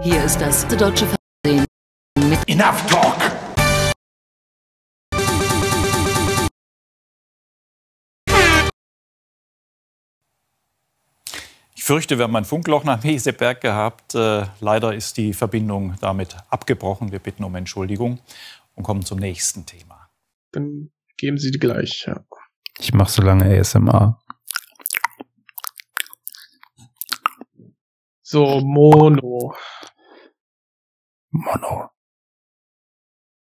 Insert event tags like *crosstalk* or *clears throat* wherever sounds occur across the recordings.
Hier ist das deutsche Fernsehen mit Enough talk! Ich fürchte, wir haben ein Funkloch nach Meseberg gehabt. Äh, leider ist die Verbindung damit abgebrochen. Wir bitten um Entschuldigung und kommen zum nächsten Thema. Dann geben Sie die gleich, ja. Ich mache so lange ASMR. So, Mono. Mono.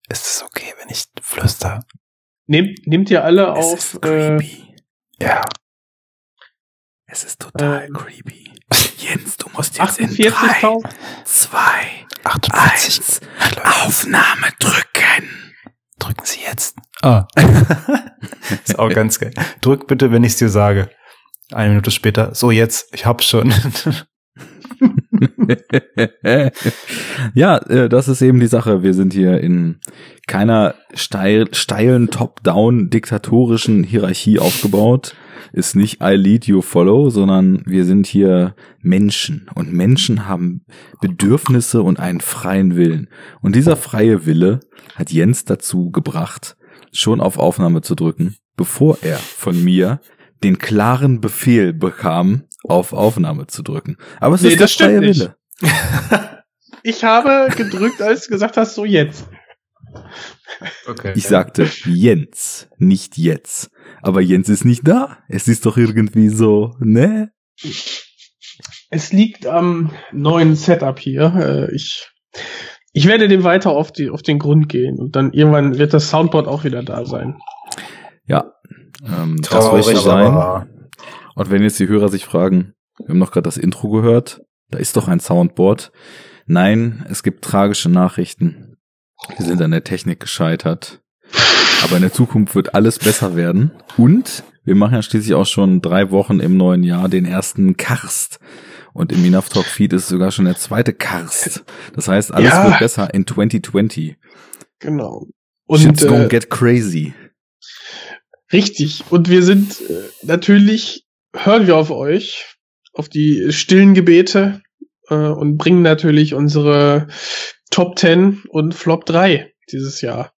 Ist es okay, wenn ich flüster? Nehmt, nehmt ihr alle Es auf. ist Äh, creepy. ja. Es ist total Ähm. creepy. Jens, du musst jetzt in 48.000. 2, 48, 1, Aufnahme drücken. Drücken Sie jetzt. Ah. *laughs* ist auch ganz geil. Drück bitte, wenn ich es dir sage. Eine Minute später. So, jetzt. Ich hab's schon. *laughs* ja, äh, das ist eben die Sache. Wir sind hier in keiner steil, steilen Top-Down diktatorischen Hierarchie aufgebaut. Ist nicht I lead you follow, sondern wir sind hier Menschen und Menschen haben Bedürfnisse und einen freien Willen. Und dieser freie Wille hat Jens dazu gebracht, schon auf Aufnahme zu drücken, bevor er von mir den klaren Befehl bekam, auf Aufnahme zu drücken. Aber es Nee, ist der das stimmt nicht. Wille. *laughs* Ich habe gedrückt, als du gesagt hast, so jetzt. Okay. Ich sagte Jens, nicht jetzt. Aber Jens ist nicht da. Es ist doch irgendwie so, ne? Es liegt am neuen Setup hier. Äh, Ich, ich werde dem weiter auf, die, auf den Grund gehen und dann irgendwann wird das Soundboard auch wieder da sein. Ja. Ähm, das Traurig, wird so aber sein. Und wenn jetzt die Hörer sich fragen, wir haben noch gerade das Intro gehört, da ist doch ein Soundboard. Nein, es gibt tragische Nachrichten. Wir sind an der Technik gescheitert. Aber in der Zukunft wird alles besser werden. Und wir machen ja schließlich auch schon drei Wochen im neuen Jahr den ersten Karst. Und im Enough Talk Feed ist sogar schon der zweite Karst. Das heißt, alles Ja. wird besser in 2020. Genau. Shit's Und gonna äh, get crazy. richtig. Und wir sind äh, natürlich, hören wir auf euch, auf die stillen Gebete äh, und bringen natürlich unsere Top 10 und Flop 3 dieses Jahr.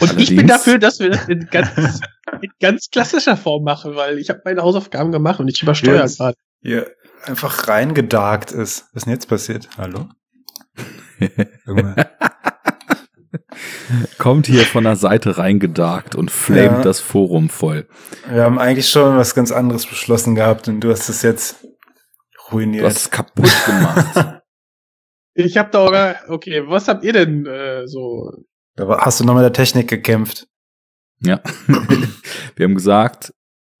Und ich bin Allerdings- dafür, dass wir das in ganz, *laughs* in ganz klassischer Form machen, weil ich habe meine Hausaufgaben gemacht und ich übersteuere gerade. Hier einfach reingedarkt ist. Was ist denn jetzt passiert? Hallo? *laughs* Kommt hier von der Seite reingedarkt und flamet Ja. das Forum voll. Wir haben eigentlich schon was ganz anderes beschlossen gehabt und du hast es jetzt Du ruiniert. hast es kaputt gemacht. *laughs* Ich habe da auch, okay, was habt ihr denn äh, so? Da war- hast du noch mit der Technik gekämpft. ja. *laughs* Wir haben gesagt,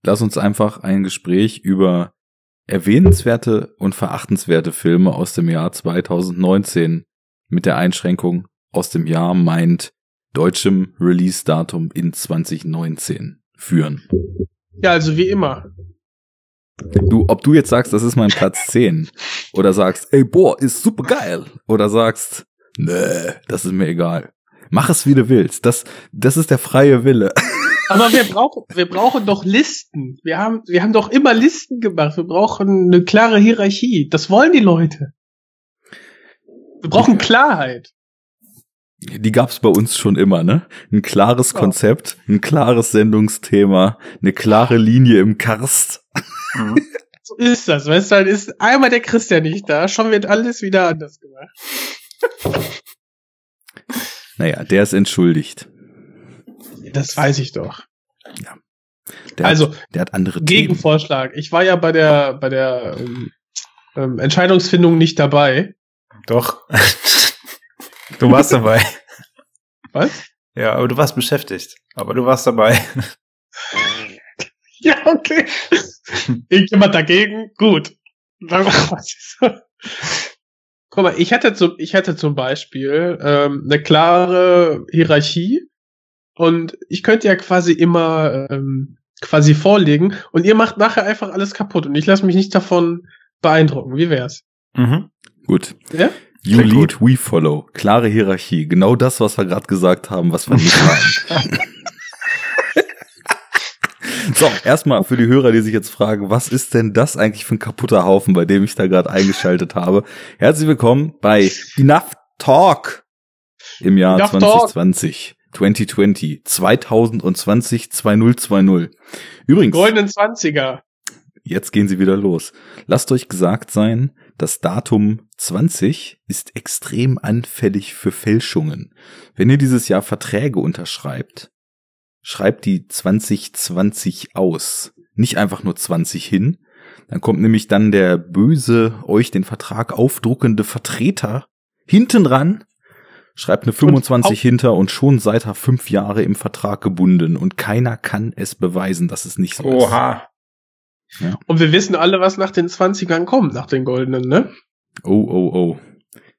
lass uns einfach ein Gespräch über erwähnenswerte und verachtenswerte Filme aus dem Jahr 2019 mit der Einschränkung aus dem Jahr meint deutschem Release-Datum in 2019 führen. Ja, also wie immer. Du, ob du jetzt sagst, das ist mein Platz *laughs* 10 oder sagst, ey, boah, ist super geil oder sagst, nee, das ist mir egal. Mach es, wie du willst. Das, das ist der freie Wille. *laughs* Aber wir brauchen, wir brauchen doch Listen. Wir haben, wir haben doch immer Listen gemacht. Wir brauchen eine klare Hierarchie. Das wollen die Leute. Wir brauchen Klarheit. Die gab's bei uns schon immer, ne? Ein klares Ja. Konzept, ein klares Sendungsthema, eine klare Linie im Karst. *laughs* So ist das. Weißt du, dann ist einmal der Christian nicht da, schon wird alles wieder anders gemacht. Naja, der ist entschuldigt. Das weiß ich doch. Der Also, hat, der hat andere Themen. Gegenvorschlag. Ich war ja bei der, bei der ähm, ähm, Entscheidungsfindung nicht dabei. Doch. *laughs* du warst dabei. Was? Ja, aber du warst beschäftigt. Aber du warst dabei. *laughs* Ja, okay. *laughs* Irgendjemand dagegen? Gut. Dann- *laughs* Guck mal, ich hätte zum, ich hätte zum Beispiel ähm, eine klare Hierarchie und ich könnte ja quasi immer ähm, quasi vorlegen und ihr macht nachher einfach alles kaputt und ich lasse mich nicht davon beeindrucken. Wie wär's? Mhm. Gut. Ja? You Klingt lead, we follow. Klare Hierarchie. Genau das, was wir gerade gesagt haben, was wir nicht *laughs* haben. So, erstmal für die Hörer, die sich jetzt fragen, was ist denn das eigentlich für ein kaputter Haufen, bei dem ich da gerade eingeschaltet habe? Herzlich willkommen bei Enough Talk im Jahr Enough 2020. 2020, 2020, 2020. Übrigens, Goldenen Zwanziger. jetzt gehen sie wieder los. Lasst euch gesagt sein, das Datum 20 ist extrem anfällig für Fälschungen. Wenn ihr dieses Jahr Verträge unterschreibt, schreibt die 2020 aus. Nicht einfach nur 20 hin. Dann kommt nämlich dann der böse, euch den Vertrag aufdruckende Vertreter hinten ran, schreibt eine 25 auf- hinter und schon seid ihr fünf Jahre im Vertrag gebunden und keiner kann es beweisen, dass es nicht so ist. Oha. Und wir wissen alle, was nach den Zwanzigern kommt, nach den Goldenen, ne? Oh, oh, oh.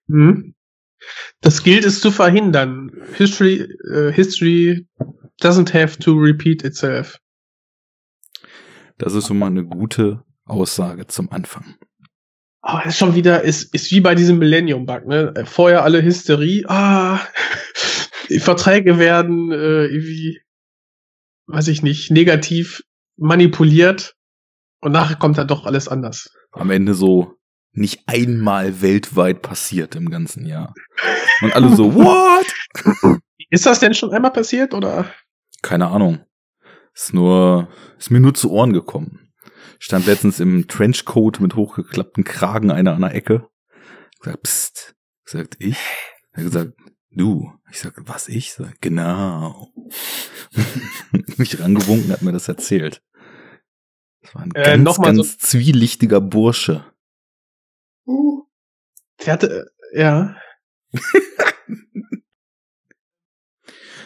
Mhm. Das gilt es zu verhindern. History, äh, history doesn't have to repeat itself. Das ist schon mal eine gute Aussage zum Anfang. Aber es ist schon wieder, ist, ist wie bei diesem Millennium-Bug, ne? Vorher alle Hysterie, ah, die *laughs* Verträge werden äh, irgendwie, weiß ich nicht, negativ manipuliert und nachher kommt dann doch alles anders. Am Ende so nicht einmal weltweit passiert im ganzen Jahr. Und alle so, *laughs* what? Ist das denn schon einmal passiert oder? Keine Ahnung. Ist nur, ist mir nur zu Ohren gekommen. Stand letztens im Trenchcoat mit hochgeklappten Kragen einer an der Ecke. Gesagt, psst. Gesagt, ich? Er hat gesagt, du. Ich sag, was ich? Sag, genau. *laughs* Mich rangewunken, hat mir das erzählt. Das war ein Äh, ganz, noch mal so- ganz zwielichtiger Bursche. Uh. Der hatte, äh, ja. *laughs*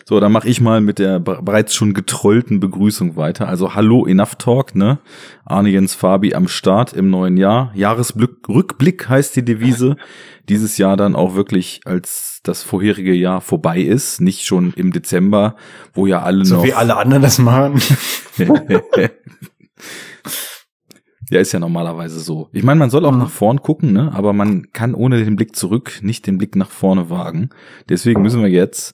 So, dann mache ich mal mit der be- bereits schon getrollten Begrüßung weiter. Also hallo Enough Talk, ne? Arne Jens Fabi am Start im neuen Jahr. Jahresrückblick heißt die Devise. *laughs* Dieses Jahr dann auch wirklich, als das vorherige Jahr vorbei ist, nicht schon im Dezember, wo ja alle So noch. wie alle anderen das machen. *laughs* ja, ist ja normalerweise so. Ich meine, man soll auch nach vorn gucken, ne? Aber man kann ohne den Blick zurück nicht den Blick nach vorne wagen. Deswegen müssen wir jetzt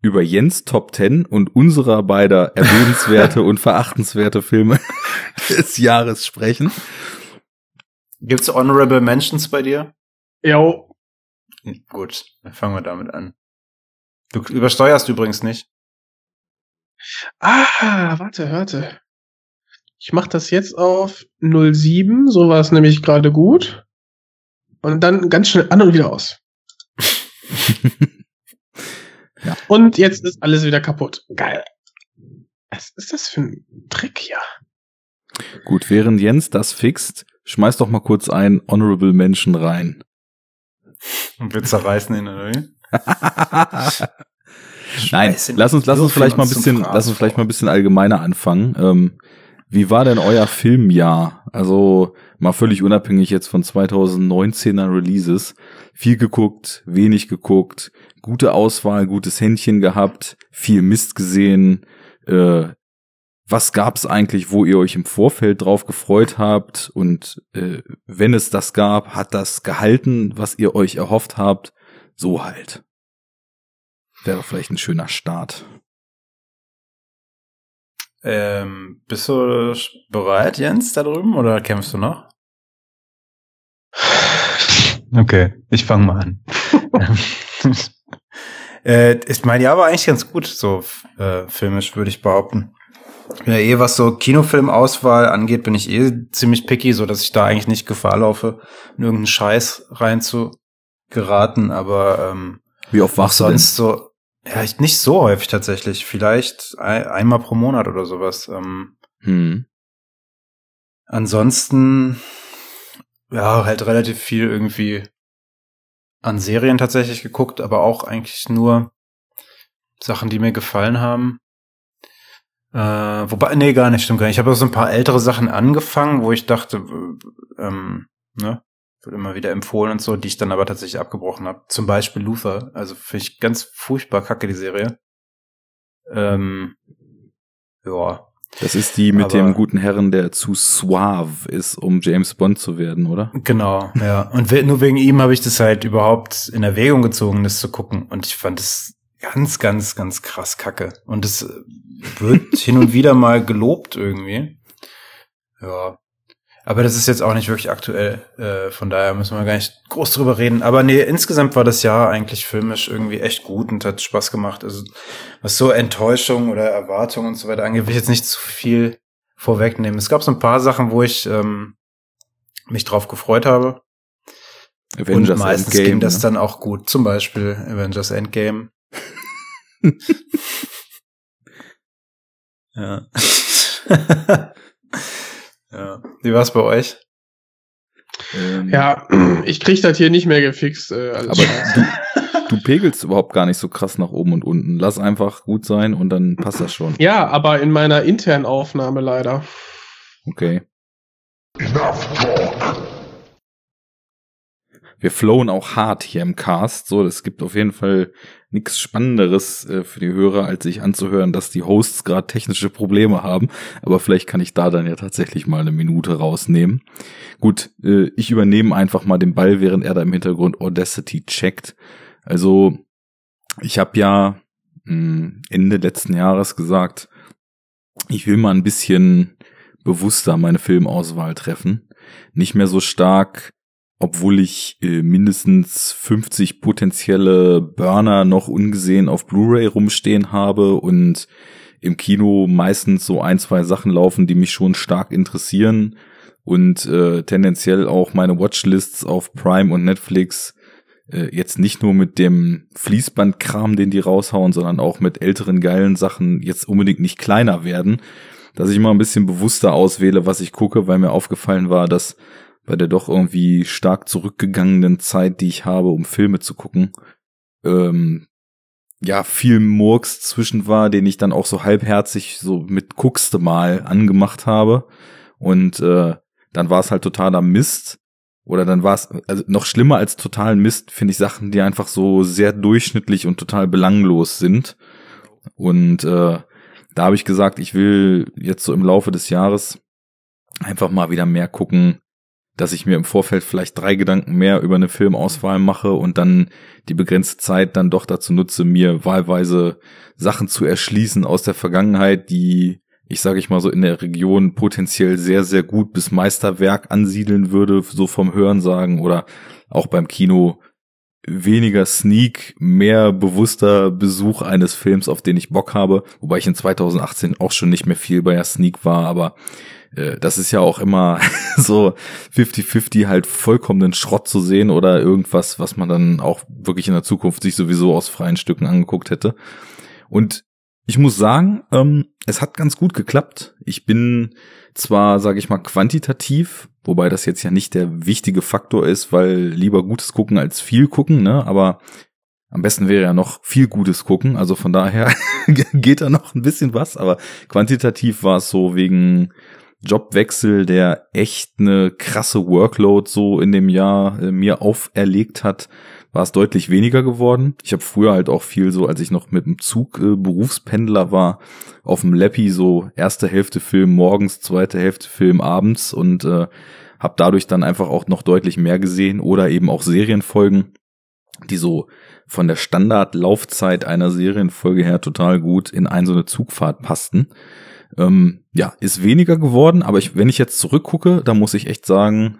über Jens Top 10 und unserer beider erwähnenswerte *laughs* und verachtenswerte Filme *laughs* des Jahres sprechen. Gibt's Honorable Mentions bei dir? Jo. Gut, dann fangen wir damit an. Du übersteuerst übrigens nicht. Ah, warte, warte. Ich mach das jetzt auf 07, so war es nämlich gerade gut. Und dann ganz schnell an und wieder aus. *laughs* Ja. Und jetzt ist alles wieder kaputt. Geil. Was ist das für ein Trick hier? Gut, während Jens das fixt, schmeiß doch mal kurz ein Honorable Mention rein. Und wir zerreißen ihn, oder wie? *laughs* Nein, lass uns, lass uns vielleicht mal ein bisschen, lass uns vielleicht mal ein bisschen allgemeiner anfangen. Ähm, wie war denn euer Filmjahr? Also mal völlig unabhängig jetzt von 2019er Releases. Viel geguckt, wenig geguckt, gute Auswahl, gutes Händchen gehabt, viel Mist gesehen. Äh, was gab's eigentlich, wo ihr euch im Vorfeld drauf gefreut habt? Und äh, wenn es das gab, hat das gehalten, was ihr euch erhofft habt? So halt. Wäre vielleicht ein schöner Start. Ähm, bist du bereit, Jens, da drüben, oder kämpfst du noch? Okay, ich fange mal an. *laughs* äh, ist mein Jahr war eigentlich ganz gut, so äh, filmisch, würde ich behaupten. Ja, eh, was so Kinofilmauswahl angeht, bin ich eh ziemlich picky, so dass ich da eigentlich nicht Gefahr laufe, in irgendeinen Scheiß rein zu geraten, aber ähm, Wie oft wachst du denn? sonst so, ja, ich, nicht so häufig tatsächlich, vielleicht ein, einmal pro Monat oder sowas. Ähm, Hm. Ansonsten, ja, halt relativ viel irgendwie an Serien tatsächlich geguckt, aber auch eigentlich nur Sachen, die mir gefallen haben. Äh, wobei, nee, gar nicht, stimmt gar nicht. Ich habe auch so ein paar ältere Sachen angefangen, wo ich dachte, äh, ähm, ne, wird immer wieder empfohlen und so, die ich dann aber tatsächlich abgebrochen habe. Zum Beispiel Luther. Also finde ich ganz furchtbar kacke, die Serie. Ähm, ja, Das ist die mit Aber- dem guten Herren, der zu suave ist, um James Bond zu werden, oder? Genau, ja. Und nur wegen ihm habe ich das halt überhaupt in Erwägung gezogen, das zu gucken. Und ich fand es ganz, ganz, ganz krass kacke. Und es wird hin und wieder mal gelobt irgendwie. Ja. Aber das ist jetzt auch nicht wirklich aktuell. Äh, von daher müssen wir gar nicht groß drüber reden. Aber nee, insgesamt war das Jahr eigentlich filmisch irgendwie echt gut und hat Spaß gemacht. Also was so Enttäuschung oder Erwartung und so weiter angeht, will ich jetzt nicht zu viel vorwegnehmen. Es gab so ein paar Sachen, wo ich ähm, mich drauf gefreut habe. Avengers und meistens Endgame, ging das ne? dann auch gut. Zum Beispiel Avengers Endgame. *laughs* *laughs* *laughs* ja. Ja. Wie war's bei euch? Ähm, ja, ich krieg das hier nicht mehr gefixt. Äh, aber du, du pegelst überhaupt gar nicht so krass nach oben und unten. Lass einfach gut sein und dann passt das schon. Ja, aber in meiner internen Aufnahme leider. Okay. Enough talk. Wir flowen auch hart hier im Cast. So, es gibt auf jeden Fall nichts Spannenderes äh, für die Hörer, als sich anzuhören, dass die Hosts gerade technische Probleme haben. Aber vielleicht kann ich da dann ja tatsächlich mal eine Minute rausnehmen. Gut, äh, ich übernehme einfach mal den Ball, während er da im Hintergrund Audacity checkt. Also, ich habe ja mh, hm, Ende letzten Jahres gesagt, ich will mal ein bisschen bewusster meine Filmauswahl treffen. Nicht mehr so stark, obwohl ich äh, mindestens 50 potenzielle Burner noch ungesehen auf Blu-ray rumstehen habe und im Kino meistens so ein, zwei Sachen laufen, die mich schon stark interessieren und äh, tendenziell auch meine Watchlists auf Prime und Netflix äh, jetzt nicht nur mit dem Fließbandkram, den die raushauen, sondern auch mit älteren geilen Sachen jetzt unbedingt nicht kleiner werden dass ich mal ein bisschen bewusster auswähle, was ich gucke, weil mir aufgefallen war, dass bei der doch irgendwie stark zurückgegangenen Zeit, die ich habe, um Filme zu gucken, ähm, ja, viel Murks zwischen war, den ich dann auch so halbherzig so mit guckste mal angemacht habe. Und äh, dann war es halt totaler Mist. Oder dann war es, also noch schlimmer als totalen Mist, finde ich Sachen, die einfach so sehr durchschnittlich und total belanglos sind. Und äh, da habe ich gesagt, ich will jetzt so im Laufe des Jahres einfach mal wieder mehr gucken, dass ich mir im Vorfeld vielleicht drei Gedanken mehr über eine Filmauswahl mache und dann die begrenzte Zeit dann doch dazu nutze, mir wahlweise Sachen zu erschließen aus der Vergangenheit, die ich sage ich mal so in der Region potenziell sehr sehr gut bis Meisterwerk ansiedeln würde, so vom Hören sagen oder auch beim Kino weniger Sneak, mehr bewusster Besuch eines Films, auf den ich Bock habe, wobei ich in 2018 auch schon nicht mehr viel bei der Sneak war, aber das ist ja auch immer *laughs* so 50-50 halt vollkommenen Schrott zu sehen oder irgendwas, was man dann auch wirklich in der Zukunft sich sowieso aus freien Stücken angeguckt hätte. Und ich muss sagen, ähm, es hat ganz gut geklappt. Ich bin zwar, sage ich mal, quantitativ, wobei das jetzt ja nicht der wichtige Faktor ist, weil lieber Gutes gucken als viel gucken, ne? Aber am besten wäre ja noch viel Gutes gucken. Also von daher *laughs* geht da noch ein bisschen was. Aber quantitativ war es so wegen Jobwechsel, der echt eine krasse Workload so in dem Jahr äh, mir auferlegt hat, war es deutlich weniger geworden. Ich habe früher halt auch viel so, als ich noch mit dem Zug äh, Berufspendler war, auf dem Leppi so erste Hälfte Film morgens, zweite Hälfte Film abends und äh, habe dadurch dann einfach auch noch deutlich mehr gesehen oder eben auch Serienfolgen, die so von der Standardlaufzeit einer Serienfolge her total gut in ein so eine Zugfahrt passten. Ähm, ja, ist weniger geworden, aber ich, wenn ich jetzt zurückgucke, da muss ich echt sagen,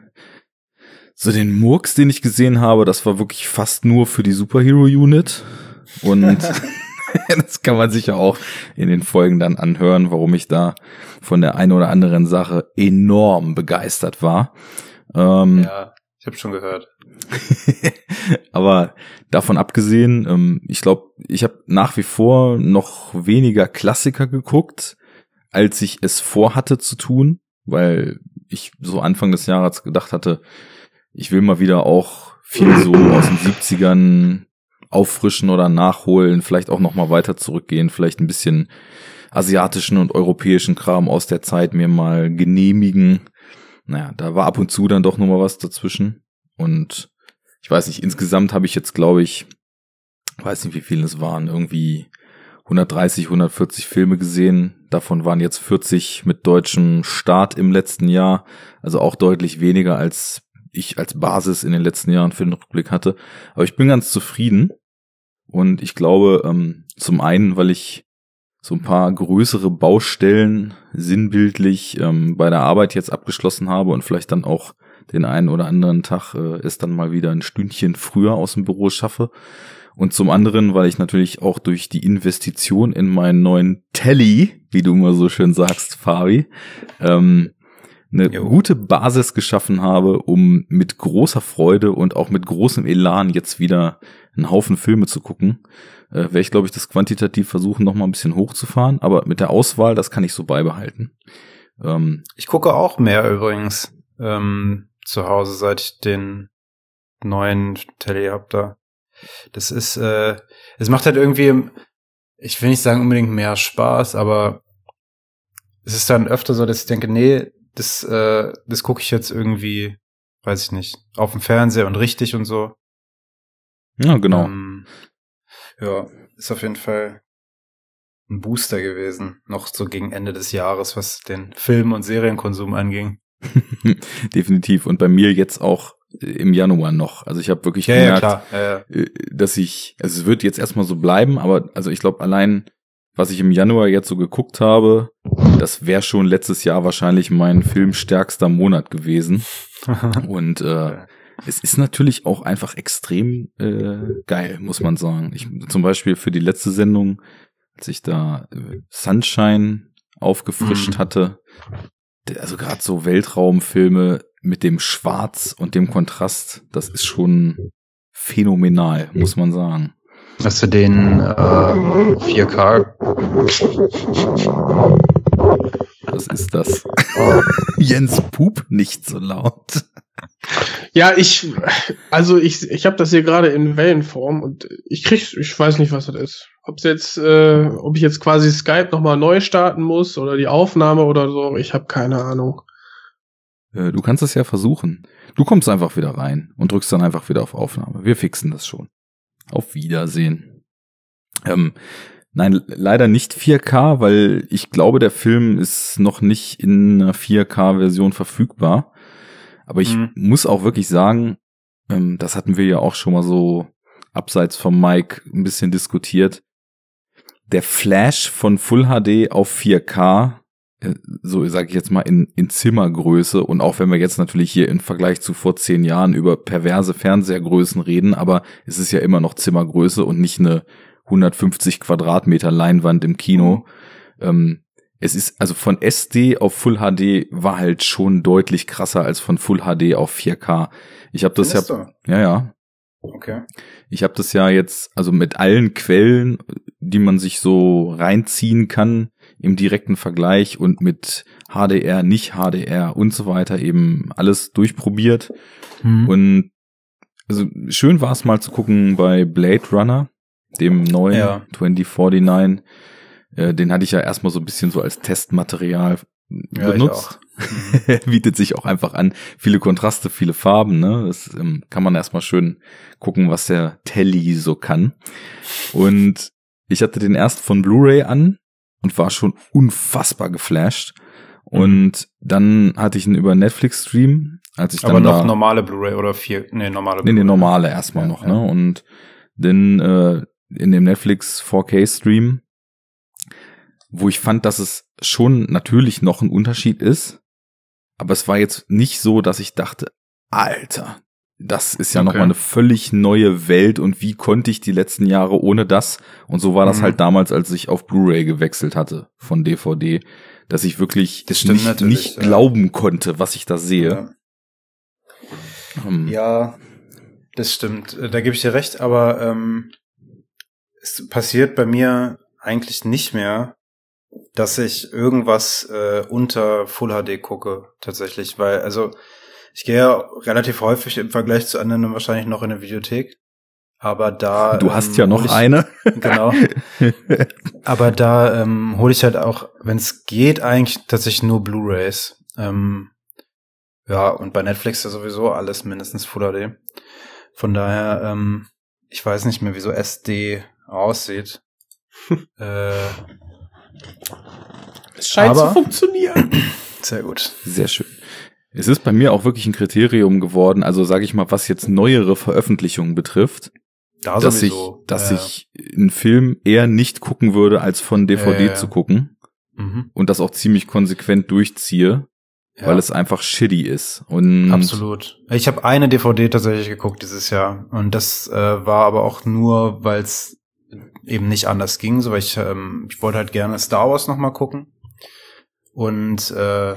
so den Murks, den ich gesehen habe, das war wirklich fast nur für die Superhero Unit. Und *laughs* *laughs* das kann man sich ja auch in den Folgen dann anhören, warum ich da von der einen oder anderen Sache enorm begeistert war. Ähm, ja, ich habe schon gehört. *laughs* aber davon abgesehen, ähm, ich glaube, ich habe nach wie vor noch weniger Klassiker geguckt, als ich es vorhatte zu tun, weil ich so Anfang des Jahres gedacht hatte, ich will mal wieder auch viel so aus den 70ern auffrischen oder nachholen, vielleicht auch noch mal weiter zurückgehen, vielleicht ein bisschen asiatischen und europäischen Kram aus der Zeit mir mal genehmigen. Naja, da war ab und zu dann doch noch mal was dazwischen. Und ich weiß nicht, insgesamt habe ich jetzt, glaube ich, weiß nicht, wie viele es waren, irgendwie 130, 140 Filme gesehen. Davon waren jetzt 40 mit deutschem Start im letzten Jahr. Also auch deutlich weniger als ich als Basis in den letzten Jahren für den Rückblick hatte. Aber ich bin ganz zufrieden. Und ich glaube, ähm, zum einen, weil ich so ein paar größere Baustellen sinnbildlich ähm, bei der Arbeit jetzt abgeschlossen habe und vielleicht dann auch den einen oder anderen Tag äh, es dann mal wieder ein Stündchen früher aus dem Büro schaffe. Und zum anderen, weil ich natürlich auch durch die Investition in meinen neuen Telly, wie du immer so schön sagst, Fabi, ähm, eine jo. gute Basis geschaffen habe, um mit großer Freude und auch mit großem Elan jetzt wieder einen Haufen Filme zu gucken. Äh, Werde ich, glaube ich, das quantitativ versuchen, noch mal ein bisschen hochzufahren. Aber mit der Auswahl, das kann ich so beibehalten. Ähm, ich gucke auch mehr übrigens ähm, zu Hause, seit ich den neuen Tele hab da. Das ist, äh, es macht halt irgendwie, ich will nicht sagen unbedingt mehr Spaß, aber es ist dann öfter so, dass ich denke, nee, das, äh, das gucke ich jetzt irgendwie, weiß ich nicht, auf dem Fernseher und richtig und so. Ja, genau. Ähm, ja, ist auf jeden Fall ein Booster gewesen, noch so gegen Ende des Jahres, was den Film- und Serienkonsum anging. *laughs* Definitiv. Und bei mir jetzt auch im Januar noch. Also ich habe wirklich ja, gemerkt, ja, ja, äh, dass ich, also es wird jetzt erstmal so bleiben, aber also ich glaube allein, was ich im Januar jetzt so geguckt habe, das wäre schon letztes Jahr wahrscheinlich mein filmstärkster Monat gewesen. *laughs* Und äh, es ist natürlich auch einfach extrem äh, geil, muss man sagen. Ich, zum Beispiel für die letzte Sendung, als ich da äh, Sunshine aufgefrischt mhm. hatte, also gerade so Weltraumfilme mit dem Schwarz und dem Kontrast, das ist schon phänomenal, muss man sagen. Hast du den äh, 4K? Was ist das? *laughs* Jens Pup nicht so laut. Ja, ich, also ich, ich habe das hier gerade in Wellenform und ich krieg, ich weiß nicht, was das ist. Ob jetzt, äh, ob ich jetzt quasi Skype nochmal neu starten muss oder die Aufnahme oder so, ich habe keine Ahnung. Äh, du kannst es ja versuchen. Du kommst einfach wieder rein und drückst dann einfach wieder auf Aufnahme. Wir fixen das schon. Auf Wiedersehen. Ähm, nein, leider nicht 4K, weil ich glaube, der Film ist noch nicht in einer 4K-Version verfügbar. Aber ich mhm. muss auch wirklich sagen, ähm, das hatten wir ja auch schon mal so abseits vom Mic ein bisschen diskutiert. Der Flash von Full HD auf 4K, äh, so sage ich jetzt mal in, in Zimmergröße und auch wenn wir jetzt natürlich hier im Vergleich zu vor zehn Jahren über perverse Fernsehergrößen reden, aber es ist ja immer noch Zimmergröße und nicht eine 150 Quadratmeter Leinwand im Kino. Mhm. Ähm, es ist, also von SD auf Full HD war halt schon deutlich krasser als von Full HD auf 4K. Ich habe das ja, ja, ja. Okay. Ich habe das ja jetzt, also mit allen Quellen, die man sich so reinziehen kann im direkten Vergleich und mit HDR, nicht HDR und so weiter eben alles durchprobiert. Mhm. Und also schön war es mal zu gucken bei Blade Runner, dem neuen ja. 2049 äh, den hatte ich ja erstmal so ein bisschen so als Testmaterial ja, benutzt. *laughs* Bietet sich auch einfach an. Viele Kontraste, viele Farben, ne? Das ähm, kann man erstmal schön gucken, was der Telly so kann. Und ich hatte den erst von Blu-ray an und war schon unfassbar geflasht. Und dann hatte ich ihn über Netflix Stream, als ich dann Aber noch da, normale Blu-ray oder vier, nee, normale Blu-ray. Nee, nee, normale erstmal ja, noch, ja. ne? Und dann äh, in dem Netflix 4K Stream wo ich fand, dass es schon natürlich noch ein Unterschied ist. Aber es war jetzt nicht so, dass ich dachte, Alter, das ist ja okay. nochmal eine völlig neue Welt und wie konnte ich die letzten Jahre ohne das? Und so war das mhm. halt damals, als ich auf Blu-ray gewechselt hatte von DVD, dass ich wirklich nicht, nicht ja. glauben konnte, was ich da sehe. Ja. Ähm. ja, das stimmt. Da gebe ich dir recht, aber ähm, es passiert bei mir eigentlich nicht mehr, dass ich irgendwas äh, unter Full HD gucke, tatsächlich, weil, also ich gehe ja relativ häufig im Vergleich zu anderen wahrscheinlich noch in eine Videothek. Aber da. Du hast ähm, ja noch ich, eine. *laughs* Genau. *laughs* aber da ähm, hole ich halt auch, wenn es geht, eigentlich tatsächlich nur Blu-Rays. Ähm, ja, und bei Netflix ja sowieso alles mindestens Full HD. Von daher, ähm, ich weiß nicht mehr, wie so SD aussieht. *laughs* äh, es scheint Aber, zu funktionieren. Sehr gut. Sehr schön. Es ist bei mir auch wirklich ein Kriterium geworden, also sage ich mal, was jetzt neuere Veröffentlichungen betrifft. Da dass sowieso. ich, dass Ja, ich einen Film eher nicht gucken würde, als von DVD Ja, zu gucken Mhm. und das auch ziemlich konsequent durchziehe, Ja. weil es einfach shitty ist. Und Absolut. Ich habe eine DVD tatsächlich geguckt dieses Jahr und das äh, war aber auch nur, weil es eben nicht anders ging, so weil ich ähm, ich wollte halt gerne Star Wars noch mal gucken und äh,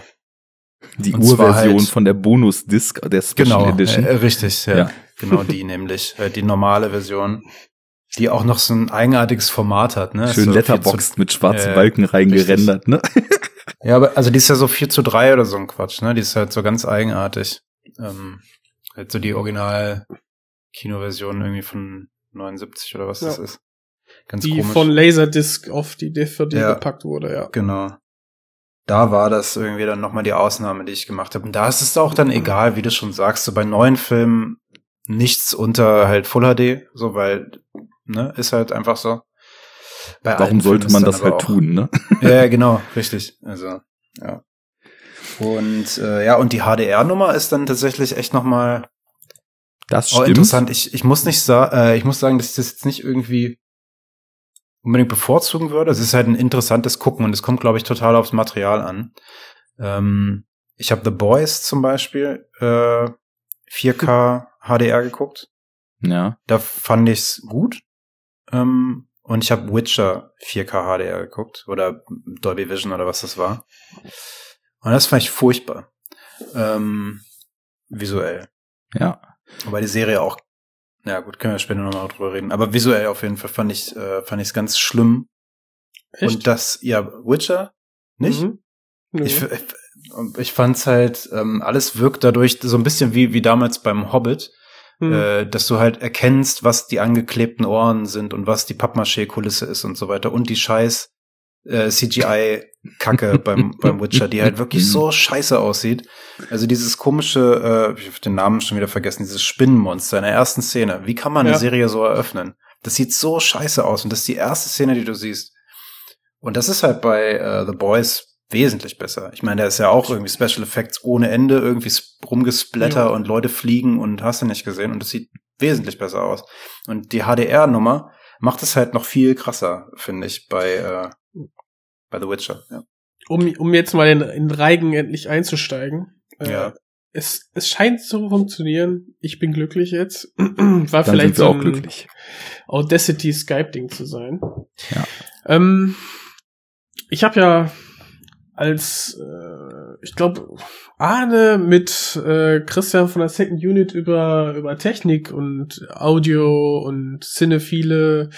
die Urversion halt- von der Bonus-Disc der Special genau Edition. Äh, richtig, ja, Ja. genau die *laughs* nämlich äh, die normale Version, die auch noch so ein eigenartiges Format hat, ne? Schön So viel zu- letterboxed mit schwarzen Äh, Balken reingerendert, ne? *laughs* Ja, aber also die ist ja so 4 zu 3 oder so ein Quatsch, ne? Die ist halt so ganz eigenartig. Ähm, halt so die Original-Kinoversion irgendwie von 79 oder was Ja. das ist. Ganz die komisch. von Laserdisc auf die DVD Ja. gepackt wurde, ja. genau. Da war das irgendwie dann nochmal die Ausnahme, die ich gemacht habe. Und da ist es auch dann egal, wie du schon sagst, so bei neuen Filmen nichts unter halt Full HD, so weil, ne, ist halt einfach so. Bei Warum sollte man das halt auch- tun, ne? *laughs* Ja, genau, richtig. Also, ja. Und äh, ja, und die HDR-Nummer ist dann tatsächlich echt noch mal Das oh, stimmt. interessant. Ich, ich muss nicht sagen, äh, ich muss sagen, dass ich das jetzt nicht irgendwie unbedingt bevorzugen würde. Es ist halt ein interessantes Gucken und es kommt, glaube ich, total aufs Material an. Ähm, ich habe The Boys zum Beispiel äh, 4K HDR geguckt. Ja. Da fand ich's gut. Ähm, und ich habe Witcher 4K HDR geguckt oder Dolby Vision oder was das war. Und das fand ich furchtbar. Ähm, visuell. Ja. Wobei die Serie auch, ja gut, können wir später nochmal drüber reden. Aber visuell auf jeden Fall fand ich äh, fand ich's ganz schlimm. Echt? Und das, ja, Witcher nicht. Mhm. Nö. Ich, ich, ich fand's halt, ähm, alles wirkt dadurch so ein bisschen wie, wie damals beim Hobbit, Mhm. äh, dass du halt erkennst, was die angeklebten Ohren sind und was die Pappmaché-Kulisse ist und so weiter und die scheiß äh, CGI-Kacke beim, *laughs* beim Witcher, die halt wirklich so scheiße aussieht. Also dieses komische, äh, ich hab den Namen schon wieder vergessen, dieses Spinnenmonster in der ersten Szene. Wie kann man eine Ja. Serie so eröffnen? Das sieht so scheiße aus und das ist die erste Szene, die du siehst. Und das ist halt bei äh, The Boys wesentlich besser. Ich meine, da ist ja auch irgendwie Special Effects ohne Ende, irgendwie rumgesplatter Ja. und Leute fliegen und hast du nicht gesehen und das sieht wesentlich besser aus. Und die HDR-Nummer macht es halt noch viel krasser, finde ich, bei, äh, bei The Witcher. Ja. um, um jetzt mal in, in Reigen endlich einzusteigen. Äh, Ja. Es, es scheint zu funktionieren. Ich bin glücklich jetzt. *clears throat* War Dann vielleicht sind wir so auch ein glücklich. Audacity Skype-Ding zu sein. Ja. Ähm, ich habe ja als, äh, ich glaube, Arne mit äh, Christian von der Second Unit über, über Technik und Audio und cinephile,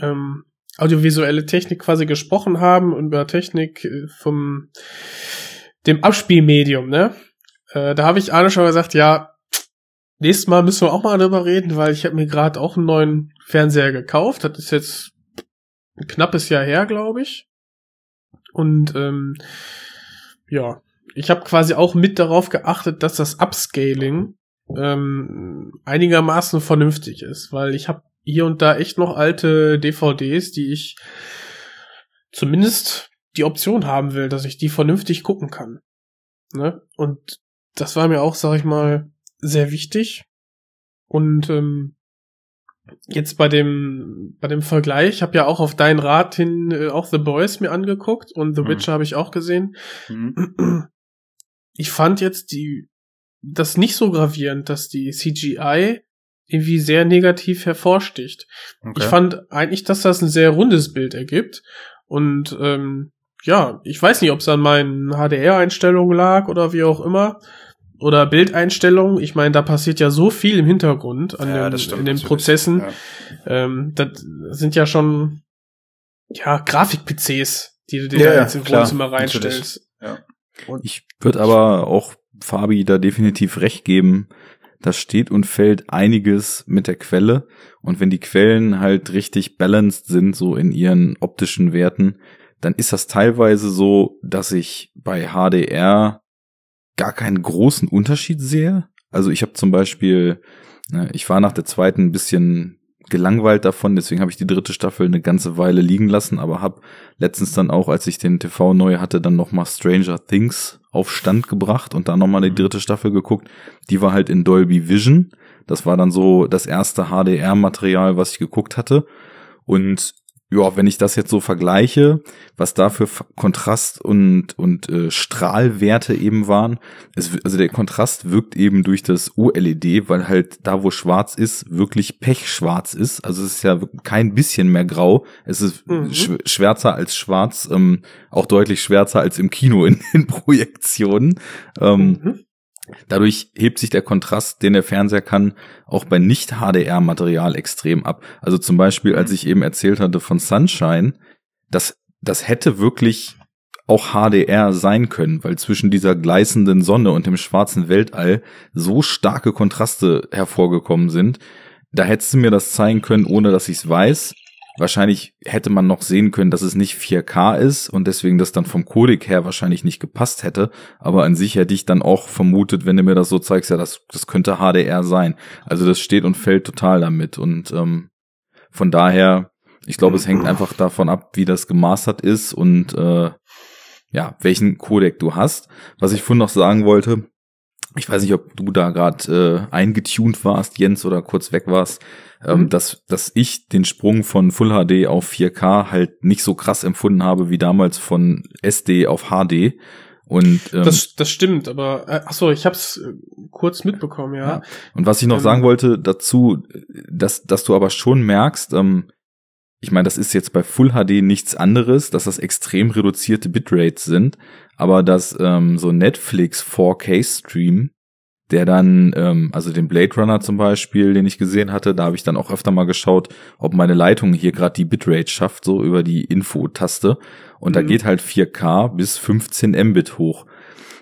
ähm, audiovisuelle Technik quasi gesprochen haben und über Technik äh, vom dem Abspielmedium, ne? Äh, da habe ich Arne schon gesagt, ja, nächstes Mal müssen wir auch mal darüber reden, weil ich habe mir gerade auch einen neuen Fernseher gekauft. Das ist jetzt ein knappes Jahr her, glaube ich. Und ähm, ja, ich habe quasi auch mit darauf geachtet, dass das Upscaling ähm, einigermaßen vernünftig ist, weil ich habe hier und da echt noch alte DVDs, die ich zumindest die Option haben will, dass ich die vernünftig gucken kann. Ne? Und das war mir auch, sag ich mal, sehr wichtig. Und ähm, jetzt bei dem bei dem Vergleich, ich habe ja auch auf deinen Rat hin äh, auch The Boys mir angeguckt und The Mhm. Witcher habe ich auch gesehen. Mhm. Ich fand jetzt die das nicht so gravierend, dass die CGI irgendwie sehr negativ hervorsticht. Okay. Ich fand eigentlich, dass das ein sehr rundes Bild ergibt. Und ähm, ja, ich weiß nicht, ob es an meinen HDR-Einstellungen lag oder wie auch immer. Oder Bildeinstellungen. Ich meine, da passiert ja so viel im Hintergrund an ja, den, das stimmt in den. Prozessen. Ja. Ähm, das sind ja schon ja Grafik-PCs, die du dir Ja, da ja, jetzt im Wohnzimmer reinstellst. Ich würde aber auch Fabi da definitiv recht geben. Da steht und fällt einiges mit der Quelle. Und wenn die Quellen halt richtig balanced sind, so in ihren optischen Werten, dann ist das teilweise so, dass ich bei HDR gar keinen großen Unterschied sehe. Also ich habe zum Beispiel, ne, ich war nach der zweiten ein bisschen gelangweilt davon, deswegen habe ich die dritte Staffel eine ganze Weile liegen lassen, aber habe letztens dann auch, als ich den TV neu hatte, dann noch mal Stranger Things auf Stand gebracht und dann noch mal die dritte Staffel geguckt. Die war halt in Dolby Vision. Das war dann so das erste HDR-Material, was ich geguckt hatte. Und ja, wenn ich das jetzt so vergleiche, was da für Kontrast und, und äh, Strahlwerte eben waren, es, also der Kontrast wirkt eben durch das OLED, weil halt da, wo schwarz ist, wirklich pechschwarz ist. Also es ist ja kein bisschen mehr grau. Es ist mhm. sch schwärzer als schwarz, ähm, auch deutlich schwärzer als im Kino in *laughs* den Projektionen. Ähm, mhm. Dadurch hebt sich der Kontrast, den der Fernseher kann, auch bei Nicht-HDR-Material extrem ab. Also zum Beispiel, als ich eben erzählt hatte von Sunshine, das, das hätte wirklich auch HDR sein können, weil zwischen dieser gleißenden Sonne und dem schwarzen Weltall so starke Kontraste hervorgekommen sind. Da hättest du mir das zeigen können, ohne dass ich es weiß. Wahrscheinlich hätte man noch sehen können, dass es nicht 4K ist und deswegen das dann vom Codec her wahrscheinlich nicht gepasst hätte. Aber an sich hätte ich dann auch vermutet, wenn du mir das so zeigst, ja, das, das könnte HDR sein. Also das steht und fällt total damit. Und ähm, von daher, ich glaube, es hängt einfach davon ab, wie das gemastert ist und äh, ja, welchen Codec du hast. Was ich vorhin noch sagen wollte, ich weiß nicht, ob du da gerade äh, eingetuned warst, Jens, oder kurz weg warst ähm, mhm. dass, dass ich den Sprung von Full HD auf 4K halt nicht so krass empfunden habe wie damals von SD auf HD. Und ähm, das, das stimmt, aber äh, ach so, ich habe es äh, kurz mitbekommen, ja. ja. Und was ich noch ähm, sagen wollte dazu, dass dass du aber schon merkst, ähm, ich meine, das ist jetzt bei Full HD nichts anderes, dass das extrem reduzierte Bitrates sind, aber dass ähm, so Netflix 4K Stream der dann, ähm, also den Blade Runner zum Beispiel, den ich gesehen hatte, da habe ich dann auch öfter mal geschaut, ob meine Leitung hier gerade die Bitrate schafft, so über die Info-Taste. Und mhm. da geht halt 4K bis 15 Mbit hoch.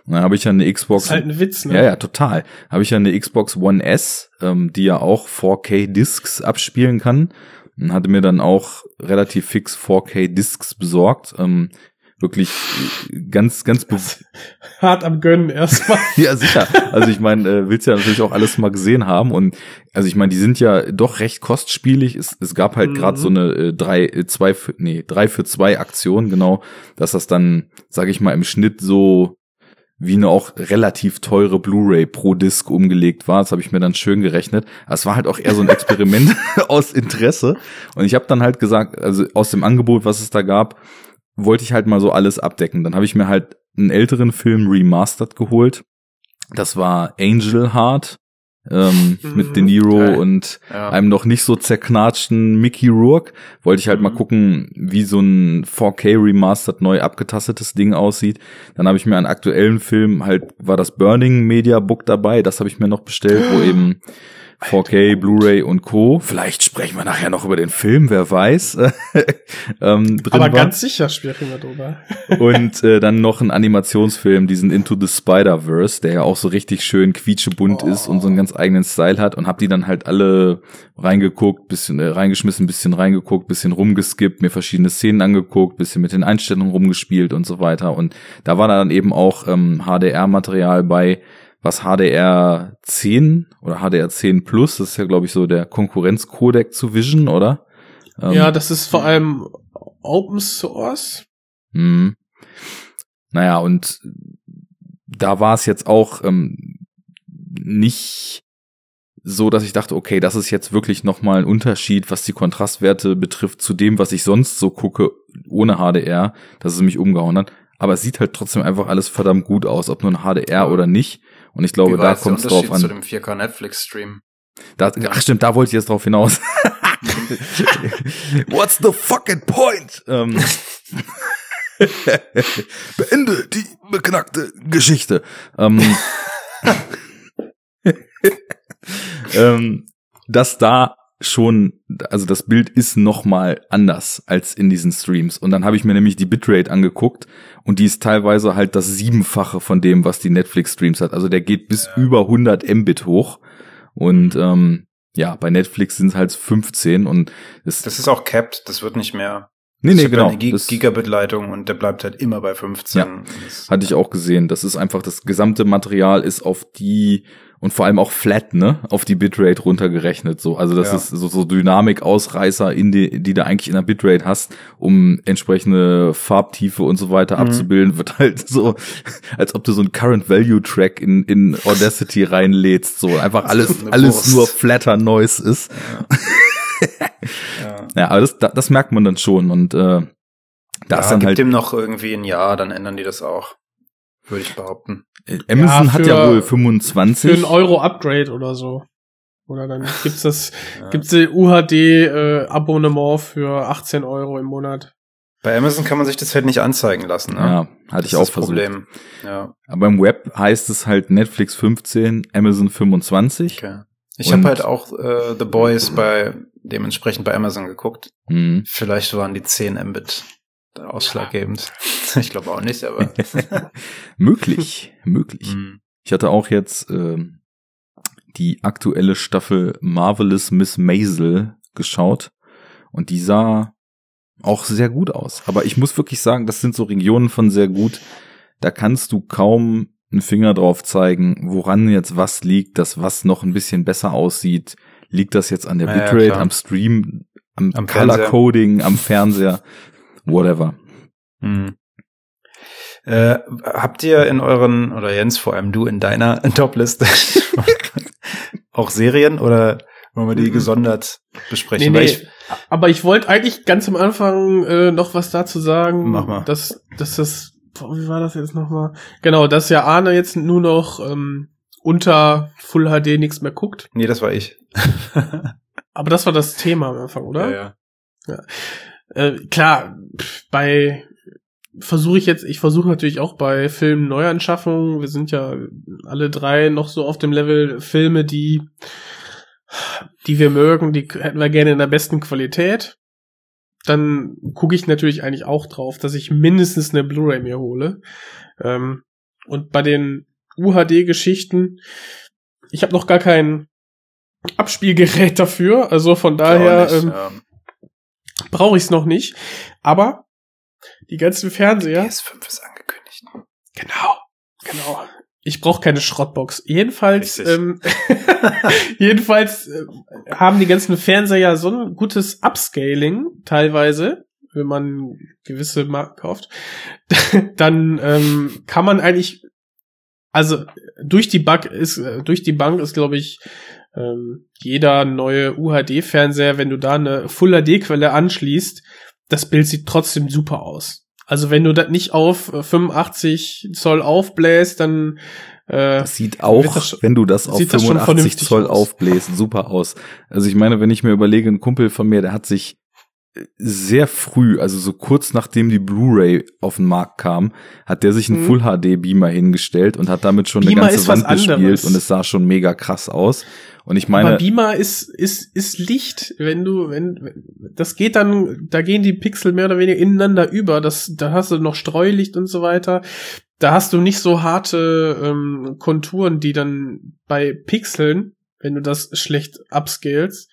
Und dann habe ich ja eine Xbox. Das ist halt ein Witz, ne? Ja, ja, total. Habe ich ja eine Xbox One S, ähm, die ja auch 4K-Discs abspielen kann. Und hatte mir dann auch relativ fix 4K-Discs besorgt. Ähm, wirklich ganz, ganz hart am Gönnen erstmal. *laughs* ja, sicher. Also ich meine, äh, willst ja natürlich auch alles mal gesehen haben und also ich meine, die sind ja doch recht kostspielig. Es, es gab halt mhm. gerade so eine äh, drei, äh, zwei, für, nee, drei für zwei Aktion, genau, dass das dann, sage ich mal, im Schnitt so wie eine auch relativ teure Blu-ray pro Disc umgelegt war. Das habe ich mir dann schön gerechnet. Es war halt auch eher so ein Experiment *laughs* *laughs* aus Interesse. Und ich habe dann halt gesagt, also aus dem Angebot, was es da gab, wollte ich halt mal so alles abdecken. Dann habe ich mir halt einen älteren Film remastered geholt. Das war Angel Heart ähm, mhm. mit De Niro okay. und ja. einem noch nicht so zerknatschten Mickey Rourke. Wollte ich halt mhm. mal gucken, wie so ein 4K remastered neu abgetastetes Ding aussieht. Dann habe ich mir einen aktuellen Film halt war das Burning Media Book dabei. Das habe ich mir noch bestellt, wo *gasps* eben 4K, Blu-ray und Co. Vielleicht sprechen wir nachher noch über den Film, wer weiß. *laughs* ähm, Aber war. ganz sicher sprechen wir drüber. *laughs* und äh, dann noch ein Animationsfilm, diesen Into the Spider-Verse, der ja auch so richtig schön quietschebunt oh. ist und so einen ganz eigenen Style hat und hab die dann halt alle reingeguckt, bisschen äh, reingeschmissen, bisschen reingeguckt, bisschen rumgeskippt, mir verschiedene Szenen angeguckt, bisschen mit den Einstellungen rumgespielt und so weiter. Und da war dann eben auch ähm, HDR-Material bei, was HDR 10 oder HDR 10 Plus, das ist ja, glaube ich, so der Konkurrenzcodec zu Vision, oder? Ähm, ja, das ist vor allem Open Source. Mh. Naja, und da war es jetzt auch ähm, nicht so, dass ich dachte, okay, das ist jetzt wirklich nochmal ein Unterschied, was die Kontrastwerte betrifft, zu dem, was ich sonst so gucke, ohne HDR, dass es mich umgehauen hat. Aber es sieht halt trotzdem einfach alles verdammt gut aus, ob nur ein HDR oder nicht. Und ich glaube, da kommt es drauf an. zu dem 4K Netflix Stream. Da, ach stimmt, da wollte ich jetzt drauf hinaus. *laughs* What's the fucking point? Ähm, *laughs* beende die beknackte Geschichte. Ähm, *laughs* ähm, dass da schon, also das Bild ist noch mal anders als in diesen Streams. Und dann habe ich mir nämlich die Bitrate angeguckt und die ist teilweise halt das Siebenfache von dem, was die Netflix-Streams hat. Also der geht bis ja. über 100 Mbit hoch. Und ähm, ja, bei Netflix sind es halt 15 und es das ist auch capped, das wird nicht mehr. Nee, nee, genau. Eine Gigabit-Leitung und der bleibt halt immer bei 15. Ja, hatte ich auch gesehen. Das ist einfach, das gesamte Material ist auf die und vor allem auch flat, ne, auf die Bitrate runtergerechnet, so. Also das Ja. ist so, so Dynamik-Ausreißer, in die, die du eigentlich in der Bitrate hast, um entsprechende Farbtiefe und so weiter Mhm. abzubilden, wird halt so, *laughs* als ob du so einen Current-Value-Track in, in Audacity reinlädst, so. Einfach alles, alles nur flatter Noise ist. Ja. *laughs* Ja, aber das, da- das merkt man dann schon und, äh, da Da ist dann gibt halt, dem noch irgendwie ein Jahr, dann ändern die das auch. Würde ich behaupten. Äh, Amazon Ja, hat ja für- wohl Für 25. ein Euro Upgrade oder so. Oder dann *laughs* gibt's das, Ja. gibt's die UHD äh, Abonnement für 18 Euro im Monat. Bei Amazon kann man sich das halt nicht anzeigen lassen. Ne? Ja, hatte das ich auch das versucht. Problem. Ja, Aber im Web heißt es halt Netflix 15, Amazon 25. okay. Ich habe halt auch äh, The Boys bei dementsprechend bei Amazon geguckt. Hm. Vielleicht waren die 10 Mbit ausschlaggebend. *laughs* Ich glaube auch nicht, aber *laughs* möglich, möglich. Hm. Ich hatte auch jetzt ähm, die aktuelle Staffel Marvelous Miss Maisel geschaut und die sah auch sehr gut aus. Aber ich muss wirklich sagen, das sind so Regionen von sehr gut. Da kannst du kaum einen Finger drauf zeigen, woran jetzt was liegt, dass was noch ein bisschen besser aussieht. Liegt das jetzt an der Ja, ja, Bitrate, klar. am Stream, am, Am Color. Coding, am Fernseher, whatever. Hm. Äh, habt ihr in euren, oder Jens, vor allem du in deiner *laughs* Top-Liste *laughs* auch Serien oder wollen wir die Mhm. gesondert besprechen? Nee, nee. ich- Aber ich wollte eigentlich ganz am Anfang äh, noch was dazu sagen. Mach mal. Dass, dass das, boah, wie war das jetzt nochmal? Genau, dass ja Arne jetzt nur noch ähm, unter Full HD nichts mehr guckt. nee, das war ich. Aber das war das Thema am Anfang, oder? Ja, ja. Äh, klar, bei versuche ich jetzt, ich versuche natürlich auch bei Filmen Neuanschaffungen, wir sind ja alle drei noch so auf dem Level Filme, die die wir mögen, die hätten wir gerne in der besten Qualität. Dann gucke ich natürlich eigentlich auch drauf, dass ich mindestens eine Blu-ray mir hole. Ähm, und bei den UHD-Geschichten, ich habe noch gar kein Abspielgerät *laughs* dafür, also von daher nicht, ähm, ja. *laughs* brauche ich es noch nicht. Aber die ganzen Fernseher. PS5 ist angekündigt. Genau, genau. Ich brauche keine Schrottbox. Jedenfalls, Richtig. ähm, *laughs* jedenfalls äh, haben die ganzen Fernseher so ein gutes Upscaling teilweise, wenn man gewisse Marken kauft. *laughs* Dann ähm, kann man eigentlich, also durch die Bank ist, äh, durch die Bank ist, glaube ich, ähm, jeder neue UHD-Fernseher, wenn du da eine Full HD-Quelle anschließt, das Bild sieht trotzdem super aus. Also wenn du das nicht auf äh, 85 Zoll aufbläst, dann äh, Das sieht auch, das schon- wenn du das auf sieht das schon 85 vernünftig Zoll aus. aufbläst, super aus. Also ich meine, wenn ich mir überlege, ein Kumpel von mir, der hat sich äh, sehr früh, also so kurz nachdem die Blu-ray auf den Markt kam, hat der sich einen Mhm. Full HD Beamer hingestellt und hat damit schon Beamer eine ganze Wand bespielt anderes. und es sah schon mega krass aus. Und ich aber meine, Beamer ist ist ist Licht, wenn du wenn das geht dann, da gehen die Pixel mehr oder weniger ineinander über. Das da hast du noch Streulicht und so weiter. Da hast du nicht so harte ähm, Konturen, die dann bei Pixeln, wenn du das schlecht upscalest,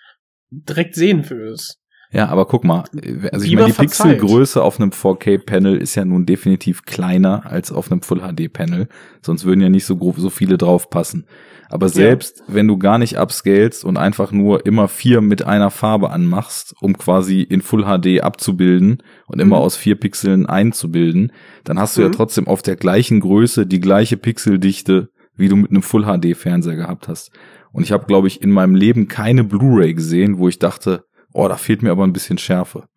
direkt sehen würdest. Ja, aber guck mal, also ich meine, die verzeiht. Pixelgröße auf einem 4K-Panel ist ja nun definitiv kleiner als auf einem Full HD-Panel. Sonst würden ja nicht so grob so viele draufpassen. Aber selbst wenn du gar nicht upscalest und einfach nur immer vier mit einer Farbe anmachst, um quasi in Full HD abzubilden und immer Mhm. aus vier Pixeln einzubilden, dann hast du ja Mhm. trotzdem auf der gleichen Größe die gleiche Pixeldichte, wie du mit einem Full HD Fernseher gehabt hast. Und ich habe, glaube ich, in meinem Leben keine Blu-ray gesehen, wo ich dachte, oh, da fehlt mir aber ein bisschen Schärfe.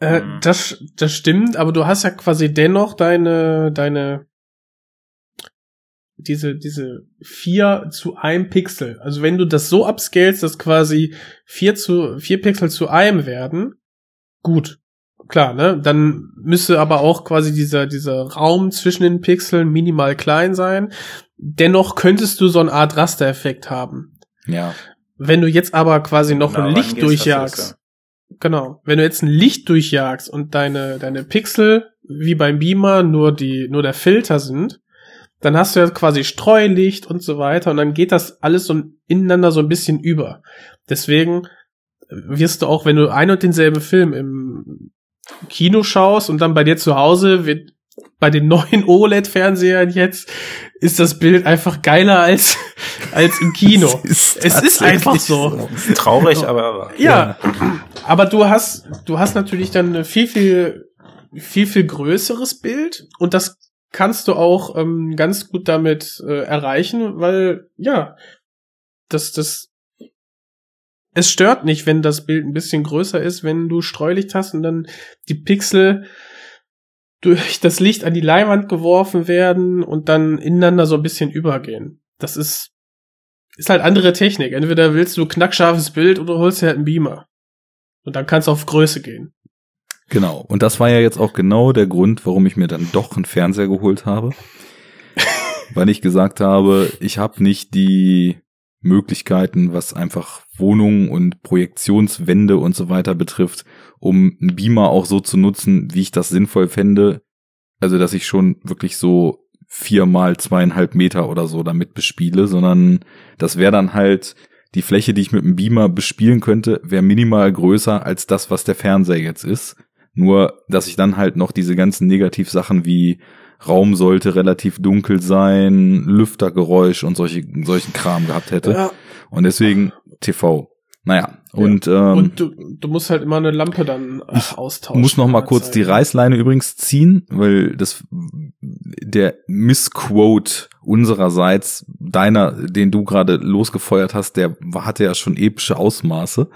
Äh, Mhm. das, das stimmt, aber du hast ja quasi dennoch deine, deine, diese, diese vier zu einem Pixel. Also wenn du das so upscalest, dass quasi vier zu, vier Pixel zu einem werden, gut. Klar, ne? Dann müsste aber auch quasi dieser, dieser Raum zwischen den Pixeln minimal klein sein. Dennoch könntest du so eine Art Rastereffekt haben. Ja. Wenn du jetzt aber quasi noch Na, ein Licht durchjagst, Genau. Wenn du jetzt ein Licht durchjagst und deine, deine Pixel, wie beim Beamer, nur die, nur der Filter sind, dann hast du ja quasi Streulicht und so weiter und dann geht das alles so ineinander so ein bisschen über. Deswegen wirst du auch, wenn du ein und denselben Film im Kino schaust und dann bei dir zu Hause wird bei den neuen *laughs* OLED-Fernsehern jetzt ist das Bild einfach geiler als, *laughs* als im Kino. *laughs* Es ist es ist einfach so. Traurig, aber, aber. Ja, aber du hast, du hast natürlich dann ein viel, viel, viel, viel größeres Bild und das kannst du auch ähm, ganz gut damit äh, erreichen, weil, ja, das, das, es stört nicht, wenn das Bild ein bisschen größer ist, wenn du Streulicht hast und dann die Pixel durch das Licht an die Leinwand geworfen werden und dann ineinander so ein bisschen übergehen. Das ist, ist halt andere Technik. Entweder willst du knackscharfes Bild oder holst dir halt einen Beamer. Und dann kannst du auf Größe gehen. Genau. Und das war ja jetzt auch genau der Grund, warum ich mir dann doch einen Fernseher geholt habe. *laughs* Weil ich gesagt habe, ich habe nicht die Möglichkeiten, was einfach Wohnungen und Projektionswände und so weiter betrifft, um einen Beamer auch so zu nutzen, wie ich das sinnvoll fände. Also, dass ich schon wirklich so vier mal zweieinhalb Meter oder so damit bespiele, sondern das wäre dann halt die Fläche, die ich mit dem Beamer bespielen könnte, wäre minimal größer als das, was der Fernseher jetzt ist. Nur, dass ich dann halt noch diese ganzen Negativsachen wie Raum sollte relativ dunkel sein, Lüftergeräusch und solche, solchen Kram gehabt hätte. Ja. Und deswegen TV. Naja, und, ähm, Und du, du musst halt immer eine Lampe dann äh, austauschen. muss noch mal kurz Zeit. die Reißleine übrigens ziehen, weil das der Missquote unsererseits deiner, den du gerade losgefeuert hast, der hatte ja schon epische Ausmaße.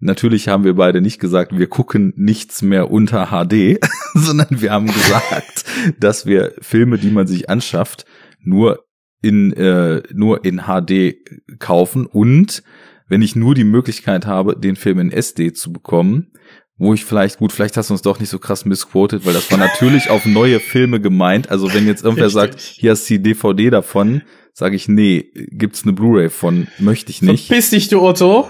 Natürlich haben wir beide nicht gesagt, wir gucken nichts mehr unter HD, *laughs* sondern wir haben gesagt, *laughs* dass wir Filme, die man sich anschafft, nur in äh, nur in HD kaufen und wenn ich nur die Möglichkeit habe, den Film in SD zu bekommen, wo ich vielleicht, gut, vielleicht hast du uns doch nicht so krass missquoted, weil das war natürlich auf neue Filme gemeint. Also wenn jetzt irgendwer Richtig. sagt, hier hast du die DVD davon, sage ich, nee, gibt's eine Blu-ray von, möchte ich nicht. Verpiss dich, du Otto.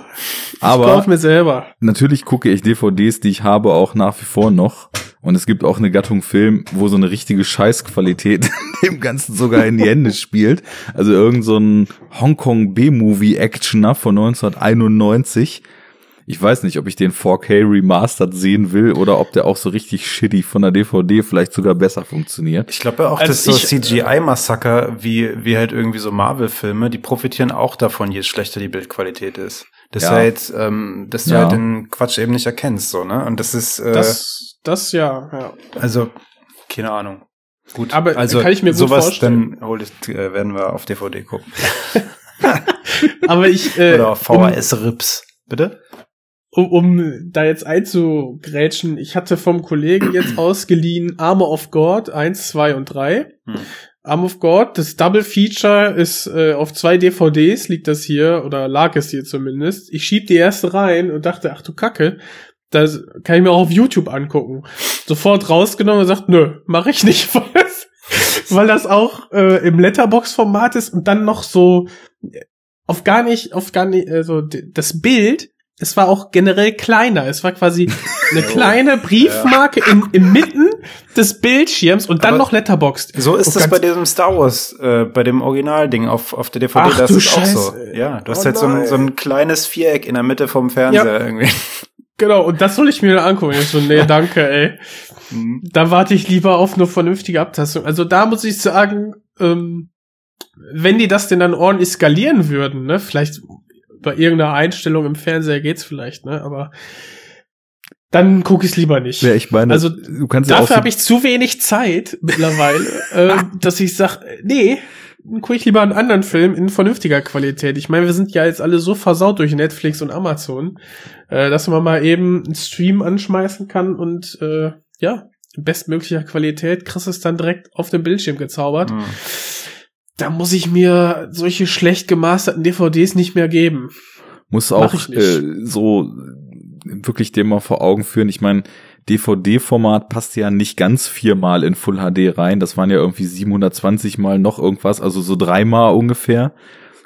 Ich Aber- kauf mir selber. Natürlich gucke ich DVDs, die ich habe, auch nach wie vor noch. Und es gibt auch eine Gattung Film, wo so eine richtige Scheißqualität *laughs* dem Ganzen sogar in die Hände spielt. Also irgend so ein Hongkong B-Movie-Actioner von 1991. Ich weiß nicht, ob ich den 4K remastered sehen will oder ob der auch so richtig shitty von der DVD vielleicht sogar besser funktioniert. Ich glaube ja auch, Also dass so CGI-Massaker wie, wie halt irgendwie so Marvel-Filme, die profitieren auch davon, je schlechter die Bildqualität ist. Dass Ja. du halt, ähm, dass du Ja. halt den Quatsch eben nicht erkennst, so, ne? Und das ist, äh, Das, das ja, ja. also, keine Ahnung. Gut, Aber also kann ich mir gut sowas, vorstellen. dann hol ich, äh, werden wir auf DVD gucken. *laughs* Aber ich, äh, Oder auf VHS-Rips. Bitte? Um, um da jetzt einzugrätschen, ich hatte vom Kollegen jetzt *clears throat* ausgeliehen Armor of God 1, 2 und 3. Hm. Arm of God, das Double Feature ist äh, auf zwei DVDs, liegt das hier, oder lag es hier zumindest. Ich schieb die erste rein und dachte, ach du Kacke, das kann ich mir auch auf YouTube angucken. Sofort rausgenommen und sagt, nö, mache ich nicht, *laughs* weil das, weil das auch äh, im Letterbox-Format ist und dann noch so äh, auf gar nicht, auf gar nicht, also das Bild, es war auch generell kleiner. Es war quasi *laughs* eine kleine Briefmarke in, inmitten des Bildschirms und dann Aber noch Letterboxd. So ist Und das ganz- bei diesem Star Wars, äh, bei dem Originalding auf, auf der DVD, Ach das du ist auch so. Scheiße. Ja, du hast Oh halt so ein, so ein kleines Viereck in der Mitte vom Fernseher Ja. irgendwie. *laughs* Genau, und das soll ich mir angucken. Ich so, nee, danke, ey. Mhm. Da warte ich lieber auf eine vernünftige Abtastung. Also da muss ich sagen, ähm, wenn die das denn dann ordentlich skalieren würden, ne, vielleicht bei irgendeiner Einstellung im Fernseher geht's vielleicht, ne, aber dann gucke ich lieber nicht. Ja, ich meine, Also, du kannst ja auch Dafür so- habe ich zu wenig Zeit mittlerweile, *laughs* äh, dass ich sag, nee, dann gucke ich lieber einen anderen Film in vernünftiger Qualität. Ich meine, wir sind ja jetzt alle so versaut durch Netflix und Amazon, äh, dass man mal eben einen Stream anschmeißen kann und äh, ja, in bestmöglicher Qualität kriegst du es dann direkt auf dem Bildschirm gezaubert. Mhm. Da muss ich mir solche schlecht gemasterten DVDs nicht mehr geben. muss auch äh, so wirklich dem mal vor Augen führen. Ich meine, DVD-Format passt ja nicht ganz viermal in Full HD rein. Das waren ja irgendwie 720 mal noch irgendwas, also so dreimal ungefähr.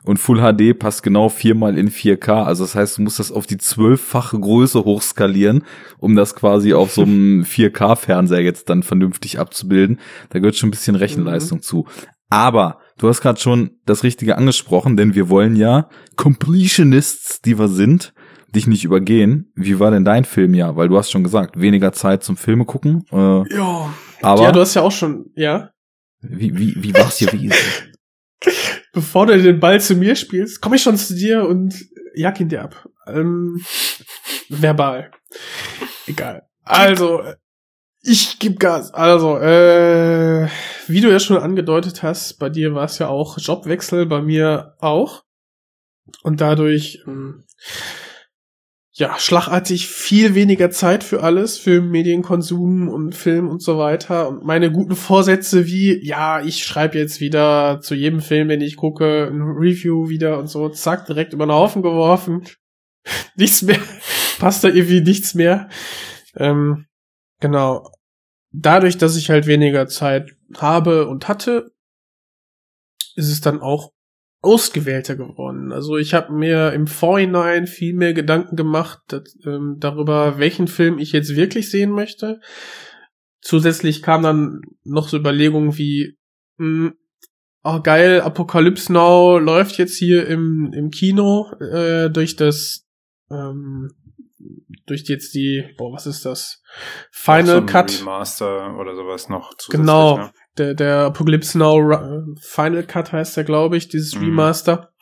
Und Full HD passt genau viermal in 4K. Also das heißt, du musst das auf die zwölffache Größe hochskalieren, um das quasi auf so einem *laughs* 4K-Fernseher jetzt dann vernünftig abzubilden. Da gehört schon ein bisschen Rechenleistung zu. Aber du hast gerade schon das Richtige angesprochen, denn wir wollen ja Completionists, die wir sind, dich nicht übergehen. Wie war denn dein Filmjahr? Weil du hast schon gesagt, weniger Zeit zum Filme gucken. Äh, Ja. Aber ja, du hast ja auch schon, ja. wie, wie, wie war's gewesen? *laughs* Bevor du den Ball zu mir spielst, komme ich schon zu dir und jag ihn dir ab. Ähm, verbal. Egal. Also, ich geb Gas. Also, äh, wie du ja schon angedeutet hast, bei dir war es ja auch Jobwechsel, bei mir auch. Und dadurch, ähm, ja, schlagartig viel weniger Zeit für alles, für Medienkonsum und Film und so weiter. Und meine guten Vorsätze wie, ja, ich schreibe jetzt wieder zu jedem Film, den ich gucke, ein Review wieder und so, zack, direkt über den Haufen geworfen. *laughs* nichts mehr, passt da irgendwie nichts mehr. Ähm, genau. Dadurch, dass ich halt weniger Zeit habe und hatte, ist es dann auch ausgewählter geworden. Also ich habe mir im Vorhinein viel mehr Gedanken gemacht dass, ähm, darüber, welchen Film ich jetzt wirklich sehen möchte. Zusätzlich kam dann noch so Überlegungen wie, mh, oh geil, Apocalypse Now läuft jetzt hier im, im Kino äh, durch das ähm, durch jetzt die, boah, was ist das? Final so Cut. Remaster oder sowas noch. Genau, Ne? der, der Apocalypse Now äh, Final Cut heißt der, glaube ich, dieses Mhm. Remaster.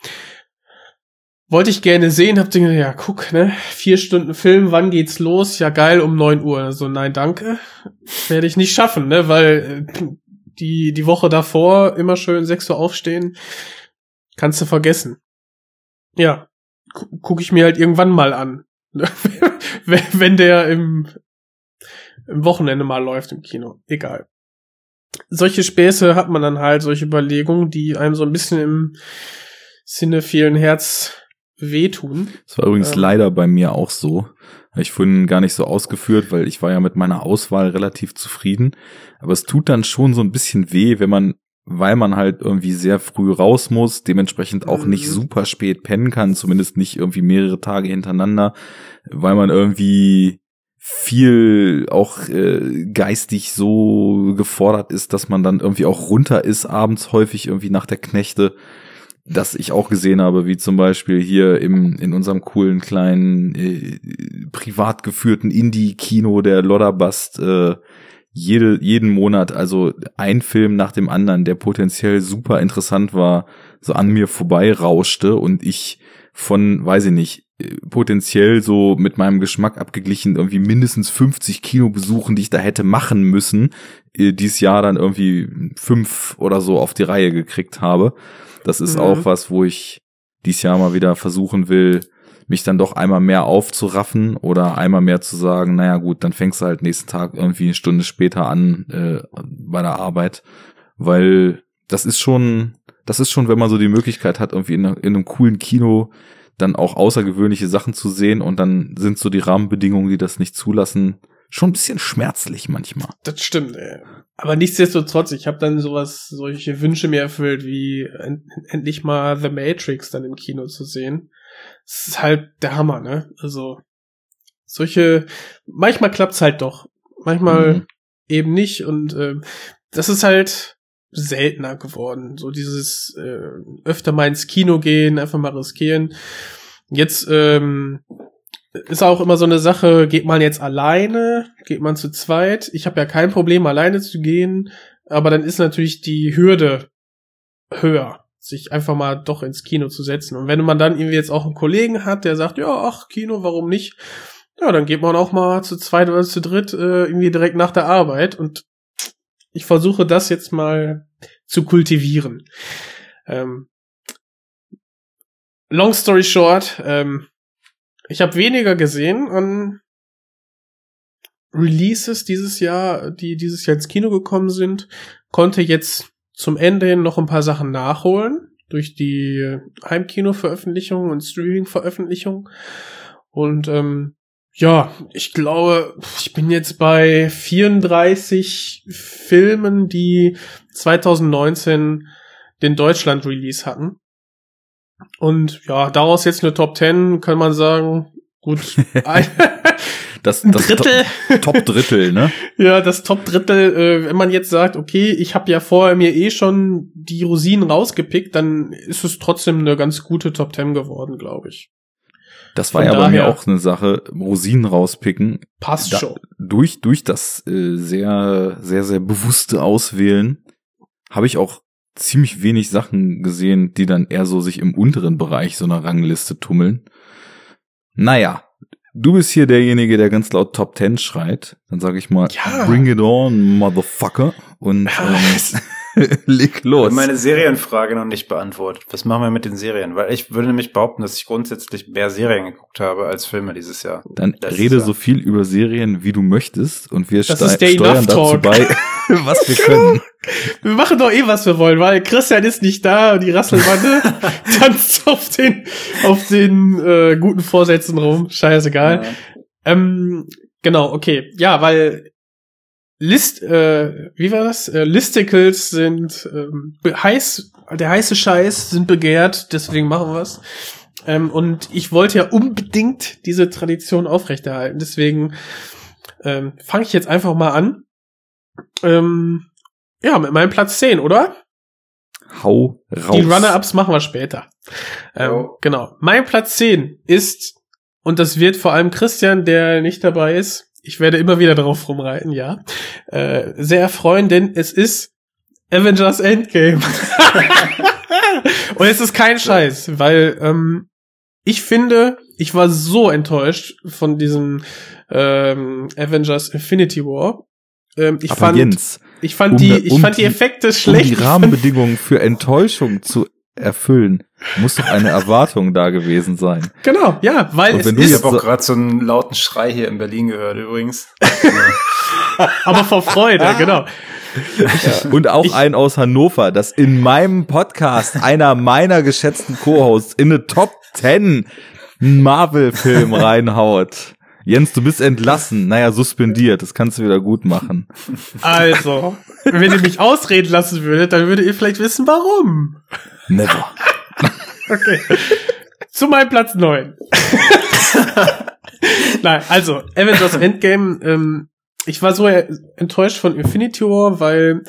Wollte ich gerne sehen, hab gedacht, ja, guck, ne, vier Stunden Film, wann geht's los? Ja, geil, um neun Uhr. Also, nein, danke. Werde ich nicht schaffen, ne, weil äh, die, die Woche davor immer schön sechs Uhr aufstehen, kannst du vergessen. Ja, gu guck ich mir halt irgendwann mal an. Wenn, der im, im Wochenende mal läuft im Kino. Egal solche Späße hat man dann halt, solche Überlegungen, die einem so ein bisschen im Sinne vielen Herz wehtun. Das war übrigens Ähm. leider bei mir auch so. Ich vorhin gar nicht so ausgeführt, weil ich war ja mit meiner Auswahl relativ zufrieden. Aber es tut dann schon so ein bisschen weh, wenn man, weil man halt irgendwie sehr früh raus muss, dementsprechend auch Mhm. nicht super spät pennen kann, zumindest nicht irgendwie mehrere Tage hintereinander, weil man irgendwie viel auch äh, geistig so gefordert ist, dass man dann irgendwie auch runter ist abends häufig irgendwie nach der Knechte das ich auch gesehen habe, wie zum Beispiel hier im, in unserem coolen kleinen äh, privat geführten Indie-Kino der Lodderbast äh, jede, jeden Monat, also ein Film nach dem anderen, der potenziell super interessant war, so an mir vorbei rauschte und ich von, weiß ich nicht, potenziell so mit meinem Geschmack abgeglichen irgendwie mindestens 50 Kinobesuchen, die ich da hätte machen müssen, äh, dieses Jahr dann irgendwie fünf oder so auf die Reihe gekriegt habe. Das ist Mhm. auch was, wo ich dieses Jahr mal wieder versuchen will, mich dann doch einmal mehr aufzuraffen oder einmal mehr zu sagen, naja gut, dann fängst du halt nächsten Tag irgendwie eine Stunde später an äh, bei der Arbeit, weil das ist schon, das ist schon, wenn man so die Möglichkeit hat, irgendwie in, in einem coolen Kino dann auch außergewöhnliche Sachen zu sehen und dann sind so die Rahmenbedingungen, die das nicht zulassen, schon ein bisschen schmerzlich manchmal. Das stimmt, ey. Aber nichtsdestotrotz, ich habe dann sowas, solche Wünsche mir erfüllt, wie en endlich mal The Matrix dann im Kino zu sehen. Das ist halt der Hammer, ne? Also solche, manchmal klappt's halt doch, manchmal Mhm. eben nicht und ähm, das ist halt seltener geworden. So dieses äh, öfter mal ins Kino gehen, einfach mal riskieren. Jetzt ähm, ist auch immer so eine Sache, geht man jetzt alleine, geht man zu zweit. Ich habe ja kein Problem, alleine zu gehen, aber dann ist natürlich die Hürde höher, sich einfach mal doch ins Kino zu setzen. Und wenn man dann irgendwie jetzt auch einen Kollegen hat, der sagt, ja, ach, Kino, warum nicht? Ja, dann geht man auch mal zu zweit oder zu dritt äh, irgendwie direkt nach der Arbeit und ich versuche das jetzt mal zu kultivieren. Ähm, long story short, ähm, ich habe weniger gesehen an Releases dieses Jahr, die dieses Jahr ins Kino gekommen sind, konnte jetzt zum Ende hin noch ein paar Sachen nachholen durch die Heimkino-Veröffentlichung und Streaming-Veröffentlichung. Und ähm, ja, ich glaube, ich bin jetzt bei 34 Filmen, die 2019 den Deutschland-Release hatten. Und ja, daraus jetzt eine Top 10, kann man sagen, gut, *laughs* *laughs* Das, das Drittel. Top, Top Drittel, ne? *laughs* Ja, das Top-Drittel, äh, wenn man jetzt sagt, okay, ich habe ja vorher mir eh schon die Rosinen rausgepickt, dann ist es trotzdem eine ganz gute Top 10 geworden, glaube ich. Das war Von ja bei mir auch eine Sache, Rosinen rauspicken. Passt Da, schon. durch, durch das äh, sehr, sehr, sehr bewusste Auswählen habe ich auch ziemlich wenig Sachen gesehen, die dann eher so sich im unteren Bereich so einer Rangliste tummeln. Naja, du bist hier derjenige, der ganz laut Top 10 schreit. Dann sage ich mal, Ja. bring it on, motherfucker. Und ähm, *laughs* leg los. meine Serienfrage noch nicht beantwortet. Was machen wir mit den Serien? Weil ich würde nämlich behaupten, dass ich grundsätzlich mehr Serien geguckt habe als Filme dieses Jahr. Dann Letztes rede so viel über Serien, wie du möchtest. Und wir Das der steuern dazu bei, *laughs* *laughs* was wir können. Wir machen doch eh, was wir wollen, weil Christian ist nicht da und die Rasselbande *laughs* tanzt auf den, auf den äh, guten Vorsätzen rum. Scheißegal. Ja. Ähm, genau, okay. Ja, weil List, äh, wie war das? Äh, Listicles sind ähm, heiß, der heiße Scheiß sind begehrt, deswegen machen wir's. Ähm, und ich wollte ja unbedingt diese Tradition aufrechterhalten, deswegen ähm, fange ich jetzt einfach mal an. Ähm, ja, mit meinem Platz 10, oder? Hau raus. Die Runner-Ups machen wir später. Ähm, Jo. genau. Mein Platz 10 ist, und das wird vor allem Christian, der nicht dabei ist, ich werde immer wieder darauf rumreiten, ja, äh, sehr erfreuen, denn es ist Avengers Endgame. *laughs* und es ist kein Scheiß, weil ähm, ich finde, ich war so enttäuscht von diesem ähm, Avengers Infinity War. Ähm, ich Aber fand, Jens, ich fand um die, ich um fand die die- Effekte um schlecht. die Ich fand- Rahmenbedingungen für Enttäuschung zu erfüllen, muss doch eine Erwartung da gewesen sein. Genau, ja, weil Und es wenn du Ich ist, habe auch gerade so einen lauten Schrei hier in Berlin gehört übrigens. *laughs* aber vor Freude, genau. Und auch Ich- ein aus Hannover, das in meinem Podcast einer meiner geschätzten Co-Hosts in eine Top 10 Marvel-Film *laughs* reinhaut. Jens, du bist entlassen. Naja, suspendiert. Das kannst du wieder gut machen. Also, wenn ihr mich ausreden lassen würdet, dann würdet ihr vielleicht wissen, warum. Never. Okay. Zu meinem Platz 9. *laughs* Nein, also, Avengers Endgame, ähm, ich war so enttäuscht von Infinity War, weil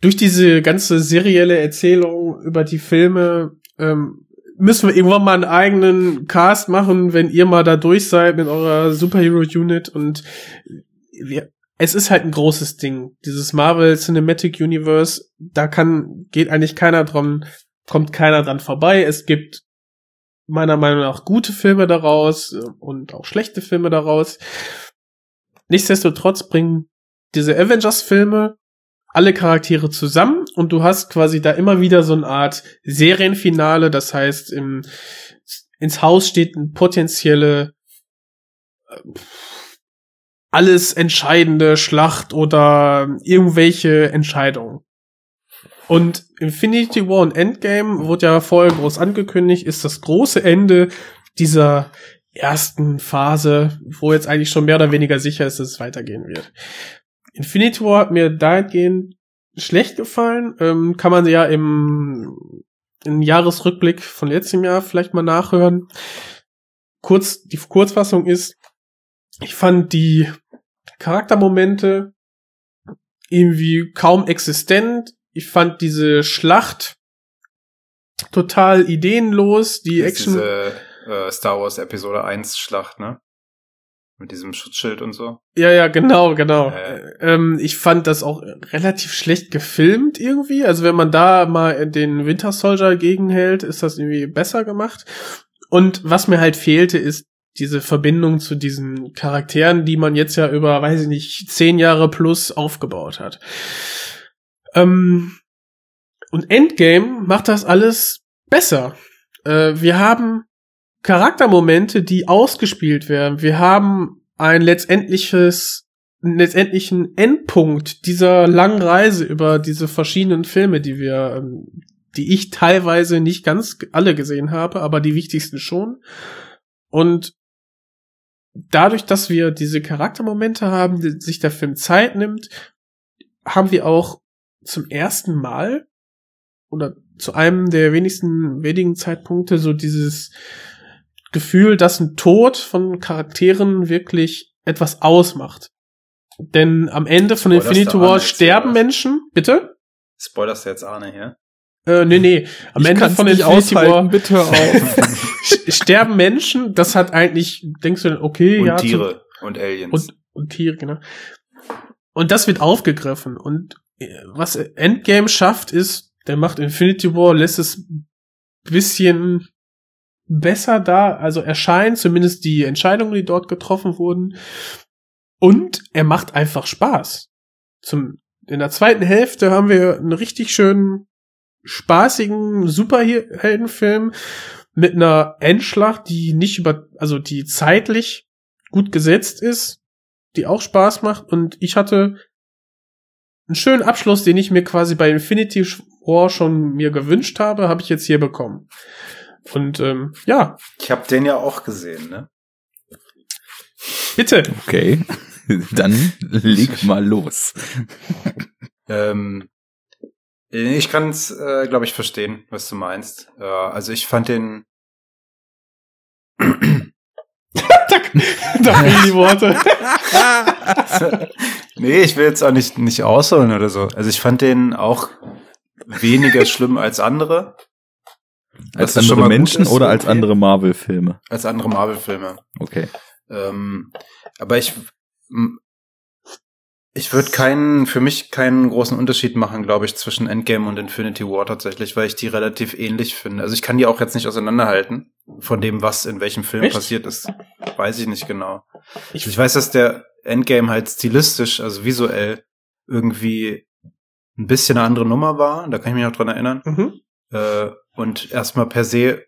durch diese ganze serielle Erzählung über die Filme ähm, müssen wir irgendwann mal einen eigenen Cast machen, wenn ihr mal da durch seid mit eurer Superhero-Unit und wir, es ist halt ein großes Ding. Dieses Marvel Cinematic Universe, da kann, geht eigentlich keiner dran, kommt keiner dran vorbei. Es gibt meiner Meinung nach gute Filme daraus und auch schlechte Filme daraus. Nichtsdestotrotz bringen diese Avengers-Filme alle Charaktere zusammen und du hast quasi da immer wieder so eine Art Serienfinale. Das heißt, im, ins Haus steht eine potenzielle äh, alles entscheidende Schlacht oder irgendwelche Entscheidungen. Und Infinity War und Endgame wurde ja vorher groß angekündigt, ist das große Ende dieser ersten Phase, wo jetzt eigentlich schon mehr oder weniger sicher ist, dass es weitergehen wird. Infinity War hat mir dahingehend schlecht gefallen. Ähm, kann man ja im, im Jahresrückblick von letztem Jahr vielleicht mal nachhören. Kurz, die Kurzfassung ist, ich fand die Charaktermomente irgendwie kaum existent. Ich fand diese Schlacht total ideenlos. Die Action. Diese äh, Star Wars Episode 1 Schlacht, ne? Mit diesem Schutzschild und so. Ja, ja, genau, genau. Äh. Ähm, ich fand das auch relativ schlecht gefilmt irgendwie. Also wenn man da mal den Winter Soldier gegenhält, ist das irgendwie besser gemacht. Und was mir halt fehlte, ist diese Verbindung zu diesen Charakteren, die man jetzt ja über, weiß ich nicht, zehn Jahre plus aufgebaut hat. Ähm, und Endgame macht das alles besser. Äh, wir haben Charaktermomente, die ausgespielt werden. Wir haben ein letztendliches, einen letztendlichen Endpunkt dieser langen Reise über diese verschiedenen Filme, die wir, ähm, die ich teilweise nicht ganz alle gesehen habe, aber die wichtigsten schon. Und dadurch, dass wir diese Charaktermomente haben, die sich der Film Zeit nimmt, haben wir auch zum ersten Mal oder zu einem der wenigsten wenigen Zeitpunkte so dieses Gefühl, dass ein Tod von Charakteren wirklich etwas ausmacht. Denn am Ende von Spoilerst Infinity War jetzt, sterben was? Menschen, bitte? Spoilerst du jetzt Arne hier? Äh, nee, nee. Am Ich Ende von nicht Infinity War aushalten, bitte auf. *laughs* sterben Menschen. Das hat eigentlich, denkst du okay, Und ja. Tiere und Aliens. Und, und Tiere, genau. Und das wird aufgegriffen. Und äh, was Endgame schafft, ist, der macht Infinity War, lässt es ein bisschen besser da, also erscheinen, zumindest die Entscheidungen, die dort getroffen wurden. Und er macht einfach Spaß. Zum, in der zweiten Hälfte haben wir einen richtig schönen, spaßigen Superheldenfilm mit einer Endschlacht, die nicht über, also die zeitlich gut gesetzt ist, die auch Spaß macht und ich hatte einen schönen Abschluss, den ich mir quasi bei Infinity War schon mir gewünscht habe, habe ich jetzt hier bekommen. Und ähm, ja, ich habe den ja auch gesehen, ne? bitte. Okay. *laughs* Dann leg mal los. Ähm, ich kann es, äh, glaube ich, verstehen, was du meinst. Äh, also ich fand den. *laughs* da fehlen die Worte. *laughs* nee, ich will jetzt auch nicht, nicht ausholen oder so. Also ich fand den auch weniger schlimm als andere. Als andere Menschen ist, oder als okay. andere Marvel-Filme? Als andere Marvel-Filme. Okay. Ähm, aber ich, ich würde keinen, für mich keinen großen Unterschied machen, glaube ich, zwischen Endgame und Infinity War tatsächlich, weil ich die relativ ähnlich finde. Also ich kann die auch jetzt nicht auseinanderhalten von dem, was in welchem Film Echt? passiert ist. Weiß ich nicht genau. Ich- Ich, weiß, dass der Endgame halt stilistisch, also visuell, irgendwie ein bisschen eine andere Nummer war. Da kann ich mich noch dran erinnern Mhm. äh, und erstmal per se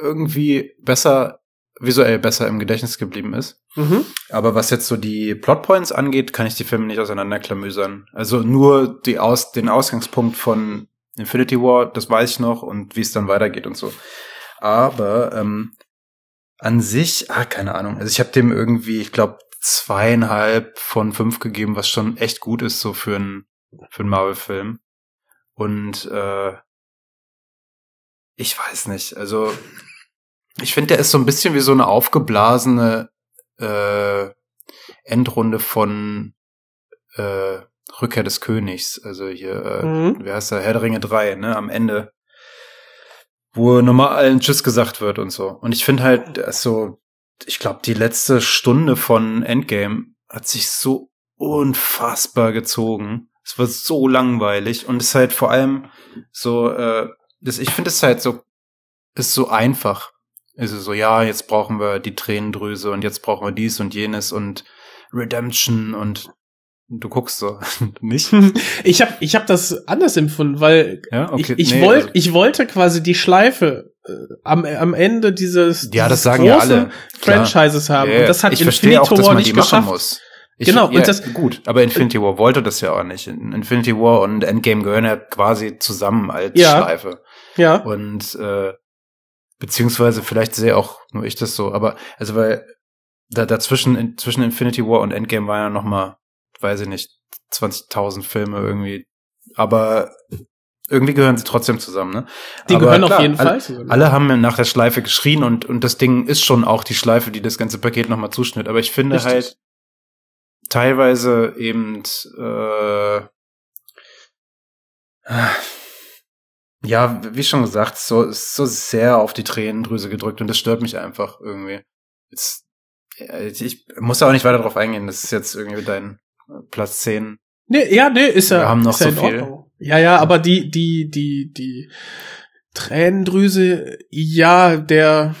irgendwie besser, visuell besser im Gedächtnis geblieben ist. Mhm. Aber was jetzt so die Plotpoints angeht, kann ich die Filme nicht auseinanderklamüsern. Also nur die Aus den Ausgangspunkt von Infinity War, das weiß ich noch und wie es dann weitergeht und so. Aber ähm, an sich, ah, keine Ahnung. Also ich habe dem irgendwie, ich glaube, zweieinhalb von fünf gegeben, was schon echt gut ist so für einen für einen Marvel-Film. Und äh, ich weiß nicht. Also ich finde, der ist so ein bisschen wie so eine aufgeblasene äh, Endrunde von äh, Rückkehr des Königs. Also hier, äh, Mhm. wie heißt der? Herr der Ringe 3, ne? Am Ende. Wo nochmal allen Tschüss gesagt wird und so. Und ich finde halt, der ist so, ich glaube, die letzte Stunde von Endgame hat sich so unfassbar gezogen. Es war so langweilig und ist halt vor allem so, äh, das, ich finde es halt so, ist so einfach. Also so, ja, jetzt brauchen wir die Tränendrüse und jetzt brauchen wir dies und jenes und Redemption und du guckst so, *laughs* nicht? *laughs* Ich habe ich hab das anders empfunden, weil Ja, ich, ich, nee, wollt, also- ich wollte quasi die Schleife äh, am, am Ende dieses, Ja, das sagen ja alle. Klar. Franchises haben. Ja, Und das hat ich Infinity auch, War man nicht geschafft. muss. Ich, Genau, und ja, das- gut, aber Infinity War wollte das ja auch nicht. Infinity War und Endgame gehören ja quasi zusammen als Ja. Schleife. Ja. Und äh, beziehungsweise vielleicht sehe auch nur ich das so, aber also weil da dazwischen in, zwischen Infinity War und Endgame war ja noch mal, weiß ich nicht, 20.000 Filme irgendwie, aber irgendwie gehören sie trotzdem zusammen, ne? Die aber gehören auf klar, jeden alle, Fall zusammen. Alle haben nach der Schleife geschrien und und das Ding ist schon auch die Schleife, die das ganze Paket noch mal zuschnitt, aber ich finde Richtig. halt teilweise eben äh, ja, wie schon gesagt, so so sehr auf die Tränendrüse gedrückt und das stört mich einfach irgendwie. Jetzt, ja, ich muss auch nicht weiter drauf eingehen, das ist jetzt irgendwie dein Platz 10. Nee, ja, nee, ist ja. Wir haben noch ist ja so viel. Ordnung. Ja, ja, aber die, die, die, die Tränendrüse, ja, der.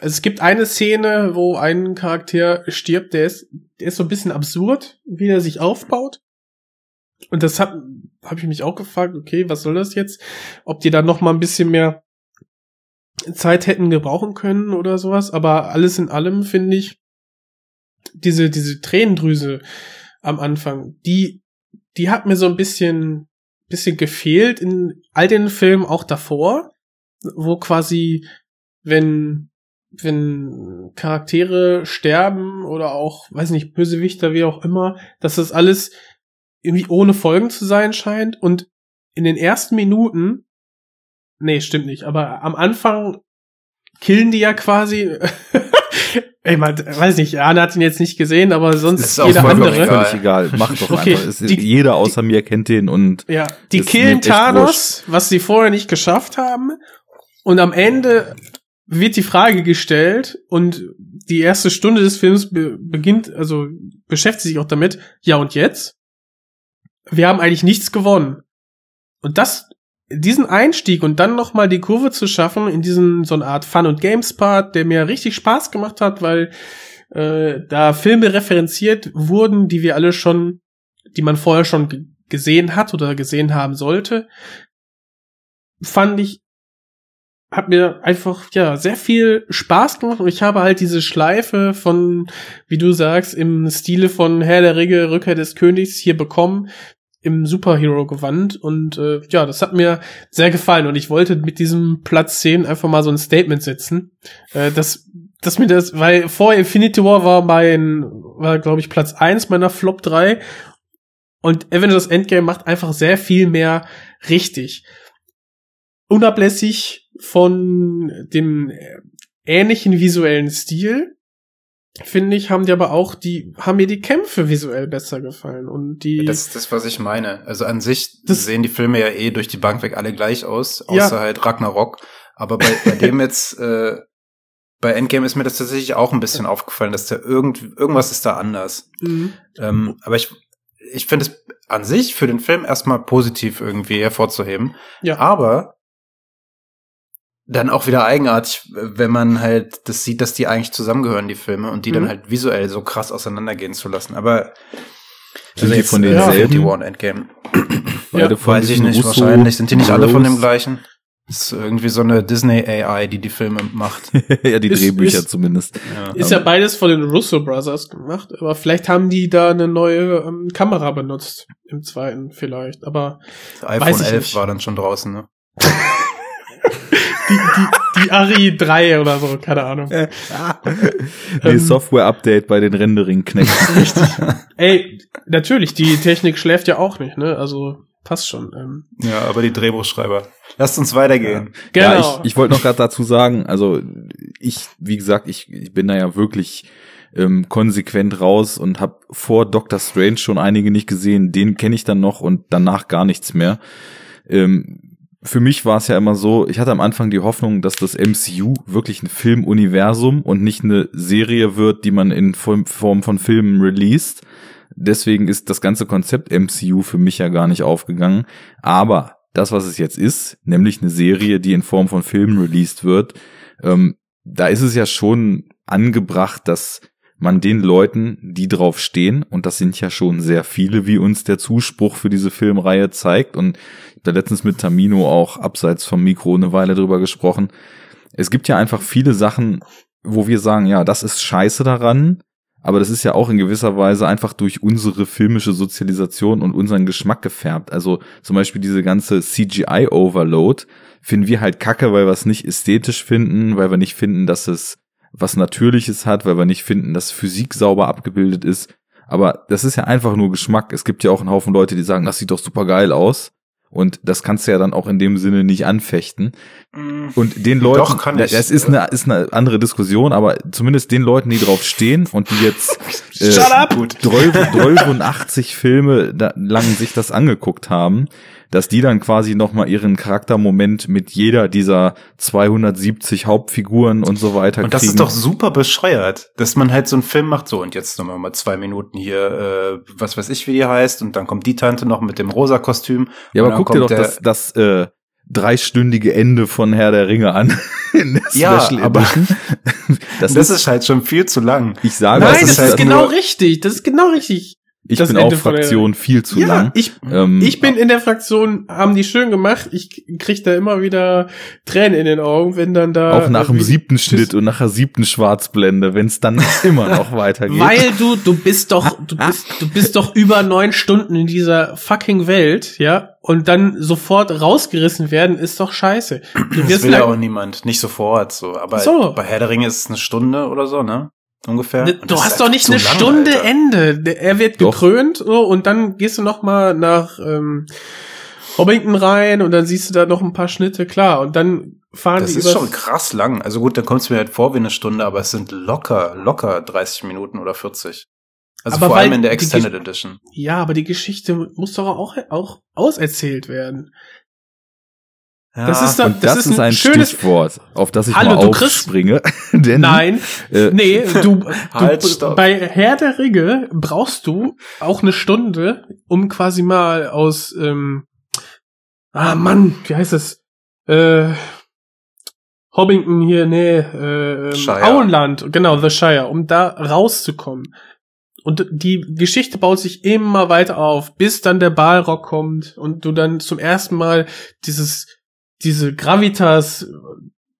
Also es gibt eine Szene, wo ein Charakter stirbt, der ist, der ist so ein bisschen absurd, wie er sich aufbaut. Und das habe ich mich auch gefragt, okay, was soll das jetzt? Ob die da noch mal ein bisschen mehr Zeit hätten gebrauchen können oder sowas. Aber alles in allem finde ich diese diese Tränendrüse am Anfang, die die hat mir so ein bisschen bisschen gefehlt in all den Filmen auch davor, wo quasi wenn wenn Charaktere sterben oder auch, weiß nicht, Bösewichter, wie auch immer, dass das alles irgendwie ohne Folgen zu sein scheint und in den ersten Minuten, nee, stimmt nicht, aber am Anfang killen die ja quasi *laughs* Ey, man, weiß nicht, Arne hat ihn jetzt nicht gesehen, aber sonst Ist auch jeder andere. egal. Völlig egal. Mach doch Okay, einfach. Es, die- jeder außer mir kennt den und Ja, die Ist killen Thanos, was sie vorher nicht geschafft haben. Und am Ende wird die Frage gestellt und die erste Stunde des Films be beginnt, also beschäftigt sich auch damit, ja und jetzt? Wir haben eigentlich nichts gewonnen. Und das, diesen Einstieg und dann nochmal die Kurve zu schaffen in diesen, so eine Art Fun- und Games-Part, der mir richtig Spaß gemacht hat, weil äh, da Filme referenziert wurden, die wir alle schon, die man vorher schon ge- gesehen hat oder gesehen haben sollte, fand ich, hat mir einfach, ja, sehr viel Spaß gemacht und ich habe halt diese Schleife von, wie du sagst, im Stile von Herr der Ringe, Rückkehr des Königs hier bekommen, im Superhero-Gewand und äh, ja, das hat mir sehr gefallen und ich wollte mit diesem Platz 10 einfach mal so ein Statement setzen, äh, dass, dass mir das, weil vor Infinity War war mein, war glaube ich Platz 1 meiner Flop 3 und Avengers Endgame macht einfach sehr viel mehr richtig. Unablässig von dem äh, ähnlichen visuellen Stil, finde ich, haben die aber auch die, haben mir die Kämpfe visuell besser gefallen und die, Das ist das, was ich meine. Also an sich Das- sehen die Filme ja eh durch die Bank weg alle gleich aus, außer Ja. halt Ragnarok. Aber bei, bei dem *laughs* jetzt, äh, bei Endgame ist mir das tatsächlich auch ein bisschen aufgefallen, dass da irgend, irgendwas ist da anders. Mhm. Ähm, aber ich, ich finde es an sich für den Film erstmal positiv irgendwie hervorzuheben. Ja. Aber dann auch wieder eigenartig, wenn man halt das sieht, dass die eigentlich zusammengehören, die Filme, und die dann Mhm. halt visuell so krass auseinandergehen zu lassen. Aber Sind die von denselben? War und Endgame. beide von Weiß ich nicht, Russo- wahrscheinlich. Sind die nicht alle von dem gleichen? Das ist irgendwie so eine Disney AI, die die Filme macht. *laughs* ja, die Ist- Drehbücher ist- zumindest. Ja. Ist ja beides von den Russo Brothers gemacht, aber vielleicht haben die da eine neue ähm, Kamera benutzt im zweiten vielleicht, aber Das Weiß iPhone ich 11 nicht. war dann schon draußen, ne? *laughs* die, die, die Ari 3 oder so, keine Ahnung. *laughs* Nee, Ähm, Software-Update bei den Rendering-Knechten. *laughs* Ey, natürlich, die Technik schläft ja auch nicht, ne? Also passt schon. Ähm, Ja, aber die Drehbuchschreiber. Lasst uns weitergehen. genau. Ja, ich, ich wollte noch gerade dazu sagen, also ich, wie gesagt, ich, ich bin da ja wirklich ähm, konsequent raus und habe vor Doctor Strange schon einige nicht gesehen. Den kenne ich dann noch und danach gar nichts mehr. Ähm, für mich war es ja immer so, ich hatte am Anfang die Hoffnung, dass das MCU wirklich ein Filmuniversum und nicht eine Serie wird, die man in Form von Filmen released. Deswegen ist das ganze Konzept MCU für mich ja gar nicht aufgegangen. Aber das, was es jetzt ist, nämlich eine Serie, die in Form von Filmen released wird, ähm, da ist es ja schon angebracht, dass man den Leuten, die drauf stehen, und das sind ja schon sehr viele, wie uns der Zuspruch für diese Filmreihe zeigt, und da letztens mit Tamino auch abseits vom Mikro eine Weile drüber gesprochen. Es gibt ja einfach viele Sachen, wo wir sagen, ja, das ist scheiße daran, aber das ist ja auch in gewisser Weise einfach durch unsere filmische Sozialisation und unseren Geschmack gefärbt. Also zum Beispiel diese ganze CGI-Overload finden wir halt kacke, weil wir es nicht ästhetisch finden, weil wir nicht finden, dass es was Natürliches hat, weil wir nicht finden, dass Physik sauber abgebildet ist. Aber das ist ja einfach nur Geschmack. Es gibt ja auch einen Haufen Leute, die sagen, das sieht doch super geil aus. Und das kannst du ja dann auch in dem Sinne nicht anfechten. Und den Leuten, Doch, kann ich. das ist eine, ist eine andere Diskussion, aber zumindest den Leuten, die drauf stehen und die jetzt äh, Shut up! Gut. 80 Filme lang sich das angeguckt haben, dass die dann quasi nochmal ihren Charaktermoment mit jeder dieser 270 Hauptfiguren und so weiter Und das kriegen. ist doch super bescheuert, dass man halt so einen Film macht, so und jetzt nochmal mal zwei Minuten hier, äh, was weiß ich, wie die heißt, und dann kommt die Tante noch mit dem rosa Kostüm. ja, aber guck dir doch das, das äh, dreistündige Ende von Herr der Ringe an. *laughs* Ja, aber- *laughs* das, Das, ist, ist halt schon viel zu lang. ich sage, Nein, das das ist halt genau richtig. Das ist genau richtig. Ich das bin Ende auch von der- Fraktion viel zu ja, lang. ich Ähm, Ich bin in der Fraktion, haben die schön gemacht. Ich krieg da immer wieder Tränen in den Augen, wenn dann da. auch nach dem siebten Schnitt und nach der siebten Schwarzblende, wenn es dann *laughs* immer noch weitergeht. Weil du, du bist doch, du bist, du bist doch über neun Stunden in dieser fucking Welt, ja, und dann sofort rausgerissen werden, ist doch scheiße. Du Das wirst will ja lang- auch niemand, nicht sofort so. Aber So. bei Herr der Ringe ist es eine Stunde oder so, ne? Ungefähr. Und Du das ist hast doch nicht eine lang, Stunde Alter. Ende. Der- Er wird Doch. gekrönt so, und dann gehst du noch mal nach ähm, Hobbington rein und dann siehst du da noch ein paar Schnitte, klar. Und dann fahren Das die ist übers- schon krass lang. Also gut, dann kommt es mir halt vor wie eine Stunde, aber es sind locker, locker 30 Minuten oder 40. Also Aber vor allem in der Extended Edition. Ja, aber die Geschichte muss doch auch, auch auserzählt werden. Das ist doch- Und das, das ist, ein ein schönes- Stichwort, auf das ich Hallo, mal aufspringe. *laughs* Denn, Nein, äh, nee, du, *laughs* Halt, du bei Herr der Ringe brauchst du auch eine Stunde, um quasi mal aus ähm, Ah Mann, wie heißt es? Äh, Hobbington hier, nee, äh, ähm, Shire. Auenland, genau, The Shire, um da rauszukommen. Und die Geschichte baut sich immer weiter auf, bis dann der Balrog kommt und du dann zum ersten Mal dieses, diese Gravitas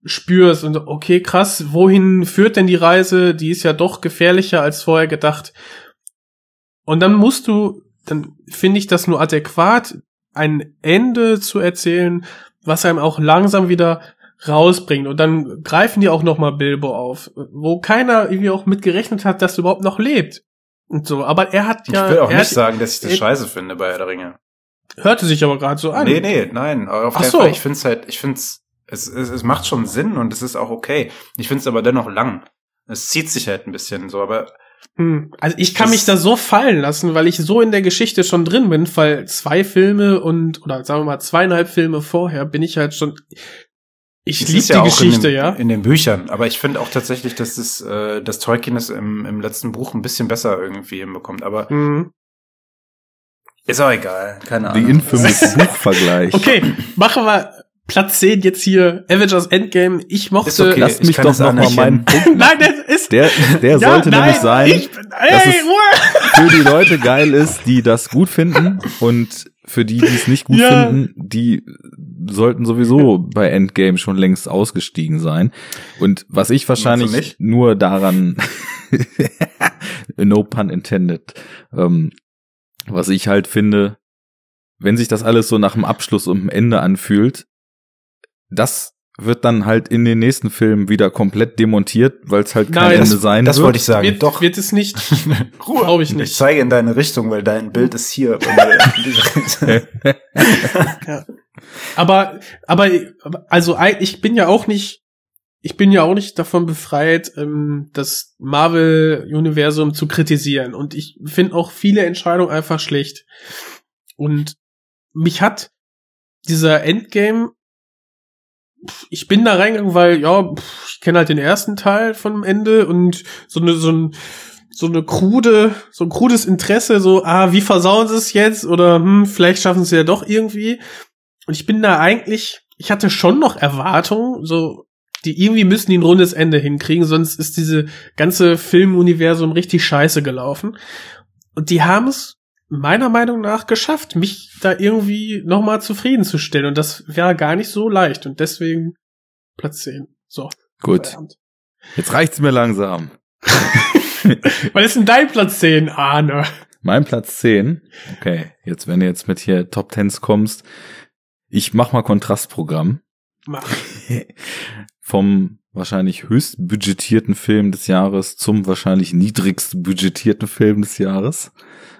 spürst und okay, krass, wohin führt denn die Reise? Die ist ja doch gefährlicher als vorher gedacht. Und dann musst du, dann finde ich das nur adäquat, ein Ende zu erzählen, was einem auch langsam wieder rausbringt. Und dann greifen die auch noch mal Bilbo auf, wo keiner irgendwie auch mit gerechnet hat, dass er überhaupt noch lebt. Und so. Aber er hat Ich ja, will auch nicht hat, sagen, dass ich das er- scheiße finde bei Herr der Ringe. Hörte sich aber gerade so an. Nee, nee, nein. Auf Ach so. Fall. Ich finde es halt, ich finde es, es, es macht schon Sinn und es ist auch okay. Ich finde es aber dennoch lang. Es zieht sich halt ein bisschen so, aber Hm. Also ich kann mich da so fallen lassen, weil ich so in der Geschichte schon drin bin, weil zwei Filme und, oder sagen wir mal zweieinhalb Filme vorher bin ich halt schon, ich es liebe die ja auch Geschichte, in den, ja. in den Büchern. Aber ich finde auch tatsächlich, dass das, äh, dass Tolkien es im, im letzten Buch ein bisschen besser irgendwie hinbekommt. Aber Hm. Ist auch egal. Keine The Ahnung. infamous *laughs* Buchvergleich. Okay, machen wir Platz 10 jetzt hier, Avengers Endgame. Ich mochte, Ist okay. Lass ich mich doch noch mal meinen Punkt. *laughs* nein, das ist, Der, der ja, sollte nein, nämlich sein, ich ey, für die Leute geil ist, die das gut finden und für die, die es nicht gut Ja. finden, die sollten sowieso bei Endgame schon längst ausgestiegen sein. Und was ich wahrscheinlich nur daran, *laughs* no pun intended, ähm, was ich halt finde, wenn sich das alles so nach dem Abschluss und dem Ende anfühlt, das wird dann halt in den nächsten Filmen wieder komplett demontiert, weil es halt kein Nein, Ende das- sein Das wird. wollte ich sagen. Wird, Doch. wird es nicht, *laughs* glaube ich Ich nicht. zeige in deine Richtung, weil dein Bild ist hier. *laughs* Aber, aber, also ich bin ja auch nicht, ich bin ja auch nicht davon befreit, ähm, das Marvel-Universum zu kritisieren. Und ich finde auch viele Entscheidungen einfach schlecht. Und mich hat dieser Endgame, ich bin da reingegangen, weil, ja, ich kenne halt den ersten Teil vom Ende und so eine, so ein, so eine krude, so ein krudes Interesse, so, ah, wie versauen sie es jetzt? Oder, hm, vielleicht schaffen sie ja doch irgendwie. Und ich bin da eigentlich, ich hatte schon noch Erwartungen, so, die irgendwie müssen die ein rundes Ende hinkriegen, sonst ist diese ganze Filmuniversum richtig scheiße gelaufen. Und die haben es meiner Meinung nach geschafft, mich da irgendwie nochmal zufriedenzustellen. Und das wäre gar nicht so leicht. Und deswegen Platz 10. So. Gut, Feierabend. jetzt reicht's mir langsam. *laughs* Was ist denn dein Platz 10, Arne? Mein Platz 10. Okay, jetzt wenn du jetzt mit hier Top Tens kommst, ich mach mal Kontrastprogramm Mach. *laughs* vom wahrscheinlich höchst budgetierten Film des Jahres zum wahrscheinlich niedrigst budgetierten Film des Jahres.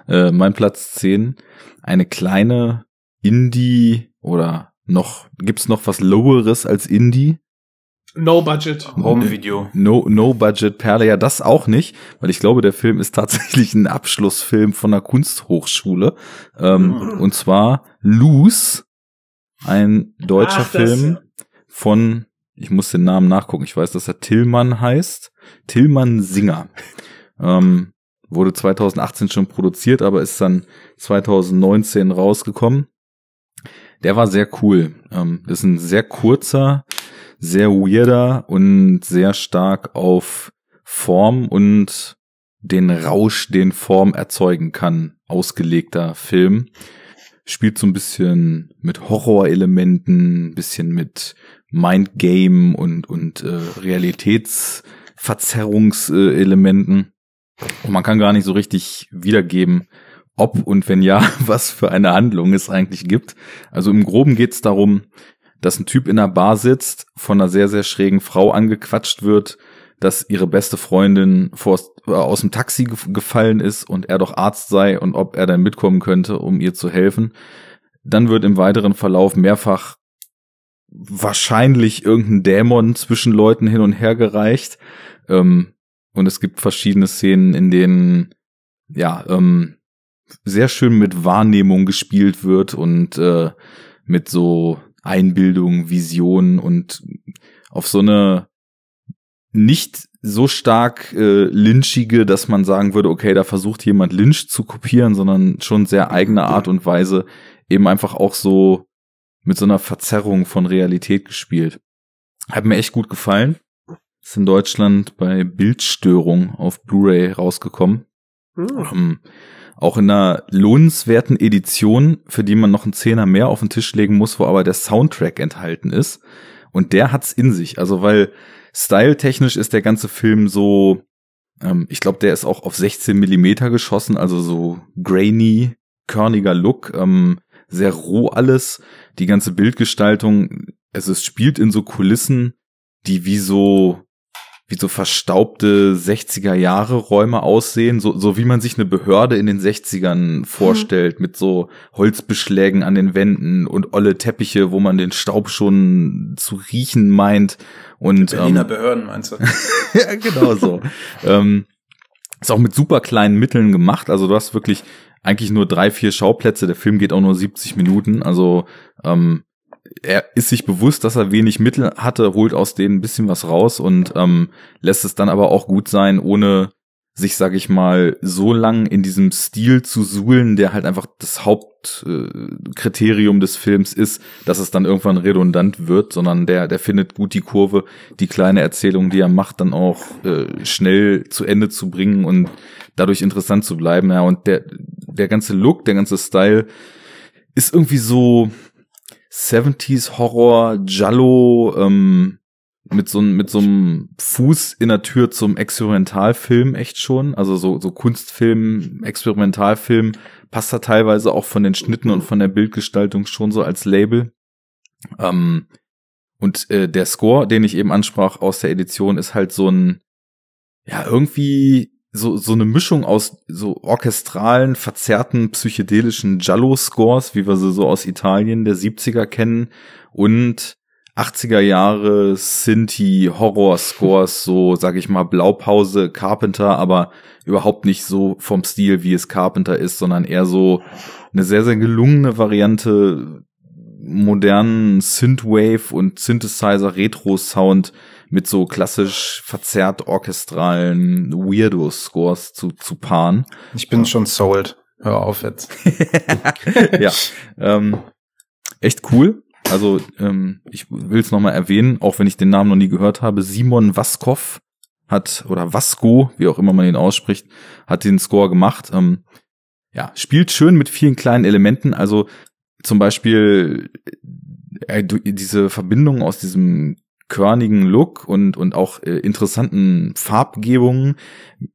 Äh, mein Platz 10, eine kleine Indie oder noch gibt's noch was loweres als Indie? No Budget. Home-Video. No, no Budget Perle, ja, das auch nicht, weil ich glaube, der Film ist tatsächlich ein Abschlussfilm von einer Kunsthochschule. Ähm, Mhm. Und zwar Loose, ein deutscher Ach, Film von, ich muss den Namen nachgucken, ich weiß, dass er Tillmann heißt. Tillmann Singer. Ähm, wurde 2018 schon produziert, aber ist dann 2019 rausgekommen. Der war sehr cool. Ähm, ist ein sehr kurzer, sehr weirder und sehr stark auf Form und den Rausch, den Form erzeugen kann, ausgelegter Film. Spielt so ein bisschen mit Horrorelementen, ein bisschen mit Mindgame und, und äh, Realitätsverzerrungselementen. Und man kann gar nicht so richtig wiedergeben, ob und wenn ja, *laughs* was für eine Handlung es eigentlich gibt. Also im Groben geht es darum, dass ein Typ in einer Bar sitzt, von einer sehr, sehr schrägen Frau angequatscht wird, dass ihre beste Freundin vor, äh, aus dem Taxi gef- gefallen ist und er doch Arzt sei und ob er dann mitkommen könnte, um ihr zu helfen. dann wird im weiteren Verlauf mehrfach wahrscheinlich irgendein Dämon zwischen Leuten hin und her gereicht. Ähm, und es gibt verschiedene Szenen, in denen ja ähm, sehr schön mit Wahrnehmung gespielt wird und äh, mit so Einbildung, Vision und auf so eine nicht so stark äh, lynchige, dass man sagen würde, okay, da versucht jemand Lynch zu kopieren, sondern schon sehr eigene Art und Weise eben einfach auch so mit so einer Verzerrung von Realität gespielt. Hat mir echt gut gefallen. Ist in Deutschland bei Bildstörung auf Blu-ray rausgekommen. Hm. Ähm, auch in einer lohnenswerten Edition, für die man noch einen Zehner mehr auf den Tisch legen muss, wo aber der Soundtrack enthalten ist. Und der hat's in sich. Also weil styletechnisch ist der ganze Film so, ähm, ich glaube, der ist auch auf 16 Millimeter geschossen, also so grainy, körniger Look, ähm, sehr roh alles. Die ganze Bildgestaltung, es spielt in so Kulissen, die wie so wie so verstaubte 60er Jahre Räume aussehen, so, so wie man sich eine Behörde in den 60ern vorstellt, mit so Holzbeschlägen an den Wänden und olle Teppiche, wo man den Staub schon zu riechen meint. Und, Berliner ähm, Behörden meinst du? *laughs* ja, genau so. *laughs* ähm, ist auch mit super kleinen Mitteln gemacht. Also du hast wirklich eigentlich nur drei, vier Schauplätze. Der Film geht auch nur 70 Minuten. Also ähm, er ist sich bewusst, dass er wenig Mittel hatte, holt aus denen ein bisschen was raus und ähm, lässt es dann aber auch gut sein, ohne sich, sag ich mal, so lang in diesem Stil zu suhlen, der halt einfach das Hauptkriterium äh, des Films ist, dass es dann irgendwann redundant wird, sondern der, der findet gut die Kurve, die kleine Erzählung, die er macht, dann auch äh, schnell zu Ende zu bringen und dadurch interessant zu bleiben. Ja, und der, der ganze Look, der ganze Style ist irgendwie so, 70s Horror, Jallo, ähm, mit so, mit so einem Fuß in der Tür zum Experimentalfilm echt schon. Also so, so Kunstfilm, Experimentalfilm passt da teilweise auch von den Schnitten und von der Bildgestaltung schon so als Label. Ähm, und äh, der Score, den ich eben ansprach aus der Edition, ist halt so ein, ja, irgendwie so, so eine Mischung aus so orchestralen, verzerrten, psychedelischen Giallo-Scores, wie wir sie so aus Italien der 70er kennen, und 80er Jahre Sinti Horror Scores, so sag ich mal Blaupause Carpenter, aber überhaupt nicht so vom Stil, wie es Carpenter ist, sondern eher so eine sehr, sehr gelungene Variante modernen Synthwave und Synthesizer Retro Sound mit so klassisch verzerrt orchestralen Weirdo-Scores zu, zu paaren. Ich bin schon sold. Hör auf jetzt. *laughs* *laughs* ja, ähm, echt cool. Also ähm, ich will es nochmal erwähnen, auch wenn ich den Namen noch nie gehört habe. Simon Waskow hat, oder Vasco, wie auch immer man ihn ausspricht, hat den Score gemacht. Ähm, ja, spielt schön mit vielen kleinen Elementen. Also zum Beispiel äh, diese Verbindung aus diesem körnigen Look und, und auch äh, interessanten Farbgebungen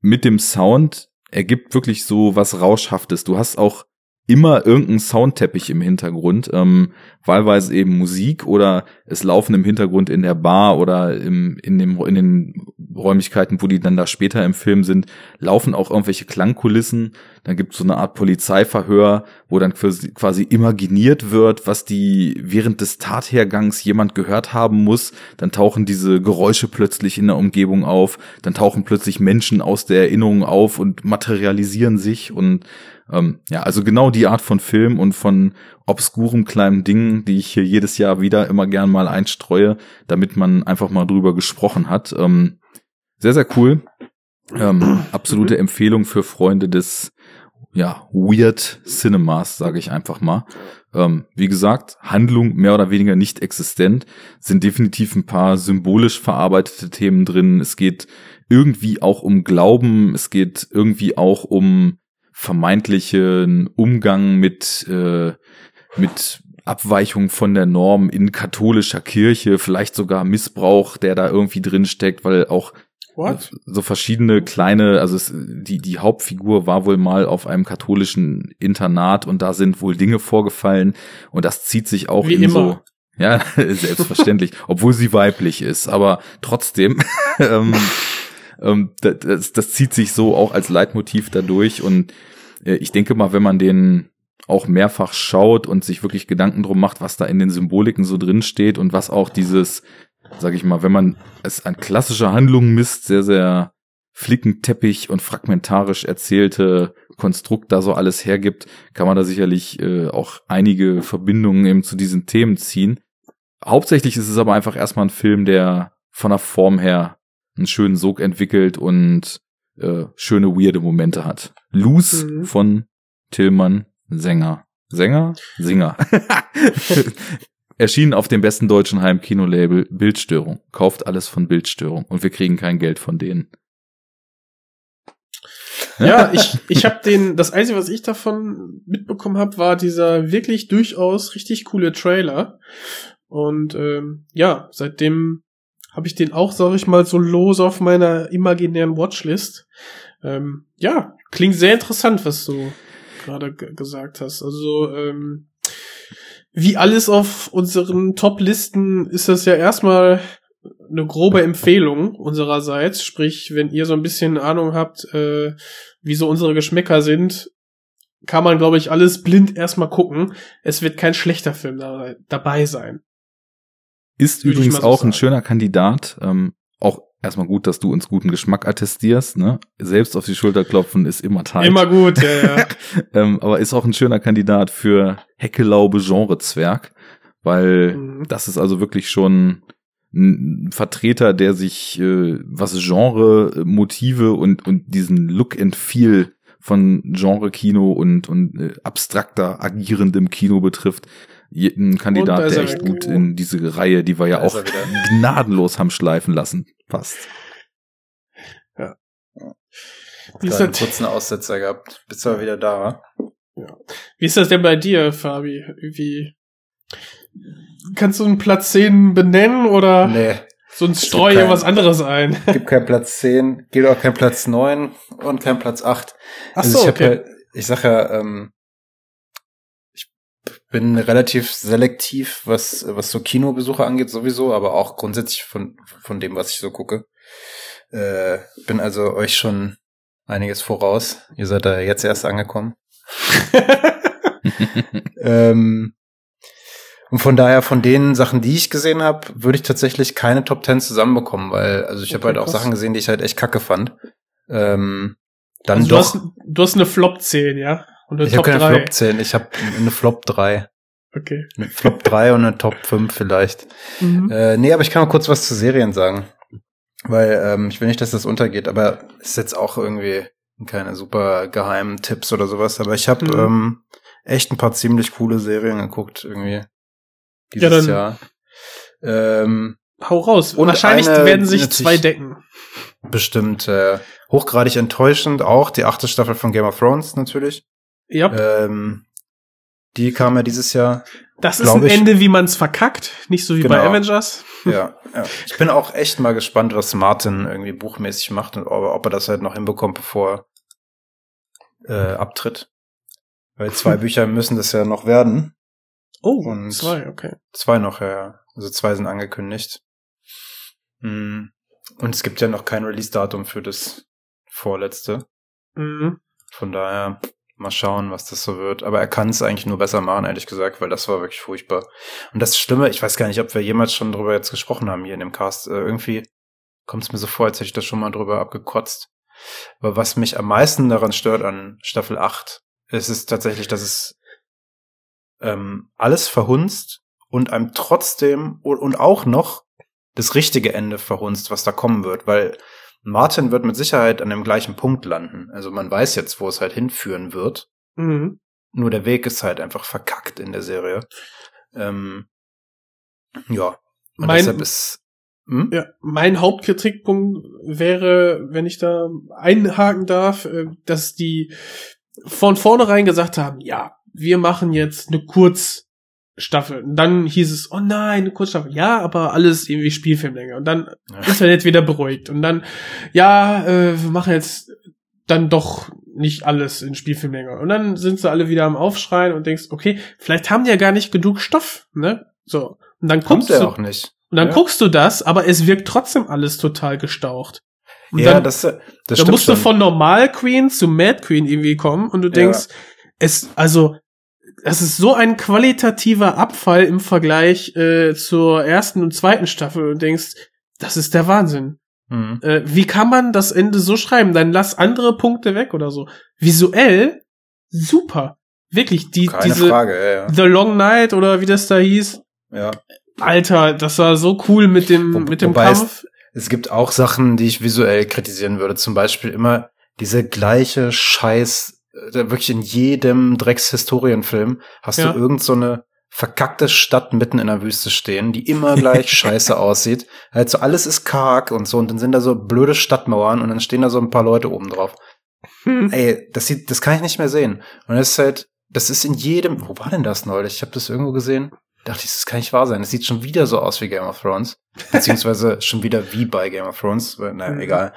mit dem Sound ergibt wirklich so was Rauschhaftes. Du hast auch immer irgendeinen Soundteppich im Hintergrund, ähm, wahlweise eben Musik oder es laufen im Hintergrund in der Bar oder im, in, dem, in den Räumlichkeiten, wo die dann da später im Film sind, laufen auch irgendwelche Klangkulissen. Dann gibt es so eine Art Polizeiverhör, wo dann quasi imaginiert wird, was die während des Tathergangs jemand gehört haben muss. Dann tauchen diese Geräusche plötzlich in der Umgebung auf. Dann tauchen plötzlich Menschen aus der Erinnerung auf und materialisieren sich und ähm, ja, also genau die Art von Film und von obskurem kleinen Dingen, die ich hier jedes Jahr wieder immer gern mal einstreue, damit man einfach mal drüber gesprochen hat. Ähm, sehr, sehr cool. Ähm, absolute Empfehlung für Freunde des ja, Weird Cinemas, sage ich einfach mal. Ähm, wie gesagt, Handlung mehr oder weniger nicht existent, sind definitiv ein paar symbolisch verarbeitete Themen drin. Es geht irgendwie auch um Glauben, es geht irgendwie auch um vermeintlichen Umgang mit, äh, mit Abweichung von der Norm in katholischer Kirche, vielleicht sogar Missbrauch, der da irgendwie drin steckt, weil auch What? so verschiedene kleine, also es, die, die Hauptfigur war wohl mal auf einem katholischen Internat und da sind wohl Dinge vorgefallen und das zieht sich auch Wie in immer. so, ja, *laughs* selbstverständlich, obwohl sie weiblich ist, aber trotzdem, *laughs* ähm, ähm, das, das zieht sich so auch als Leitmotiv dadurch und äh, ich denke mal, wenn man den auch mehrfach schaut und sich wirklich Gedanken drum macht, was da in den Symboliken so drin steht und was auch dieses, sag ich mal, wenn man es an klassischer Handlung misst, sehr, sehr flickenteppich und fragmentarisch erzählte Konstrukt da so alles hergibt, kann man da sicherlich äh, auch einige Verbindungen eben zu diesen Themen ziehen. Hauptsächlich ist es aber einfach erstmal ein Film, der von der Form her einen schönen Sog entwickelt und äh, schöne weirde Momente hat. Loose Mhm. von Tillmann Sänger. Sänger? Singer. *laughs* *laughs* Erschienen auf dem besten deutschen Heimkinolabel Bildstörung. Kauft alles von Bildstörung und wir kriegen kein Geld von denen. Ja, *laughs* ich, ich habe den, das Einzige, was ich davon mitbekommen habe, war dieser wirklich durchaus richtig coole Trailer. Und ähm, ja, seitdem habe ich den auch, sag ich mal, so los auf meiner imaginären Watchlist. Ähm, ja, klingt sehr interessant, was du gerade gesagt hast. Also, ähm, wie alles auf unseren Top-Listen ist das ja erstmal eine grobe Empfehlung unsererseits. Sprich, wenn ihr so ein bisschen Ahnung habt, äh, wie so unsere Geschmäcker sind, kann man, glaube ich, alles blind erstmal gucken. Es wird kein schlechter Film da, dabei sein. Ist Würde übrigens so auch ein sagen. schöner Kandidat. Ähm, auch erstmal gut, dass du uns guten Geschmack attestierst. Ne? Selbst auf die Schulter klopfen ist immer tight. Immer gut, ja, ja. *laughs* ähm, aber ist auch ein schöner Kandidat für Heckelaube Genre-Zwerg, weil Mhm. das ist also wirklich schon ein Vertreter, der sich, äh, was Genre, äh, Motive und, und diesen Look and Feel von Genre-Kino und, und äh, abstrakter agierendem Kino betrifft, ein Kandidat, ist der er echt gut in diese Reihe, die wir ja auch gnadenlos haben schleifen lassen, passt. Wie ist, einen das, kurzen Aussetzer gehabt. Bist aber wieder da, wa? wie ist das denn bei dir, Fabi? Wie kannst du einen Platz 10 benennen oder Nee, sonst streue ich was anderes ein? gibt keinen Platz 10, gibt auch keinen Platz 9 und keinen Platz 8. Ach Also so, ich hab okay. ja, ich sag ja, ähm, bin relativ selektiv, was, was so Kinobesuche angeht, sowieso, aber auch grundsätzlich von, von dem, was ich so gucke. Äh, bin also euch schon einiges voraus. Ihr seid da jetzt erst angekommen. *laughs* ähm, und von daher, von den Sachen, die ich gesehen habe, würde ich tatsächlich keine Top 10 zusammenbekommen, weil, also ich habe Okay, halt auch krass. Sachen gesehen, die ich halt echt kacke fand. Ähm, dann Also du, doch. hast, du hast eine Flop 10, ja? Und eine Ich habe keine 3. Flop 10, ich habe eine Flop 3. Okay. Eine Flop 3 und eine Top 5 vielleicht. Mhm. Äh, nee, aber ich kann mal kurz was zu Serien sagen. Weil ähm, ich will nicht, dass das untergeht, aber es ist jetzt auch irgendwie keine super geheimen Tipps oder sowas. Aber ich habe Mhm. ähm, echt ein paar ziemlich coole Serien geguckt irgendwie Ja, dieses dann- Jahr. Ähm, Hau raus. Und Wahrscheinlich eine- werden sich zwei decken. bestimmt äh, hochgradig enttäuschend auch die achte Staffel von Game of Thrones natürlich. Ja, Ähm, die kam ja dieses Jahr. das ist ein ich- Ende, wie man es verkackt. Nicht so wie bei Genau. Avengers. Ja, ja. Ich bin auch echt mal gespannt, was Martin irgendwie buchmäßig macht und ob, ob er das halt noch hinbekommt, bevor er äh, abtritt. Weil zwei *laughs* Bücher müssen das ja noch werden. Oh, Und- zwei, okay. Zwei noch, ja, ja. Also zwei sind angekündigt. Hm. Und es gibt ja noch kein Release-Datum für das vorletzte. Mhm. Von daher mal schauen, was das so wird. Aber er kann es eigentlich nur besser machen, ehrlich gesagt, weil das war wirklich furchtbar. Und das Schlimme, ich weiß gar nicht, ob wir jemals schon drüber jetzt gesprochen haben hier in dem Cast. Äh, irgendwie kommt es mir so vor, als hätte ich das schon mal drüber abgekotzt. Aber was mich am meisten daran stört an Staffel 8, ist es tatsächlich, dass es ähm, alles verhunzt und einem trotzdem und, und auch noch das richtige Ende verhunzt, was da kommen wird, weil Martin wird mit Sicherheit an dem gleichen Punkt landen. Also man weiß jetzt, wo es halt hinführen wird. Mhm. Nur der Weg ist halt einfach verkackt in der Serie. Ähm, ja. Und Mein- deshalb ist. Hm? Ja, mein Hauptkritikpunkt wäre, wenn ich da einhaken darf, äh, dass die von vornherein gesagt haben, ja, wir machen jetzt eine Kurzstaffel. Und dann hieß es, oh nein, Kurzstaffel. Ja, aber alles irgendwie Spielfilmlänge. Und dann Ja. Internet wieder beruhigt. Und dann, ja, äh, wir machen jetzt dann doch nicht alles in Spielfilmlänge. Und dann sind sie alle wieder am Aufschreien und denkst, okay, vielleicht haben die ja gar nicht genug Stoff, ne? So. Und dann Kommt guckst er du, auch nicht. und dann Ja. guckst du das, aber es wirkt trotzdem alles total gestaucht. Und ja, dann, das, das da stimmt musst du schon. von Normal Queen zu Mad Queen irgendwie kommen und du Ja. denkst, es, also, das ist so ein qualitativer Abfall im Vergleich äh, zur ersten und zweiten Staffel und denkst, das ist der Wahnsinn. Mhm. Äh, wie kann man das Ende so schreiben? Dann lass andere Punkte weg oder so. Visuell super. Wirklich, die, Keine diese Frage, ja, ja. The Long Night oder wie das da hieß. ja. Alter, das war so cool mit dem, Wo- mit dem wobei es- Kampf. Es gibt auch Sachen, die ich visuell kritisieren würde. Zum Beispiel immer diese gleiche Scheiß, wirklich in jedem Dreckshistorienfilm hast Ja. du irgend so eine verkackte Stadt mitten in der Wüste stehen, die immer *laughs* gleich scheiße aussieht. Halt so alles ist karg und so und dann sind da so blöde Stadtmauern und dann stehen da so ein paar Leute oben drauf. Hm. Ey, das sieht, das kann ich nicht mehr sehen. Und das ist halt, das ist in jedem, wo war denn das neulich? Ich habe das irgendwo gesehen. Dachte ich, das kann nicht wahr sein. Das sieht schon wieder so aus wie Game of Thrones. Beziehungsweise *laughs* schon wieder wie bei Game of Thrones. Naja, Mhm. egal.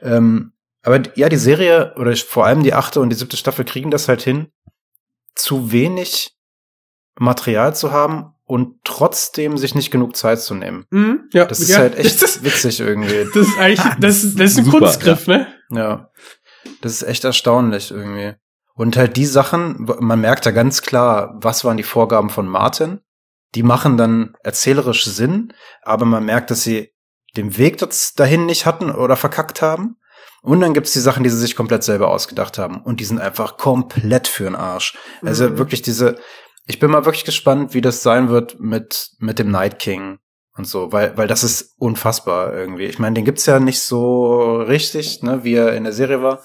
Ähm, aber ja, die Serie, oder vor allem die achte und die siebte Staffel kriegen das halt hin, zu wenig Material zu haben und trotzdem sich nicht genug Zeit zu nehmen. Hm? Ja, Das ist ja. halt echt *laughs* Das, witzig irgendwie. *laughs* das ist eigentlich, das, das ist ein Super, Kunstgriff, ne? Ja. Das ist echt erstaunlich irgendwie. Und halt die Sachen, man merkt da ganz klar, was waren die Vorgaben von Martin. Die machen dann erzählerisch Sinn, aber man merkt, dass sie den Weg dahin nicht hatten oder verkackt haben. Und dann gibt's die Sachen, die sie sich komplett selber ausgedacht haben. Und die sind einfach komplett für den Arsch. Also Mhm. wirklich diese, ich bin mal wirklich gespannt, wie das sein wird mit, mit dem Night King und so, weil, weil das ist unfassbar irgendwie. Ich meine, den gibt's ja nicht so richtig, ne, wie er in der Serie war.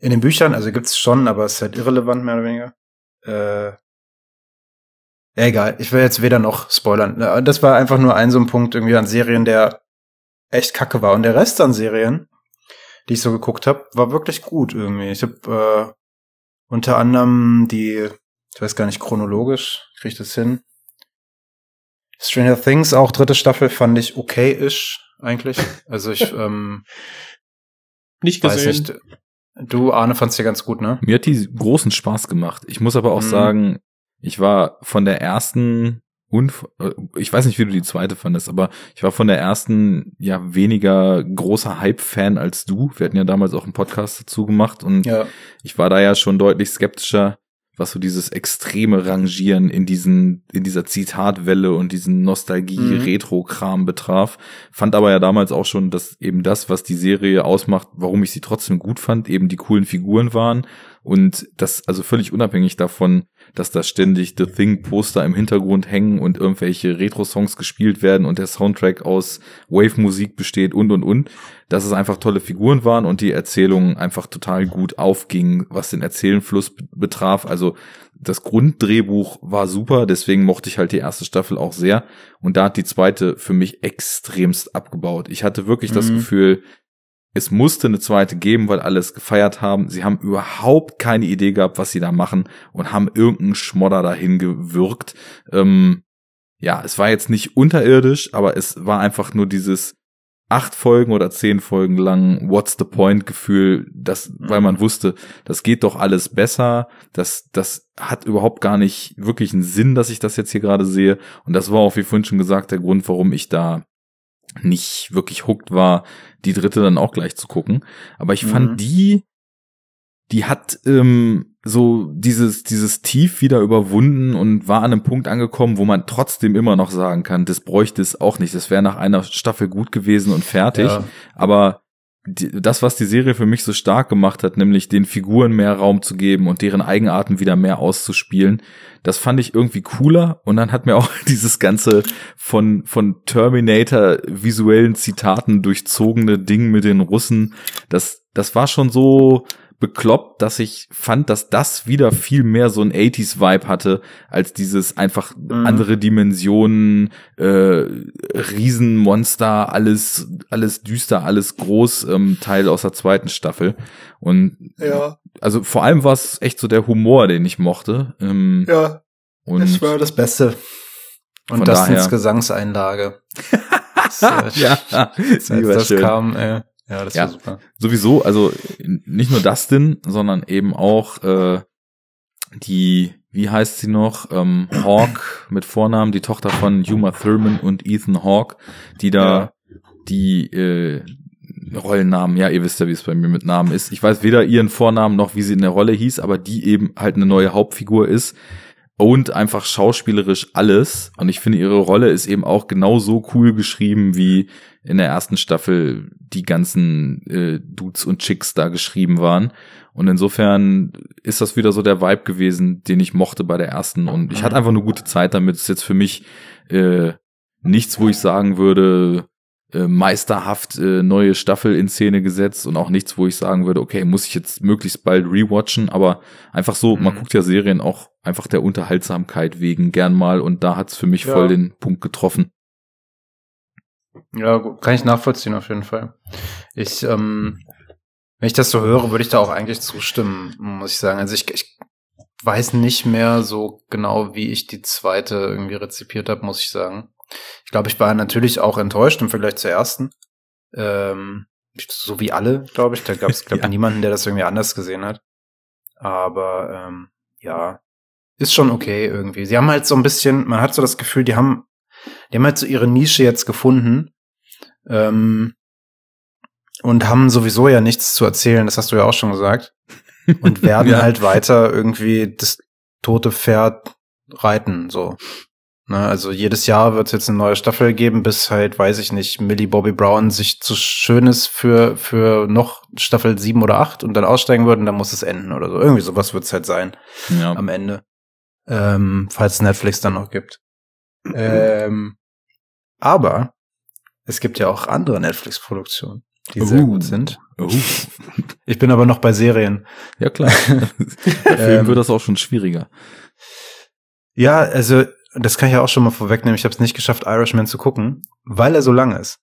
In den Büchern, also gibt's schon, aber es ist halt irrelevant, mehr oder weniger. Äh, egal, ich will jetzt weder noch spoilern. Das war einfach nur ein so ein Punkt irgendwie an Serien, der echt kacke war. Und der Rest an Serien, die ich so geguckt habe, war wirklich gut irgendwie. Ich habe äh, unter anderem die, ich weiß gar nicht, chronologisch, krieg ich das hin? Stranger Things, auch dritte Staffel, fand ich okay-ish eigentlich. Also ich *laughs* ähm, Nicht weiß gesehen. nicht. Du, Arne, fandst ja ganz gut, ne? Mir hat die großen Spaß gemacht. Ich muss aber auch Mhm. sagen, ich war von der ersten und äh, ich weiß nicht, wie du die zweite fandest, aber ich war von der ersten ja weniger großer Hype-Fan als du. Wir hatten ja damals auch einen Podcast dazu gemacht und Ja. ich war da ja schon deutlich skeptischer, was so dieses extreme Rangieren in diesen, in dieser Zitatwelle und diesen Mhm. Nostalgie-Retro-Kram betraf. Fand aber ja damals auch schon, dass eben das, was die Serie ausmacht, warum ich sie trotzdem gut fand, eben die coolen Figuren waren. Und das, also völlig unabhängig davon, dass da ständig The Thing Poster im Hintergrund hängen und irgendwelche Retro-Songs gespielt werden und der Soundtrack aus Wave-Musik besteht und und und, dass es einfach tolle Figuren waren und die Erzählung einfach total gut aufging, was den Erzählenfluss betraf. Also das Grunddrehbuch war super, deswegen mochte ich halt die erste Staffel auch sehr. Und da hat die zweite für mich extremst abgebaut. Ich hatte wirklich das Mhm. Gefühl, es musste eine zweite geben, weil alle es gefeiert haben. Sie haben überhaupt keine Idee gehabt, was sie da machen und haben irgendeinen Schmodder dahin gewirkt. Ähm, ja, es war jetzt nicht unterirdisch, aber es war einfach nur dieses acht Folgen oder zehn Folgen lang What's the Point Gefühl, das, weil man wusste, das geht doch alles besser, das, das hat überhaupt gar nicht wirklich einen Sinn, dass ich das jetzt hier gerade sehe. Und das war auch, wie vorhin schon gesagt, der Grund, warum ich da nicht wirklich hooked war, die dritte dann auch gleich zu gucken. Aber ich Mhm. fand die, die hat ähm, so dieses, dieses Tief wieder überwunden und war an einem Punkt angekommen, wo man trotzdem immer noch sagen kann, das bräuchte es auch nicht. Das wäre nach einer Staffel gut gewesen und fertig. Ja. Aber die, das, was die Serie für mich so stark gemacht hat, nämlich den Figuren mehr Raum zu geben und deren Eigenarten wieder mehr auszuspielen, das fand ich irgendwie cooler. Und dann hat mir auch *laughs* dieses ganze von, von Terminator visuellen Zitaten durchzogene Ding mit den Russen, das, das war schon so bekloppt, dass ich fand, dass das wieder viel mehr so ein 80s-Vibe hatte, als dieses einfach Mhm. andere Dimensionen, äh, Riesenmonster, alles, alles düster, alles groß, ähm, Teil aus der zweiten Staffel. Und Ja, also vor allem war es echt so der Humor, den ich mochte. Ähm, ja, und das war das Beste. Und Dustins daher- Gesangseinlage. *laughs* Das, äh, ja, *laughs* als die war das schön. kam, äh, ja, das Ja. war super. sowieso, also nicht nur Dustin, sondern eben auch äh, die, wie heißt sie noch, ähm, Hawk mit Vornamen, die Tochter von Uma Thurman und Ethan Hawke, die da Ja. die äh, Rollennamen, ja, ihr wisst ja, wie es bei mir mit Namen ist. Ich weiß weder ihren Vornamen noch, wie sie in der Rolle hieß, aber die eben halt eine neue Hauptfigur ist und einfach schauspielerisch alles. Und ich finde, ihre Rolle ist eben auch genauso cool geschrieben, wie in der ersten Staffel die ganzen äh, Dudes und Chicks da geschrieben waren. Und insofern ist das wieder so der Vibe gewesen, den ich mochte bei der ersten. Und ich hatte einfach eine gute Zeit damit. ist jetzt für mich äh, nichts, wo ich sagen würde, äh, meisterhaft äh, neue Staffel in Szene gesetzt und auch nichts, wo ich sagen würde, okay, muss ich jetzt möglichst bald rewatchen, aber einfach so, mhm. man guckt ja Serien auch einfach der Unterhaltsamkeit wegen gern mal und da hat's für mich ja. voll den Punkt getroffen. Ja, kann ich nachvollziehen auf jeden Fall. Ich, ähm, wenn ich das so höre, würde ich da auch eigentlich zustimmen, muss ich sagen. Also ich, ich weiß nicht mehr so genau, wie ich die zweite irgendwie rezipiert habe, muss ich sagen. Ich glaube, ich war natürlich auch enttäuscht im Vergleich zur ersten. Ähm, so wie alle, glaube ich. Da gab es, *laughs* glaube ich, ja. niemanden, der das irgendwie anders gesehen hat. Aber ähm, ja, ist schon okay irgendwie. Sie haben halt so ein bisschen, man hat so das Gefühl, die haben, die haben halt so ihre Nische jetzt gefunden. Ähm, und haben sowieso ja nichts zu erzählen, das hast du ja auch schon gesagt. Und *laughs* werden ja. halt weiter irgendwie das tote Pferd reiten, so. Ne, also jedes Jahr wird es jetzt eine neue Staffel geben, bis halt, weiß ich nicht, Millie Bobby Brown sich zu schön ist für, für noch Staffel sieben oder acht und dann aussteigen würden, dann muss es enden oder so. Irgendwie sowas wird es halt sein ja. am Ende. Ähm, falls Netflix dann noch gibt. *clears throat* Ähm, aber es gibt ja auch andere Netflix-Produktionen, die uh. sehr gut sind. Uh. *laughs* Ich bin aber noch bei Serien. Ja klar. *laughs* Film ähm, wird das auch schon schwieriger. Ja, also das kann ich ja auch schon mal vorwegnehmen, ich habe es nicht geschafft, Irishman zu gucken, weil er so lang ist.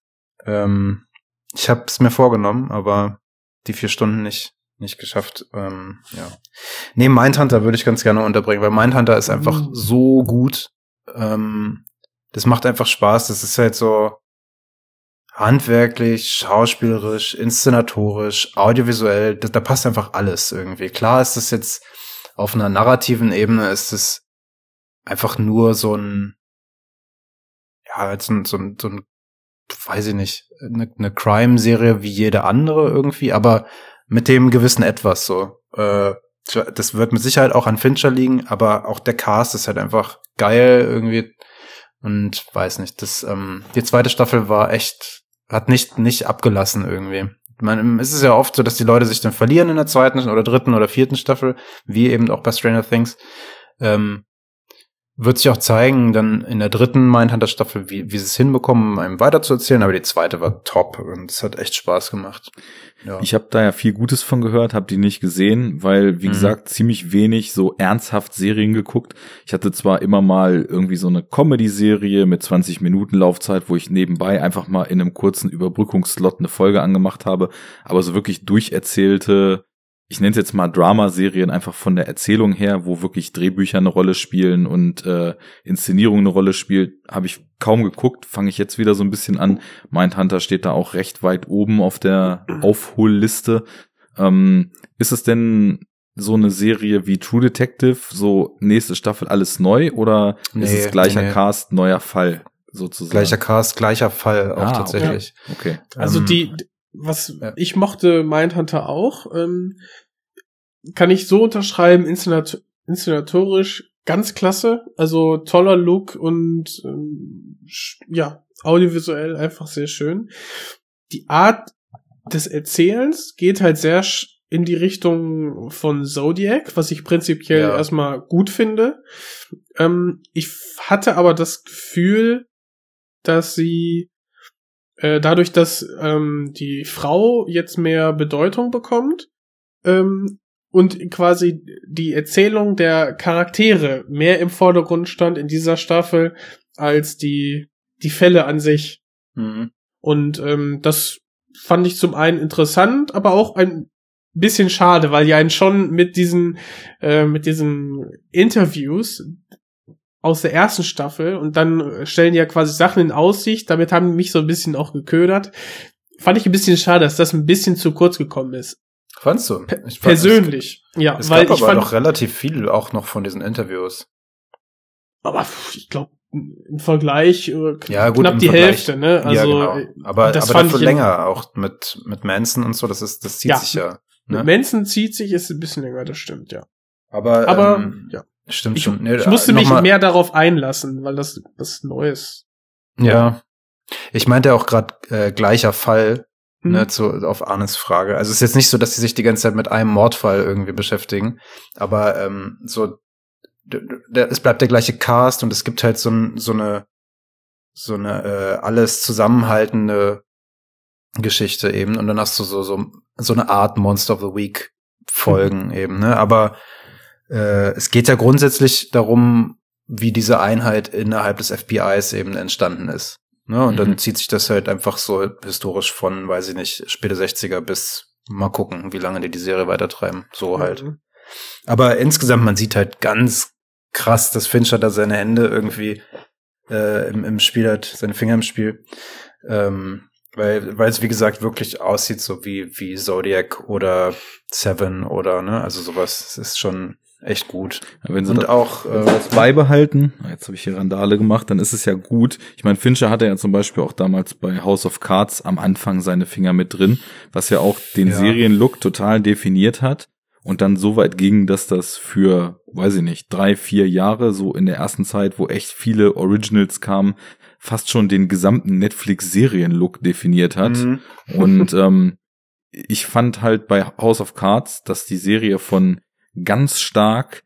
Ähm, ich habe es mir vorgenommen, aber die vier Stunden nicht nicht geschafft. Ähm, ja. Nee, Mindhunter würde ich ganz gerne unterbringen, weil Mindhunter ist einfach mhm. so gut. Ähm, das macht einfach Spaß. Das ist halt so handwerklich, schauspielerisch, inszenatorisch, audiovisuell. Da, da passt einfach alles irgendwie. Klar ist das jetzt auf einer narrativen Ebene ist es einfach nur so ein, ja, jetzt ein, so ein, so ein, weiß ich nicht, eine, eine Crime-Serie wie jede andere irgendwie, aber mit dem gewissen Etwas so. Äh, das wird mit Sicherheit auch an Fincher liegen, aber auch der Cast ist halt einfach geil irgendwie und weiß nicht, das ähm, die zweite Staffel war echt hat nicht nicht abgelassen irgendwie. Meine, es ist ja oft so, dass die Leute sich dann verlieren in der zweiten oder dritten oder vierten Staffel, wie eben auch bei Stranger Things. Ähm, wird sich auch zeigen, dann in der dritten Mindhunter-Staffel, wie, wie sie es hinbekommen, einem weiterzuerzählen, aber die zweite war top und es hat echt Spaß gemacht. Ja. Ich habe da ja viel Gutes von gehört, habe die nicht gesehen, weil, wie mhm. gesagt, ziemlich wenig so ernsthaft Serien geguckt. Ich hatte zwar immer mal irgendwie so eine Comedy-Serie mit 20 Minuten Laufzeit, wo ich nebenbei einfach mal in einem kurzen Überbrückungsslot eine Folge angemacht habe, aber so wirklich durcherzählte ich nenne es jetzt mal Dramaserien einfach von der Erzählung her, wo wirklich Drehbücher eine Rolle spielen und äh, Inszenierung eine Rolle spielt, habe ich kaum geguckt, fange ich jetzt wieder so ein bisschen an. Mindhunter steht da auch recht weit oben auf der Aufholliste. Ähm, ist es denn so eine Serie wie True Detective, so nächste Staffel alles neu oder nee, ist es gleicher nee. Cast, neuer Fall sozusagen? Gleicher Cast, gleicher Fall auch ah, tatsächlich. Okay. okay. Also ähm, die, was ja. ich mochte Mindhunter auch. Ähm, kann ich so unterschreiben, inszenat inszenatorisch ganz klasse, also toller Look und ähm, ja, audiovisuell einfach sehr schön. Die Art des Erzählens geht halt sehr in die Richtung von Zodiac, was ich prinzipiell ja. erstmal gut finde. Ähm, ich hatte aber das Gefühl, dass sie äh, dadurch, dass ähm, die Frau jetzt mehr Bedeutung bekommt, ähm, und quasi die Erzählung der Charaktere mehr im Vordergrund stand in dieser Staffel als die die Fälle an sich. Mhm. Und ähm, das fand ich zum einen interessant, aber auch ein bisschen schade, weil die einen schon mit diesen äh, mit diesen Interviews aus der ersten Staffel und dann stellen die ja quasi Sachen in Aussicht. Damit haben die mich so ein bisschen auch geködert. Fand ich ein bisschen schade, dass das ein bisschen zu kurz gekommen ist. Fandst du? Ich persönlich, es, ja. Es weil gab ich aber fand, noch relativ viel auch noch von diesen Interviews. Aber ich glaube, im Vergleich äh, Ja, gut, knapp die Vergleich- Hälfte, ne? Also ja, äh, genau. Aber, das aber fand dafür länger, auch mit, mit Manson und so, das ist, das zieht Ja. sich ja. mit Ne? Manson zieht sich ist ein bisschen länger, das stimmt, ja. Aber, Aber ähm, ja, stimmt ich, schon. Nee, ich musste noch mich mal- mehr darauf einlassen, weil das was Neues. Ja. Ich meinte auch gerade äh, gleicher Fall, Ne, zu, auf Arnes Frage. Also es ist jetzt nicht so, dass sie sich die ganze Zeit mit einem Mordfall irgendwie beschäftigen, aber ähm, so es bleibt der gleiche Cast und es gibt halt so, so eine so eine äh, alles zusammenhaltende Geschichte eben und dann hast du so so so eine Art Monster of the Week Folgen eben, ne? Aber äh, es geht ja grundsätzlich darum, wie diese Einheit innerhalb des FBIs eben entstanden ist. Ne? Und Mhm. dann zieht sich das halt einfach so historisch von, weiß ich nicht, späte 60er bis mal gucken, wie lange die die Serie weitertreiben. So halt. Mhm. Aber insgesamt, man sieht halt ganz krass, dass Fincher da seine Hände irgendwie äh, im, im Spiel hat, seine Finger im Spiel. Ähm, weil, weil es, wie gesagt, wirklich aussieht, so wie, wie Zodiac oder Seven oder, ne, also sowas. Es ist schon echt gut. Wenn sie Und das, auch, sie das äh, beibehalten, jetzt habe ich hier Randale gemacht, dann ist es ja gut. Ich meine, Fincher hatte ja zum Beispiel auch damals bei House of Cards am Anfang seine Finger mit drin, was ja auch den Ja. Serienlook total definiert hat und dann so weit ging, dass das für, weiß ich nicht, drei, vier Jahre, so in der ersten Zeit, wo echt viele Originals kamen, fast schon den gesamten Netflix-Serienlook definiert hat. mhm. Und ähm, ich fand halt bei House of Cards, dass die Serie von ganz stark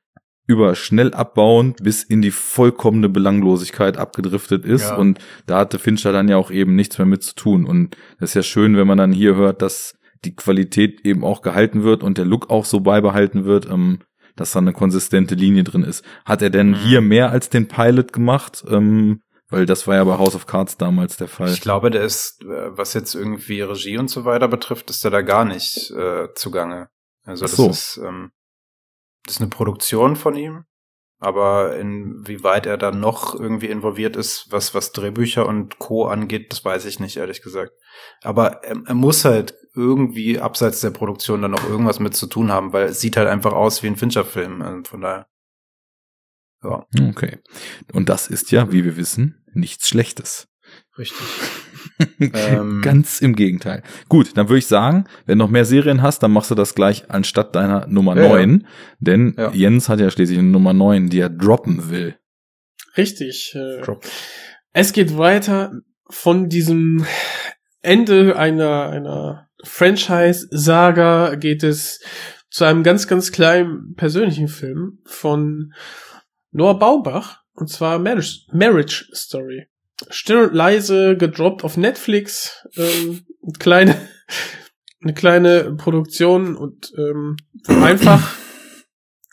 über schnell abbauend bis in die vollkommene Belanglosigkeit abgedriftet ist. Ja. Und da hatte Fincher dann ja auch eben nichts mehr mit zu tun. Und das ist ja schön, wenn man dann hier hört, dass die Qualität eben auch gehalten wird und der Look auch so beibehalten wird, ähm, dass da eine konsistente Linie drin ist. Hat er denn Mhm. hier mehr als den Pilot gemacht? Ähm, weil das war ja bei House of Cards damals der Fall. Ich glaube, der ist, äh, was jetzt irgendwie Regie und so weiter betrifft, ist der da gar nicht äh, zugange. Also Ach das so. ist ähm, das ist eine Produktion von ihm, aber inwieweit er da noch irgendwie involviert ist, was was Drehbücher und Co angeht, das weiß ich nicht ehrlich gesagt. Aber er, er muss halt irgendwie abseits der Produktion dann noch irgendwas mit zu tun haben, weil es sieht halt einfach aus wie ein Fincher-Film. Also von daher. Ja, Okay. Und das ist ja, wie wir wissen, nichts Schlechtes. richtig. Ähm. *laughs* Ganz im Gegenteil. Gut, dann würde ich sagen, wenn du noch mehr Serien hast, dann machst du das gleich anstatt deiner Nummer Ja, ja. 9. Denn Ja. Jens hat ja schließlich eine Nummer 9, die er droppen will. Richtig. Äh, Drop. es geht weiter von diesem Ende einer, einer Franchise-Saga geht es zu einem ganz, ganz kleinen persönlichen Film von Noah Baubach, und zwar Marriage, Marriage Story. Still und leise gedroppt auf Netflix, ähm, eine kleine, *laughs* eine kleine Produktion und ähm, einfach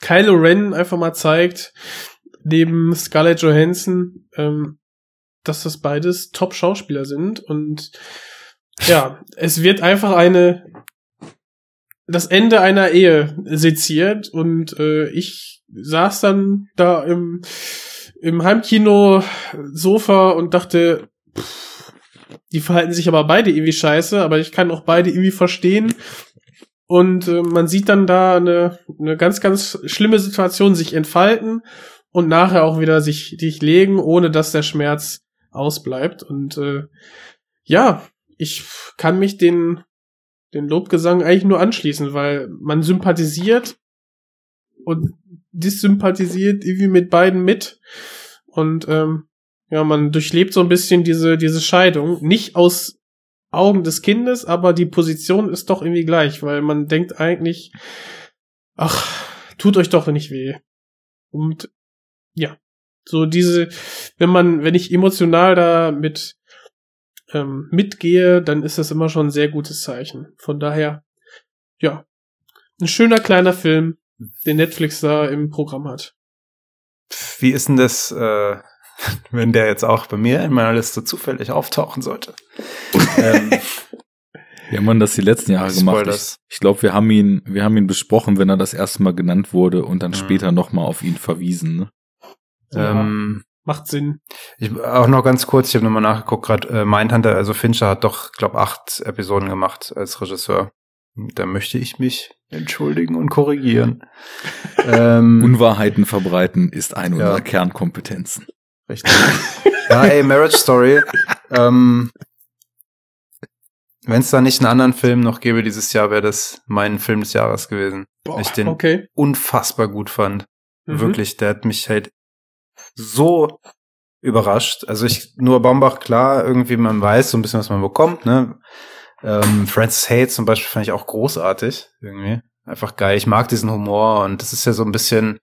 Kylo Ren einfach mal zeigt, neben Scarlett Johansson, ähm, dass das beides Top-Schauspieler sind und ja, es wird einfach eine das Ende einer Ehe seziert und äh, ich saß dann da im im Heimkino Sofa und dachte, pff, die verhalten sich aber beide irgendwie scheiße, aber ich kann auch beide irgendwie verstehen. Und äh, man sieht dann da eine, eine ganz, ganz schlimme Situation sich entfalten und nachher auch wieder sich, sich legen, ohne dass der Schmerz ausbleibt. Und äh, ja, ich kann mich den, den Lobgesang eigentlich nur anschließen, weil man sympathisiert und dissympathisiert irgendwie mit beiden mit. Und ähm, ja, man durchlebt so ein bisschen diese, diese Scheidung. Nicht aus Augen des Kindes, aber die Position ist doch irgendwie gleich, weil man denkt eigentlich, ach, tut euch doch nicht weh. Und ja, so diese, wenn man, wenn ich emotional da mit ähm, mitgehe, dann ist das immer schon ein sehr gutes Zeichen. Von daher, ja, ein schöner kleiner Film, den Netflix da im Programm hat. Wie ist denn das, äh, *laughs* wenn der jetzt auch bei mir in meiner Liste zufällig auftauchen sollte? ähm, Wie haben wir das die letzten Jahre gemacht? Ich, ich glaube, wir haben ihn, wir haben ihn besprochen, wenn er das erste Mal genannt wurde und dann Mhm. später nochmal auf ihn verwiesen. Ne? ähm, Macht Sinn. ich, auch noch ganz kurz, ich habe nochmal nachgeguckt, gerade äh, Mindhunter, also Fincher hat doch, glaube acht Episoden gemacht als Regisseur. Da möchte ich mich entschuldigen und korrigieren. *laughs* ähm, Unwahrheiten verbreiten ist eine Ja. unserer Kernkompetenzen. Richtig. ja, ey, Marriage Story. ähm, Wenn es da nicht einen anderen Film noch gäbe dieses Jahr, wäre das mein Film des Jahres gewesen. Boah, Weil ich den okay. unfassbar gut fand. Mhm. Wirklich, der hat mich halt so überrascht. Also ich, nur Baumbach, klar, irgendwie man weiß so ein bisschen, was man bekommt, ne? Ähm, Francis Hay zum Beispiel fand ich auch großartig, irgendwie. Einfach geil. Ich mag diesen Humor und das ist ja so ein bisschen,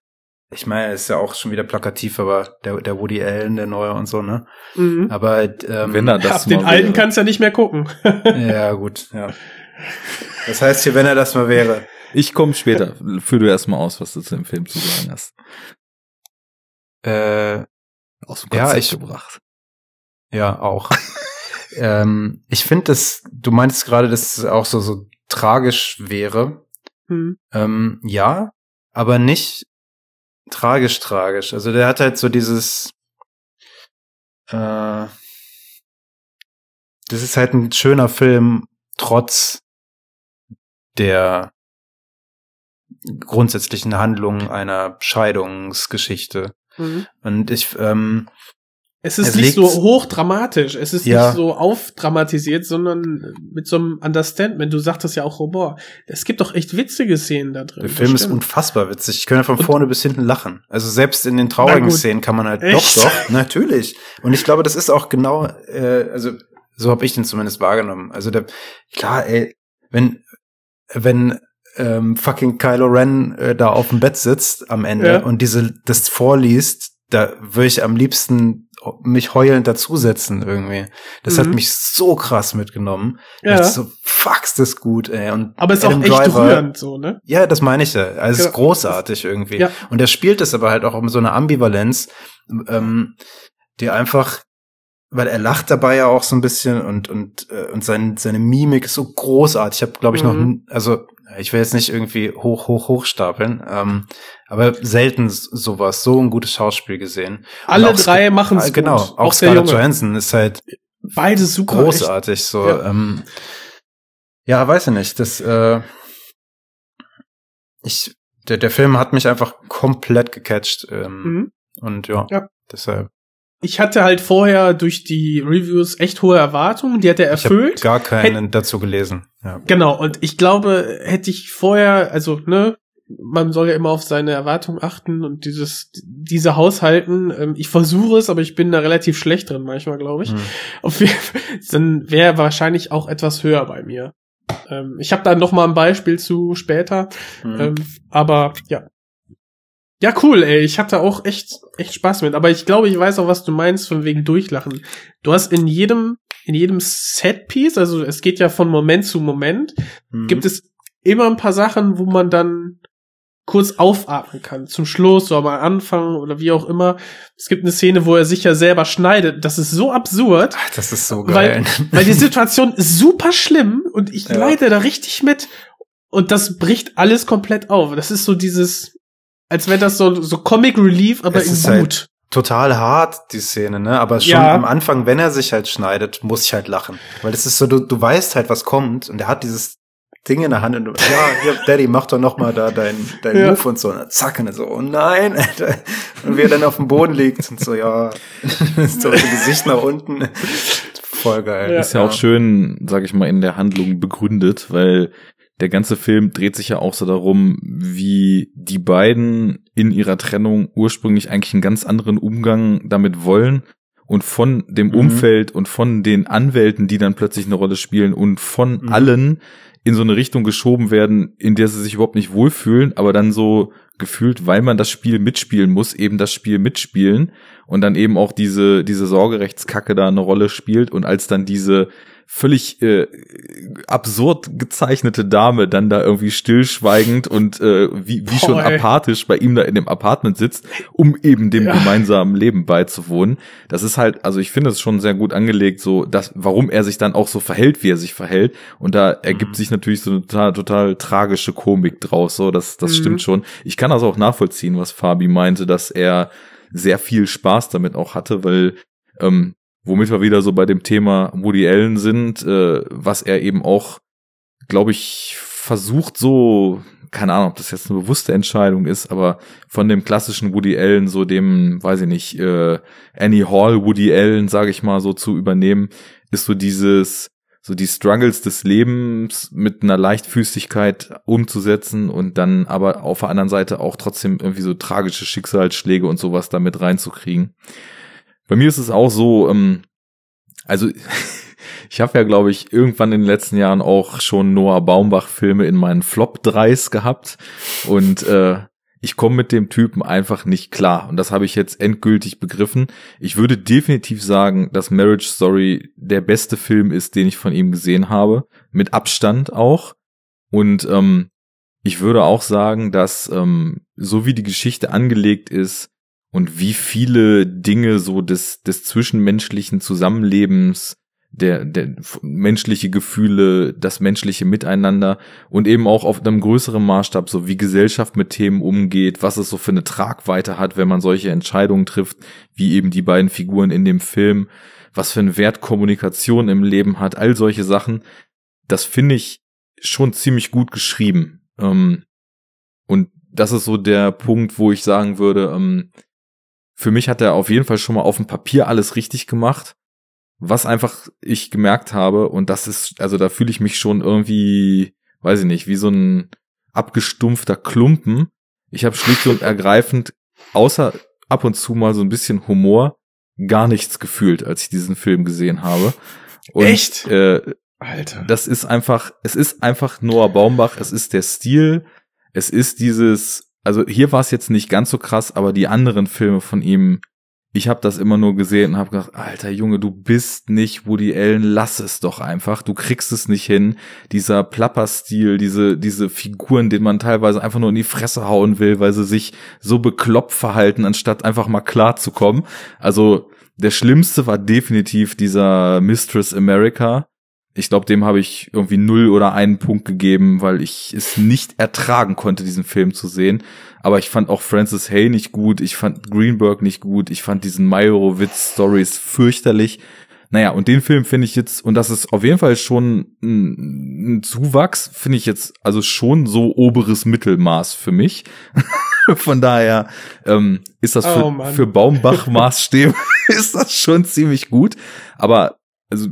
ich meine, ist ja auch schon wieder plakativ, aber der, der Woody Allen, der Neue und so, ne? Mhm. Aber ähm, Wenn er das Ab den alten wäre. kannst du ja nicht mehr gucken. *laughs* ja, gut, ja. Das heißt hier, wenn er das mal wäre. Ich komme später. Führ du erst mal aus, was du zu dem Film zu sagen hast. Äh, Aus dem Ja, Konzept ich- gebracht. Ja, auch. Ähm, ich finde das, du meintest gerade, dass es auch so, so tragisch wäre. Mhm. Ähm, ja, aber nicht tragisch, tragisch. Also der hat halt so dieses, äh, das ist halt ein schöner Film, trotz der grundsätzlichen Handlung einer Scheidungsgeschichte. Mhm. Und ich, ähm, Es ist Es nicht so hochdramatisch, es ist Ja. nicht so aufdramatisiert, sondern mit so einem Understandment. Du sagtest ja auch Humor. Es gibt doch echt witzige Szenen da drin. Der Film ist unfassbar witzig. Ich könnte von Und- vorne bis hinten lachen. Also selbst in den traurigen. Szenen kann man halt Echt? doch, doch, natürlich. Und ich glaube, das ist auch genau, äh, also so habe ich den zumindest wahrgenommen. Also der, klar, ey, wenn wenn ähm, fucking Kylo Ren äh, da auf dem Bett sitzt am Ende Ja. und diese das vorliest, da würde ich am liebsten mich heulend dazusetzen irgendwie. Das hat Mhm. mich so krass mitgenommen. Ja. Ich so, fuck's das gut, ey. Und Aber es ist auch Adam echt Driver- rührend, so, ne? ja, das meine ich ja. Also es Ja. ist großartig irgendwie. Ja. Und er spielt es aber halt auch um so eine Ambivalenz, ähm, die einfach, weil er lacht dabei ja auch so ein bisschen und und äh, und sein, seine Mimik ist so großartig. Ich habe, glaube ich, noch, Mhm. n- also ich will jetzt nicht irgendwie hoch, hoch, hoch stapeln, ähm, aber selten sowas, so ein gutes Schauspiel gesehen. Alle drei machen es äh, Genau, gut. auch, auch Scarlett. Johansson ist halt Beide super. großartig. So, Ja. ähm, ja, weiß ich nicht. Das, äh, ich, der, der Film hat mich einfach komplett gecatcht. Echt. Ähm, Mhm. Und ja, Ja. deshalb. Ich hatte halt vorher durch die Reviews echt hohe Erwartungen, die hat er Ich habe erfüllt. gar keinen dazu gelesen. Ja. Genau, und ich glaube, hätte ich vorher, also, ne, man soll ja immer auf seine Erwartungen achten und dieses, diese Haushalten, ähm, ich versuche es, aber ich bin da relativ schlecht drin manchmal, glaube ich. Hm. Auf jeden Fall, dann wäre wahrscheinlich auch etwas höher bei mir. Ähm, ich habe da noch mal ein Beispiel zu später, Hm. ähm, aber ja. Ja, cool, ey. Ich hatte auch echt, echt Spaß mit. Aber ich glaube, ich weiß auch, was du meinst, von wegen Durchlachen. Du hast in jedem, in jedem Setpiece, also es geht ja von Moment zu Moment, Hm. gibt es immer ein paar Sachen, wo man dann kurz aufatmen kann. Zum Schluss oder am Anfang oder wie auch immer. Es gibt eine Szene, wo er sich ja selber schneidet. Das ist so absurd. Ach, das ist so Weil, geil. weil die *laughs* Situation ist super schlimm und ich Ja. leide da richtig mit. Und das bricht alles komplett auf. Das ist so dieses, als wäre das so, so Comic Relief, aber Es in ist gut. halt total hart, die Szene, ne? Aber schon Ja. am Anfang, wenn er sich halt schneidet, muss ich halt lachen. Weil das ist so, du, du weißt halt, was kommt und er hat dieses Ding in der Hand und du, ja, hier, Daddy, mach doch noch mal da dein, dein Ja. Move und so. Und dann zack, und dann so, oh nein, Alter. *laughs* Und wie er dann auf dem Boden liegt und so, ja, *laughs* so mit dem Gesicht nach unten. Voll geil. Ja. Ist ja auch schön, sag ich mal, in der Handlung begründet, weil der ganze Film dreht sich ja auch so darum, wie die beiden in ihrer Trennung ursprünglich eigentlich einen ganz anderen Umgang damit wollen und von dem Mhm. Umfeld und von den Anwälten, die dann plötzlich eine Rolle spielen und von Mhm. allen in so eine Richtung geschoben werden, in der sie sich überhaupt nicht wohlfühlen, aber dann so gefühlt, weil man das Spiel mitspielen muss, eben das Spiel mitspielen und dann eben auch diese, diese Sorgerechtskacke da eine Rolle spielt und als dann diese völlig äh, absurd gezeichnete Dame dann da irgendwie stillschweigend und äh, wie, wie schon apathisch bei ihm da in dem Apartment sitzt, um eben dem Ja. gemeinsamen Leben beizuwohnen. Das ist halt, also ich finde es schon sehr gut angelegt, so dass, warum er sich dann auch so verhält, wie er sich verhält. Und da ergibt Mhm. sich natürlich so eine total, total tragische Komik draus. So, das, das Mhm. stimmt schon. Ich kann das auch nachvollziehen, was Fabi meinte, dass er sehr viel Spaß damit auch hatte, weil ähm, womit wir wieder so bei dem Thema Woody Allen sind, äh, was er eben auch, glaube ich, versucht so keine Ahnung, ob das jetzt eine bewusste Entscheidung ist, aber von dem klassischen Woody Allen, so dem, weiß ich nicht, äh, Annie Hall Woody Allen, sage ich mal, so zu übernehmen, ist so dieses, so die Struggles des Lebens mit einer Leichtfüßigkeit umzusetzen und dann aber auf der anderen Seite auch trotzdem irgendwie so tragische Schicksalsschläge und sowas damit reinzukriegen. Bei mir ist es auch so, ähm, also *laughs* ich habe ja, glaube ich, irgendwann in den letzten Jahren auch schon Noah Baumbach-Filme in meinen Flop 3s gehabt und äh, ich komme mit dem Typen einfach nicht klar. Und das habe ich jetzt endgültig begriffen. Ich würde definitiv sagen, dass Marriage Story der beste Film ist, den ich von ihm gesehen habe. Mit Abstand auch. Und ähm, ich würde auch sagen, dass ähm, so wie die Geschichte angelegt ist und wie viele Dinge so des, des zwischenmenschlichen Zusammenlebens der, der menschliche Gefühle, das menschliche Miteinander und eben auch auf einem größeren Maßstab, so wie Gesellschaft mit Themen umgeht, was es so für eine Tragweite hat, wenn man solche Entscheidungen trifft, wie eben die beiden Figuren in dem Film, was für einen Wert Kommunikation im Leben hat, all solche Sachen, das finde ich schon ziemlich gut geschrieben. Ähm, und das ist so der Punkt, wo ich sagen würde, ähm, für mich hat er auf jeden Fall schon mal auf dem Papier alles richtig gemacht was einfach ich gemerkt habe, und das ist, also da fühle ich mich schon irgendwie, weiß ich nicht, wie so ein abgestumpfter Klumpen. Ich habe schlicht und ergreifend, außer ab und zu mal so ein bisschen Humor, gar nichts gefühlt, als ich diesen Film gesehen habe. Und, Echt? Äh, Alter. das ist einfach, es ist einfach Noah Baumbach, es ist der Stil, es ist dieses, also hier war es jetzt nicht ganz so krass, aber die anderen Filme von ihm, ich habe das immer nur gesehen und habe gedacht, alter Junge, du bist nicht Woody Allen, lass es doch einfach, du kriegst es nicht hin. Dieser Plapper-Stil, diese, diese Figuren, denen man teilweise einfach nur in die Fresse hauen will, weil sie sich so bekloppt verhalten, anstatt einfach mal klar zu kommen. Also der schlimmste war definitiv dieser Mistress America. Ich glaube, dem habe ich irgendwie null oder einen Punkt gegeben, weil ich es nicht ertragen konnte, diesen Film zu sehen. Aber ich fand auch Francis Hay nicht gut, ich fand Greenberg nicht gut, ich fand diesen Meyerowitz-Stories fürchterlich. Naja, und den Film finde ich jetzt, und das ist auf jeden Fall schon ein, ein Zuwachs, finde ich jetzt also schon so oberes Mittelmaß für mich. *laughs* Von daher ähm, ist das für, Oh, für Baumbach-Maßstäbe *laughs* ist das schon ziemlich gut. Aber also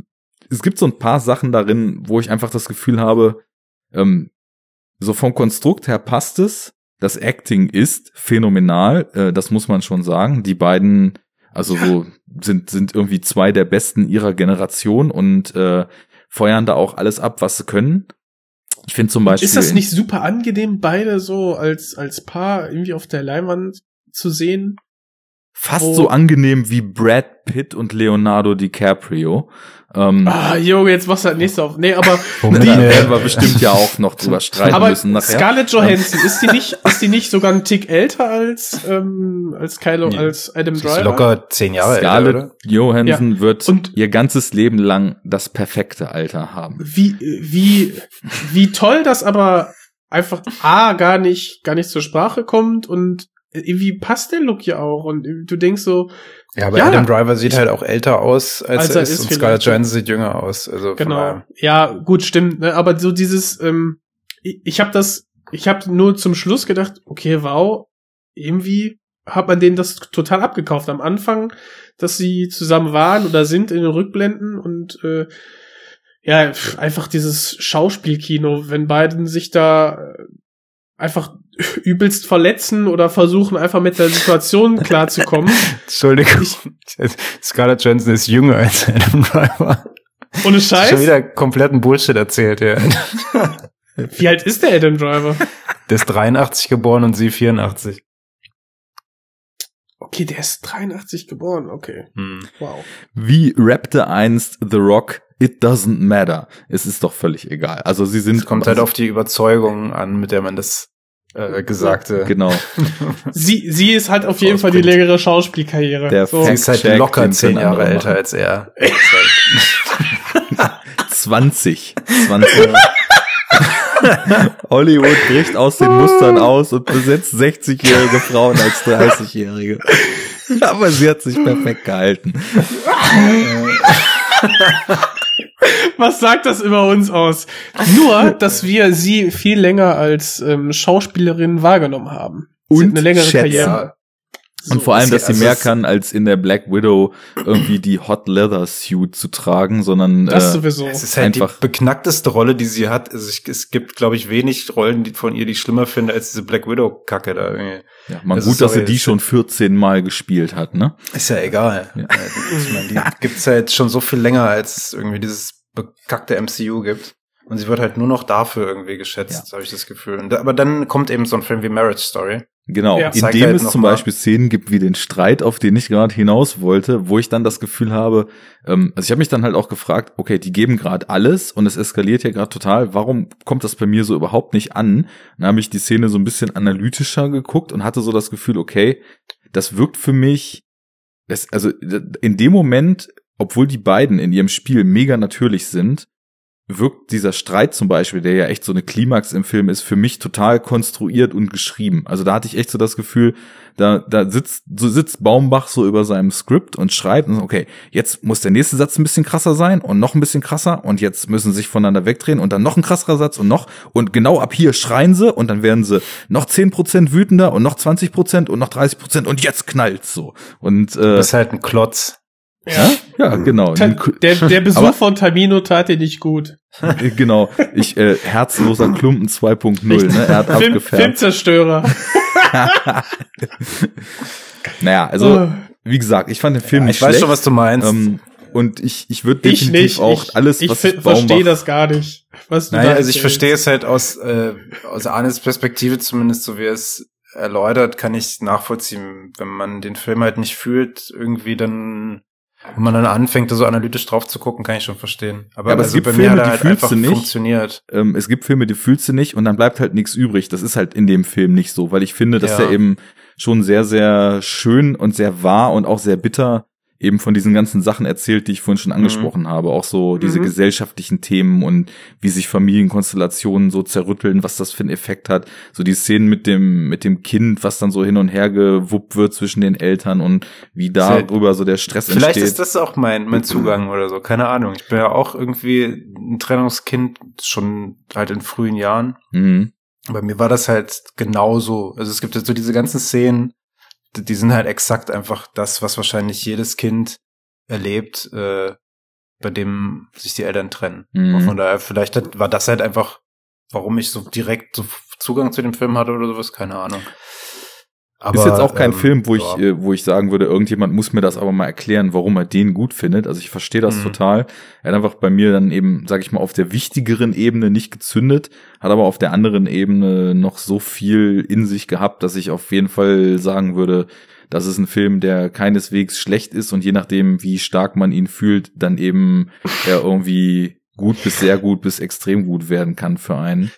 es gibt so ein paar Sachen darin, wo ich einfach das Gefühl habe, ähm, so vom Konstrukt her passt es. Das Acting ist phänomenal, äh, das muss man schon sagen. Die beiden, also so sind sind irgendwie zwei der besten ihrer Generation und äh, feuern da auch alles ab, was sie können. Ich finde zum Beispiel Ist das nicht super angenehm, beide so als, als Paar irgendwie auf der Leinwand zu sehen? Fast so angenehm wie Brad Pitt und Leonardo DiCaprio. Ähm, Ah, Junge, jetzt machst du halt nächste auf. Nee, aber, *laughs* mir- werden wir bestimmt ja auch noch drüber *laughs* streiten aber müssen nachher. Scarlett Johansson, ist die *laughs* nicht, ist die nicht sogar ein Tick älter als, ähm, als Kylo, Nee. als Adam Sie ist Driver? locker zehn Jahre älter, Scarlett oder? Johansson wird Und- ihr ganzes Leben lang das perfekte Alter haben. wie, wie, wie toll das aber einfach A, gar nicht, gar nicht zur Sprache kommt und irgendwie passt der Look ja auch und du denkst so, Ja, aber Ja. Adam Driver sieht halt auch älter aus, als, Als er ist, und. Scarlett Johansson sieht jünger aus. Also Genau. Ja, gut, stimmt. Ne? Aber so dieses, ähm, ich, ich habe das, ich habe nur zum Schluss gedacht, okay, wow, irgendwie hat man denen das total abgekauft am Anfang, dass sie zusammen waren oder sind in den Rückblenden und äh, ja, einfach dieses Schauspielkino, wenn beiden sich da äh, einfach übelst verletzen oder versuchen einfach mit der Situation klarzukommen. *laughs* Entschuldigung. Scarlett Johansson ist jünger als Adam Driver. Ohne Schon Scheiß. wieder kompletten Bullshit erzählt, ja. *laughs* Wie alt ist der Adam Driver? Der ist 83 geboren und sie 84. Okay, der ist 83 geboren. Okay, Hm. wow. Wie rappte einst The Rock, it doesn't matter. Es ist doch völlig egal. Also sie sind Es kommt halt auf die Überzeugung an, mit der man das äh, Gesagte. *laughs* genau. Sie, sie ist halt auf jeden Fall die längere Schauspielkarriere. Der so. Sie ist halt Fact-check, locker zehn Jahre älter als er. *laughs* 20. 20. *laughs* Hollywood bricht aus den Mustern aus und besetzt 60-jährige Frauen als 30-jährige. Aber sie hat sich perfekt gehalten. Was sagt das über uns aus? Nur, dass wir sie viel länger als ähm, Schauspielerin wahrgenommen haben. Sie hat Und eine längere schätzen. Karriere. Und vor allem, dass sie also mehr kann, als in der Black Widow irgendwie die Hot Leather Suit zu tragen, sondern Das äh, sowieso. Es ist halt Einfach- die beknackteste Rolle, die sie hat. Also ich, es gibt, glaube ich, wenig Rollen die von ihr, die ich schlimmer finde als diese Black Widow-Kacke da. irgendwie. ja, man Also gut, dass sie die schon 14 Mal gespielt hat, ne? Ist ja egal. Ja. Äh, Ich meine, die gibt's ja jetzt schon so viel länger, als es irgendwie dieses bekackte MCU gibt. Und sie wird halt nur noch dafür irgendwie geschätzt, habe ich das Gefühl. Und da, aber dann kommt eben so ein Film wie Marriage Story. Genau, Ja. in dem halt es zum mal- Beispiel Szenen gibt wie den Streit, auf den ich gerade hinaus wollte, wo ich dann das Gefühl habe, ähm, also ich habe mich dann halt auch gefragt, okay, die geben gerade alles und es eskaliert ja gerade total, warum kommt das bei mir so überhaupt nicht an? Dann habe ich die Szene so ein bisschen analytischer geguckt und hatte so das Gefühl, okay, das wirkt für mich, das, also in dem Moment, obwohl die beiden in ihrem Spiel mega natürlich sind, wirkt dieser Streit zum Beispiel, der ja echt so eine Klimax im Film ist, für mich total konstruiert und geschrieben. Also da hatte ich echt so das Gefühl, da, da sitzt, so sitzt Baumbach so über seinem Skript und schreibt, und okay, jetzt muss der nächste Satz ein bisschen krasser sein und noch ein bisschen krasser und jetzt müssen sie sich voneinander wegdrehen und dann noch ein krasserer Satz und noch und genau ab hier schreien sie und dann werden sie noch 10% wütender und noch 20% und noch 30% und jetzt knallt's so. Und äh, Das ist halt ein Klotz. Ja, ja, genau. Ta der, der Besuch Aber- von Tamino tat dir nicht gut. Äh, Genau, ich äh, herzloser Klumpen 2.0, ne? Er hat Film, abgefärbt. Filmzerstörer. *laughs* Naja, also Oh. wie gesagt, ich fand den Film Ja, nicht ich weiß schlecht. schon, was du meinst. ähm, und ich ich würde Ich definitiv nicht. auch ich alles, ich was Baumbach- verstehe das gar nicht. Was du Naja, da also ich verstehe es halt aus, äh, aus Arnes Perspektive zumindest, so wie er es erläutert, kann ich nachvollziehen, wenn man den Film halt nicht fühlt, irgendwie dann, wenn man dann anfängt, da so analytisch drauf zu gucken, kann ich schon verstehen. Aber, Ja, aber es also gibt bei Filme, die halt fühlst du nicht. funktioniert. Ähm, es gibt Filme, die fühlst du nicht und dann bleibt halt nichts übrig. Das ist halt in dem Film nicht so, weil ich finde, dass Ja. er eben schon sehr, sehr schön und sehr wahr und auch sehr bitter eben von diesen ganzen Sachen erzählt, die ich vorhin schon angesprochen habe. Auch so diese Mhm. gesellschaftlichen Themen und wie sich Familienkonstellationen so zerrütteln, was das für einen Effekt hat. So die Szenen mit dem, mit dem Kind, was dann so hin und her gewuppt wird zwischen den Eltern und wie darüber so der Stress Vielleicht entsteht. ist das auch mein, mein Zugang oder so, keine Ahnung. Ich bin ja auch irgendwie ein Trennungskind, schon halt in frühen Jahren. mhm. Bei mir war das halt genauso. Also es gibt jetzt so diese ganzen Szenen, die sind halt exakt einfach das, was wahrscheinlich jedes Kind erlebt, äh, bei dem sich die Eltern trennen. Mhm. Von daher, vielleicht hat, war das halt einfach, warum ich so direkt so Zugang zu dem Film hatte oder sowas, keine Ahnung. Ist jetzt auch kein ähm, Film, wo ich, äh, wo ich sagen würde, irgendjemand muss mir das aber mal erklären, warum er den gut findet. Also ich verstehe das Mhm. total. Er hat einfach bei mir dann eben, sag ich mal, auf der wichtigeren Ebene nicht gezündet, hat aber auf der anderen Ebene noch so viel in sich gehabt, dass ich auf jeden Fall sagen würde, das ist ein Film, der keineswegs schlecht ist und je nachdem, wie stark man ihn fühlt, dann eben er irgendwie gut bis sehr gut bis extrem gut werden kann für einen.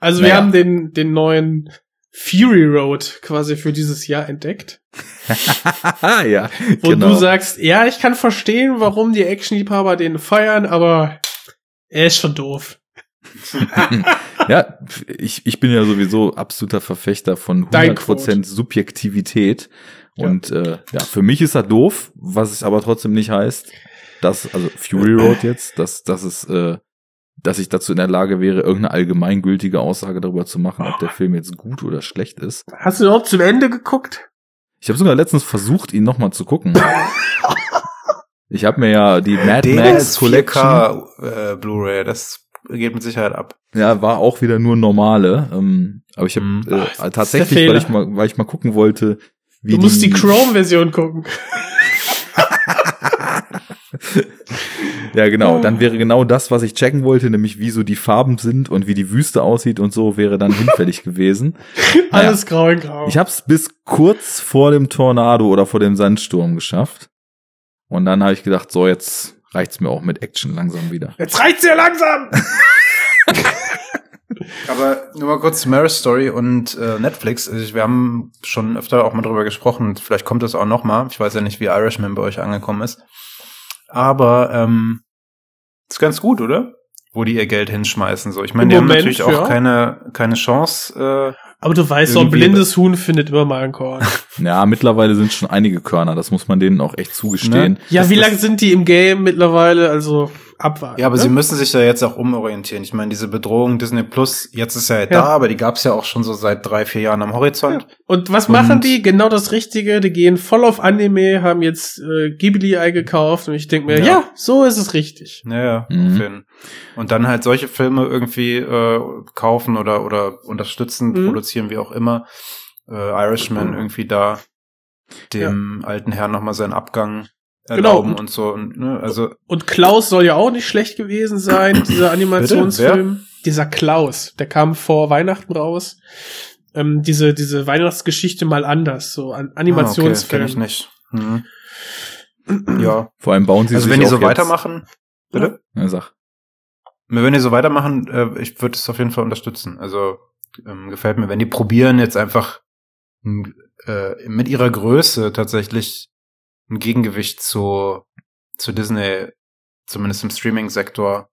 Also wir Naja. haben den, den neuen Fury Road quasi für dieses Jahr entdeckt. *laughs* ja, Wo genau. du sagst, ja, ich kann verstehen, warum die Actionliebhaber den feiern, aber er ist schon doof. *laughs* Ja, ich, ich bin ja sowieso absoluter Verfechter von Dein 100% Subjektivität. Und äh, ja, für mich ist er doof, was es aber trotzdem nicht heißt, dass, also Fury Road jetzt, dass, dass es, äh, dass ich dazu in der Lage wäre, irgendeine allgemeingültige Aussage darüber zu machen, ob der Film jetzt gut oder schlecht ist. Hast du überhaupt zum Ende geguckt? Ich habe sogar letztens versucht, ihn nochmal zu gucken. *laughs* Ich habe mir ja die Mad Den Max ist Collection 4K äh, Blu-ray, das geht mit Sicherheit ab. Ja, war auch wieder nur normale. Ähm, aber ich habe Mhm. äh, Ach, ist tatsächlich, der weil ich mal, weil ich mal gucken wollte, wie Du musst die Chrome-Version gucken. *laughs* *laughs* Ja, genau. Dann wäre genau das, was ich checken wollte, nämlich wie so die Farben sind und wie die Wüste aussieht und so, wäre dann hinfällig *laughs* gewesen. Alles grau in grau. Ich habe es bis kurz vor dem Tornado oder vor dem Sandsturm geschafft. Und dann habe ich gedacht, so jetzt reicht's mir auch mit Action langsam wieder. Jetzt reicht's ja langsam! *laughs* Aber nur mal kurz zu Marriage Story und äh, Netflix. Also wir haben schon öfter auch mal drüber gesprochen. Vielleicht kommt das auch noch mal. Ich weiß ja nicht, wie Irishman bei euch angekommen ist. Aber ähm, ist ganz gut, oder? Wo die ihr Geld hinschmeißen. So, ich meine, die haben Moment, natürlich auch ja. keine keine Chance. Äh, Aber du weißt, so ein Irgendwie- blindes Huhn findet immer mal ein Korn. *laughs* Ja, mittlerweile sind schon einige Körner, das muss man denen auch echt zugestehen. Ne? Ja, Das- wie lange sind die im Game mittlerweile? Also abwarten. Ja, aber ne? sie müssen sich ja jetzt auch umorientieren. Ich meine, diese Bedrohung Disney Plus, jetzt ist ja, Ja. da, aber die gab's ja auch schon so seit drei, vier Jahren am Horizont. Und was Und- machen die? Genau das Richtige. Die gehen voll auf Anime, haben jetzt äh, Ghibli eingekauft und ich denke mir, ja. Ja. so ist es richtig. Ja, ja, Mhm. Und dann halt solche Filme irgendwie äh, kaufen oder oder unterstützen, Mhm. produzieren, wie auch immer. Äh, Irishman irgendwie da dem alten Herrn nochmal seinen Abgang Genau. erlauben und so. Und, ne, also Und Klaus soll ja auch nicht schlecht gewesen sein, *coughs* dieser Animationsfilm. Dieser Klaus, der kam vor Weihnachten raus. Ähm, diese, diese Weihnachtsgeschichte mal anders, so an ah, okay, Animationsfilm. kenn ich nicht. Mhm. *coughs* Ja, Vor allem bauen sie also sich wenn die so jetzt, weitermachen, bitte? Ja, sag. Wenn die so weitermachen, äh, ich würde es auf jeden Fall unterstützen. Also ähm, gefällt mir, wenn die probieren jetzt einfach äh, mit ihrer Größe tatsächlich ein Gegengewicht zu zu Disney, zumindest im Streaming-Sektor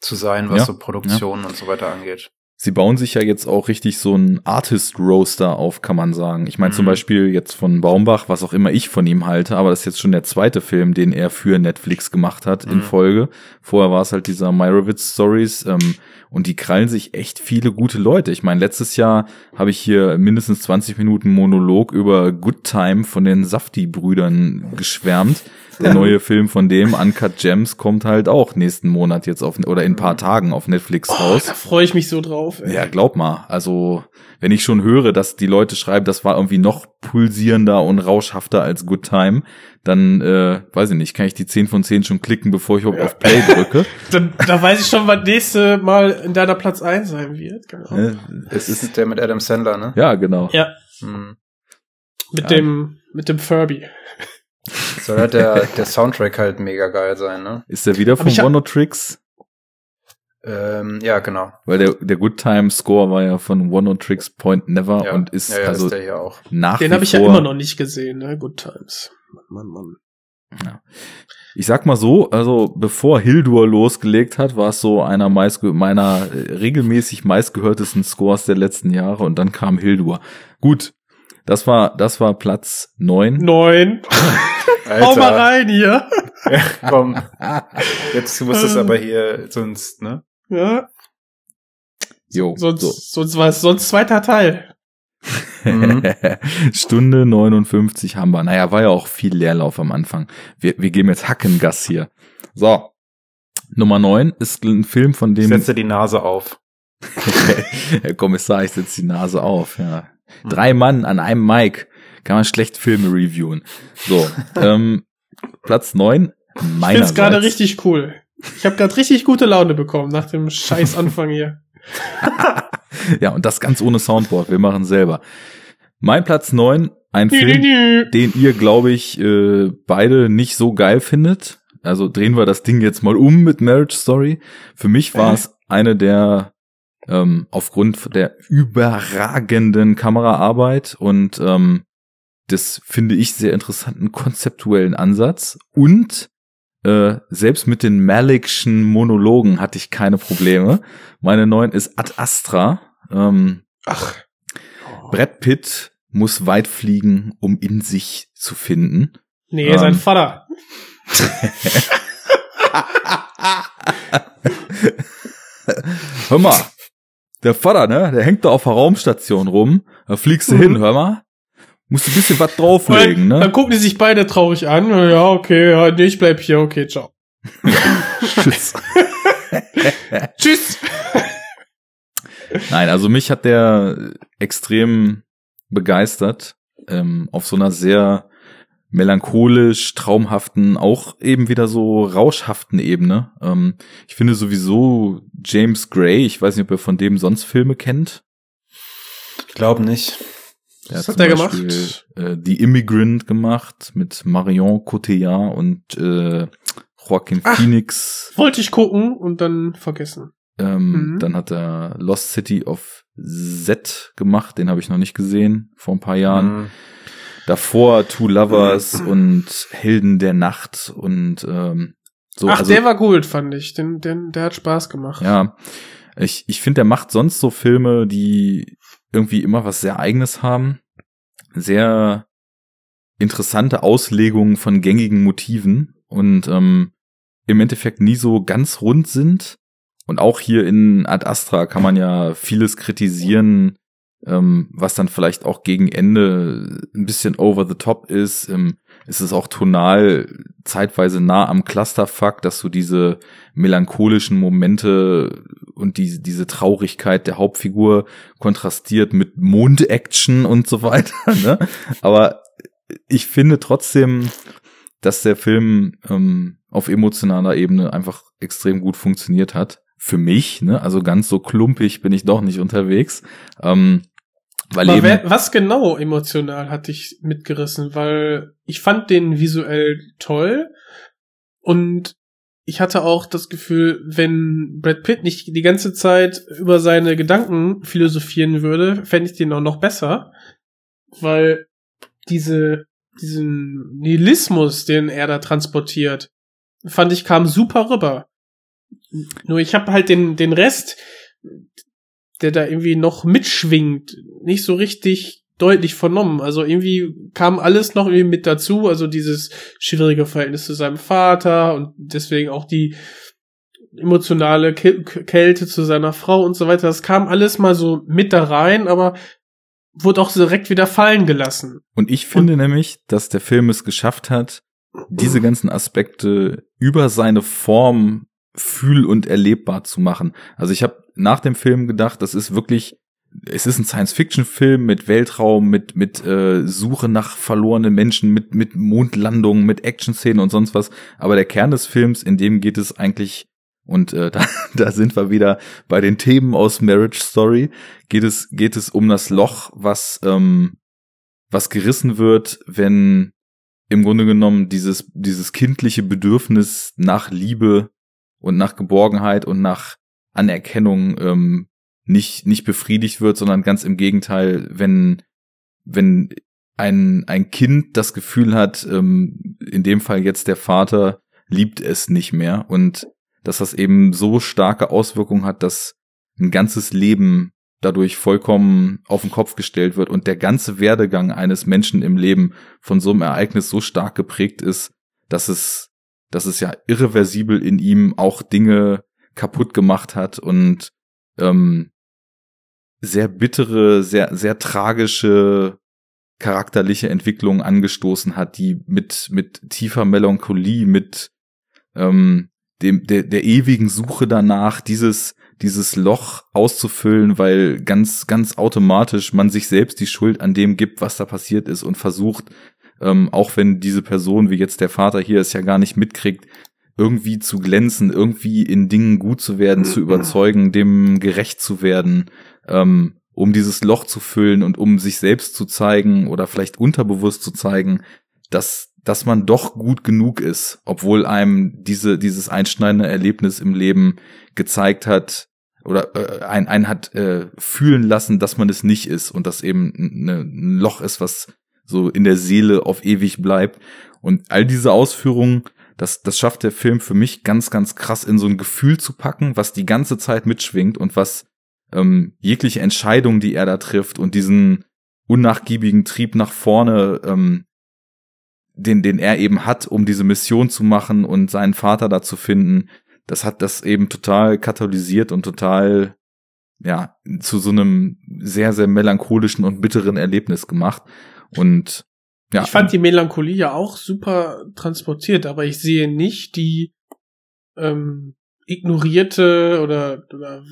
zu sein, was Ja, so Produktionen und so weiter angeht. Sie bauen sich ja jetzt auch richtig so ein Artist-Roaster auf, kann man sagen. Ich meine zum Mhm. Beispiel jetzt von Baumbach, was auch immer ich von ihm halte, aber das ist jetzt schon der zweite Film, den er für Netflix gemacht hat in Mhm. Folge. Vorher war es halt dieser Meyerowitz Stories ähm, und die krallen sich echt viele gute Leute. Ich meine, letztes Jahr habe ich hier mindestens 20 Minuten Monolog über Good Time von den Safti-Brüdern geschwärmt. Der neue Film von dem, Uncut Gems, kommt halt auch nächsten Monat jetzt auf, oder in ein paar Tagen auf Netflix Oh, raus. da freue ich mich so drauf. Ey. Ja, glaub mal. Also, wenn ich schon höre, dass die Leute schreiben, das war irgendwie noch pulsierender und rauschhafter als Good Time, dann, äh, weiß ich nicht, kann ich die 10 von 10 schon klicken, bevor ich überhaupt auf Play drücke. *laughs* Dann, da weiß ich schon, was nächste Mal in deiner Platz 1 sein wird. Genau. Äh, Es ist der mit Adam Sandler, ne? ja, genau. Ja, Hm. mit Ja. dem, mit dem Furby. Soll halt der, der Soundtrack halt mega geil sein, ne? Ist der wieder von One Tricks? Ähm, ja, genau. Weil der, der Good Time Score war ja von One Tricks Point Never Ja, und ist ja, ja, also ist der hier auch. nach Den habe ich ja immer noch nicht gesehen, ne? Good Times. Mann, Mann, Mann. Ich sag mal so, also bevor Hildur losgelegt hat, war es so einer meist, meiner äh, regelmäßig meistgehörtesten Scores der letzten Jahre und dann kam Hildur. Gut, das war das war Platz neun. Neun. *laughs* Hau mal rein hier. Ja, komm. *laughs* Jetzt muss es aber hier sonst, ne? Ja, Jo, sonst, so. sonst war es sonst zweiter Teil. Mhm. *laughs* Stunde 59 haben wir. Naja, war ja auch viel Leerlauf am Anfang. Wir, wir geben jetzt Hackengas hier. So. Nummer neun ist ein Film, von Ich dem setze die Nase auf. *laughs* Herr Kommissar, ich setze die Nase auf. Ja. Hm. Drei Mann an einem Mic. Kann man schlecht Filme reviewen. So, *laughs* ähm, Platz neun. Ich Meiner find's gerade richtig cool. Ich habe gerade richtig gute Laune bekommen nach dem scheiß Anfang hier. *laughs* Ja, und das ganz ohne Soundboard. Wir machen selber. Mein Platz neun, ein Film, den ihr, glaube ich, äh, beide nicht so geil findet. Also drehen wir das Ding jetzt mal um mit Marriage Story. Für mich war es eine der ähm, aufgrund der überragenden Kameraarbeit und ähm, das finde ich sehr interessanten konzeptuellen Ansatz und äh, selbst mit den Malikschen Monologen hatte ich keine Probleme. Meine neuen ist Ad Astra. Ähm, Ach. Brad Pitt muss weit fliegen, um in sich zu finden. Nee, Ähm. sein Vater. *laughs* Hör mal, der Vater, ne, der hängt da auf der Raumstation rum. Da fliegst du Mhm. hin, hör mal. Musst du ein bisschen was drauflegen, Dann ne? gucken die sich beide traurig an. Ja, okay, ja, nee, ich bleib hier, okay, ciao. Tschüss. *laughs* Tschüss. Nein, also mich hat der extrem begeistert. Ähm, auf so einer sehr melancholisch, traumhaften, auch eben wieder so rauschhaften Ebene. Ähm, ich finde sowieso James Gray, ich weiß nicht, ob ihr von dem sonst Filme kennt. Ich glaube nicht. Was hat Beispiel, gemacht? Äh, The Immigrant gemacht mit Marion Cotillard und äh, Joaquin Ach. Phoenix. Wollte ich gucken und dann vergessen. Ähm, Mhm. Dann hat er Lost City of Z gemacht, den habe ich noch nicht gesehen, vor ein paar Jahren. Mhm. Davor Two Lovers *clears throat* und Helden der Nacht und ähm, so. Ach, also, der war gut, fand ich. Den, den, der hat Spaß gemacht. Ja, ich, ich finde, der macht sonst so Filme, die irgendwie immer was sehr Eigenes haben. Sehr interessante Auslegungen von gängigen Motiven. Und ähm, im Endeffekt nie so ganz rund sind. Und auch hier in Ad Astra kann man ja vieles kritisieren, ähm, was dann vielleicht auch gegen Ende ein bisschen over the top ist. Ähm, ist es auch tonal zeitweise nah am Clusterfuck, dass du diese melancholischen Momente und die, diese Traurigkeit der Hauptfigur kontrastiert mit Mond-Action und so weiter. *laughs* Ne? Aber ich finde trotzdem, dass der Film ähm, auf emotionaler Ebene einfach extrem gut funktioniert hat. Für mich, ne? Also ganz so klumpig bin ich doch nicht unterwegs. Ähm, weil Aber wer, was genau emotional hat dich mitgerissen? Weil ich fand den visuell toll und ich hatte auch das Gefühl, wenn Brad Pitt nicht die ganze Zeit über seine Gedanken philosophieren würde, fände ich den auch noch besser, weil diese diesen Nihilismus, den er da transportiert, fand ich kam super rüber. Nur ich habe halt den den Rest, der da irgendwie noch mitschwingt, nicht so richtig deutlich vernommen. Also irgendwie kam alles noch irgendwie mit dazu, also dieses schwierige Verhältnis zu seinem Vater und deswegen auch die emotionale Kälte zu seiner Frau und so weiter. Das kam alles mal so mit da rein, aber wurde auch direkt wieder fallen gelassen. Und ich finde und nämlich, dass der Film es geschafft hat, diese ganzen Aspekte über seine Form fühl- und erlebbar zu machen. Also ich habe nach dem Film gedacht, das ist wirklich, es ist ein Science-Fiction-Film mit Weltraum, mit mit äh, Suche nach verlorenen Menschen, mit mit Mondlandungen, mit Action-Szenen und sonst was. Aber der Kern des Films, in dem geht es eigentlich und äh, *laughs* da, da sind wir wieder bei den Themen aus Marriage Story. Geht es geht es um das Loch, was ähm, was gerissen wird, wenn im Grunde genommen dieses dieses kindliche Bedürfnis nach Liebe und nach Geborgenheit und nach Anerkennung ähm, nicht nicht befriedigt wird, sondern ganz im Gegenteil, wenn wenn ein ein Kind das Gefühl hat, ähm, in dem Fall jetzt der Vater liebt es nicht mehr und dass das eben so starke Auswirkungen hat, dass ein ganzes Leben dadurch vollkommen auf den Kopf gestellt wird und der ganze Werdegang eines Menschen im Leben von so einem Ereignis so stark geprägt ist, dass es, dass es ja irreversibel in ihm auch Dinge kaputt gemacht hat und ähm, sehr bittere, sehr, sehr tragische charakterliche Entwicklungen angestoßen hat, die mit, mit tiefer Melancholie, mit ähm, dem, der, der ewigen Suche danach, dieses, dieses Loch auszufüllen, weil ganz, ganz automatisch man sich selbst die Schuld an dem gibt, was da passiert ist und versucht, ähm, auch wenn diese Person, wie jetzt der Vater hier es ja gar nicht mitkriegt, irgendwie zu glänzen, irgendwie in Dingen gut zu werden, zu überzeugen, dem gerecht zu werden, ähm, um dieses Loch zu füllen und um sich selbst zu zeigen oder vielleicht unterbewusst zu zeigen, dass, dass man doch gut genug ist, obwohl einem diese, dieses einschneidende Erlebnis im Leben gezeigt hat, oder äh, ein, ein hat äh, fühlen lassen, dass man es nicht ist und dass eben ein Loch ist, was so in der Seele auf ewig bleibt. Und all diese Ausführungen das, das schafft der Film für mich ganz, ganz krass in so ein Gefühl zu packen, was die ganze Zeit mitschwingt und was ähm, jegliche Entscheidung, die er da trifft und diesen unnachgiebigen Trieb nach vorne, ähm, den, den er eben hat, um diese Mission zu machen und seinen Vater da zu finden, das hat das eben total katalysiert und total, ja, zu so einem sehr, sehr melancholischen und bitteren Erlebnis gemacht. Und ja. Ich fand die Melancholie ja auch super transportiert, aber ich sehe nicht die ähm, ignorierte oder, oder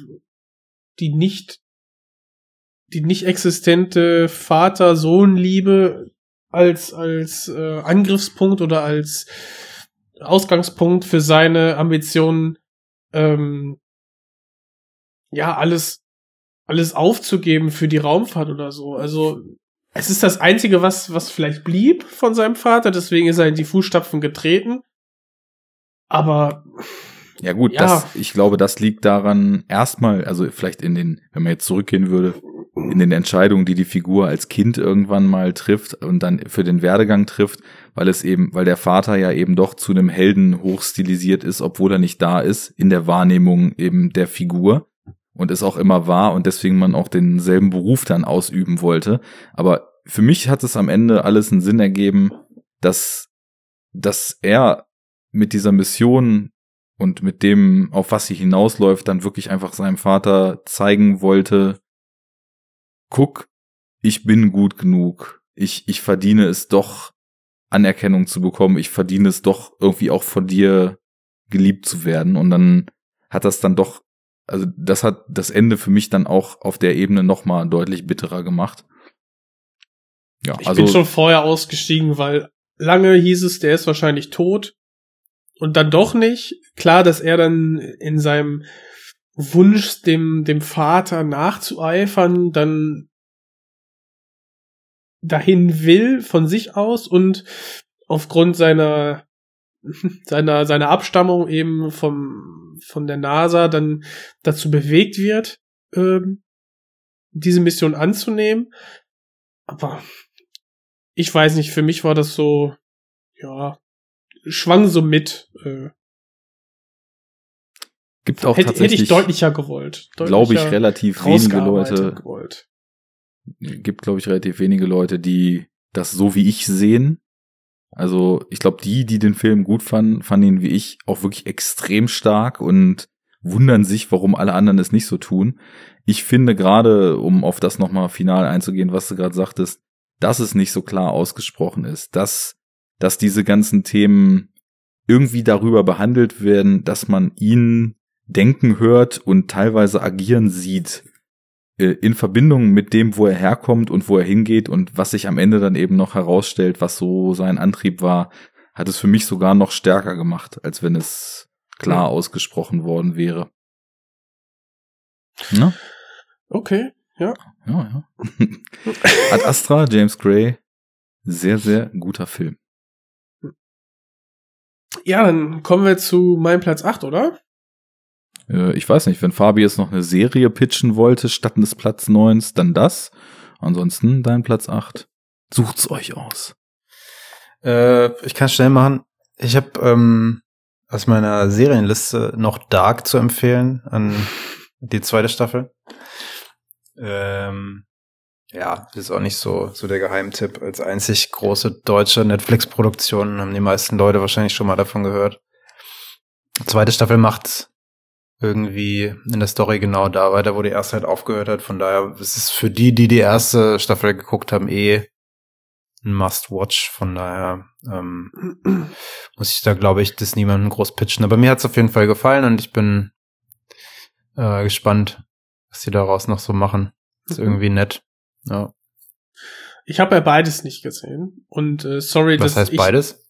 die nicht die nicht existente Vater-Sohn-Liebe als als äh, Angriffspunkt oder als Ausgangspunkt für seine Ambitionen ähm, ja alles alles aufzugeben für die Raumfahrt oder so. Also es ist das Einzige, was, was vielleicht blieb von seinem Vater, deswegen ist er in die Fußstapfen getreten. Aber. Ja gut, ja. Das, ich glaube, das liegt daran erstmal, also vielleicht in den, wenn man jetzt zurückgehen würde, in den Entscheidungen, die die Figur als Kind irgendwann mal trifft und dann für den Werdegang trifft, weil es eben, weil der Vater ja eben doch zu einem Helden hochstilisiert ist, obwohl er nicht da ist, in der Wahrnehmung eben der Figur und es auch immer war und deswegen man auch denselben Beruf dann ausüben wollte. Aber für mich hat es am Ende alles einen Sinn ergeben, dass, dass er mit dieser Mission und mit dem, auf was sie hinausläuft, dann wirklich einfach seinem Vater zeigen wollte, guck, ich bin gut genug. Ich, ich verdiene es doch, Anerkennung zu bekommen. Ich verdiene es doch irgendwie auch von dir geliebt zu werden. Und dann hat das dann doch, also das hat das Ende für mich dann auch auf der Ebene nochmal deutlich bitterer gemacht. Ja, ich also, bin schon vorher ausgestiegen, weil lange hieß es, der ist wahrscheinlich tot. Und dann doch nicht. Klar, dass er dann in seinem Wunsch, dem, dem Vater nachzueifern, dann dahin will von sich aus und aufgrund seiner *laughs* seiner seiner Abstammung eben vom von der NASA dann dazu bewegt wird, ähm, diese Mission anzunehmen. Aber ich weiß nicht, für mich war das so, ja, schwang so mit. Äh, Gibt auch hätte, tatsächlich, hätte ich deutlicher gewollt. Glaube ich, relativ wenige Leute. Gewollt. Gibt, glaube ich, relativ wenige Leute, die das so wie ich sehen. Also ich glaube, die, die den Film gut fanden, fanden ihn wie ich auch wirklich extrem stark und wundern sich, warum alle anderen es nicht so tun. Ich finde gerade, um auf das nochmal final einzugehen, was du gerade sagtest, dass es nicht so klar ausgesprochen ist, dass, dass diese ganzen Themen irgendwie darüber behandelt werden, dass man ihn denken hört und teilweise agieren sieht in Verbindung mit dem, wo er herkommt und wo er hingeht und was sich am Ende dann eben noch herausstellt, was so sein Antrieb war, hat es für mich sogar noch stärker gemacht, als wenn es klar ausgesprochen worden wäre. Ne? Okay, ja. Ja, ja. *laughs* Ad Astra, James Gray, sehr, sehr guter Film. Ja, dann kommen wir zu meinem Platz 8, oder? Äh, ich weiß nicht, wenn Fabi jetzt noch eine Serie pitchen wollte, statt des Platz 9, dann das. Ansonsten dein Platz 8. Sucht's euch aus. Äh, ich kann schnell machen. Ich habe ähm, aus meiner Serienliste noch Dark zu empfehlen an die zweite Staffel. Ähm, ja, ist auch nicht so, so der Geheimtipp. Als einzig große deutsche Netflix-Produktion haben die meisten Leute wahrscheinlich schon mal davon gehört. Zweite Staffel macht irgendwie in der Story genau da weiter, wo die erste halt aufgehört hat. Von daher ist es für die, die die erste Staffel geguckt haben, eh ein Must-Watch. Von daher ähm, *clears throat* muss ich da, glaube ich, das niemandem groß pitchen. Aber mir hat es auf jeden Fall gefallen und ich bin äh, gespannt, was die daraus noch so machen. Ist mhm. irgendwie nett. Ja. Ich habe ja beides nicht gesehen und äh, sorry, was dass heißt beides?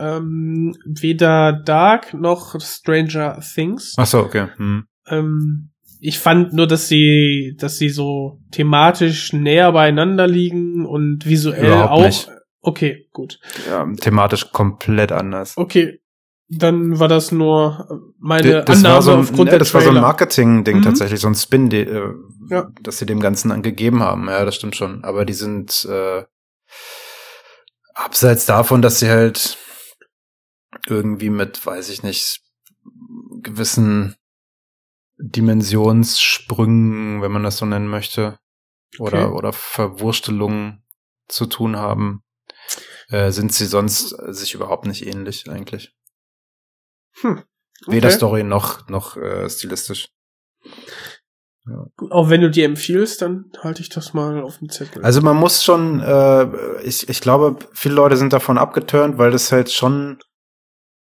Ähm, weder Dark noch Stranger Things. Ach so, okay. Hm. Ähm, ich fand nur, dass sie, dass sie so thematisch näher beieinander liegen und visuell Überhaupt auch. Nicht. Okay, gut. Ja, thematisch komplett anders. Okay, dann war das nur meine das Annahme war so ein, aufgrund ne, der Das war so ein Trailer. Marketing-Ding Mhm. tatsächlich, so ein Spin, die, äh, Ja. dass sie dem Ganzen angegeben haben. Ja, das stimmt schon. Aber die sind äh, abseits davon, dass sie halt irgendwie mit, weiß ich nicht, gewissen Dimensionssprüngen, wenn man das so nennen möchte, oder, Okay. oder Verwurstelungen zu tun haben, äh, sind sie sonst sich überhaupt nicht ähnlich eigentlich. Hm. Weder Okay. Story noch, noch äh, stilistisch. Gut, Auch wenn du die empfiehlst, dann halte ich das mal auf dem Zettel. Also man muss schon, äh, ich, ich glaube, viele Leute sind davon abgeturnt, weil das halt schon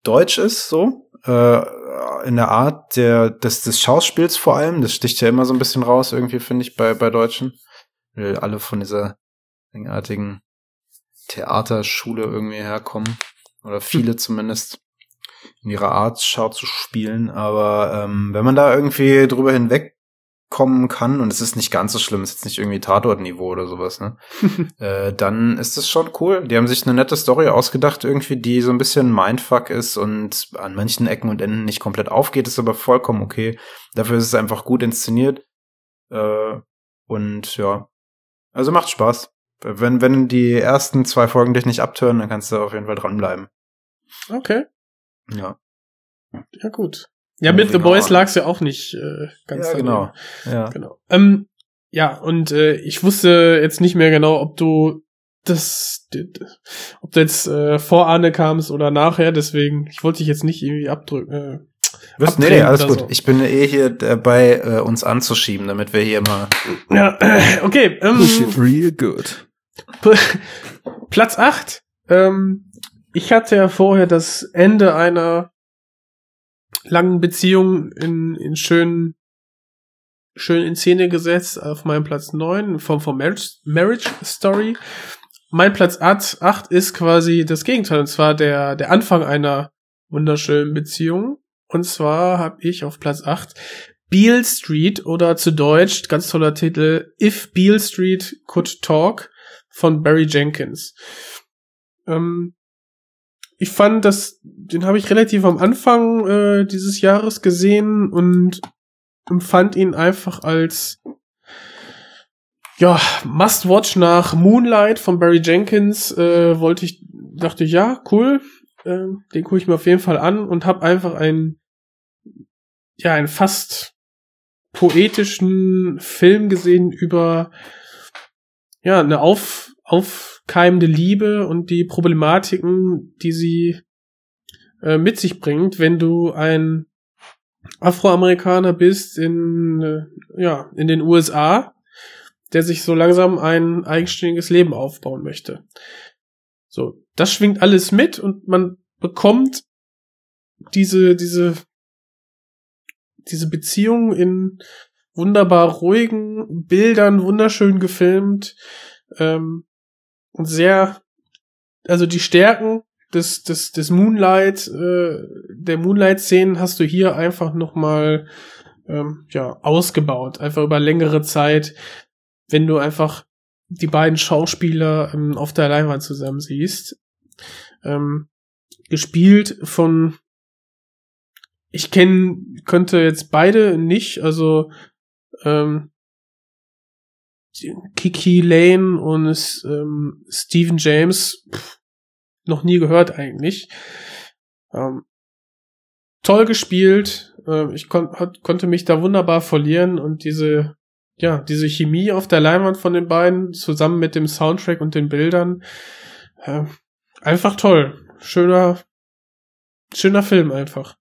deutsch ist, so. Äh, in der Art der, des, des Schauspiels vor allem. Das sticht ja immer so ein bisschen raus, irgendwie, finde ich, bei, bei Deutschen. Weil alle von dieser eigenartigen Theaterschule irgendwie herkommen. Oder viele zumindest. In ihrer Art Schau zu spielen. Aber ähm, wenn man da irgendwie drüber hinwegkommen kann, und es ist nicht ganz so schlimm, es ist jetzt nicht irgendwie Tatortniveau oder sowas, ne? *laughs* äh, dann ist das schon cool. Die haben sich eine nette Story ausgedacht, irgendwie, die so ein bisschen Mindfuck ist und an manchen Ecken und Enden nicht komplett aufgeht, ist aber vollkommen okay. Dafür ist es einfach gut inszeniert. Äh, und ja, also macht Spaß. Wenn, wenn die ersten zwei Folgen dich nicht abtören, dann kannst du auf jeden Fall dranbleiben. okay, Ja. ja gut. Ja, mit The. Boys lag's ja auch nicht äh, ganz Ja, daneben. genau. Ja. Genau. Ähm, ja, und äh, ich wusste jetzt nicht mehr genau, ob du das, ob du jetzt äh, vor Arne kamst oder nachher, deswegen, ich wollte dich jetzt nicht irgendwie abdrücken, äh, Wirst, nee, nee, alles gut. So. Ich bin eh hier dabei, äh, uns anzuschieben, damit wir hier mal. Ja, äh, *clears throat* okay. Ähm, real good. Platz 8. Ähm, ich hatte ja vorher das Ende einer langen Beziehung in, in schön, schön in Szene gesetzt auf meinem Platz 9 in Form von Marriage, Marriage Story. Mein Platz 8 ist quasi das Gegenteil, und zwar der, der Anfang einer wunderschönen Beziehung. Und zwar habe ich auf Platz 8 Beale Street oder zu Deutsch, ganz toller Titel, If Beale Street Could Talk von Barry Jenkins. Ähm, ich fand, dass den habe ich relativ am Anfang äh, dieses Jahres gesehen und empfand ihn einfach als ja Must-Watch nach Moonlight von Barry Jenkins. Äh, wollte ich, dachte ich, ja, cool, äh, den gucke ich mir auf jeden Fall an und habe einfach einen ja einen fast poetischen Film gesehen über ja eine auf aufkeimende Liebe und die Problematiken, die sie äh, mit sich bringt, wenn du ein Afroamerikaner bist in äh, ja in den USA, der sich so langsam ein eigenständiges Leben aufbauen möchte. So, das schwingt alles mit und man bekommt diese diese diese Beziehung in wunderbar ruhigen Bildern, wunderschön gefilmt, ähm, sehr, also die Stärken des, des, des Moonlight, äh, der Moonlight-Szenen hast du hier einfach nochmal, ähm, ja, ausgebaut. Einfach über längere Zeit, wenn du einfach die beiden Schauspieler ähm, auf der Leinwand zusammen siehst. Ähm, gespielt von, ich kenne, könnte jetzt beide nicht, also ähm, Kiki Lane und ähm, Stephen James pff, noch nie gehört eigentlich. Ähm, toll gespielt. Äh, ich kon hat, konnte mich da wunderbar verlieren und diese ja diese Chemie auf der Leinwand von den beiden zusammen mit dem Soundtrack und den Bildern äh, einfach toll. Schöner schöner Film einfach.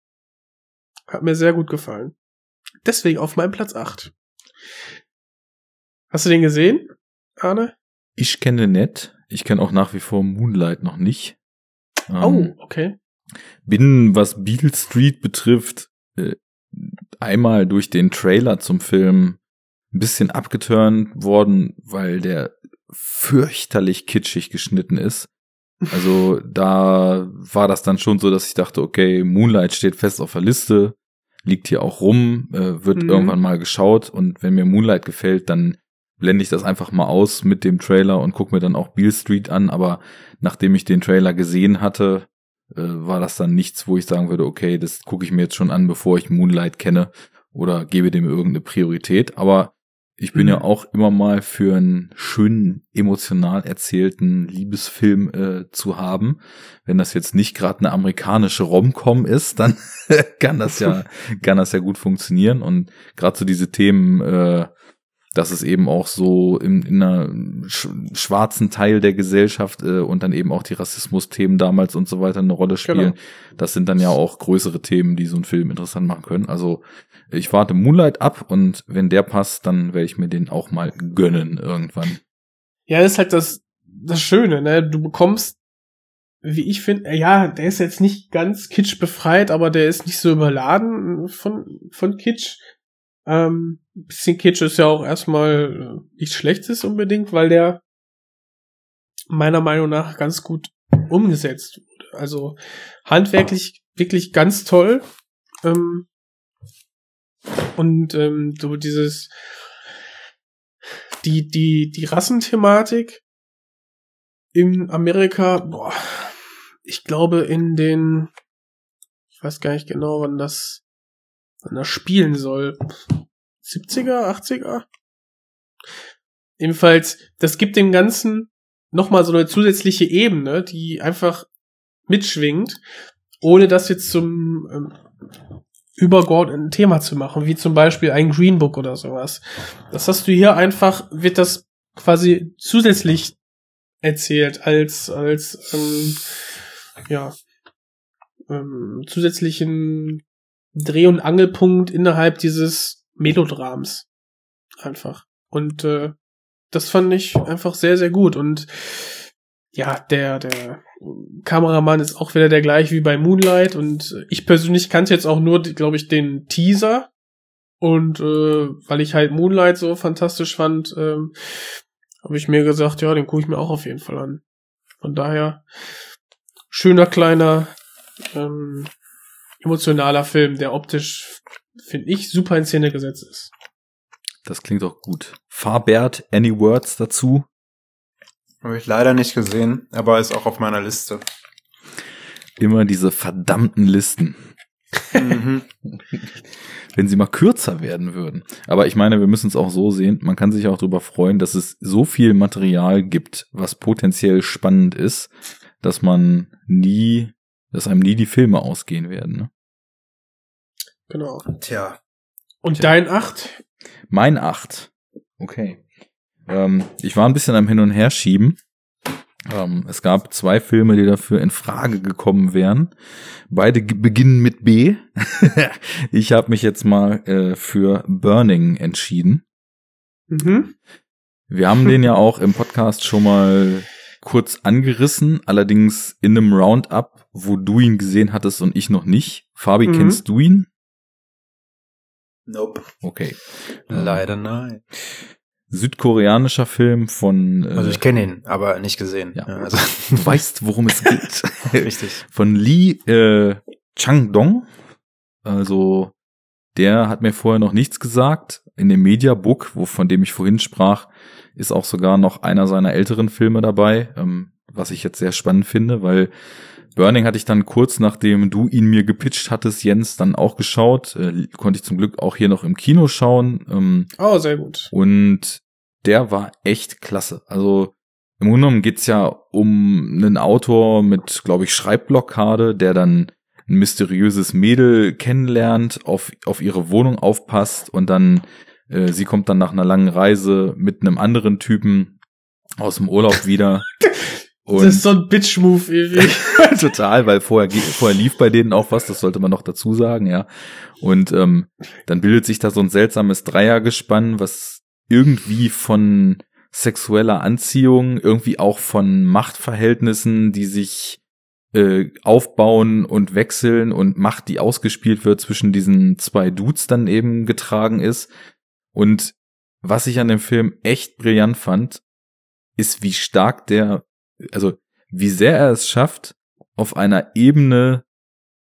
Hat mir sehr gut gefallen. Deswegen auf meinem Platz 8. Hast du den gesehen, Arne? Ich kenne nett. Ich kenne auch nach wie vor Moonlight noch nicht. Ähm, oh, okay. Bin, was Beale Street betrifft, äh, einmal durch den Trailer zum Film ein bisschen abgeturnt worden, weil der fürchterlich kitschig geschnitten ist. Also *laughs* da war das dann schon so, dass ich dachte, okay, Moonlight steht fest auf der Liste, liegt hier auch rum, äh, wird mhm. irgendwann mal geschaut und wenn mir Moonlight gefällt, dann blende ich das einfach mal aus mit dem Trailer und gucke mir dann auch Beale Street an. Aber nachdem ich den Trailer gesehen hatte, äh, war das dann nichts, wo ich sagen würde, okay, das gucke ich mir jetzt schon an, bevor ich Moonlight kenne oder gebe dem irgendeine Priorität. Aber ich bin mhm. ja auch immer mal für einen schönen, emotional erzählten Liebesfilm äh, zu haben. Wenn das jetzt nicht gerade eine amerikanische Romcom ist, dann *laughs* kann das ja *laughs* kann das ja gut funktionieren. Und gerade so diese Themen äh, dass es eben auch so in, in einer schwarzen Teil der Gesellschaft äh, und dann eben auch die Rassismus-Themen damals und so weiter eine Rolle spielen. Genau. Das sind dann ja auch größere Themen, die so einen Film interessant machen können. Also ich warte Moonlight ab und wenn der passt, dann werde ich mir den auch mal gönnen irgendwann. Ja, das ist halt das, das Schöne, ne? Du bekommst, wie ich finde, ja, der ist jetzt nicht ganz kitsch befreit, aber der ist nicht so überladen von, von Kitsch ähm, bisschen Kitsch ist ja auch erstmal äh, nichts Schlechtes unbedingt, weil der meiner Meinung nach ganz gut umgesetzt wurde. Also handwerklich wirklich ganz toll. Ähm, und ähm, so dieses die die die Rassenthematik in Amerika, boah, ich glaube in den ich weiß gar nicht genau, wann das wann das spielen soll. 70er, 80er? Jedenfalls, das gibt dem Ganzen nochmal so eine zusätzliche Ebene, die einfach mitschwingt, ohne das jetzt zum ähm, übergeordneten Thema zu machen, wie zum Beispiel ein Green Book oder sowas. Das hast du hier einfach, wird das quasi zusätzlich erzählt als, als, ähm, ja, ähm, zusätzlichen Dreh- und Angelpunkt innerhalb dieses Melodrams. Einfach. Und äh, das fand ich einfach sehr, sehr gut. Und ja, der, der Kameramann ist auch wieder der gleiche wie bei Moonlight. Und ich persönlich kannte jetzt auch nur, glaube ich, den Teaser. Und äh, weil ich halt Moonlight so fantastisch fand, ähm, habe ich mir gesagt, ja, den gucke ich mir auch auf jeden Fall an. Von daher, schöner, kleiner, ähm, emotionaler Film, der optisch, finde ich, super in Szene gesetzt ist. Das klingt doch gut. Farbert, any words dazu? Habe ich leider nicht gesehen, aber ist auch auf meiner Liste. Immer diese verdammten Listen. Mhm. *laughs* Wenn sie mal kürzer werden würden. Aber ich meine, wir müssen es auch so sehen. Man kann sich auch darüber freuen, dass es so viel Material gibt, was potenziell spannend ist, dass man nie, dass einem nie die Filme ausgehen werden. Ne? Genau. Tja. Und Tja. dein Acht? Mein acht. Okay. Ähm, ich war ein bisschen am Hin und Her schieben. Ähm, es gab zwei Filme, die dafür in Frage gekommen wären. Beide beginnen mit B. *laughs* ich habe mich jetzt mal äh, für Burning entschieden. Mhm. Wir haben den ja auch im Podcast schon mal kurz angerissen, allerdings in einem Roundup, wo du ihn gesehen hattest und ich noch nicht. Fabi, Mhm. kennst du ihn? Nope. Okay. Ähm, Leider nein. Südkoreanischer Film von, äh, Also ich kenne ihn, aber nicht gesehen. Ja. also, *laughs* du weißt, worum es geht. *laughs* richtig. von Lee äh, Chang-dong. Also der hat mir vorher noch nichts gesagt. In dem Mediabook, wo, von dem ich vorhin sprach, ist auch sogar noch einer seiner älteren Filme dabei, ähm, was ich jetzt sehr spannend finde, weil Burning hatte ich dann kurz nachdem du ihn mir gepitcht hattest, Jens, dann auch geschaut. Äh, konnte ich zum Glück auch hier noch im Kino schauen. Ähm, Oh, sehr gut. und der war echt klasse. Also im Grunde genommen geht's ja um einen Autor mit, glaube ich, Schreibblockade, der dann ein mysteriöses Mädel kennenlernt, auf, auf ihre Wohnung aufpasst und dann, äh, sie kommt dann nach einer langen Reise mit einem anderen Typen aus dem Urlaub wieder. *laughs* das ist so ein Bitch-Move irgendwie. *laughs* Total, weil vorher, vorher lief bei denen auch was, das sollte man noch dazu sagen, ja. Und ähm, dann bildet sich da so ein seltsames Dreiergespann, was irgendwie von sexueller Anziehung, irgendwie auch von Machtverhältnissen, die sich äh, aufbauen und wechseln und Macht, die ausgespielt wird zwischen diesen zwei Dudes dann eben getragen ist. Und was ich an dem Film echt brillant fand, ist, wie stark der, also wie sehr er es schafft, auf einer Ebene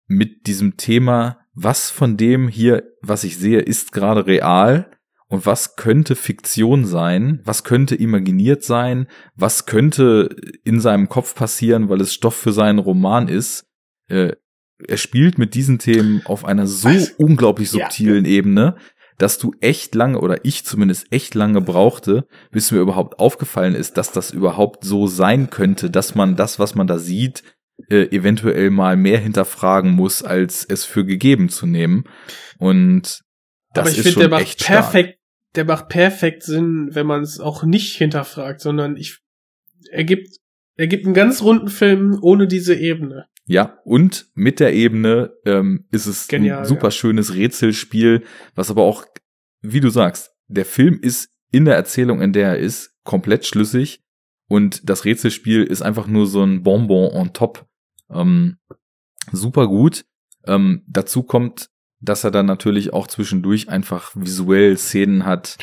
mit diesem Thema, was von dem hier, was ich sehe, ist gerade real und was könnte Fiktion sein, was könnte imaginiert sein, was könnte in seinem Kopf passieren, weil es Stoff für seinen Roman ist. Äh, er spielt mit diesen Themen auf einer so Was? unglaublich Ja. subtilen Ebene, dass du echt lange oder ich zumindest echt lange brauchte, bis mir überhaupt aufgefallen ist, dass das überhaupt so sein könnte, dass man das, was man da sieht, äh, eventuell mal mehr hinterfragen muss, als es für gegeben zu nehmen. Und das Aber ich ist finde, der macht echt stark. perfekt, der macht perfekt Sinn, wenn man es auch nicht hinterfragt, sondern ich, er gibt, er gibt einen ganz runden Film ohne diese Ebene. Ja, und mit der Ebene ähm, ist es Genial, ein super schönes Rätselspiel, was aber auch, wie du sagst, der Film ist in der Erzählung, in der er ist, komplett schlüssig und das Rätselspiel ist einfach nur so ein Bonbon on top. Ähm, super gut. Ähm, dazu kommt, dass er dann natürlich auch zwischendurch einfach visuell Szenen hat,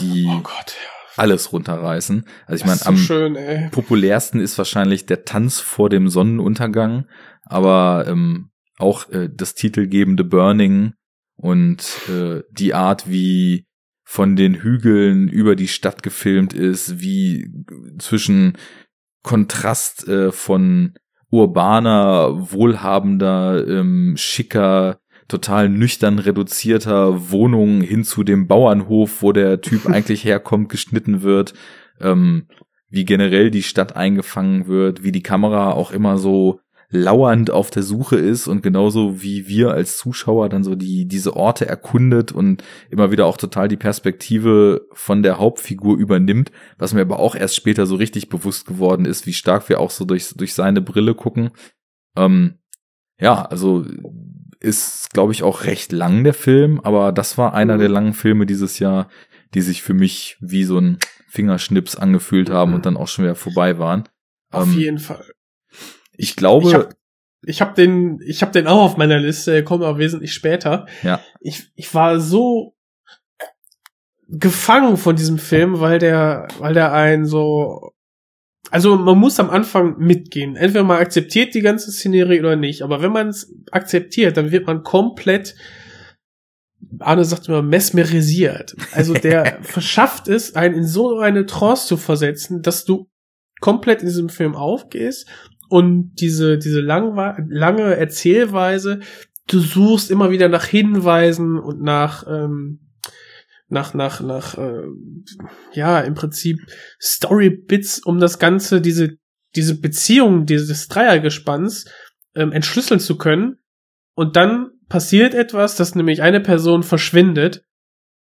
die Oh Gott, alles runterreißen. Also ich meine, so am, schön, populärsten ist wahrscheinlich der Tanz vor dem Sonnenuntergang, aber ähm, auch äh, das titelgebende Burning und äh, die Art, wie von den Hügeln über die Stadt gefilmt ist, wie zwischen Kontrast äh, von urbaner, wohlhabender, ähm, schicker, total nüchtern reduzierter Wohnung hin zu dem Bauernhof, wo der Typ *laughs* eigentlich herkommt, geschnitten wird, ähm, wie generell die Stadt eingefangen wird, wie die Kamera auch immer so lauernd auf der Suche ist und genauso wie wir als Zuschauer dann so die diese Orte erkundet und immer wieder auch total die Perspektive von der Hauptfigur übernimmt, was mir aber auch erst später so richtig bewusst geworden ist, wie stark wir auch so durch durch seine Brille gucken. Ähm, ja, also ist, glaube ich, auch recht lang, der Film, aber das war einer Mhm. der langen Filme dieses Jahr, die sich für mich wie so ein Fingerschnips angefühlt haben Mhm. und dann auch schon wieder vorbei waren. Auf Ähm, jeden Fall. Ich glaube, Ich hab, ich hab den, ich hab den auch auf meiner Liste, der kommt aber wesentlich später. Ja. Ich, ich war so gefangen von diesem Film, weil der, weil der einen so, also man muss am Anfang mitgehen. Entweder man akzeptiert die ganze Szenerie oder nicht. Aber wenn man es akzeptiert, dann wird man komplett, Arne sagt immer, mesmerisiert. Also der *laughs* verschafft es, einen in so eine Trance zu versetzen, dass du komplett in diesem Film aufgehst und diese, diese langwa- lange Erzählweise, du suchst immer wieder nach Hinweisen und nach, ähm, nach, nach, nach, äh, ja, im Prinzip Story-Bits, um das Ganze, diese, diese Beziehung dieses Dreiergespanns ähm, entschlüsseln zu können. Und dann passiert etwas, dass nämlich eine Person verschwindet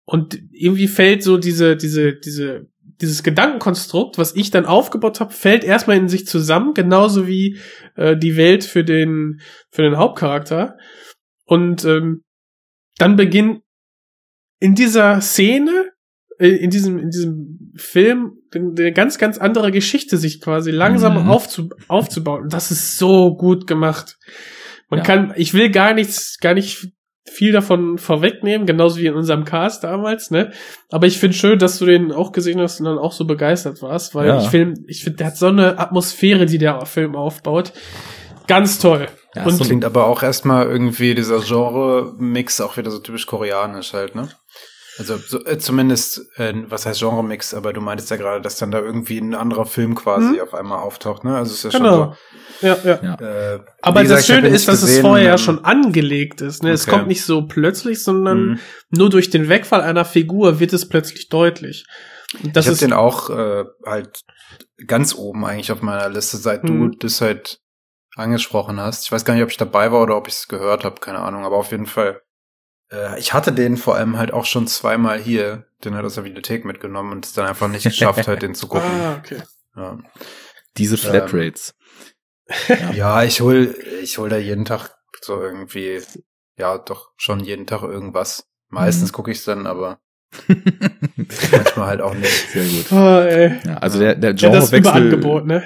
und irgendwie fällt so diese, diese, diese, dieses Gedankenkonstrukt, was ich dann aufgebaut habe, fällt erstmal in sich zusammen, genauso wie äh, die Welt für den, für den Hauptcharakter. Und ähm, dann beginnt in dieser Szene, äh, in diesem, in diesem Film, eine ganz, ganz andere Geschichte sich quasi langsam Mhm. aufzu, aufzubauen. Und das ist so gut gemacht. Man Ja. kann, ich will gar nichts, gar nicht viel davon vorwegnehmen, genauso wie in unserem Cast damals, ne? Aber ich finde schön, dass du den auch gesehen hast und dann auch so begeistert warst, weil Ja. ich film, ich finde, der hat so eine Atmosphäre, die der Film aufbaut. Ganz toll. Ja, Und- und klingt aber auch erstmal irgendwie dieser Genre-Mix auch wieder so typisch koreanisch halt, ne? Also so, äh, zumindest, äh, was heißt Genre-Mix, aber du meintest ja gerade, dass dann da irgendwie ein anderer Film quasi Mhm. auf einmal auftaucht, ne? Also es ist ja Genau. Ja, ja. schon so. Äh, Aber gesagt, das hab Schöne ist, dass es gesehen, vorher ähm, schon angelegt ist. Ne? Es okay. kommt nicht so plötzlich, sondern mhm. nur durch den Wegfall einer Figur wird es plötzlich deutlich. Das ich habe ist den auch äh, halt ganz oben eigentlich auf meiner Liste, seit Mhm. du das halt angesprochen hast. Ich weiß gar nicht, ob ich dabei war oder ob ich es gehört habe, keine Ahnung, aber auf jeden Fall. Äh, ich hatte den vor allem halt auch schon zweimal hier, den halt aus der Videothek mitgenommen und es dann einfach nicht geschafft, halt den zu *laughs* gucken. Ah, okay. Ja. diese Flatrates. *laughs* ja, ich hol, ich hol da jeden Tag so irgendwie, ja, doch schon jeden Tag irgendwas. Meistens Mhm. gucke ich es dann, aber *laughs* manchmal halt auch nicht. Sehr gut. Ah, ey. Ja, also der, der Ja, Genrewechsel, Überangebot, ne?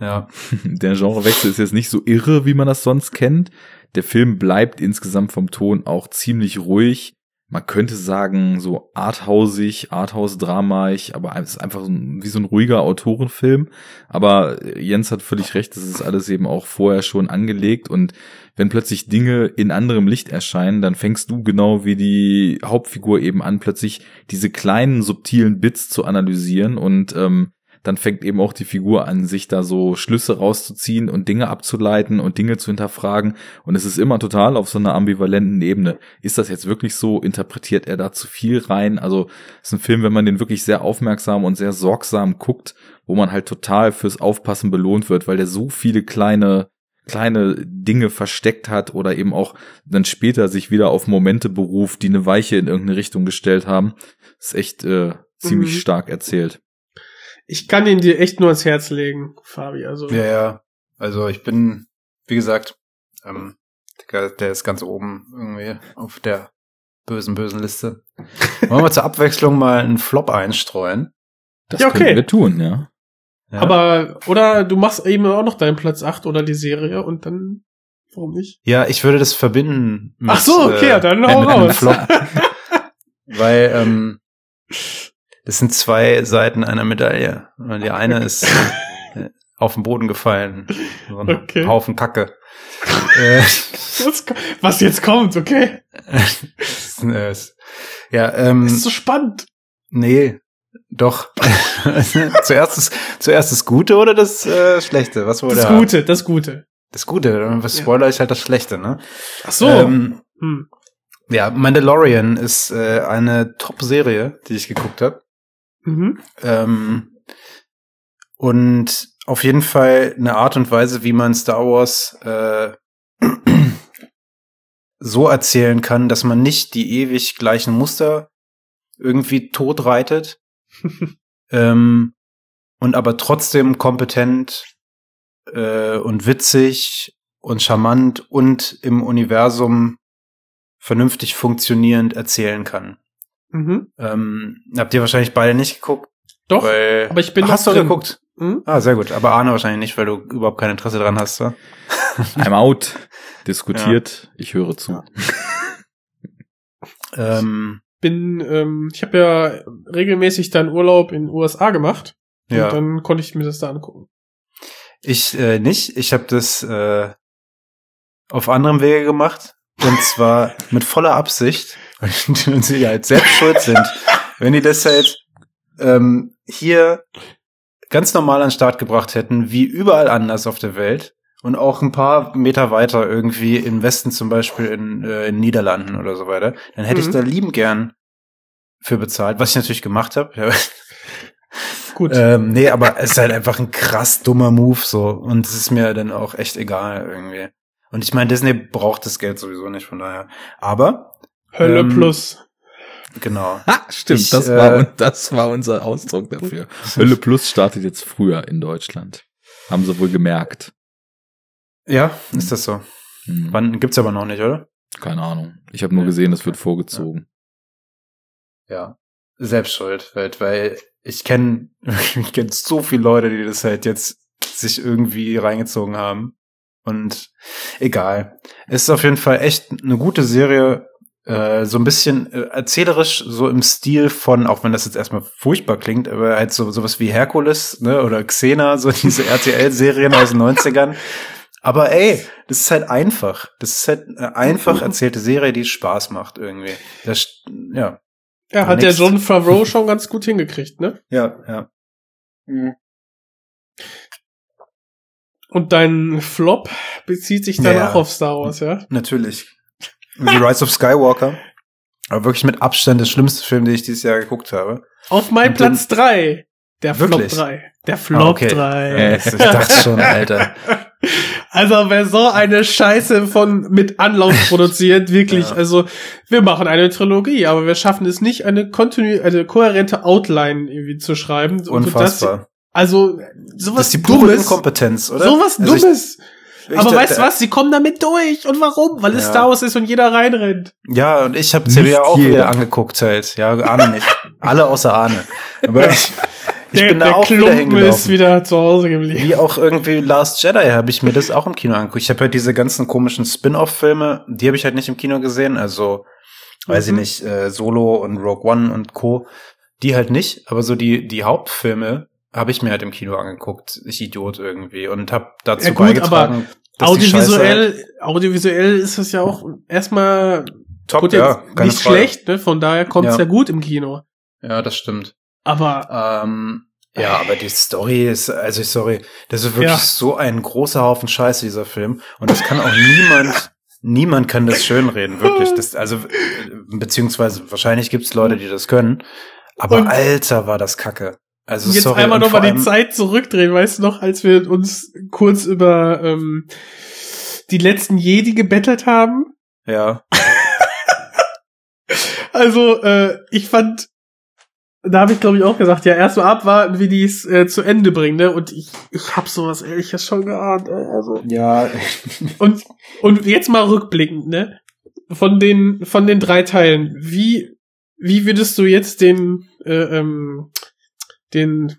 Ja. der Genrewechsel ist jetzt nicht so irre, wie man das sonst kennt. Der Film bleibt insgesamt vom Ton auch ziemlich ruhig. Man könnte sagen, so arthausig, arthouse-dramaig, aber es ist einfach so ein, wie so ein ruhiger Autorenfilm. Aber Jens hat völlig recht, das ist alles eben auch vorher schon angelegt und wenn plötzlich Dinge in anderem Licht erscheinen, dann fängst du genau wie die Hauptfigur eben an, plötzlich diese kleinen, subtilen Bits zu analysieren und ähm, dann fängt eben auch die Figur an, sich da so Schlüsse rauszuziehen und Dinge abzuleiten und Dinge zu hinterfragen. Und es ist immer total auf so einer ambivalenten Ebene. Ist das jetzt wirklich so? Interpretiert er da zu viel rein? Also es ist ein Film, wenn man den wirklich sehr aufmerksam und sehr sorgsam guckt, wo man halt total fürs Aufpassen belohnt wird, weil der so viele kleine kleine Dinge versteckt hat oder eben auch dann später sich wieder auf Momente beruft, die eine Weiche in irgendeine Richtung gestellt haben. ist echt äh, ziemlich Mhm. stark erzählt. Ich kann ihn dir echt nur ans Herz legen, Fabi. Also Ja, ja. Also ich bin, wie gesagt, ähm, der, der ist ganz oben irgendwie auf der bösen, bösen Liste. *laughs* Wollen wir zur Abwechslung mal einen Flop einstreuen? Das Ja, okay. könnten wir tun, ja. Ja. Aber, oder du machst eben auch noch deinen Platz 8 oder die Serie und dann, warum nicht? ja, ich würde das verbinden. Mit, Ach so, okay, ja, dann hau mit einem raus. Flop. *laughs* Weil ähm, *laughs* das sind zwei Seiten einer Medaille. Die eine ist *laughs* äh, auf den Boden gefallen. So ein Okay. Haufen Kacke. *laughs* äh, Was, was jetzt kommt, okay? ist, *laughs* äh, ist- ja, ähm, Ist so spannend. Nee, doch. zuerst, das, zuerst das Gute oder das äh, Schlechte? Was wurde Das Gute, das Gute. Das Gute, was Spoiler ist halt das Schlechte, ne? Ach so. Ähm, hm. ja, Mandalorian ist äh, eine Top-Serie, die ich geguckt habe. Mhm. Ähm, und auf jeden Fall eine Art und Weise, wie man Star Wars äh, *clears throat* so erzählen kann, dass man nicht die ewig gleichen Muster irgendwie totreitet, *laughs* ähm, und aber trotzdem kompetent äh, und witzig und charmant und im Universum vernünftig funktionierend erzählen kann. Mhm. Ähm, habt ihr wahrscheinlich beide nicht geguckt? Doch, weil, aber ich bin Hast du drin. geguckt? Mhm. Ah, sehr gut. Aber Arne wahrscheinlich nicht, weil du überhaupt kein Interesse dran hast. So. *laughs* I'm out. Diskutiert. Ich höre zu. *laughs* Ähm, bin, ähm, ich habe ja regelmäßig dann Urlaub in den USA gemacht. ja. Und dann konnte ich mir das da angucken. Ich äh, nicht. Ich habe das äh, auf anderem Wege gemacht. Und zwar mit voller Absicht. Und *laughs* sie halt selbst schuld sind. Wenn die das halt ähm, hier ganz normal an den Start gebracht hätten, wie überall anders auf der Welt. Und auch ein paar Meter weiter irgendwie im Westen zum Beispiel in, äh, in Niederlanden oder so weiter, dann hätte ich Mhm. da lieben gern für bezahlt, was ich natürlich gemacht habe. Gut. Ähm, nee, aber es ist halt einfach ein krass dummer Move so und es ist mir dann auch echt egal irgendwie. Und ich meine, Disney braucht das Geld sowieso nicht, von daher. Aber, Hölle ähm, Plus. genau. Ha, stimmt, Ich, das, äh, war, das war unser Ausdruck dafür. *laughs* Hölle Plus startet jetzt früher in Deutschland. Haben sie wohl gemerkt. Ja, ist das so. Hm. Wann gibt's aber noch nicht, oder? Keine Ahnung. Ich habe nur gesehen, das wird vorgezogen. Ja. Selbst schuld, weil, weil ich kenne *laughs* ich kenn so viele Leute, die das halt jetzt sich irgendwie reingezogen haben. Und egal. Es ist auf jeden Fall echt eine gute Serie. Äh, so ein bisschen äh, erzählerisch, so im Stil von, auch wenn das jetzt erstmal furchtbar klingt, aber halt so sowas wie Herkules, ne, oder Xena, so *laughs* diese RTL-Serien aus den 90ern. Aber ey, das ist halt einfach. Das ist halt eine einfach erzählte Serie, die Spaß macht irgendwie. Das, ja, Ja, hat der. John Favreau schon ganz gut hingekriegt, ne? ja, ja. Und dein Flop bezieht sich dann Ja. auch auf Star Wars, ja? Natürlich. The *laughs* Rise of Skywalker. Aber wirklich mit Abstand der schlimmste Film, den ich dieses Jahr geguckt habe. Auf mein Und dann- Platz drei. Der Flop Wirklich? drei. Der Flop Ah, okay. drei. Ich dachte schon, Alter. *laughs* Also wer so eine Scheiße von mit Anlauf *laughs* produziert, wirklich, Ja. also wir machen eine Trilogie, aber wir schaffen es nicht, eine kontinu eine kohärente Outline irgendwie zu schreiben. Und Unfassbar. Das, also Das sowas ist die pure Dummes. Inkompetenz, oder? Sowas Also Dummes. ich aber da- weißt du was? Sie kommen damit durch. Und warum? Weil es Ja. Star Wars ist und jeder reinrennt. Ja, und ich habe CB ja auch jeder. wieder angeguckt halt. Ja, Arne nicht. Alle außer Arne. Aber ich, ich der bin da der auch wieder Klumpen ist hingelaufen. wieder zu Hause geblieben. Wie auch irgendwie Last Jedi habe ich mir das auch im Kino angeguckt. Ich habe halt diese ganzen komischen Spin-off-Filme, die habe ich halt nicht im Kino gesehen. Also, weiß Mhm. ich nicht, äh, Solo und Rogue One und Co. Die halt nicht, aber so die, die Hauptfilme habe ich mir halt im Kino angeguckt. Ich Idiot irgendwie. Und habe dazu Ja gut, beigetragen, die Audiovisuell, halt audiovisuell ist es ja auch erstmal top, gut, ja, nicht Frage. schlecht, ne? Von daher kommt es Ja. ja gut im Kino. Ja, das stimmt. Aber Ähm, ja, aber die Story ist, also sorry, das ist wirklich Ja. so ein großer Haufen Scheiße, dieser Film. Und das kann auch niemand, *laughs* niemand kann das schönreden, wirklich. Das, also, beziehungsweise wahrscheinlich gibt's Leute, die das können. Aber Und- Alter, war das Kacke. Also jetzt sorry. einmal nochmal die Zeit zurückdrehen, weißt du noch, als wir uns kurz über ähm, die letzten Jedi gebettelt haben? Ja, *laughs* Also, äh, ich fand, da habe ich glaube ich auch gesagt, ja, erstmal abwarten, wie die es äh, zu Ende bringen, ne? Und ich, ich hab sowas ehrliches schon geahnt, also. ja, *laughs* Und, und jetzt mal rückblickend, ne? Von den, von den drei Teilen, wie, wie würdest du jetzt den, äh, ähm, den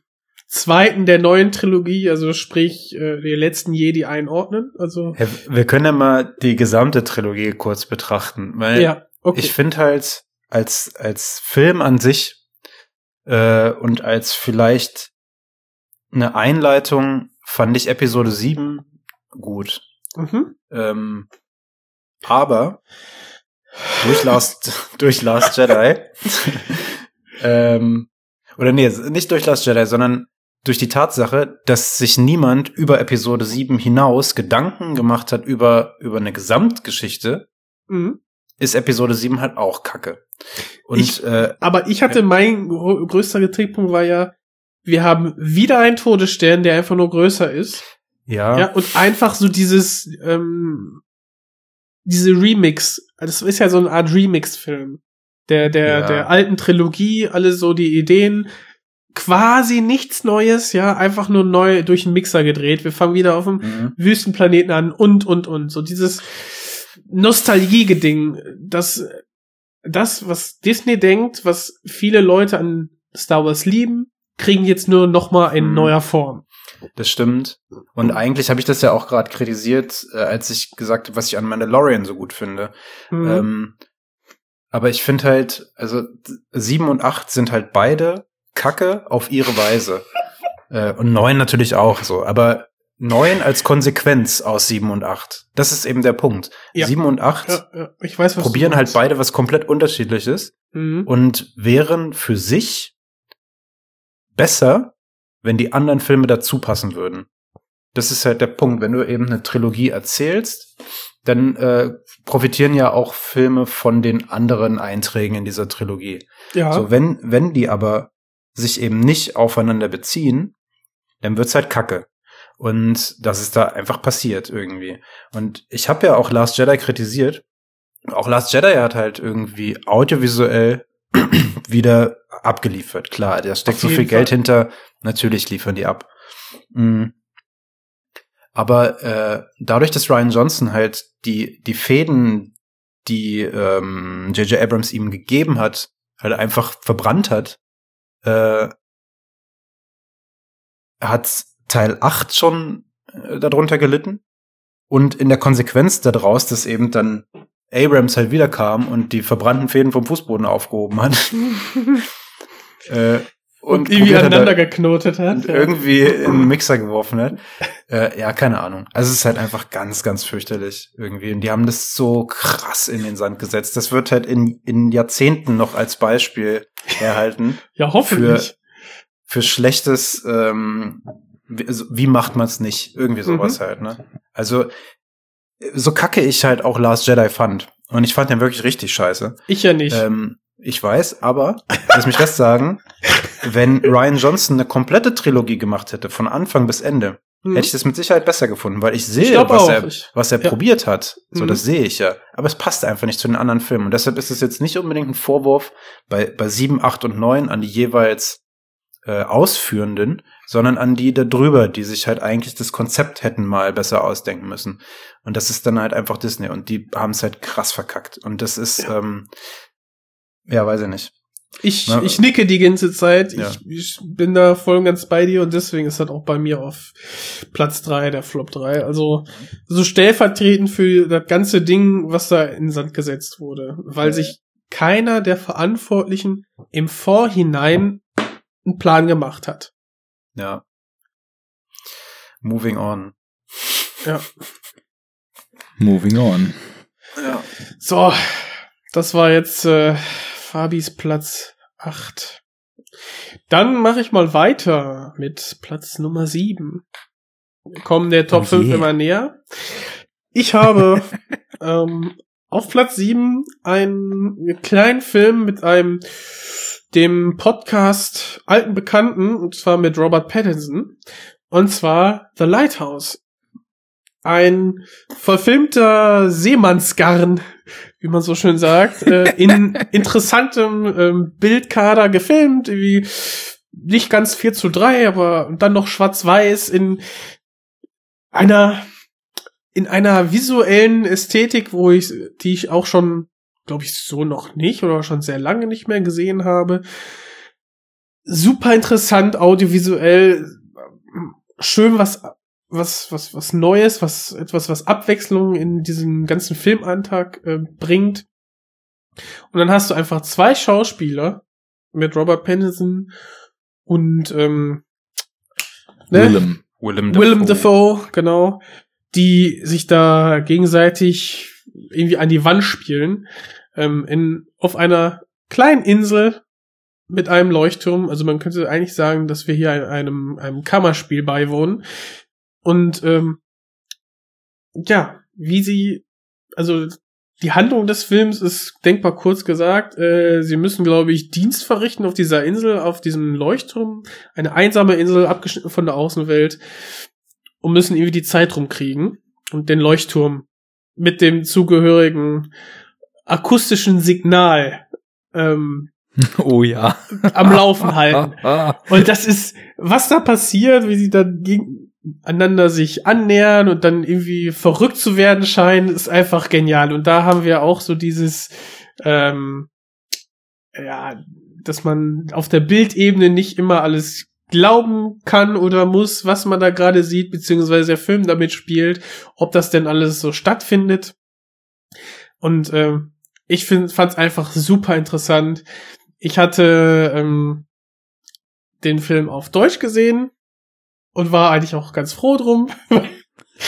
zweiten der neuen Trilogie, also sprich, äh, den letzten Jedi einordnen? Also, Ja, wir können ja mal die gesamte Trilogie kurz betrachten, weil ja, okay. ich finde halt als als Film an sich äh, und als vielleicht eine Einleitung fand ich Episode 7 gut. mhm. Ähm, aber durch Last *laughs* durch Last Jedi *laughs* ähm, oder nee, nicht durch Last Jedi, sondern durch die Tatsache, dass sich niemand über Episode 7 hinaus Gedanken gemacht hat über über eine Gesamtgeschichte, Mhm. ist Episode 7 halt auch Kacke. Und Ich- äh, Aber ich hatte, mein größter Kritikpunkt war ja, wir haben wieder einen Todesstern, der einfach nur größer ist. ja, Ja, und einfach so dieses, ähm, diese Remix, das ist ja so eine Art Remix-Film. Der, der, Ja. der alten Trilogie, alle so die Ideen, quasi nichts Neues, ja, einfach nur neu durch den Mixer gedreht. Wir fangen wieder auf dem Mhm. Wüstenplaneten an und, und, und. So dieses, Nostalgie-Geding, dass das, was Disney denkt, was viele Leute an Star Wars lieben, kriegen jetzt nur noch mal in Mhm. neuer Form. Das stimmt. Und eigentlich habe ich das ja auch gerade kritisiert, äh, als ich gesagt habe, was ich an Mandalorian so gut finde. Mhm. Ähm, aber ich finde halt, also sieben und acht sind halt beide Kacke auf ihre Weise. *laughs* äh, und neun natürlich auch so. Aber neun als Konsequenz aus sieben und acht. Das ist eben der Punkt. Ja. Sieben und acht ja, ja, ich weiß, was probieren halt beide was komplett unterschiedliches Mhm. und wären für sich besser, wenn die anderen Filme dazu passen würden. Das ist halt der Punkt. Wenn du eben eine Trilogie erzählst, dann äh, profitieren ja auch Filme von den anderen Einträgen in dieser Trilogie. Ja. So, wenn, wenn die aber sich eben nicht aufeinander beziehen, dann wird's halt kacke. Und das ist da einfach passiert irgendwie. Und ich habe ja auch Last Jedi kritisiert. Auch Last Jedi hat halt irgendwie audiovisuell *clears throat* wieder abgeliefert. Klar, da steckt so viel jeden Geld Fall. hinter. Natürlich liefern die ab. Mhm. Aber äh, dadurch, dass Ryan Johnson halt die, die Fäden, die ähm, J.J. Abrams ihm gegeben hat, halt einfach verbrannt hat, äh, hat Teil 8 schon äh, darunter gelitten. Und in der Konsequenz daraus, dass eben dann Abrams halt wiederkam und die verbrannten Fäden vom Fußboden aufgehoben hat. *laughs* äh, und, irgendwie probiert hat, aneinander geknotet hat. und ja. irgendwie in den Mixer geworfen hat. *laughs* Äh, ja, keine Ahnung. Also es ist halt einfach ganz, ganz fürchterlich irgendwie. Und die haben das so krass in den Sand gesetzt. Das wird halt in, in Jahrzehnten noch als Beispiel herhalten *laughs* ja, hoffentlich. für schlechtes, ähm, wie, also, wie macht man es nicht? Irgendwie sowas Mhm. halt, ne? Also so kacke ich halt auch Last Jedi fand. Und ich fand den wirklich richtig scheiße. ich ja nicht. Ähm, ich weiß, aber *laughs* lass mich das sagen, wenn Ryan Johnson eine komplette Trilogie gemacht hätte, von Anfang bis Ende, Mhm. hätte ich das mit Sicherheit besser gefunden, weil ich sehe, glaub was auch. er, Ich- was er ja. probiert hat. So, Mhm. das sehe ich ja. Aber es passt einfach nicht zu den anderen Filmen. Und deshalb ist es jetzt nicht unbedingt ein Vorwurf bei, bei 7, 8 und 9 an die jeweils äh, Ausführenden, sondern an die da drüber, die sich halt eigentlich das Konzept hätten mal besser ausdenken müssen. Und das ist dann halt einfach Disney. Und die haben es halt krass verkackt. Und das ist, ähm, ja, weiß ich nicht. Ich, Na, ich nicke die ganze Zeit. Ja. Ich, ich bin da voll und ganz bei dir und deswegen ist das auch bei mir auf Platz drei der Flop 3. Also so stellvertretend für das ganze Ding, was da in den Sand gesetzt wurde. Weil sich keiner der Verantwortlichen im Vorhinein einen Plan gemacht hat. Ja. Moving on. Ja. Moving on. Ja. So, das war jetzt äh, Fabis Platz 8. Dann mache ich mal weiter mit Platz Nummer 7. Wir kommen der Top Oh 5 je. immer näher. Ich habe *laughs* ähm, auf Platz 7 einen kleinen Film mit einem dem Podcast alten Bekannten, und zwar mit Robert Pattinson, und zwar The Lighthouse. Ein verfilmter Seemannsgarn, wie man so schön sagt, äh, in *laughs* interessantem ähm, Bildkader gefilmt, wie nicht ganz 4 zu 3, aber dann noch schwarz-weiß in einer in einer visuellen Ästhetik, wo ich, die ich auch schon, glaube ich, so noch nicht oder schon sehr lange nicht mehr gesehen habe. Super interessant, audiovisuell, schön was, was, was, was Neues, was, etwas, was Abwechslung in diesen ganzen Filmantrag äh, bringt. Und dann hast du einfach zwei Schauspieler mit Robert Pattinson und ähm, ne? Willem. Willem Willem Dafoe, genau, die sich da gegenseitig irgendwie an die Wand spielen, ähm, in, auf einer kleinen Insel mit einem Leuchtturm. Also man könnte eigentlich sagen, dass wir hier einem, einem Kammerspiel beiwohnen. Und ähm, ja, wie sie, also die Handlung des Films ist denkbar kurz gesagt. Äh, sie müssen, glaube ich, Dienst verrichten auf dieser Insel, auf diesem Leuchtturm. Eine einsame Insel, abgeschnitten von der Außenwelt. Und müssen irgendwie die Zeit rumkriegen. Und den Leuchtturm mit dem zugehörigen akustischen Signal ähm, *laughs* Oh ja. am Laufen halten. *laughs* Und das ist, was da passiert, wie sie da gegen, einander sich annähern und dann irgendwie verrückt zu werden scheinen, ist einfach genial. Und da haben wir auch so dieses, ähm, ja, dass man auf der Bildebene nicht immer alles glauben kann oder muss, was man da gerade sieht, beziehungsweise der Film damit spielt, ob das denn alles so stattfindet. Und ähm, ich fand es einfach super interessant. Ich hatte ähm, den Film auf Deutsch gesehen und war eigentlich auch ganz froh drum. *laughs*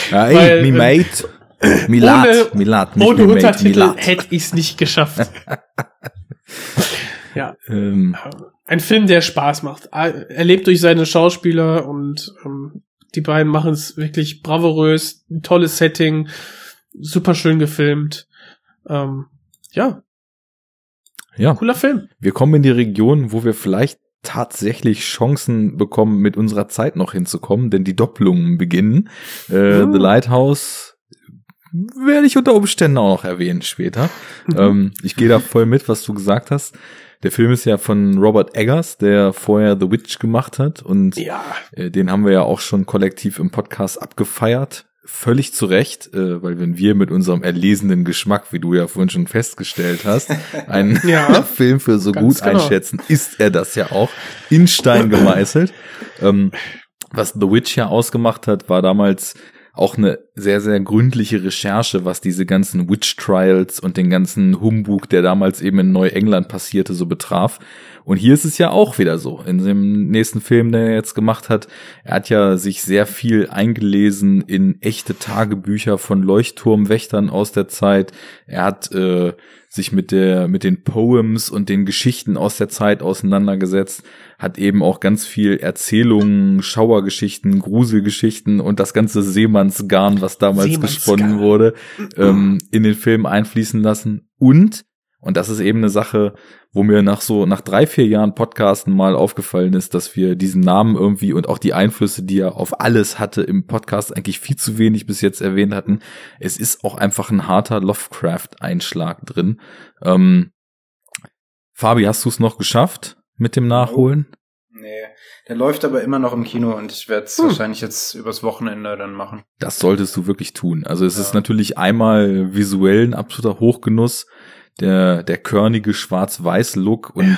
Ja, ey, Weil, mi ähm, mate. Milat, ohne- Milat, nicht Ohne mi Untertitel Milat. hätte ich es nicht geschafft. *laughs* ja, Ähm, ein Film, der Spaß macht. Er lebt durch seine Schauspieler und ähm, die beiden machen es wirklich bravourös, ein tolles Setting, super schön gefilmt. Ähm, ja, ja, cooler Film. wir kommen in die Region, wo wir vielleicht tatsächlich Chancen bekommen, mit unserer Zeit noch hinzukommen, denn die Doppelungen beginnen. Äh, Uh. The Lighthouse werde ich unter Umständen auch noch erwähnen später. ähm, ich gehe da voll mit, was du gesagt hast. Der Film ist ja von Robert Eggers, der vorher The Witch gemacht hat und Ja, äh, den haben wir ja auch schon kollektiv im Podcast abgefeiert. Völlig zu Recht, äh, weil wenn wir mit unserem erlesenen Geschmack, wie du ja vorhin schon festgestellt hast, einen *laughs* Ja. *laughs* Film für so gut genau. einschätzen, ist er das ja auch in Stein gemeißelt. ähm, was The Witch ja ausgemacht hat, war damals auch eine sehr, sehr gründliche Recherche, was diese ganzen Witch Trials und den ganzen Humbug, der damals eben in Neuengland passierte, so betraf. Und hier ist es ja auch wieder so. In dem nächsten Film, den er jetzt gemacht hat, er hat ja sich sehr viel eingelesen in echte Tagebücher von Leuchtturmwächtern aus der Zeit. Er hat äh, sich mit der mit den Poems und den Geschichten aus der Zeit auseinandergesetzt, hat eben auch ganz viel Erzählungen, Schauergeschichten, Gruselgeschichten und das ganze Seemannsgarn, was damals Seemannsgarn. gesponnen wurde, ähm, in den Film einfließen lassen. Und und das ist eben eine Sache, wo mir nach so, nach drei, vier Jahren Podcasten mal aufgefallen ist, dass wir diesen Namen irgendwie und auch die Einflüsse, die er auf alles hatte im Podcast eigentlich viel zu wenig bis jetzt erwähnt hatten. Es ist auch einfach ein harter Lovecraft-Einschlag drin. Ähm, Fabi, hast du es noch geschafft mit dem Nachholen? Nee, der läuft aber immer noch im Kino und ich werde es Hm. wahrscheinlich jetzt übers Wochenende dann machen. Das solltest du wirklich tun. Also es Ja. ist natürlich einmal visuell ein absoluter Hochgenuss, der, der körnige Schwarz-Weiß-Look und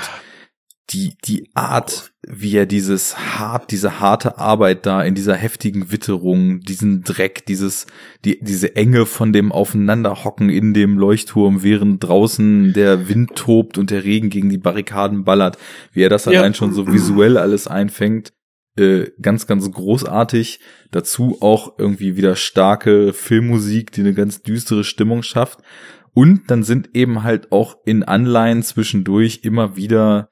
die, die Art, wie er dieses hart, diese harte Arbeit da in dieser heftigen Witterung, diesen Dreck, dieses, die, diese Enge von dem Aufeinanderhocken in dem Leuchtturm, während draußen der Wind tobt und der Regen gegen die Barrikaden ballert, wie er das Ja. allein schon so visuell alles einfängt, äh, ganz, ganz großartig. Dazu auch irgendwie wieder starke Filmmusik, die eine ganz düstere Stimmung schafft. Und dann sind eben halt auch in Anleihen zwischendurch immer wieder,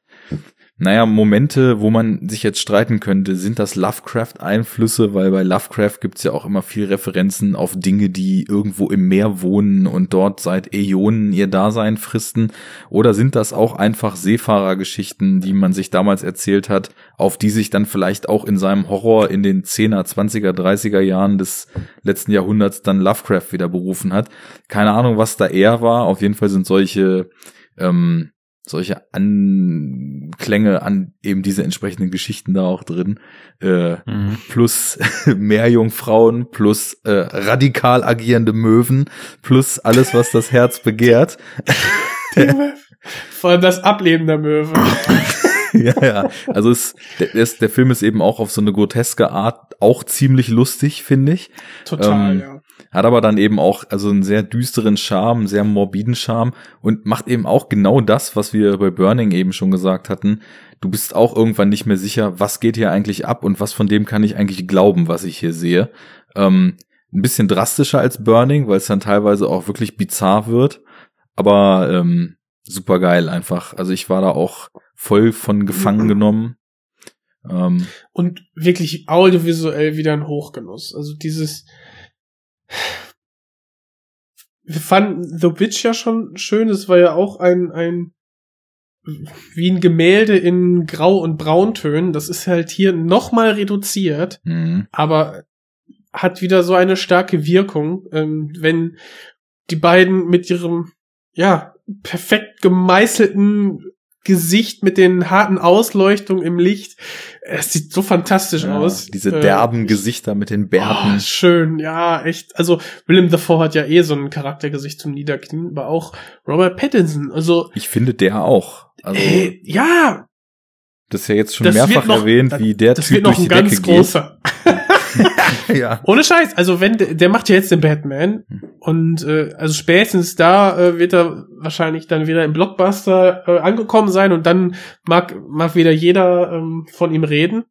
naja, Momente, wo man sich jetzt streiten könnte, sind das Lovecraft-Einflüsse, weil bei Lovecraft gibt's ja auch immer viel Referenzen auf Dinge, die irgendwo im Meer wohnen und dort seit Äonen ihr Dasein fristen, oder sind das auch einfach Seefahrergeschichten, die man sich damals erzählt hat, auf die sich dann vielleicht auch in seinem Horror in den 10er, 20er, 30er Jahren des letzten Jahrhunderts dann Lovecraft wieder berufen hat. Keine Ahnung, was da eher war. Auf jeden Fall sind solche ähm, solche Anklänge an eben diese entsprechenden Geschichten da auch drin. Äh, Mhm. plus *laughs* Meerjungfrauen, plus äh, radikal agierende Möwen, plus alles, was das Herz begehrt. *laughs* vor allem das Ableben der Möwe. *laughs* ja, ja. Also es, der, der, ist- der Film ist eben auch auf so eine groteske Art auch ziemlich lustig, finde ich. Total, Ähm, ja. Hat aber dann eben auch also einen sehr düsteren Charme, einen sehr morbiden Charme und macht eben auch genau das, was wir bei Burning eben schon gesagt hatten. Du bist auch irgendwann nicht mehr sicher, was geht hier eigentlich ab und was von dem kann ich eigentlich glauben, was ich hier sehe. Ähm, ein bisschen drastischer als Burning, weil es dann teilweise auch wirklich bizarr wird. Aber ähm, super geil einfach. Also ich war da auch voll von gefangen genommen. Ähm, Und wirklich audiovisuell wieder ein Hochgenuss. Also dieses. Wir fanden The Witch ja schon schön. Es war ja auch ein, ein, wie ein Gemälde in Grau- und Brauntönen. Das ist halt hier nochmal reduziert. mh. aber hat wieder so eine starke Wirkung, ähm, wenn die beiden mit ihrem ja perfekt gemeißelten Gesicht mit den harten Ausleuchtungen im Licht. Es sieht so fantastisch Ja, aus. Diese Äh, derben Gesichter mit den Bärten. Oh, schön, ja, echt. Also Willem Dafoe hat ja eh so ein Charaktergesicht zum Niederknien, aber auch Robert Pattinson. Also, Ich finde der auch. Also, äh, ja, das ist ja jetzt schon mehrfach noch, erwähnt, wie der das Typ wird noch durch ein die ganz Decke großer. geht. *laughs* ja. Ohne Scheiß, also wenn der, macht ja jetzt den Batman und äh, also spätestens da äh, wird er wahrscheinlich dann wieder im Blockbuster äh, angekommen sein und dann mag mag wieder jeder ähm, von ihm reden.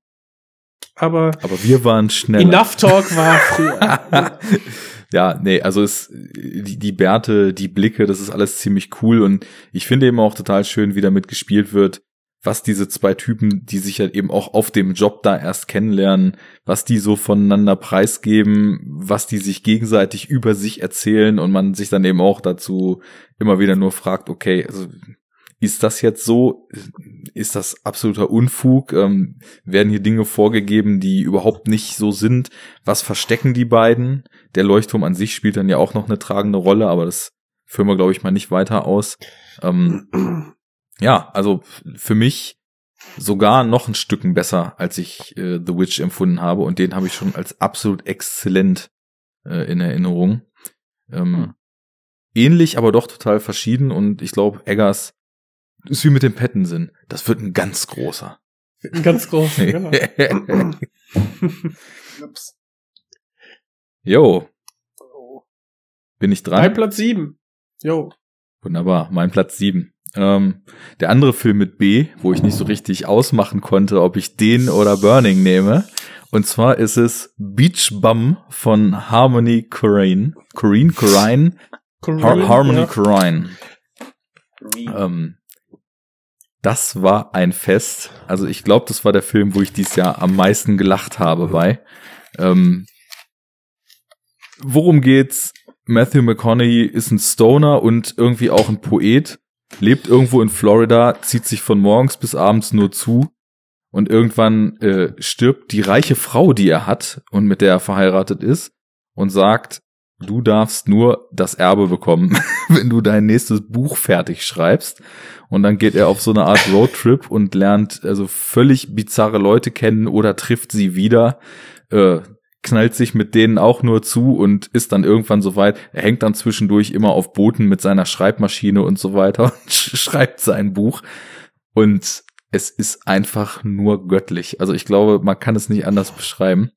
Aber Aber wir waren schneller. Enough Talk war früher. *laughs* ja, nee, also es, die, die Bärte, die Blicke, das ist alles ziemlich cool und ich finde eben auch total schön, wie damit gespielt wird, was diese zwei Typen, die sich halt eben auch auf dem Job da erst kennenlernen, was die so voneinander preisgeben, was die sich gegenseitig über sich erzählen und man sich dann eben auch dazu immer wieder nur fragt, okay, also ist das jetzt so? Ist das absoluter Unfug? Ähm, werden hier Dinge vorgegeben, die überhaupt nicht so sind? Was verstecken die beiden? Der Leuchtturm an sich spielt dann ja auch noch eine tragende Rolle, aber das führen wir, glaube ich, mal nicht weiter aus. Ähm, *clears throat* ja, also für mich sogar noch ein Stücken besser, als ich äh, The Witch empfunden habe und den habe ich schon als absolut exzellent äh, in Erinnerung. Ähm, Ähnlich, aber doch total verschieden und ich glaube, Eggers ist wie mit dem Pattinson. Das wird ein ganz großer. Ein ganz großer, *laughs* genau. Jo. Bin ich dran? Bei Platz sieben. Jo. Wunderbar, mein Platz sieben. Ähm, der andere Film mit B, wo ich nicht so richtig ausmachen konnte, ob ich den oder Burning nehme. Und zwar ist es Beach Bum von Harmony Korine. Korine, Korine, Har Harmony ja. Korine. Ähm, das war ein Fest. Also ich glaube, das war der Film, wo ich dieses Jahr am meisten gelacht habe bei. Ähm, worum geht's? Matthew McConaughey ist ein Stoner und irgendwie auch ein Poet, lebt irgendwo in Florida, zieht sich von morgens bis abends nur zu und irgendwann äh, stirbt die reiche Frau, die er hat und mit der er verheiratet ist und sagt, du darfst nur das Erbe bekommen, *laughs* wenn du dein nächstes Buch fertig schreibst. Und dann geht er auf so eine Art Roadtrip und lernt also völlig bizarre Leute kennen oder trifft sie wieder, äh, knallt sich mit denen auch nur zu und ist dann irgendwann soweit. Er hängt dann zwischendurch immer auf Booten mit seiner Schreibmaschine und so weiter und *laughs* sch- schreibt sein Buch. Und es ist einfach nur göttlich. Also ich glaube, man kann es nicht anders beschreiben.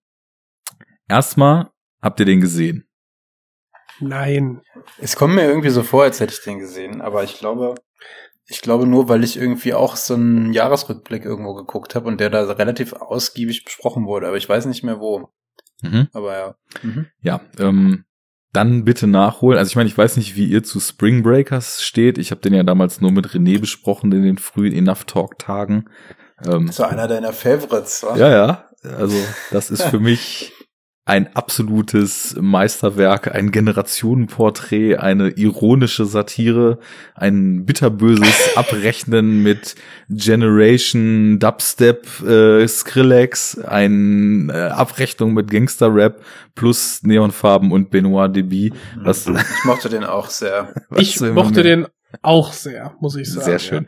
Erstmal habt ihr den gesehen. Nein. Es kommt mir irgendwie so vor, als hätte ich den gesehen, aber ich glaube, ich glaube nur, weil ich irgendwie auch so einen Jahresrückblick irgendwo geguckt habe und der da relativ ausgiebig besprochen wurde, aber ich weiß nicht mehr wo. Mhm. Aber ja. Mhm. Ja, ähm, dann bitte nachholen. Also ich meine, ich weiß nicht, wie ihr zu Spring Breakers steht. Ich habe den ja damals nur mit René besprochen in den frühen Enough Talk Tagen. Ähm, So einer deiner Favorites, wa? ja, ja. Also das ist für mich ein absolutes Meisterwerk, ein Generationenporträt, eine ironische Satire, ein bitterböses *laughs* Abrechnen mit Generation Dubstep äh, Skrillex, ein äh, Abrechnung mit Gangster-Rap plus Neonfarben und Benoit Deby. Was, Ich mochte den auch sehr. *laughs* ich mochte mehr? den auch sehr, muss ich sagen. Sehr schön.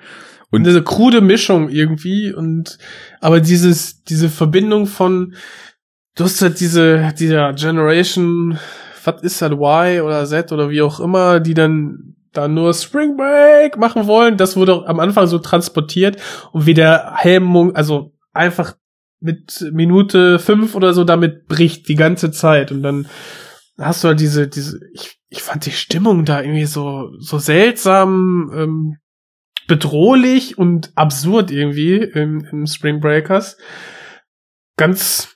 Und diese krude Mischung irgendwie und aber dieses diese Verbindung von du hast halt diese dieser Generation was ist das Y oder Z oder wie auch immer, die dann da nur Spring Break machen wollen, das wurde am Anfang so transportiert und wie der Helm also einfach mit Minute fünf oder so damit bricht die ganze Zeit und dann hast du halt diese diese ich ich fand die Stimmung da irgendwie so so seltsam ähm, bedrohlich und absurd irgendwie im, im Spring Breakers. Ganz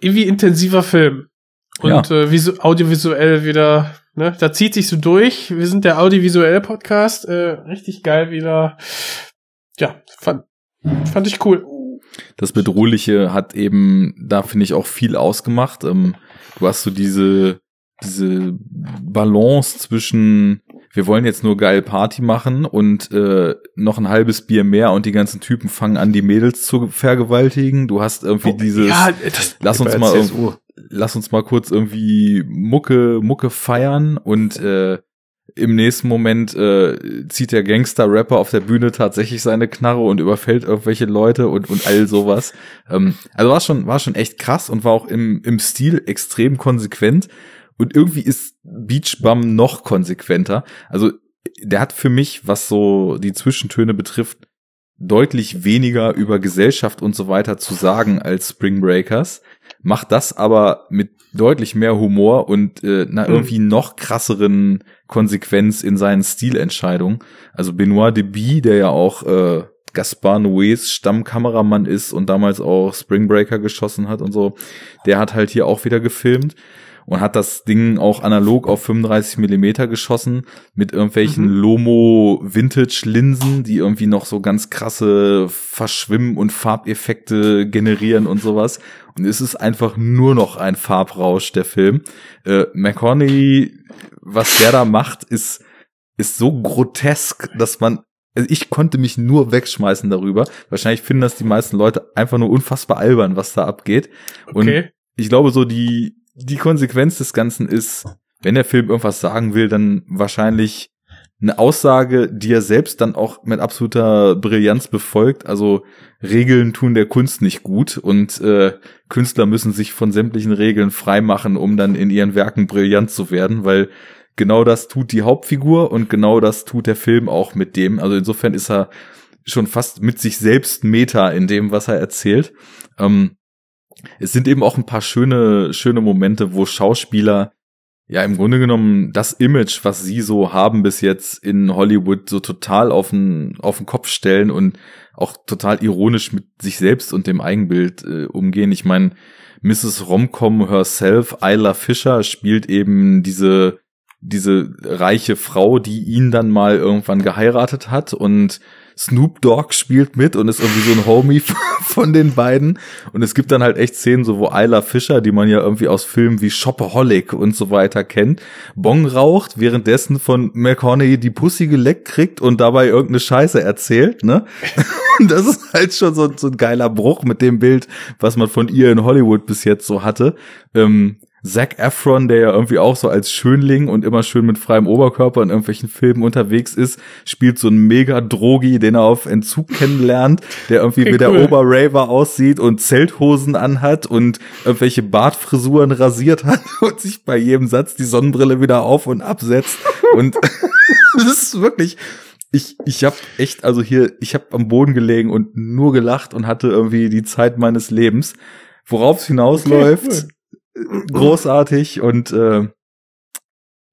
irgendwie intensiver Film. Und äh, visu audiovisuell wieder, ne, da zieht sich so durch. Wir sind der audiovisuelle Podcast, äh, richtig geil wieder. Ja, fand, fand ich cool. das Bedrohliche hat eben, da finde ich auch viel ausgemacht. Ähm, du hast so diese, diese Balance zwischen, wir wollen jetzt nur geil Party machen und äh, noch ein halbes Bier mehr und die ganzen Typen fangen an, die Mädels zu vergewaltigen. Du hast irgendwie dieses, ja, das, lass uns mal, lass uns mal kurz irgendwie Mucke, Mucke feiern und äh, Im nächsten Moment äh, zieht der Gangster-Rapper auf der Bühne tatsächlich seine Knarre und überfällt irgendwelche Leute und, und all sowas. Ähm, also war schon, war schon echt krass und war auch im, im Stil extrem konsequent. Und irgendwie ist Beach Bum noch konsequenter. Also der hat für mich, was so die Zwischentöne betrifft, deutlich weniger über Gesellschaft und so weiter zu sagen als Spring Breakers, macht das aber mit deutlich mehr Humor und äh, einer Mhm. irgendwie noch krasseren Konsequenz in seinen Stilentscheidungen. Also Benoit Deby, der ja auch äh, Gaspar Noés Stammkameramann ist und damals auch Spring Breaker geschossen hat und so, der hat halt hier auch wieder gefilmt und hat das Ding auch analog auf 35 Millimeter geschossen mit irgendwelchen Mhm. Lomo Vintage Linsen, die irgendwie noch so ganz krasse Verschwimmen und Farbeffekte generieren und sowas. Und es ist einfach nur noch ein Farbrausch der Film. Äh, McConaughey, was der da macht, ist ist so grotesk, dass man also ich konnte mich nur wegschmeißen darüber. Wahrscheinlich finden das die meisten Leute einfach nur unfassbar albern, was da abgeht. Und Okay. ich glaube, so die, die Konsequenz des Ganzen ist, wenn der Film irgendwas sagen will, dann wahrscheinlich eine Aussage, die er selbst dann auch mit absoluter Brillanz befolgt. Also Regeln tun der Kunst nicht gut und äh, Künstler müssen sich von sämtlichen Regeln freimachen, um dann in ihren Werken brillant zu werden, weil genau das tut die Hauptfigur und genau das tut der Film auch mit dem. Also insofern ist er schon fast mit sich selbst Meta in dem, was er erzählt. Ähm, es sind eben auch ein paar schöne, schöne Momente, wo Schauspieler ja im Grunde genommen das Image, was sie so haben bis jetzt in Hollywood, so total auf den, auf den Kopf stellen und auch total ironisch mit sich selbst und dem Eigenbild äh, umgehen. Ich meine, Mrs. Romcom herself, Isla Fisher, spielt eben diese diese reiche Frau, die ihn dann mal irgendwann geheiratet hat und Snoop Dogg spielt mit und ist irgendwie so ein Homie *laughs* von den beiden. Und es gibt dann halt echt Szenen, so wo Isla Fischer, die man ja irgendwie aus Filmen wie Shopaholic und so weiter kennt, Bong raucht, währenddessen von McConaughey die Pussy geleckt kriegt und dabei irgendeine Scheiße erzählt, ne? *laughs* Und das ist halt schon so, so ein geiler Bruch mit dem Bild, was man von ihr in Hollywood bis jetzt so hatte. Ähm, Zac Efron, der ja irgendwie auch so als Schönling und immer schön mit freiem Oberkörper in irgendwelchen Filmen unterwegs ist, spielt so einen mega Drogi, den er auf Entzug kennenlernt, der irgendwie Okay, wie der cool. Oberraver aussieht und Zelthosen anhat und irgendwelche Bartfrisuren rasiert hat *laughs* und sich bei jedem Satz die Sonnenbrille wieder auf und absetzt. Und *laughs* das ist wirklich, ich, ich habe echt, also hier, ich habe am Boden gelegen und nur gelacht und hatte irgendwie die Zeit meines Lebens. Worauf es hinausläuft, Okay, großartig und äh,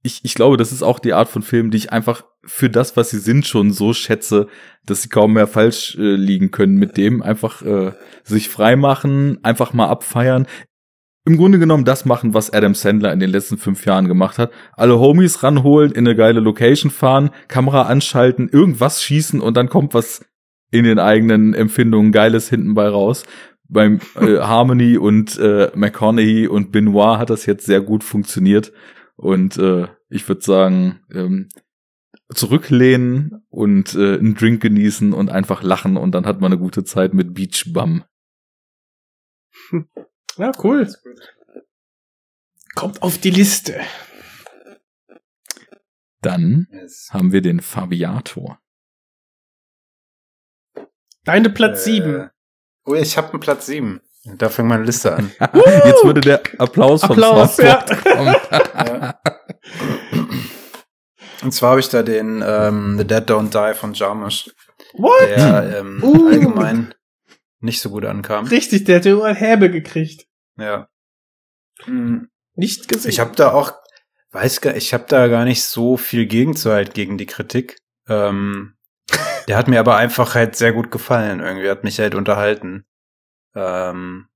ich, ich glaube, das ist auch die Art von Film, die ich einfach für das, was sie sind, schon so schätze, dass sie kaum mehr falsch äh, liegen können mit dem. Einfach äh, sich freimachen, einfach mal abfeiern. Im Grunde genommen das machen, was Adam Sandler in den letzten fünf Jahren gemacht hat. Alle Homies ranholen, in eine geile Location fahren, Kamera anschalten, irgendwas schießen und dann kommt was in den eigenen Empfindungen Geiles hinten bei raus. Beim äh, Harmony und äh, McConaughey und Benoit hat das jetzt sehr gut funktioniert. Und äh, ich würde sagen, ähm, zurücklehnen und äh, einen Drink genießen und einfach lachen und dann hat man eine gute Zeit mit Beach Bum. *laughs* Ja, cool. Kommt auf die Liste. Dann haben wir den Fabiator. Deine Platz Äh, sieben. Oh, ich habe einen Platz sieben. Da fängt meine Liste an. *laughs* Jetzt würde der Applaus vom Applaus, ja. Und zwar habe ich da den ähm, The Dead Don't Die von Jarmusch, What? der ähm, Uh. allgemein nicht so gut ankam. Richtig, der hat ja ein Herbe gekriegt. Ja. Hm, Nicht gesehen. Ich habe da auch, weiß gar, ich habe da gar nicht so viel gegenzuhalten gegen die Kritik. Ähm, der hat mir aber einfach halt sehr gut gefallen. Irgendwie hat mich halt unterhalten. Ähm,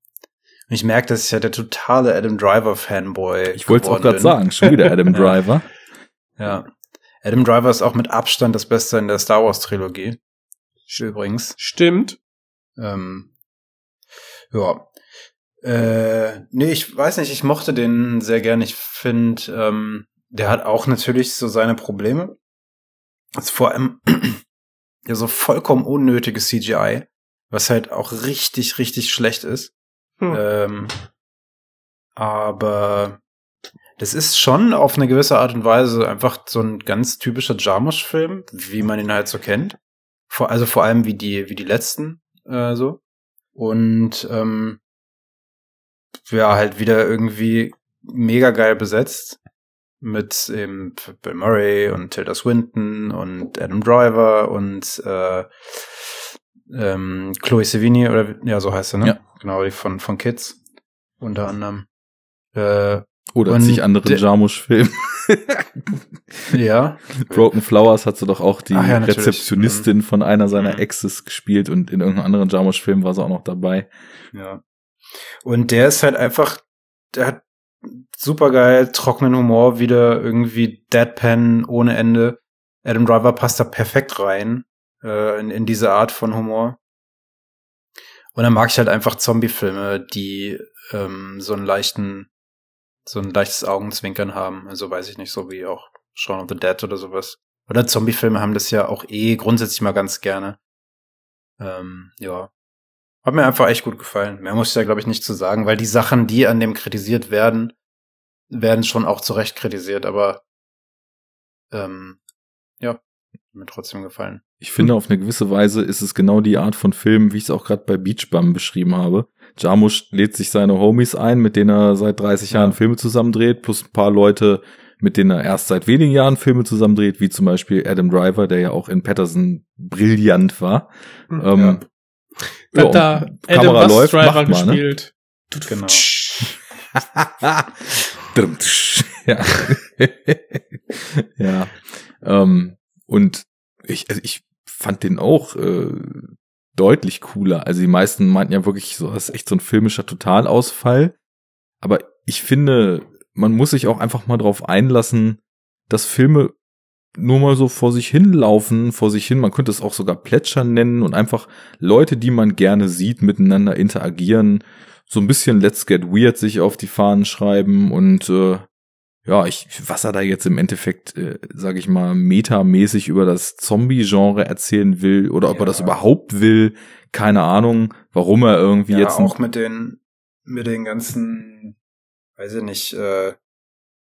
und ich merke, dass ich halt der totale Adam Driver Fanboy. Ich wollte es auch gerade sagen, schon wieder Adam Ja. *laughs* Driver. Ja. Adam Driver ist auch mit Abstand das Beste in der Star Wars Trilogie. Übrigens. Stimmt. Ähm, ja. Äh, nee, ich weiß nicht, ich mochte den sehr gern. Ich finde, ähm, der hat auch natürlich so seine Probleme. ist vor allem ja so vollkommen unnötiges CGI, was halt auch richtig, richtig schlecht ist. Hm. Ähm, aber Das ist schon auf eine gewisse Art und Weise einfach so ein ganz typischer Jarmusch-Film, wie man ihn halt so kennt. Vor, also vor allem wie die, wie die letzten äh, so. Und ähm, ja, halt wieder irgendwie mega geil besetzt mit eben Bill Murray und Tilda Swinton und Adam Driver und äh, ähm, Chloe Sevigny oder ja so heißt sie ne Ja. genau die von von Kids unter anderem äh, Oder zig andere der- Jarmusch-Filme. *laughs* ja Broken Flowers hat sie doch auch die ja, natürlich. Mhm. Rezeptionistin von einer seiner Exes gespielt und in irgendeinem anderen Jarmusch-Film war sie auch noch dabei. Ja. Und der ist halt einfach, der hat super geil, trockenen Humor, wieder irgendwie Deadpan ohne Ende. Adam Driver passt da perfekt rein, äh, in, in diese Art von Humor. Und dann mag ich halt einfach Zombie-Filme, die ähm, so einen leichten, so ein leichtes Augenzwinkern haben. Also weiß ich nicht, so wie auch Shaun of the Dead oder sowas. Oder Zombie-Filme haben das ja auch eh grundsätzlich mal ganz gerne. Ähm, ja. Hat mir einfach echt gut gefallen. Mehr muss ich da, glaube ich, nicht zu sagen, weil die Sachen, die an dem kritisiert werden, werden schon auch zu Recht kritisiert, aber ähm, ja, mir trotzdem gefallen. Ich finde, auf eine gewisse Weise ist es genau die Art von Film, wie ich es auch gerade bei Beach Bum beschrieben habe. Jarmusch lädt sich seine Homies ein, mit denen er seit 30 Jahren Filme zusammendreht, plus ein paar Leute, mit denen er erst seit wenigen Jahren Filme zusammendreht, wie zum Beispiel Adam Driver, der ja auch in Patterson brillant war. Hm, Ähm, Da ja, hat da und Adam Kamera läuft, Driver macht mal, ne? gespielt. Genau. *laughs* ja. *laughs* ja. Ähm, und ich, also ich fand den auch äh, deutlich cooler. Also die meisten meinten ja wirklich, so, das ist echt so ein filmischer Totalausfall. Aber ich finde, man muss sich auch einfach mal drauf einlassen, dass Filme nur mal so vor sich hinlaufen, vor sich hin. Man könnte es auch sogar Plätschern nennen und einfach Leute, die man gerne sieht, miteinander interagieren. So ein bisschen Let's Get Weird sich auf die Fahnen schreiben und äh, ja, ich, was er da jetzt im Endeffekt, äh, sage ich mal, metamäßig über das Zombie-Genre erzählen will oder ob Ja. er das überhaupt will, keine Ahnung, warum er irgendwie Ja, jetzt auch mit den, mit den ganzen, weiß ich nicht, äh,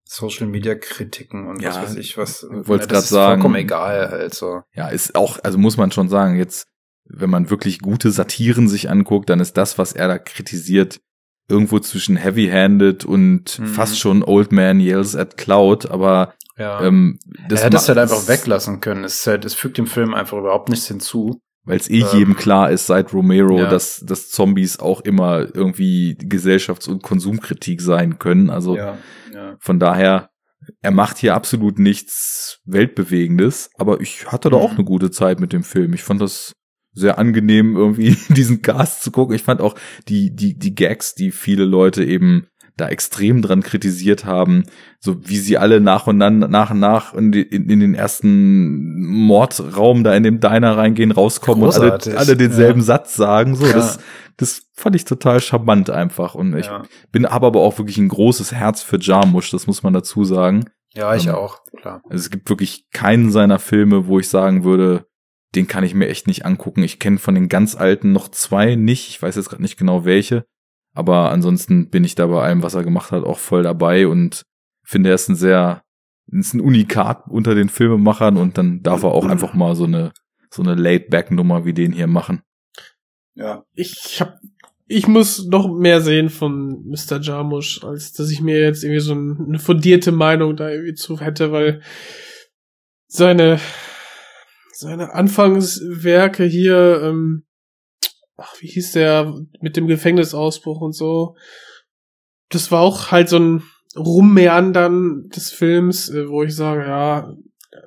Social Media Kritiken und was Ja, weiß ich was. grad ist sagen. Vollkommen egal, also. Ja, ist auch, also muss man schon sagen, jetzt, wenn man wirklich gute Satiren sich anguckt, dann ist das, was er da kritisiert, irgendwo zwischen Heavy-Handed und Mhm. fast schon Old Man Yells at Cloud, aber Ja. ähm, das er hätte es halt einfach weglassen können. Es, halt, es fügt dem Film einfach überhaupt nichts hinzu. Weil es eh Ähm, jedem klar ist seit Romero, ja. dass, dass Zombies auch immer irgendwie Gesellschafts- und Konsumkritik sein können. Also Ja, ja. von daher, er macht hier absolut nichts Weltbewegendes, aber ich hatte da Mhm. auch eine gute Zeit mit dem Film. Ich fand das sehr angenehm, irgendwie *laughs* diesen Cast zu gucken. Ich fand auch die, die, die Gags, die viele Leute eben da extrem dran kritisiert haben, so wie sie alle nach und nach, nach und nach in, in, in den ersten Mordraum da in dem Diner reingehen, rauskommen und Großartig. alle, alle denselben Ja. Satz sagen. So, Ja. das, das fand ich total charmant einfach. Und ich ja. bin habe aber auch wirklich ein großes Herz für Jarmusch, das muss man dazu sagen. ja, ich Ähm, auch, klar. Also es gibt wirklich keinen seiner Filme, wo ich sagen würde, den kann ich mir echt nicht angucken. Ich kenne von den ganz alten noch zwei nicht. Ich weiß jetzt gerade nicht genau welche. Aber ansonsten bin ich da bei allem, was er gemacht hat, auch voll dabei und finde, er ist ein sehr, ist ein Unikat unter den Filmemachern und dann darf er auch einfach mal so eine, so eine Laid-Back-Nummer wie den hier machen. Ja. Ich hab, ich muss noch mehr sehen von Mr. Jarmusch, als dass ich mir jetzt irgendwie so ein- eine fundierte Meinung da irgendwie zu hätte, weil seine, seine Anfangswerke hier, ähm, ach, wie hieß der, mit dem Gefängnisausbruch und so, das war auch halt so ein Rummeandern des Films, äh, wo ich sage, ja,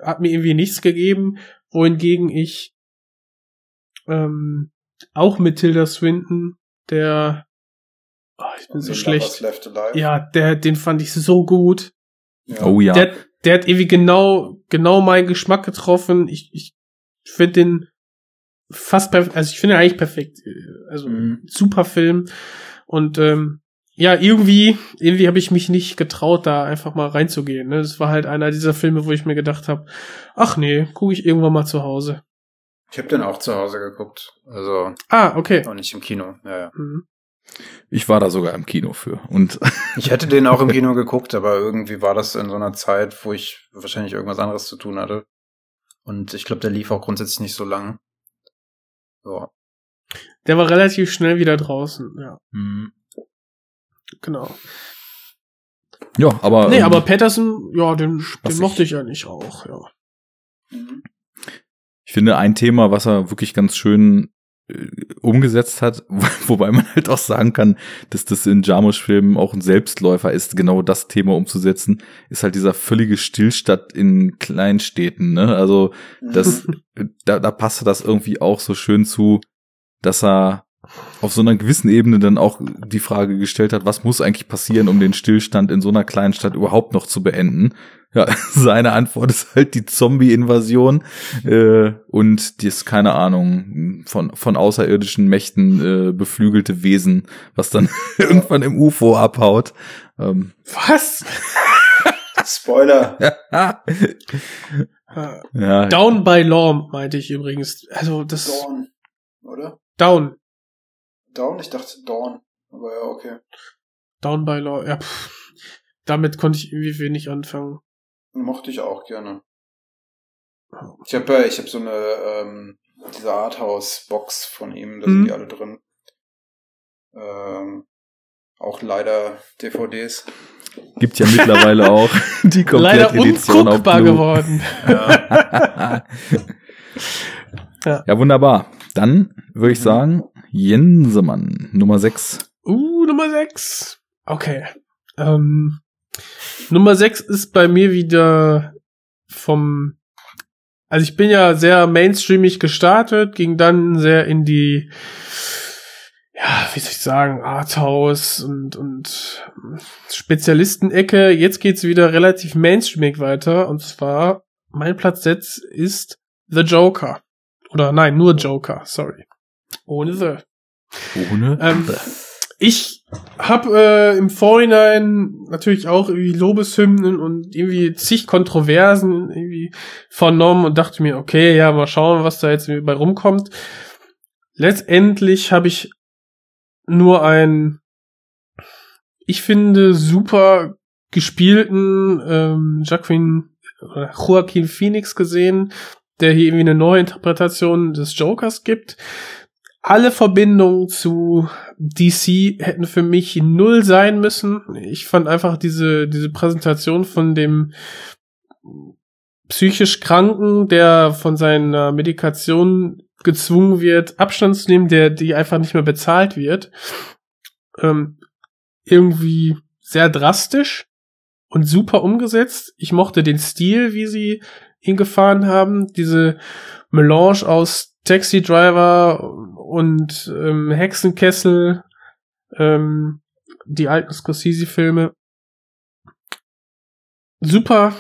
hat mir irgendwie nichts gegeben, wohingegen ich ähm, auch mit Tilda Swinton, der oh, ich bin so schlecht. Left Alive. Ja, der, den fand ich so gut. Ja. Oh ja. Der, der hat irgendwie genau, genau meinen Geschmack getroffen. Ich, ich finde den fast perfekt, also ich finde ihn eigentlich perfekt. Also Mhm. super Film. Und ähm, ja, irgendwie, irgendwie habe ich mich nicht getraut, da einfach mal reinzugehen. Ne? Das war halt einer dieser Filme, wo ich mir gedacht habe, ach nee, gucke ich irgendwann mal zu Hause. Ich habe den auch zu Hause geguckt. Also Ah, okay. auch nicht im Kino. Ja, ja. Mhm. Ich war da sogar im Kino für. Und *laughs* Ich hätte den auch im *laughs* Kino geguckt, aber irgendwie war das in so einer Zeit, wo ich wahrscheinlich irgendwas anderes zu tun hatte. Und ich glaube, der lief auch grundsätzlich nicht so lang. Ja. Der war relativ schnell wieder draußen, ja, Hm. genau. ja, aber. Nee, ähm, aber Patterson, ja, den, den mochte ich eigentlich auch, ja. Ich finde ein Thema, was er wirklich ganz schön umgesetzt hat, *laughs* wobei man halt auch sagen kann, dass das in Jarmusch-Filmen auch ein Selbstläufer ist, genau das Thema umzusetzen, ist halt dieser völlige Stillstand in Kleinstädten. Ne? Also das, *laughs* da, da passte das irgendwie auch so schön zu, dass er auf so einer gewissen Ebene dann auch die Frage gestellt hat, was muss eigentlich passieren, um den Stillstand in so einer kleinen Stadt überhaupt noch zu beenden? Ja, *laughs* seine Antwort ist halt die Zombie-Invasion äh, und das, keine Ahnung, von, von außerirdischen Mächten äh, beflügelte Wesen, was dann *laughs* irgendwann im UFO abhaut. Ähm, Was? *laughs* Spoiler. Ja. Down by Law, meinte ich übrigens. Also das Dawn, oder? Down. Dawn? Ich dachte Dawn. Aber ja, okay. Down by Law. Ja, pff. Damit konnte ich irgendwie wenig anfangen. Mochte ich auch gerne. Ich habe äh, ich hab so eine, ähm, diese Arthouse-Box von ihm, da Mhm. sind die alle drin. Ähm, auch leider DVDs. gibt ja mittlerweile *laughs* auch die Leider Komplettedition auf unguckbar geworden. Ja. *laughs* *laughs* Ja. ja, wunderbar. Dann würde ich sagen, Jensemann, Nummer 6. Uh, Nummer 6. Okay. Ähm, Nummer 6 ist bei mir wieder vom. Also ich bin ja sehr mainstreamig gestartet, ging dann sehr in die, ja, wie soll ich sagen, Arthouse und, und Spezialistenecke. Jetzt geht's wieder relativ mainstreamig weiter. Und zwar, mein Platz 6 ist The Joker. Oder nein, nur Joker, sorry. Ohne The. Ohne? Ähm, ich habe äh, im Vorhinein natürlich auch irgendwie Lobeshymnen und irgendwie zig Kontroversen irgendwie vernommen und dachte mir, okay, ja, mal schauen, was da jetzt bei rumkommt. Letztendlich habe ich nur ein, ich finde, super gespielten ähm, Joaquin, oder Joaquin Phoenix gesehen, der hier irgendwie eine neue Interpretation des Jokers gibt alle Verbindungen zu DC hätten für mich null sein müssen. Ich fand einfach diese, diese Präsentation von dem psychisch Kranken, der von seiner Medikation gezwungen wird, Abstand zu nehmen, der, die einfach nicht mehr bezahlt wird, ähm, irgendwie sehr drastisch und super umgesetzt. Ich mochte den Stil, wie sie ihn gefahren haben, diese Melange aus Taxi Driver und ähm, Hexenkessel, ähm, die alten Scorsese-Filme. Super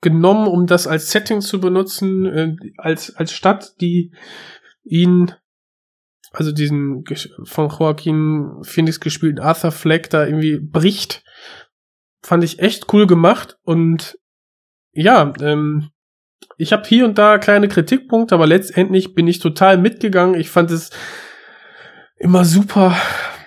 genommen, um das als Setting zu benutzen, äh, als, als Stadt, die ihn, also diesen von Joaquin Phoenix gespielten Arthur Fleck da irgendwie bricht. Fand ich echt cool gemacht und ja, ähm, ich habe hier und da kleine Kritikpunkte, aber letztendlich bin ich total mitgegangen. Ich fand es immer super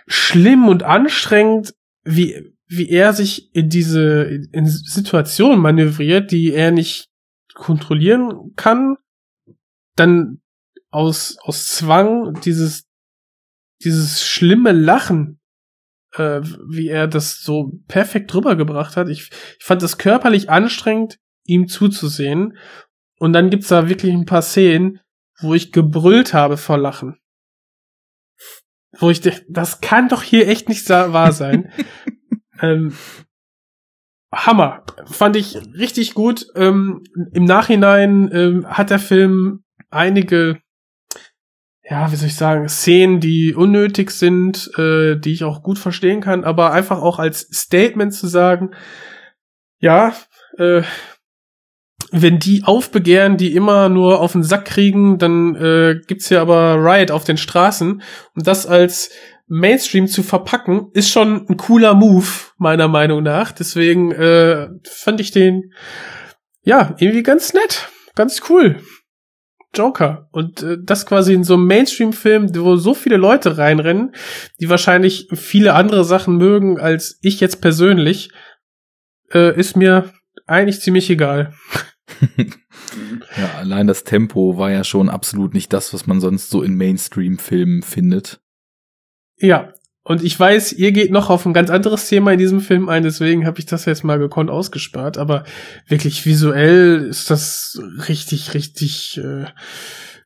schlimm und anstrengend, wie, wie er sich in diese in Situation manövriert, die er nicht kontrollieren kann. Dann aus, aus Zwang dieses, dieses schlimme Lachen, äh, wie er das so perfekt rübergebracht hat. Ich, ich fand das körperlich anstrengend, ihm zuzusehen. Und dann gibt's da wirklich ein paar Szenen, wo ich gebrüllt habe vor Lachen. Wo ich dachte, das kann doch hier echt nicht wahr sein. *laughs* ähm, Hammer. Fand ich richtig gut. Ähm, Im Nachhinein ähm, hat der Film einige, ja, wie soll ich sagen, Szenen, die unnötig sind, äh, die ich auch gut verstehen kann, aber einfach auch als Statement zu sagen, ja, äh, wenn die aufbegehren, die immer nur auf den Sack kriegen, dann äh, gibt's hier aber Riot auf den Straßen. Und das als Mainstream zu verpacken, ist schon ein cooler Move, meiner Meinung nach. Deswegen äh, fand ich den, ja, irgendwie ganz nett. Ganz cool. Joker. Und äh, das quasi in so einem Mainstream-Film, wo so viele Leute reinrennen, die wahrscheinlich viele andere Sachen mögen als ich jetzt persönlich, äh, ist mir eigentlich ziemlich egal. *laughs* *laughs* ja, allein das Tempo war ja schon absolut nicht das, was man sonst so in Mainstream-Filmen findet. Ja, und ich weiß, ihr geht noch auf ein ganz anderes Thema in diesem Film ein, deswegen habe ich das jetzt mal gekonnt ausgespart. Aber wirklich visuell ist das richtig, richtig äh,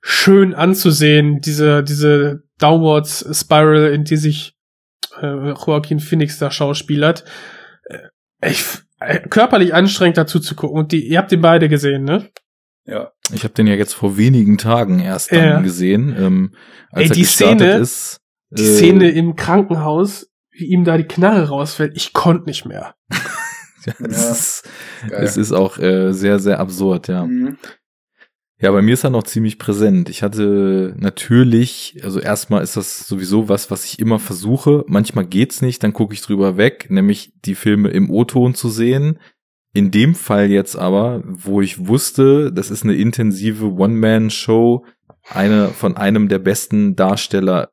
schön anzusehen, diese, diese Downwards Spiral, in die sich äh, Joaquin Phoenix da schauspielert. Äh, ich, körperlich anstrengend dazu zu gucken. Und die, ihr habt den beide gesehen, ne? Ja. Ich habe den ja jetzt vor wenigen Tagen erst dann ja. gesehen. Ähm, als Ey, er die gestartet Szene, ist. Die äh, Szene im Krankenhaus, wie ihm da die Knarre rausfällt, ich konnte nicht mehr. *laughs* ja, es, ist, es ist auch äh, sehr, sehr absurd, ja. Mhm. Ja, bei mir ist er noch ziemlich präsent. Ich hatte natürlich, also erstmal ist das sowieso was, was ich immer versuche. Manchmal geht's nicht, dann gucke ich drüber weg, nämlich die Filme im O-Ton zu sehen. In dem Fall jetzt aber, wo ich wusste, das ist eine intensive One-Man-Show, eine von einem der besten Darsteller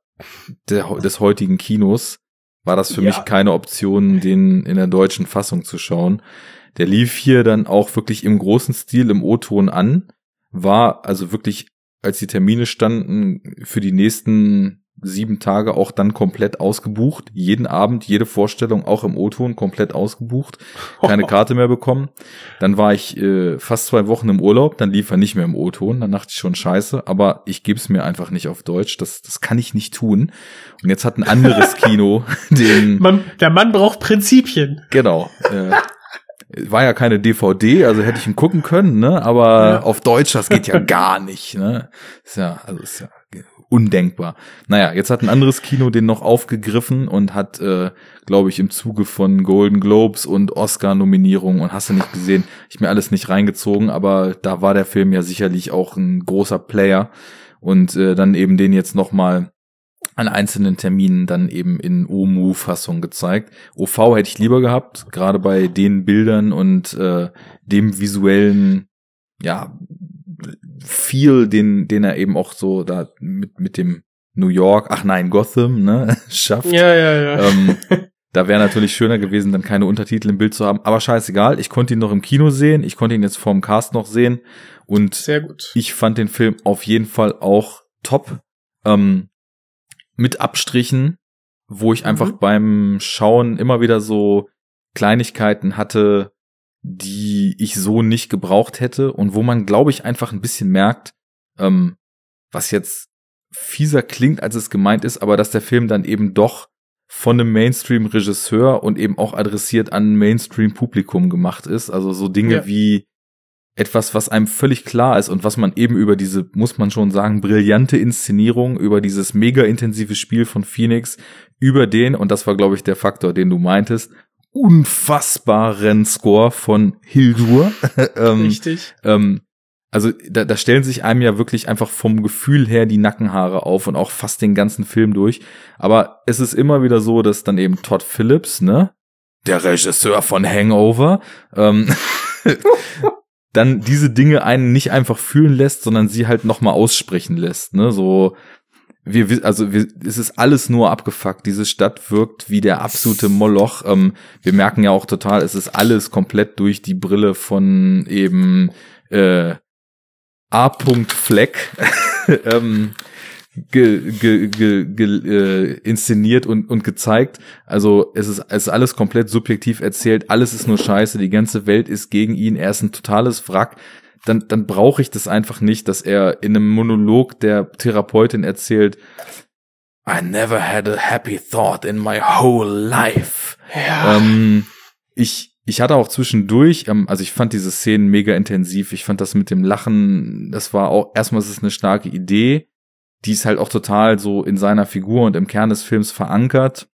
der, des heutigen Kinos, war das für Ja. mich keine Option, den in der deutschen Fassung zu schauen. Der lief hier dann auch wirklich im großen Stil im O-Ton an, war also wirklich, als die Termine standen, für die nächsten sieben Tage auch dann komplett ausgebucht. Jeden Abend, jede Vorstellung auch im O-Ton komplett ausgebucht. Keine *laughs* Karte mehr bekommen. Dann war ich äh, fast zwei Wochen im Urlaub, dann lief er nicht mehr im O-Ton. Dann dachte ich schon scheiße, aber ich gebe es mir einfach nicht auf Deutsch. Das, das kann ich nicht tun. Und jetzt hat ein anderes *laughs* Kino den Man, der Mann braucht Prinzipien. Genau. Äh, *laughs* war ja keine DVD, also hätte ich ihn gucken können, ne? Aber Ja. auf Deutsch, das geht ja *laughs* gar nicht, ne? Ist ja, also ist ja undenkbar. Naja, jetzt hat ein anderes Kino den noch aufgegriffen und hat, äh, glaube ich, im Zuge von Golden Globes und Oscar-Nominierungen und hast du nicht gesehen, ich mir alles nicht reingezogen, aber da war der Film ja sicherlich auch ein großer Player und äh, dann eben den jetzt noch mal an einzelnen Terminen dann eben in OMU-Fassung gezeigt. OV hätte ich lieber gehabt, gerade bei den Bildern und äh, dem visuellen, ja, viel, den, den er eben auch so da mit, mit dem New York, ach nein, Gotham, ne, *laughs* schafft. Ja, ja, ja. Ähm, *laughs* da wäre natürlich schöner gewesen, dann keine Untertitel im Bild zu haben. Aber scheißegal, ich konnte ihn noch im Kino sehen, ich konnte ihn jetzt vorm Cast noch sehen und Sehr gut. ich fand den Film auf jeden Fall auch top. Ähm, mit Abstrichen, wo ich einfach Mhm. beim Schauen immer wieder so Kleinigkeiten hatte, die ich so nicht gebraucht hätte und wo man, glaube ich, einfach ein bisschen merkt, ähm, was jetzt fieser klingt, als es gemeint ist, aber dass der Film dann eben doch von einem Mainstream-Regisseur und eben auch adressiert an ein Mainstream-Publikum gemacht ist. Also so Dinge Ja. wie etwas, was einem völlig klar ist und was man eben über diese, muss man schon sagen, brillante Inszenierung, über dieses mega intensive Spiel von Phoenix, über den, und das war, glaube ich, der Faktor, den du meintest, unfassbaren Score von Hildur. *laughs* ähm, Richtig. ähm, also da, da stellen sich einem ja wirklich einfach vom Gefühl her die Nackenhaare auf und auch fast den ganzen Film durch. Aber es ist immer wieder so, dass dann eben Todd Phillips, ne, der Regisseur von Hangover, ähm, *laughs* dann diese Dinge einen nicht einfach fühlen lässt, sondern sie halt nochmal aussprechen lässt, ne, so wir, wi- also wir, es ist alles nur abgefuckt. Diese Stadt wirkt wie der absolute Moloch. Ähm, wir merken ja auch total, es ist alles komplett durch die Brille von eben äh, A. Fleck *laughs* ähm, ge, ge, ge, ge, äh, inszeniert und, und gezeigt. Also es ist, es ist alles komplett subjektiv erzählt. Alles ist nur Scheiße. Die ganze Welt ist gegen ihn. Er ist ein totales Wrack dann, dann brauche ich das einfach nicht, dass er in einem Monolog der Therapeutin erzählt, I never had a happy thought in my whole life. Ja. Ähm, ich, ich hatte auch zwischendurch, ähm, also ich fand diese Szenen mega intensiv. Ich fand das mit dem Lachen, das war auch, erstmal ist es eine starke Idee. Die ist halt auch total so in seiner Figur und im Kern des Films verankert.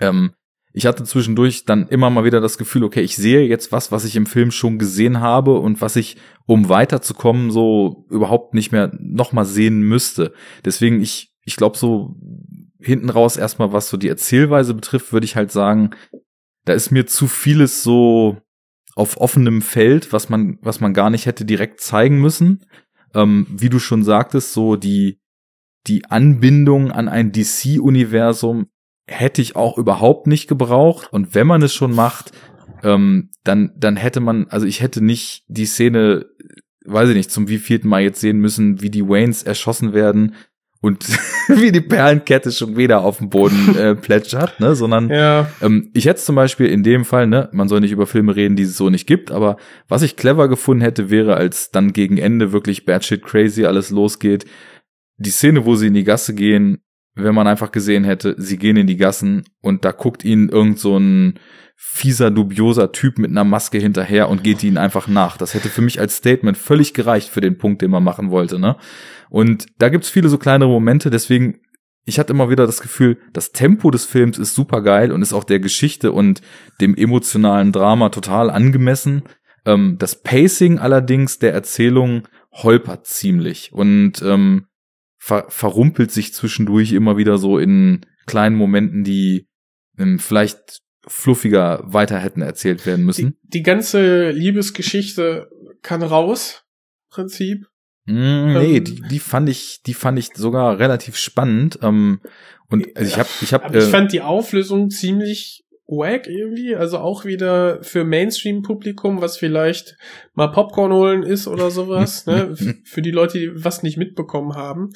Ähm, ich hatte zwischendurch dann immer mal wieder das Gefühl, okay, ich sehe jetzt was, was ich im Film schon gesehen habe und was ich, um weiterzukommen, so überhaupt nicht mehr nochmal sehen müsste. Deswegen, ich, ich glaube, so hinten raus erstmal, was so die Erzählweise betrifft, würde ich halt sagen, da ist mir zu vieles so auf offenem Feld, was man, was man gar nicht hätte direkt zeigen müssen. ähm, wie du schon sagtest, so die, die Anbindung an ein DC-Universum hätte ich auch überhaupt nicht gebraucht. Und wenn man es schon macht, ähm, dann, dann hätte man, also ich hätte nicht die Szene, weiß ich nicht, zum wievielten Mal jetzt sehen müssen, wie die Waynes erschossen werden und *laughs* wie die Perlenkette schon wieder auf dem Boden *laughs* äh, plätschert, ne, sondern Ja, ähm, ich hätte zum Beispiel in dem Fall, ne, man soll nicht über Filme reden, die es so nicht gibt, aber was ich clever gefunden hätte, wäre, als dann gegen Ende wirklich batshit crazy alles losgeht, die Szene, wo sie in die Gasse gehen, wenn man einfach gesehen hätte, sie gehen in die Gassen und da guckt ihnen irgend so ein fieser, dubioser Typ mit einer Maske hinterher und geht ihnen einfach nach. Das hätte für mich als Statement völlig gereicht für den Punkt, den man machen wollte, ne? Und da gibt's viele so kleinere Momente, deswegen ich hatte immer wieder das Gefühl, das Tempo des Films ist super geil und ist auch der Geschichte und dem emotionalen Drama total angemessen. Ähm, das Pacing allerdings der Erzählung holpert ziemlich und ähm, ver verrumpelt sich zwischendurch immer wieder so in kleinen Momenten, die ähm, vielleicht fluffiger weiter hätten erzählt werden müssen. die, die ganze Liebesgeschichte kann raus, Prinzip. Mm, nee, Ähm, die, die fand ich, die fand ich sogar relativ spannend. Ähm, und also ich habe, ich habe, ich äh, fand die Auflösung ziemlich wack irgendwie, also auch wieder für Mainstream-Publikum, was vielleicht mal Popcorn holen ist oder sowas, ne? *laughs* Für die Leute, die was nicht mitbekommen haben.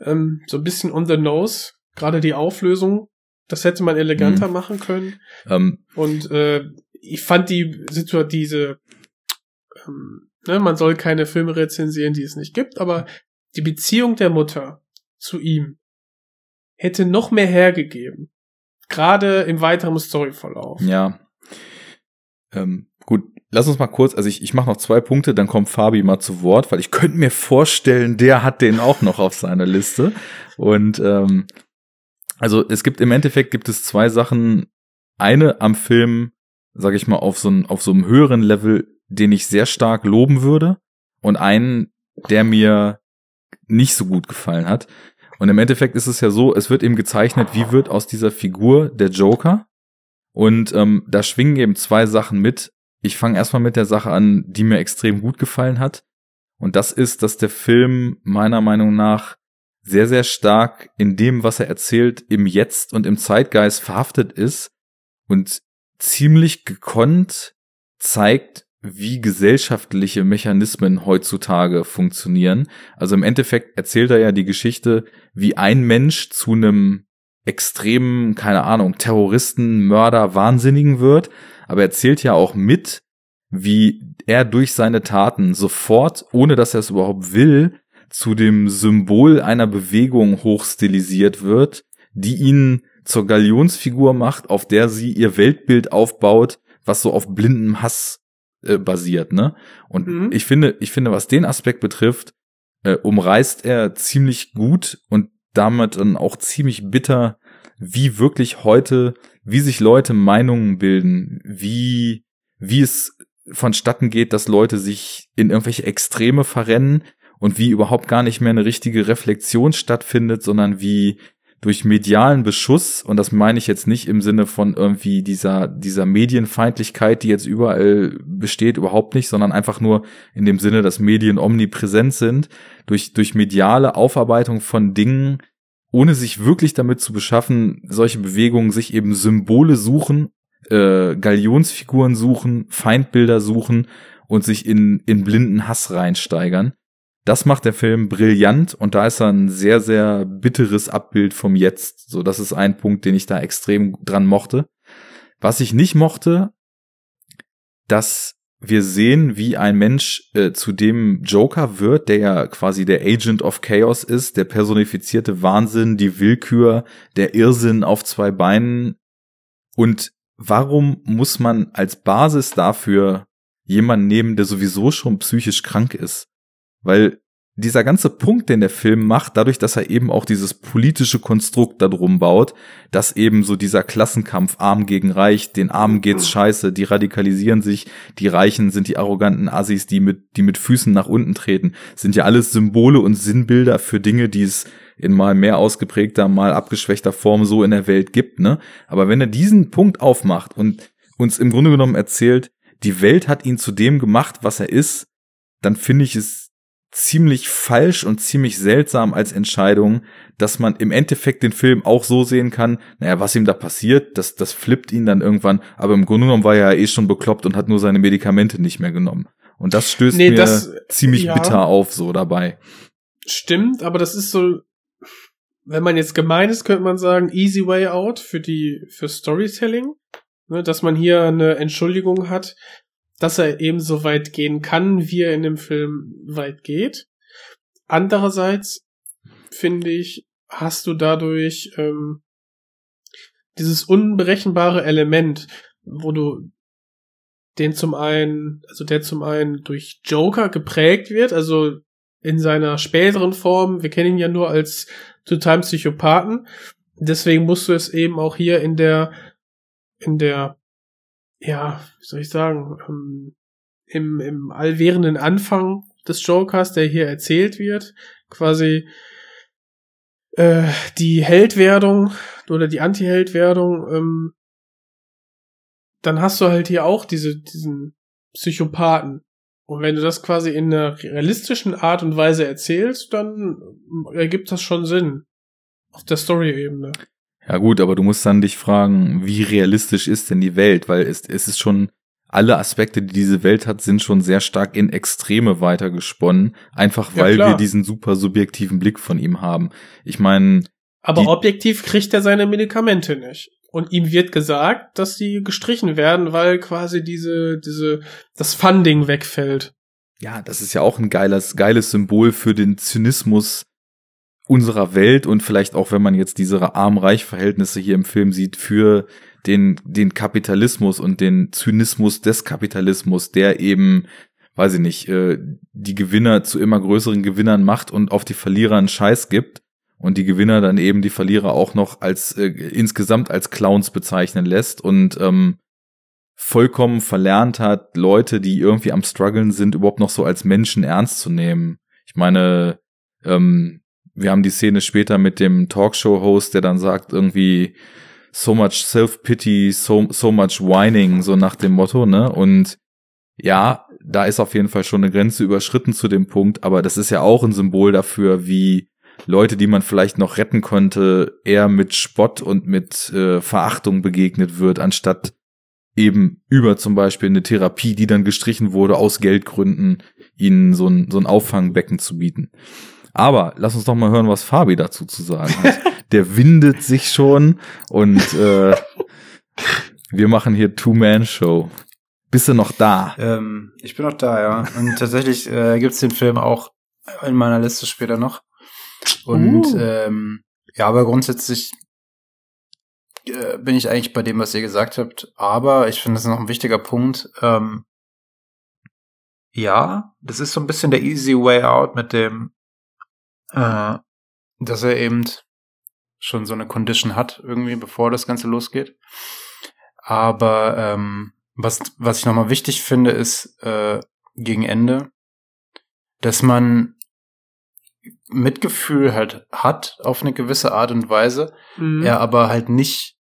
Ähm, so ein bisschen on the nose, gerade die Auflösung, das hätte man eleganter machen können. ähm, Und äh, ich fand die Situation, diese, ähm, ne, man soll keine Filme rezensieren, die es nicht gibt, aber die Beziehung der Mutter zu ihm hätte noch mehr hergegeben. Gerade im weiteren Storyverlauf. ja. Ähm, gut, lass uns mal kurz, also ich, ich mache noch zwei Punkte, dann kommt Fabi mal zu Wort, weil ich könnte mir vorstellen, der hat den auch noch auf seiner Liste. Und ähm, also es gibt im Endeffekt gibt es zwei Sachen. Eine am Film, sage ich mal, auf so, ein, auf so einem höheren Level, den ich sehr stark loben würde. Und einen, der mir nicht so gut gefallen hat. Und im Endeffekt ist es ja so, es wird eben gezeichnet, wie wird aus dieser Figur der Joker. Und ähm, da schwingen eben zwei Sachen mit. Ich fange erstmal mit der Sache an, die mir extrem gut gefallen hat. Und das ist, dass der Film meiner Meinung nach sehr, sehr stark in dem, was er erzählt, im Jetzt und im Zeitgeist verhaftet ist und ziemlich gekonnt zeigt, wie gesellschaftliche Mechanismen heutzutage funktionieren. Also im Endeffekt erzählt er ja die Geschichte, wie ein Mensch zu einem extremen, keine Ahnung, Terroristen, Mörder, Wahnsinnigen wird, aber er erzählt ja auch mit, wie er durch seine Taten sofort, ohne dass er es überhaupt will, zu dem Symbol einer Bewegung hochstilisiert wird, die ihn zur Galionsfigur macht, auf der sie ihr Weltbild aufbaut, was so auf blindem Hass äh, basiert, ne? Und Mhm. ich finde, ich finde, was den Aspekt betrifft, äh, umreißt er ziemlich gut und damit dann auch ziemlich bitter, wie wirklich heute, wie sich Leute Meinungen bilden, wie, wie es vonstatten geht, dass Leute sich in irgendwelche Extreme verrennen und wie überhaupt gar nicht mehr eine richtige Reflexion stattfindet, sondern wie durch medialen Beschuss, und das meine ich jetzt nicht im Sinne von irgendwie dieser, dieser Medienfeindlichkeit, die jetzt überall besteht, überhaupt nicht, sondern einfach nur in dem Sinne, dass Medien omnipräsent sind, durch, durch mediale Aufarbeitung von Dingen, ohne sich wirklich damit zu beschaffen, solche Bewegungen sich eben Symbole suchen, äh, Galionsfiguren suchen, Feindbilder suchen und sich in, in blinden Hass reinsteigern. Das macht der Film brillant und da ist er ein sehr, sehr bitteres Abbild vom Jetzt. So, das ist ein Punkt, den ich da extrem dran mochte. Was ich nicht mochte, dass wir sehen, wie ein Mensch äh, zu dem Joker wird, der ja quasi der Agent of Chaos ist, der personifizierte Wahnsinn, die Willkür, der Irrsinn auf zwei Beinen. Und warum muss man als Basis dafür jemanden nehmen, der sowieso schon psychisch krank ist? Weil dieser ganze Punkt, den der Film macht, dadurch, dass er eben auch dieses politische Konstrukt darum baut, dass eben so dieser Klassenkampf arm gegen reich, den Armen geht's scheiße, die radikalisieren sich, die Reichen sind die arroganten Assis, die mit, die mit Füßen nach unten treten, sind ja alles Symbole und Sinnbilder für Dinge, die es in mal mehr ausgeprägter, mal abgeschwächter Form so in der Welt gibt, ne? Aber wenn er diesen Punkt aufmacht und uns im Grunde genommen erzählt, die Welt hat ihn zu dem gemacht, was er ist, dann finde ich es ziemlich falsch und ziemlich seltsam als Entscheidung, dass man im Endeffekt den Film auch so sehen kann, naja, was ihm da passiert, das, das flippt ihn dann irgendwann, aber im Grunde genommen war er ja eh schon bekloppt und hat nur seine Medikamente nicht mehr genommen. Und das stößt Nee, mir das- ziemlich ja. bitter auf so dabei. Stimmt, aber das ist so, wenn man jetzt gemein ist, könnte man sagen, easy way out für die, für Storytelling. Ne, dass man hier eine Entschuldigung hat, dass er eben so weit gehen kann, wie er in dem Film weit geht. Andererseits, finde ich, hast du dadurch ähm, dieses unberechenbare Element, wo du den zum einen, also der zum einen durch Joker geprägt wird, also in seiner späteren Form, wir kennen ihn ja nur als totalen Psychopathen, deswegen musst du es eben auch hier in der, in der, ja, wie soll ich sagen, ähm, im, im allwährenden Anfang des Jokers, der hier erzählt wird, quasi äh, die Heldwerdung oder die Anti-Heldwerdung, ähm, dann hast du halt hier auch diese, diesen Psychopathen. Und wenn du das quasi in einer realistischen Art und Weise erzählst, dann ergibt das schon Sinn. Auf der Story-Ebene. Ja gut, aber du musst dann dich fragen, wie realistisch ist denn die Welt? Weil es, es ist schon, alle Aspekte, die diese Welt hat, sind schon sehr stark in Extreme weitergesponnen. Einfach Ja, weil klar. wir diesen super subjektiven Blick von ihm haben. Ich meine, Aber Die- objektiv kriegt er seine Medikamente nicht. Und ihm wird gesagt, dass sie gestrichen werden, weil quasi diese, diese, das Funding wegfällt. ja, das ist ja auch ein geiles, geiles Symbol für den Zynismus unserer Welt und vielleicht auch, wenn man jetzt diese Arm-Reich-Verhältnisse hier im Film sieht, für den, den Kapitalismus und den Zynismus des Kapitalismus, der eben, weiß ich nicht, äh, die Gewinner zu immer größeren Gewinnern macht und auf die Verlierer einen Scheiß gibt und die Gewinner dann eben die Verlierer auch noch als äh, insgesamt als Clowns bezeichnen lässt und ähm, vollkommen verlernt hat, Leute, die irgendwie am struggeln sind, überhaupt noch so als Menschen ernst zu nehmen. Ich meine, ähm, wir haben die Szene später mit dem Talkshow-Host, der dann sagt irgendwie so much self-pity, so, so much whining, so nach dem Motto, ne? Und ja, da ist auf jeden Fall schon eine Grenze überschritten zu dem Punkt, aber das ist ja auch ein Symbol dafür, wie Leute, die man vielleicht noch retten konnte, eher mit Spott und mit äh, Verachtung begegnet wird, anstatt eben über zum Beispiel eine Therapie, die dann gestrichen wurde aus Geldgründen, ihnen so ein, so ein Auffangbecken zu bieten. Aber lass uns doch mal hören, was Fabi dazu zu sagen hat. *laughs* Der windet sich schon und äh, wir machen hier Two-Man-Show. Bist du noch da? Ähm, ich bin noch da, ja. Und tatsächlich äh, gibt's den Film auch in meiner Liste später noch. Und Uh. ähm, ja, aber grundsätzlich äh, bin ich eigentlich bei dem, was ihr gesagt habt. Aber ich finde, das ist noch ein wichtiger Punkt. Ähm, ja, das ist so ein bisschen der easy way out mit dem, äh, dass er eben schon so eine Condition hat, irgendwie, bevor das Ganze losgeht. Aber ähm, was, was ich nochmal wichtig finde, ist äh, gegen Ende, dass man Mitgefühl halt hat auf eine gewisse Art und Weise, Mhm. er aber halt nicht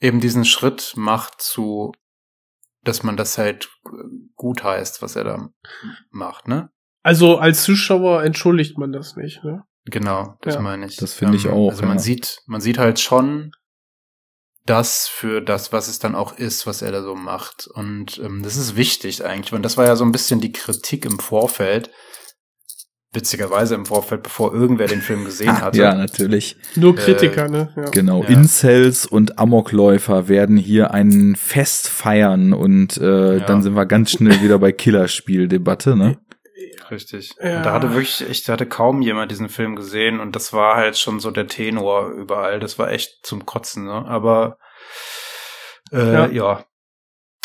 eben diesen Schritt macht zu, dass man das halt gut heißt, was er da macht, ne? Also als Zuschauer entschuldigt man das nicht, ne? Genau, das Ja. meine ich. Das finde ich auch, Also man ja. sieht, man sieht halt schon das für das, was es dann auch ist, was er da so macht. Und ähm, das ist wichtig eigentlich. Und das war ja so ein bisschen die Kritik im Vorfeld. Witzigerweise im Vorfeld, bevor irgendwer den Film gesehen *laughs* hatte. Ja, natürlich. Nur Äh, Kritiker, ne? Ja. Genau. Ja. Incels und Amokläufer werden hier ein Fest feiern und äh, Ja. dann sind wir ganz schnell wieder bei Killerspieldebatte, ne? Richtig. Ja. Und da hatte wirklich, ich hatte kaum jemand diesen Film gesehen und das war halt schon so der Tenor überall. Das war echt zum Kotzen, ne? Aber äh, Ja. ja.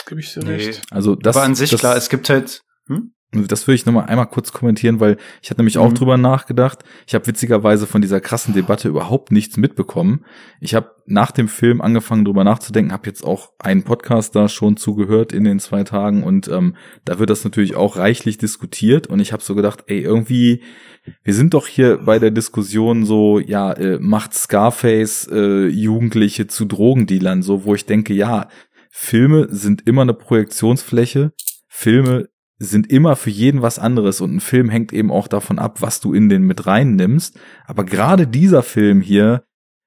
Gib ich dir Nee. recht. Also das, Aber an sich das, klar, es gibt halt. Hm? Das würde ich nochmal einmal kurz kommentieren, weil ich hatte nämlich auch Mhm. drüber nachgedacht. Ich habe witzigerweise von dieser krassen Debatte überhaupt nichts mitbekommen. Ich habe nach dem Film angefangen drüber nachzudenken, habe jetzt auch einen Podcast da schon zugehört in den zwei Tagen und ähm, da wird das natürlich auch reichlich diskutiert und ich habe so gedacht, ey, irgendwie, wir sind doch hier bei der Diskussion so, ja, äh, macht Scarface äh, Jugendliche zu Drogendealern, so wo ich denke, ja, Filme sind immer eine Projektionsfläche. Filme sind immer für jeden was anderes und ein Film hängt eben auch davon ab, was du in den mit reinnimmst. Aber gerade dieser Film hier,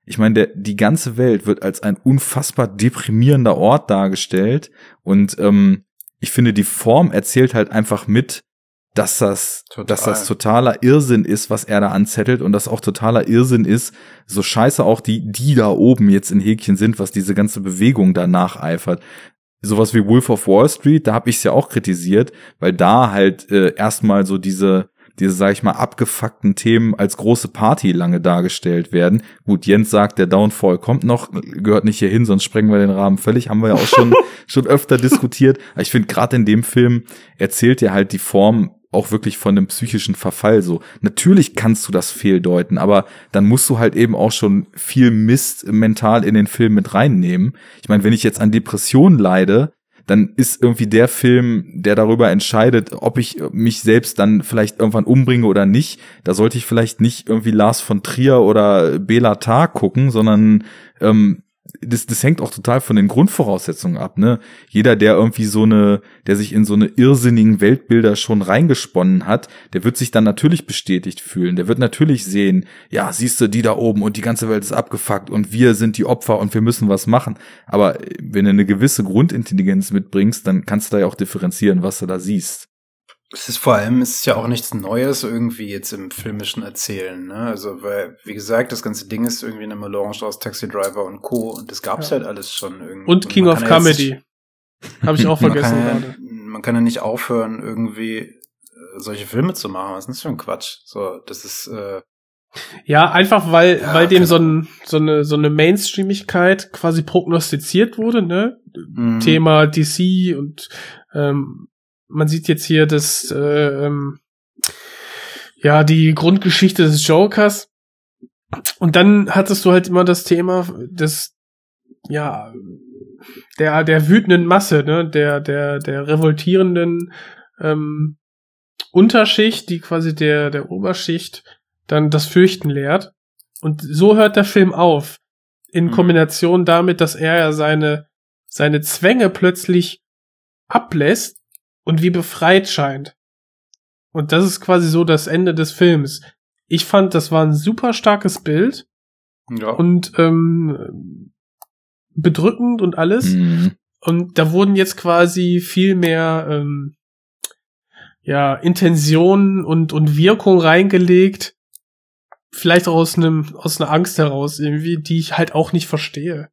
ich meine, der, die ganze Welt wird als ein unfassbar deprimierender Ort dargestellt und ähm, ich finde, die Form erzählt halt einfach mit, dass das, Total. dass das totaler Irrsinn ist, was er da anzettelt und dass auch totaler Irrsinn ist, so scheiße auch die, die da oben jetzt in Häkchen sind, was diese ganze Bewegung da nacheifert. Sowas wie Wolf of Wall Street, da habe ich es ja auch kritisiert, weil da halt äh, erstmal so diese, diese, sag ich mal, abgefuckten Themen als große Party lange dargestellt werden. Gut, Jens sagt, der Downfall kommt noch, gehört nicht hier hin, sonst sprengen wir den Rahmen völlig, haben wir ja auch schon, *laughs* schon öfter diskutiert. Aber ich finde, gerade in dem Film erzählt er halt die Form auch wirklich von einem psychischen Verfall so. Natürlich kannst du das fehldeuten, aber dann musst du halt eben auch schon viel Mist mental in den Film mit reinnehmen. Ich meine, wenn ich jetzt an Depressionen leide, dann ist irgendwie der Film, der darüber entscheidet, ob ich mich selbst dann vielleicht irgendwann umbringe oder nicht. Da sollte ich vielleicht nicht irgendwie Lars von Trier oder Bela Tar gucken, sondern ähm, das, das hängt auch total von den Grundvoraussetzungen ab, ne? Jeder, der irgendwie so eine, der sich in so eine irrsinnigen Weltbilder schon reingesponnen hat, der wird sich dann natürlich bestätigt fühlen. Der wird natürlich sehen, ja, siehst du, die da oben und die ganze Welt ist abgefuckt und wir sind die Opfer und wir müssen was machen. Aber wenn du eine gewisse Grundintelligenz mitbringst, dann kannst du da ja auch differenzieren, was du da siehst. Es ist vor allem, es ist ja auch nichts Neues irgendwie jetzt im filmischen Erzählen, ne? Also, weil, wie gesagt, das ganze Ding ist irgendwie eine Melange aus Taxi Driver und Co. Und das gab's Ja. halt alles schon irgendwie. Und King man of kann ja Comedy. Habe ich auch *laughs* Man vergessen kann, gerade. ja, man kann ja nicht aufhören, irgendwie äh, solche Filme zu machen. Was ist denn das für ein Quatsch? So, das ist, äh, Ja, einfach weil, Ja, weil dem so, ein, so eine, so eine Mainstreamigkeit quasi prognostiziert wurde, ne? mh, Thema DC und ähm, man sieht jetzt hier das, äh, ähm, ja, die Grundgeschichte des Jokers. Und dann hattest du halt immer das Thema des, ja, der, der wütenden Masse, ne, der, der, der revoltierenden ähm, Unterschicht, die quasi der, der Oberschicht dann das Fürchten lehrt. Und so hört der Film auf. In Mhm. Kombination damit, dass er ja seine, seine Zwänge plötzlich ablässt und wie befreit scheint. Und das ist quasi so das Ende des Films. Ich fand, das war ein super starkes Bild ja. und ähm, bedrückend und alles. Mhm. Und da wurden jetzt quasi viel mehr ähm, ja, Intention und, und Wirkung reingelegt. Vielleicht auch aus einem, aus einer Angst heraus, irgendwie, die ich halt auch nicht verstehe.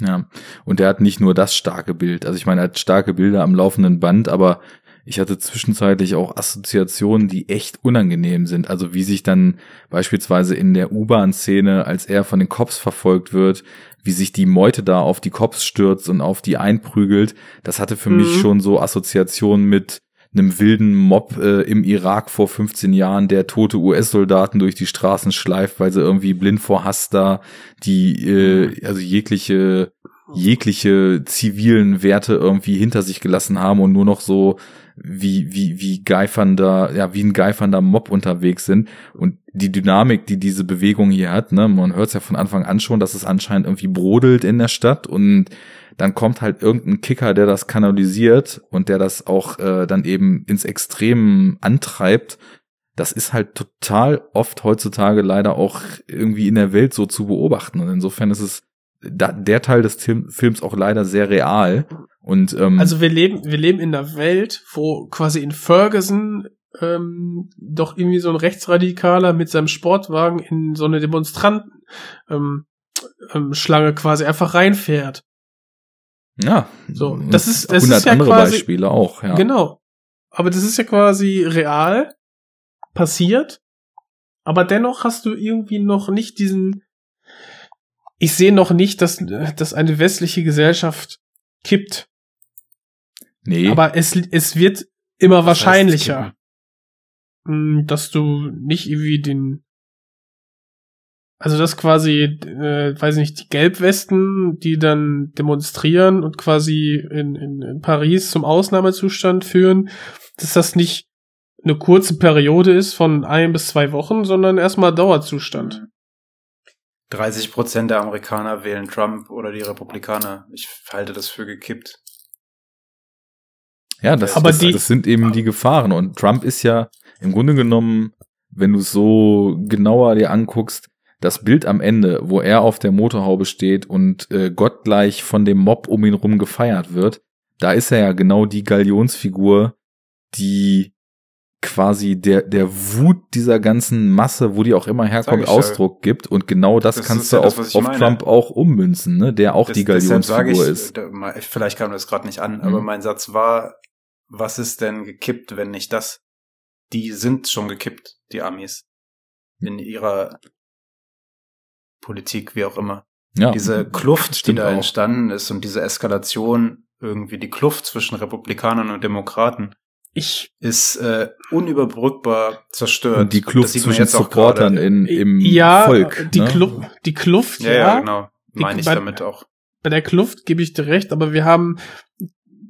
Ja, und er hat nicht nur das starke Bild. Also ich meine, er hat starke Bilder am laufenden Band, aber ich hatte zwischenzeitlich auch Assoziationen, die echt unangenehm sind. Also wie sich dann beispielsweise in der U-Bahn-Szene, als er von den Cops verfolgt wird, wie sich die Meute da auf die Cops stürzt und auf die einprügelt, das hatte für Mhm. mich schon so Assoziationen mit einem wilden Mob äh, im Irak vor 15 Jahren, der tote US-Soldaten durch die Straßen schleift, weil sie irgendwie blind vor Hass da die äh, also jegliche jegliche zivilen Werte irgendwie hinter sich gelassen haben und nur noch so wie wie wie geifernder ja wie ein geifernder Mob unterwegs sind. Und die Dynamik, die diese Bewegung hier hat, ne, man hört es ja von Anfang an schon, dass es anscheinend irgendwie brodelt in der Stadt und dann kommt halt irgendein Kicker, der das kanalisiert und der das auch äh, dann eben ins Extrem antreibt. Das ist halt total oft heutzutage leider auch irgendwie in der Welt so zu beobachten. Und insofern ist es da, der Teil des Films auch leider sehr real. Und ähm, Also wir leben, wir leben in einer Welt, wo quasi in Ferguson ähm, doch irgendwie so ein Rechtsradikaler mit seinem Sportwagen in so eine Demonstranten ähm, ähm, Schlange quasi einfach reinfährt. Ja, So, das ist- das 100 ist ja andere quasi- Beispiele auch. Ja. Genau. Aber das ist ja quasi real passiert. Aber dennoch hast du irgendwie noch nicht diesen. Ich sehe noch nicht, dass, dass eine westliche Gesellschaft kippt. Nee, Aber es, es wird immer heißt wahrscheinlicher, mh, dass du nicht irgendwie den. Also dass quasi, äh, weiß nicht, die Gelbwesten, die dann demonstrieren und quasi in, in, in Paris zum Ausnahmezustand führen, dass das nicht eine kurze Periode ist von ein bis zwei Wochen, sondern erstmal Dauerzustand. 30 Prozent der Amerikaner wählen Trump oder die Republikaner. Ich halte das für gekippt. Ja, das, Aber das, die- das sind eben die Gefahren. Und Trump ist ja im Grunde genommen, wenn du es so genauer dir anguckst, das Bild am Ende, wo er auf der Motorhaube steht und äh, gottgleich von dem Mob um ihn rum gefeiert wird, da ist er ja genau die Galionsfigur, die quasi der, der Wut dieser ganzen Masse, wo die auch immer herkommt, ich ja. Ausdruck gibt. Und genau das, Das kannst du ja das, auf, auf meine. Trump auch ummünzen, ne? der auch die Das- sage Galionsfigur ich, ist. vielleicht kam das gerade nicht an, Mhm. aber mein Satz war, was ist denn gekippt, wenn nicht das? Die sind schon gekippt, die Amis. In ihrer Politik, wie auch immer. Ja, Diese Kluft, die da auch. entstanden ist und diese Eskalation, irgendwie die Kluft zwischen Republikanern und Demokraten, Ich, ist äh, unüberbrückbar zerstört. Und die Kluft zwischen jetzt auch Supportern in, im ja, Volk. die, ne? Klu die Kluft, Ja, ja, genau. Meine ich bei- damit auch. Bei der Kluft gebe ich dir recht, aber wir haben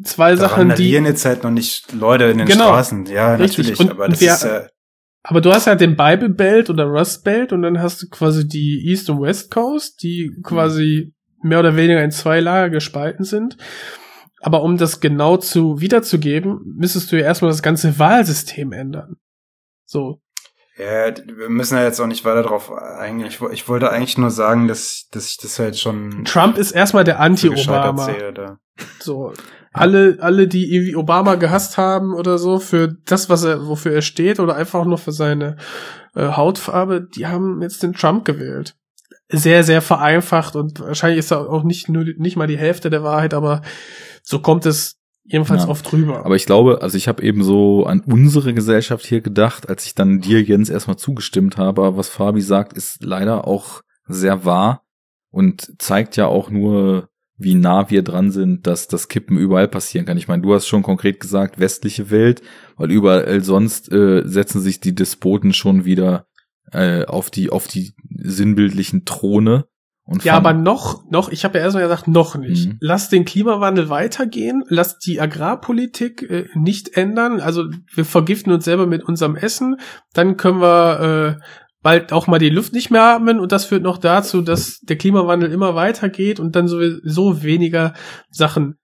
zwei Da Sachen, die, randalieren jetzt halt noch nicht Leute in den Genau. Straßen. Ja, Richtig. natürlich. Und aber das wir- ist ja, aber du hast halt den Bible Belt oder Rust Belt und dann hast du quasi die East und West Coast, die quasi mehr oder weniger in zwei Lager gespalten sind. Aber um das genau zu wiederzugeben, müsstest du ja erstmal das ganze Wahlsystem ändern. So. ja, wir müssen ja jetzt auch nicht weiter drauf eingehen. Ich, wo- ich wollte eigentlich nur sagen, dass, dass ich das halt schon Trump ist erstmal der Anti-Obama. So. Alle, alle, die irgendwie Obama gehasst haben oder so, für das, was er, wofür er steht, oder einfach nur für seine äh, Hautfarbe, die haben jetzt den Trump gewählt. Sehr, sehr vereinfacht und wahrscheinlich ist er auch nicht nur nicht mal die Hälfte der Wahrheit, aber so kommt es jedenfalls Ja. oft rüber. Aber ich glaube, also ich habe eben so an unsere Gesellschaft hier gedacht, als ich dann dir, Jens, erstmal zugestimmt habe. Aber was Fabi sagt, ist leider auch sehr wahr und zeigt ja auch nur, wie nah wir dran sind, dass das Kippen überall passieren kann. Ich meine, du hast schon konkret gesagt, westliche Welt, weil überall sonst äh, setzen sich die Despoten schon wieder äh, auf die auf die sinnbildlichen Throne. Und Ja, aber noch, noch, ich habe ja erstmal gesagt, noch nicht. Mhm. Lass den Klimawandel weitergehen, lass die Agrarpolitik äh, nicht ändern. Also wir vergiften uns selber mit unserem Essen, dann können wir äh, bald auch mal die Luft nicht mehr atmen und das führt noch dazu, dass der Klimawandel immer weitergeht und dann sowieso weniger Sachen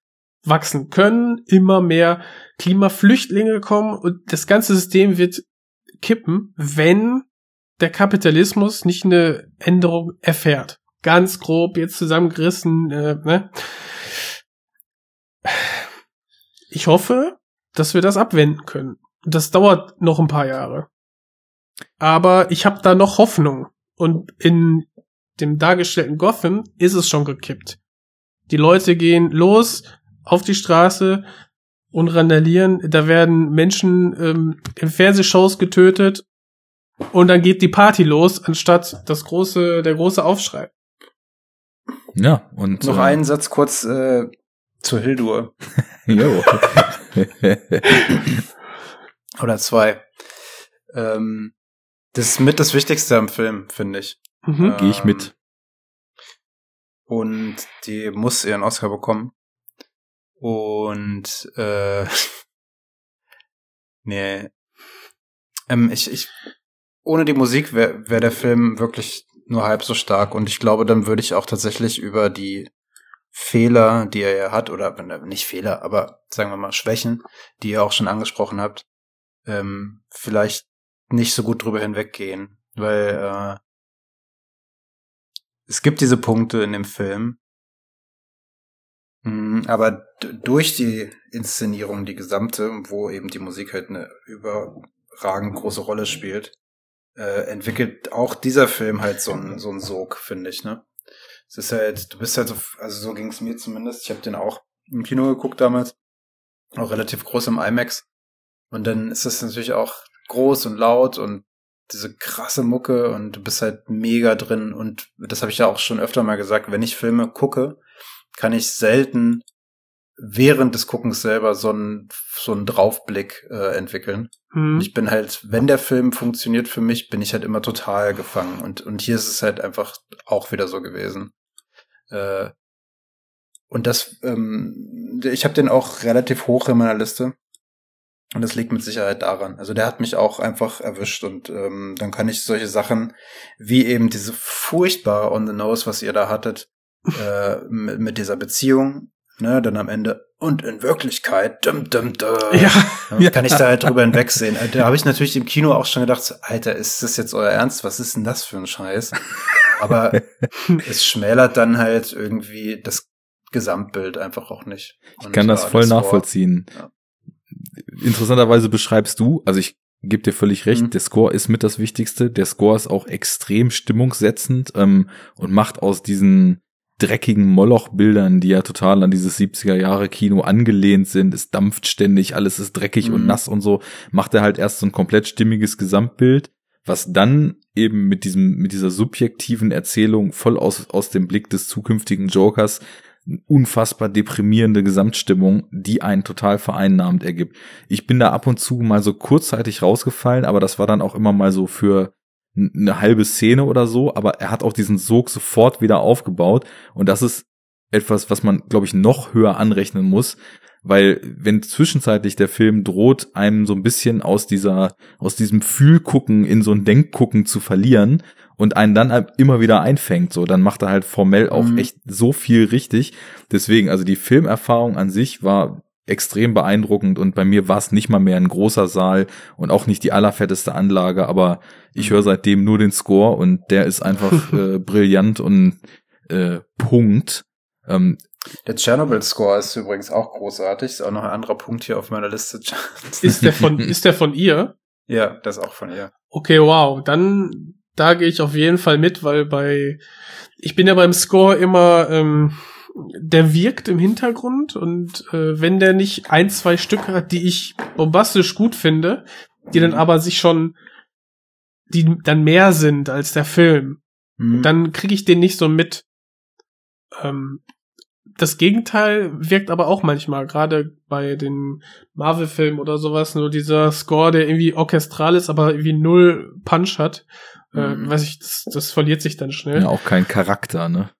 wachsen können, immer mehr Klimaflüchtlinge kommen und das ganze System wird kippen, wenn der Kapitalismus nicht eine Änderung erfährt. Ganz grob jetzt zusammengerissen. Äh, ne? Ich hoffe, dass wir das abwenden können. Das dauert noch ein paar Jahre. Aber ich habe da noch Hoffnung. Und in dem dargestellten Gotham ist es schon gekippt. Die Leute gehen los auf die Straße und randalieren. Da werden Menschen ähm, in Fernsehshows getötet und dann geht die Party los, anstatt das große, der große Aufschrei. ja und Noch äh, einen Satz kurz äh, zu Hildur. *laughs* Jo. *laughs* Oder zwei. Ähm, das ist mit das Wichtigste am Film, finde ich. Mhm. Gehe ich mit. Ähm, Und die muss ihren Oscar bekommen. Und äh, *laughs* nee. Ähm, ich, ich, ohne die Musik wäre wär der Film wirklich nur halb so stark. Und ich glaube, dann würde ich auch tatsächlich über die Fehler, die er ja hat, oder nicht Fehler, aber sagen wir mal Schwächen, die ihr auch schon angesprochen habt, ähm, vielleicht nicht so gut drüber hinweggehen. Weil äh, es gibt diese Punkte in dem Film, Mm, aber durch die Inszenierung, die gesamte, wo eben die Musik halt eine überragend große Rolle spielt, äh, entwickelt auch dieser Film halt so einen so einen Sog, finde ich, ne? Es ist halt, du bist halt so, also so ging es mir zumindest. Ich habe den auch im Kino geguckt damals, auch relativ groß im IMAX. Und dann ist es natürlich auch groß und laut und diese krasse Mucke und du bist halt mega drin. Und das habe ich ja auch schon öfter mal gesagt, wenn ich Filme gucke, kann ich selten während des Guckens selber so einen, so einen Draufblick äh, entwickeln. Mhm. Ich bin halt, wenn der Film funktioniert für mich, bin ich halt immer total gefangen. Und, und hier ist es halt einfach auch wieder so gewesen. Äh, und das, ähm, ich habe den auch relativ hoch in meiner Liste. Und das liegt mit Sicherheit daran. Also der hat mich auch einfach erwischt und ähm, dann kann ich solche Sachen wie eben diese furchtbare On the Nose, was ihr da hattet, *laughs* äh, mit, mit dieser Beziehung, ne, dann am Ende und in Wirklichkeit, dum, dum, dum, Ja, ja, kann ich da halt drüber hinwegsehen. Äh, Da habe ich natürlich im Kino auch schon gedacht, Alter, ist das jetzt euer Ernst? Was ist denn das für ein Scheiß? Aber *laughs* es schmälert dann halt irgendwie das Gesamtbild einfach auch nicht. Ich kann das voll nachvollziehen. Ja. Interessanterweise beschreibst du, also ich gebe dir völlig recht, Mhm. der Score ist mit das Wichtigste. Der Score ist auch extrem stimmungssetzend ähm, und macht aus diesen dreckigen Moloch-Bildern, die ja total an dieses 70er-Jahre-Kino angelehnt sind, es dampft ständig, alles ist dreckig und Mhm. nass und so, macht er halt erst so ein komplett stimmiges Gesamtbild, was dann eben mit diesem, mit dieser subjektiven Erzählung voll aus, aus dem Blick des zukünftigen Jokers unfassbar deprimierende Gesamtstimmung, die einen total vereinnahmend ergibt. Ich bin da ab und zu mal so kurzzeitig rausgefallen, aber das war dann auch immer mal so für eine halbe Szene oder so, aber er hat auch diesen Sog sofort wieder aufgebaut und das ist etwas, was man, glaube ich, noch höher anrechnen muss, weil wenn zwischenzeitlich der Film droht, einem so ein bisschen aus dieser, aus diesem Fühlgucken in so ein Denkgucken zu verlieren und einen dann halt immer wieder einfängt, so, dann macht er halt formell auch Mhm. echt so viel richtig. Deswegen, also die Filmerfahrung an sich war extrem beeindruckend und bei mir war es nicht mal mehr ein großer Saal und auch nicht die allerfetteste Anlage, aber ich höre seitdem nur den Score und der ist einfach *laughs* äh, brillant und äh, Punkt. Ähm, Der Chernobyl-Score ist übrigens auch großartig. Ist auch noch ein anderer Punkt hier auf meiner Liste. ist der von, *laughs* ist der von ihr? ja, das ist auch von ihr. Okay, wow. Dann, da gehe ich auf jeden Fall mit, weil bei, ich bin ja beim Score immer, ähm, der wirkt im Hintergrund und äh, wenn der nicht ein, zwei Stücke hat, die ich bombastisch gut finde, die dann aber sich schon, die dann mehr sind als der Film, Mhm. dann kriege ich den nicht so mit. Ähm, das Gegenteil wirkt aber auch manchmal, gerade bei den Marvel-Filmen oder sowas, nur dieser Score, der irgendwie orchestral ist, aber irgendwie null Punch hat. Äh, Mhm. weiß ich, das, das verliert sich dann schnell. ja, auch kein Charakter, ne?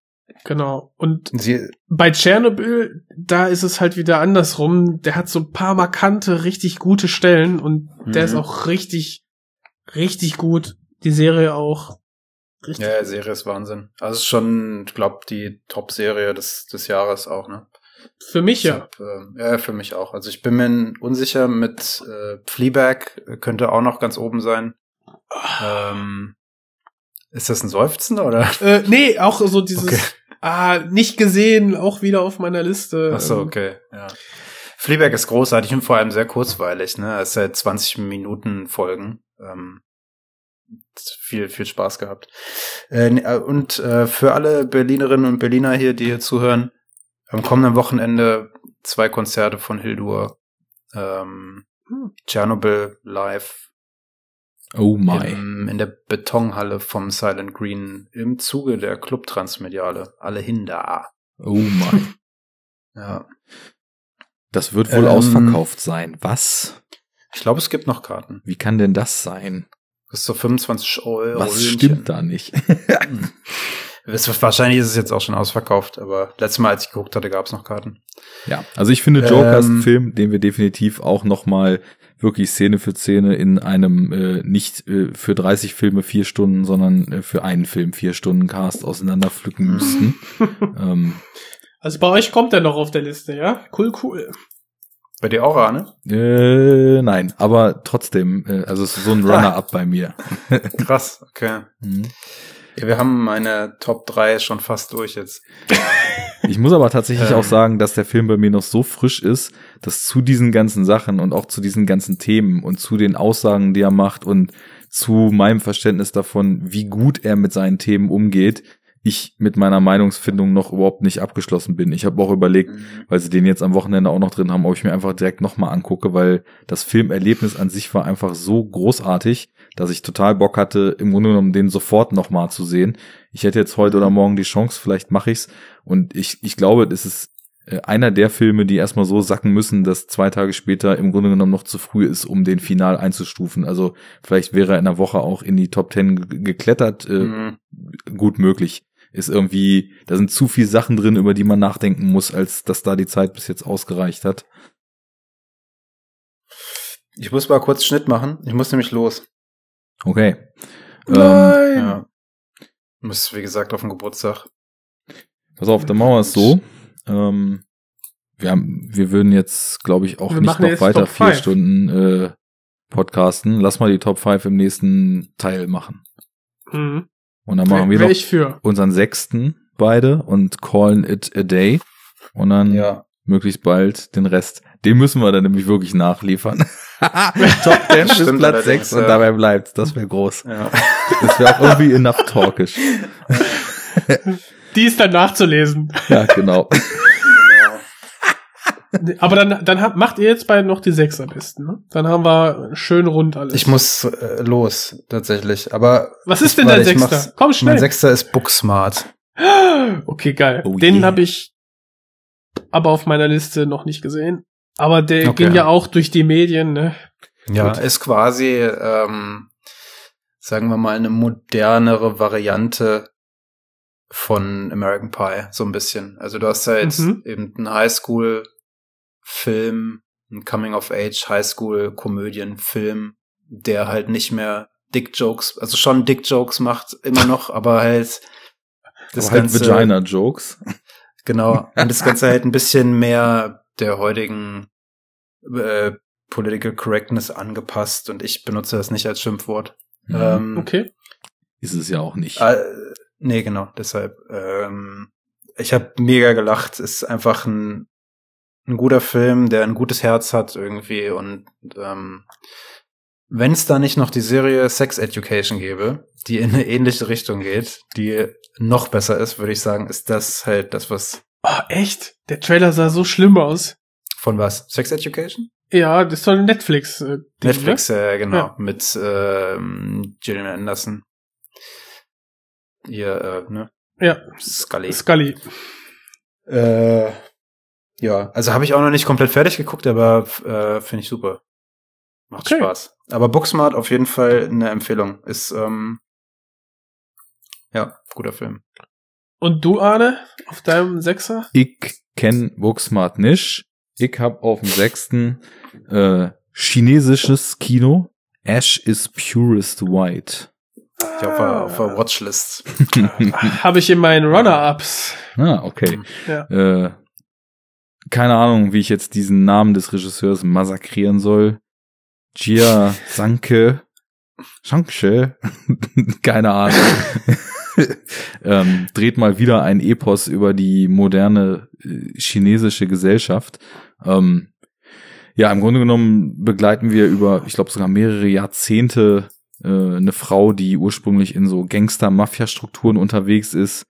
Genau. Und Sie, bei Tschernobyl, da ist es halt wieder andersrum. Der hat so ein paar markante, richtig gute Stellen und der Mhm. ist auch richtig, richtig gut. Die Serie auch. Richtig. ja, die Serie ist Wahnsinn. Also es ist schon, ich glaube, die Top-Serie des, des Jahres auch, ne? Für mich ja. Hab, äh, ja, für mich auch. Also ich bin mir unsicher mit äh, Fleabag, äh, könnte auch noch ganz oben sein. Ähm, ist das ein Seufzen oder? Äh, nee, auch so dieses, Okay. ah, nicht gesehen, auch wieder auf meiner Liste. Ach so, Ähm, okay, ja. Fleabag ist großartig und vor allem sehr kurzweilig, ne? Es ist halt 20 Minuten Folgen. Ähm, viel, viel Spaß gehabt. Äh, äh, und äh, für alle Berlinerinnen und Berliner hier, die hier zuhören, am kommenden Wochenende zwei Konzerte von Hildur. Ähm, Hm. Tschernobyl live Oh my. im, in der Betonhalle vom Silent Green im Zuge der Club Transmediale. Alle hin da. Oh my. *laughs* Ja. Das wird wohl Ähm, ausverkauft sein. Was? Ich glaube, es gibt noch Karten. Wie kann denn das sein? Das ist so 25 Euro. Was Hühnchen. stimmt da nicht? Hm. Es- Wahrscheinlich ist es jetzt auch schon ausverkauft, aber letztes Mal, als ich geguckt hatte, gab es noch Karten. ja, also ich finde Joker ist ein Ähm, Film, den wir definitiv auch noch mal wirklich Szene für Szene in einem äh, nicht äh, für 30 Filme vier Stunden, sondern äh, für einen Film vier Stunden Cast auseinanderpflücken müssten. *laughs* ähm, Also bei euch kommt er noch auf der Liste, ja? Cool, cool. Bei dir auch, Arne? äh, nein, aber trotzdem, äh, also es ist so ein Runner-up *laughs* bei mir. *laughs* Krass, okay. Mhm. Ja, wir haben meine Top 3 schon fast durch jetzt. Ich muss aber tatsächlich Ähm. auch sagen, dass der Film bei mir noch so frisch ist, dass zu diesen ganzen Sachen und auch zu diesen ganzen Themen und zu den Aussagen, die er macht und zu meinem Verständnis davon, wie gut er mit seinen Themen umgeht, ich mit meiner Meinungsfindung noch überhaupt nicht abgeschlossen bin. Ich habe auch überlegt, weil sie den jetzt am Wochenende auch noch drin haben, ob ich mir einfach direkt nochmal angucke, weil das Filmerlebnis an sich war einfach so großartig, dass ich total Bock hatte, im Grunde genommen den sofort nochmal zu sehen. Ich hätte jetzt heute oder morgen die Chance, vielleicht mache ich's. Und ich, ich glaube, das ist äh, einer der Filme, die erstmal so sacken müssen, dass zwei Tage später im Grunde genommen noch zu früh ist, um den final einzustufen. Also vielleicht wäre er in einer Woche auch in die Top Ten ge- geklettert. Äh, Mhm. gut möglich. Ist irgendwie, da sind zu viele Sachen drin, über die man nachdenken muss, als dass da die Zeit bis jetzt ausgereicht hat. Ich muss mal kurz Schnitt machen. Ich muss nämlich los. Okay. Ähm, Nein! Ja. Muss, wie gesagt, auf den Geburtstag. pass auf, dann machen wir es so. Ähm, wir haben, wir würden jetzt, glaube ich, auch Wir nicht noch weiter Top vier Five. Stunden äh, podcasten. Lass mal die Top 5 im nächsten Teil machen. Mhm. Und dann machen wir noch unseren sechsten beide und callen it a day. Und dann Ja. möglichst bald den Rest. Den müssen wir dann nämlich wirklich nachliefern. *laughs* Top *laughs* 10 bis Platz allerdings, 6 und ja. dabei bleibt's. Das wäre groß. Ja. Das wäre auch irgendwie enough talkisch. *laughs* Die ist dann nachzulesen. Ja, genau. Aber dann, dann habt- macht ihr jetzt beide noch die sechs am besten, ne? Dann haben wir schön rund alles. Ich muss äh, los, tatsächlich. Aber Was ist denn dein Sechster? Komm schnell. Mein Sechster ist Booksmart. *gasps* Okay, geil. Oh Den yeah. habe ich aber auf meiner Liste noch nicht gesehen. Aber der Okay. ging ja auch durch die Medien, ne? Ja, Gut. ist quasi, ähm, sagen wir mal, eine modernere Variante von American Pie, so ein bisschen. Also du hast halt Mhm. eben einen Highschool-Film, einen Coming-of-Age Highschool-Komödien-Film, der halt nicht mehr Dick-Jokes, also schon Dick-Jokes macht, immer noch, *laughs* aber halt das Aber halt Ganze, Vagina-Jokes. Genau. Und das Ganze halt ein bisschen mehr der heutigen äh, Political Correctness angepasst und ich benutze das nicht als Schimpfwort. Mhm. Ähm, Okay. Ist es ja auch nicht. äh, nee, genau, deshalb. Ähm, ich habe mega gelacht. Ist einfach ein, ein guter Film, der ein gutes Herz hat irgendwie und ähm, wenn es da nicht noch die Serie Sex Education gäbe, die in eine ähnliche Richtung geht, die noch besser ist, würde ich sagen, ist das halt das, was Oh, echt? Der Trailer sah so schlimm aus. von was? Sex Education? Ja, das soll Netflix. Äh, Netflix, ja, genau. Ja. Mit ähm, Gillian Anderson. Ihr, äh, ne? Ne? Ja, Scully. Scully. Äh, ja, also habe ich auch noch nicht komplett fertig geguckt, aber äh, finde ich super. Macht Okay. Spaß. Aber Booksmart auf jeden Fall eine Empfehlung. Ist, ähm, ja, guter Film. Und du, Arne, auf deinem Sechser? Ich kenn Booksmart nicht. Ich hab auf dem sechsten äh, chinesisches Kino. Ash is purest white. Ich auf, der- auf der Watchlist. *laughs* Habe ich in meinen Runner-Ups. Ah, okay. Ja. Äh, keine Ahnung, wie ich jetzt diesen Namen des Regisseurs massakrieren soll. Jia Sanke. Sanke. *laughs* keine Ahnung. *laughs* *laughs* ähm, dreht mal wieder ein Epos über die moderne äh, chinesische Gesellschaft. Ähm, ja, im Grunde genommen begleiten wir über, ich glaube sogar mehrere Jahrzehnte äh, eine Frau, die ursprünglich in so Gangster-Mafia-Strukturen unterwegs ist,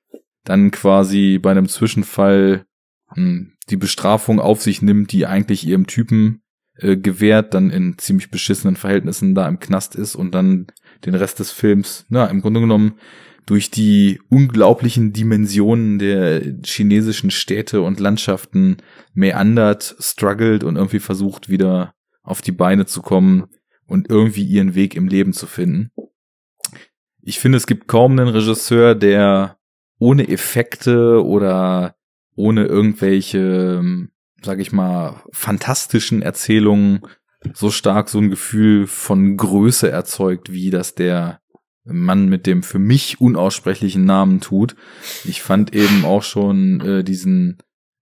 dann quasi bei einem Zwischenfall mh, die Bestrafung auf sich nimmt, die eigentlich ihrem Typen äh, gewährt, dann in ziemlich beschissenen Verhältnissen da im Knast ist und dann den Rest des Films, na, im Grunde genommen durch die unglaublichen Dimensionen der chinesischen Städte und Landschaften meandert, struggelt und irgendwie versucht wieder auf die Beine zu kommen und irgendwie ihren Weg im Leben zu finden. Ich finde, es gibt kaum einen Regisseur, der ohne Effekte oder ohne irgendwelche, sag ich mal, fantastischen Erzählungen so stark so ein Gefühl von Größe erzeugt, wie das der Mann mit dem für mich unaussprechlichen Namen tut. Ich fand eben auch schon äh, diesen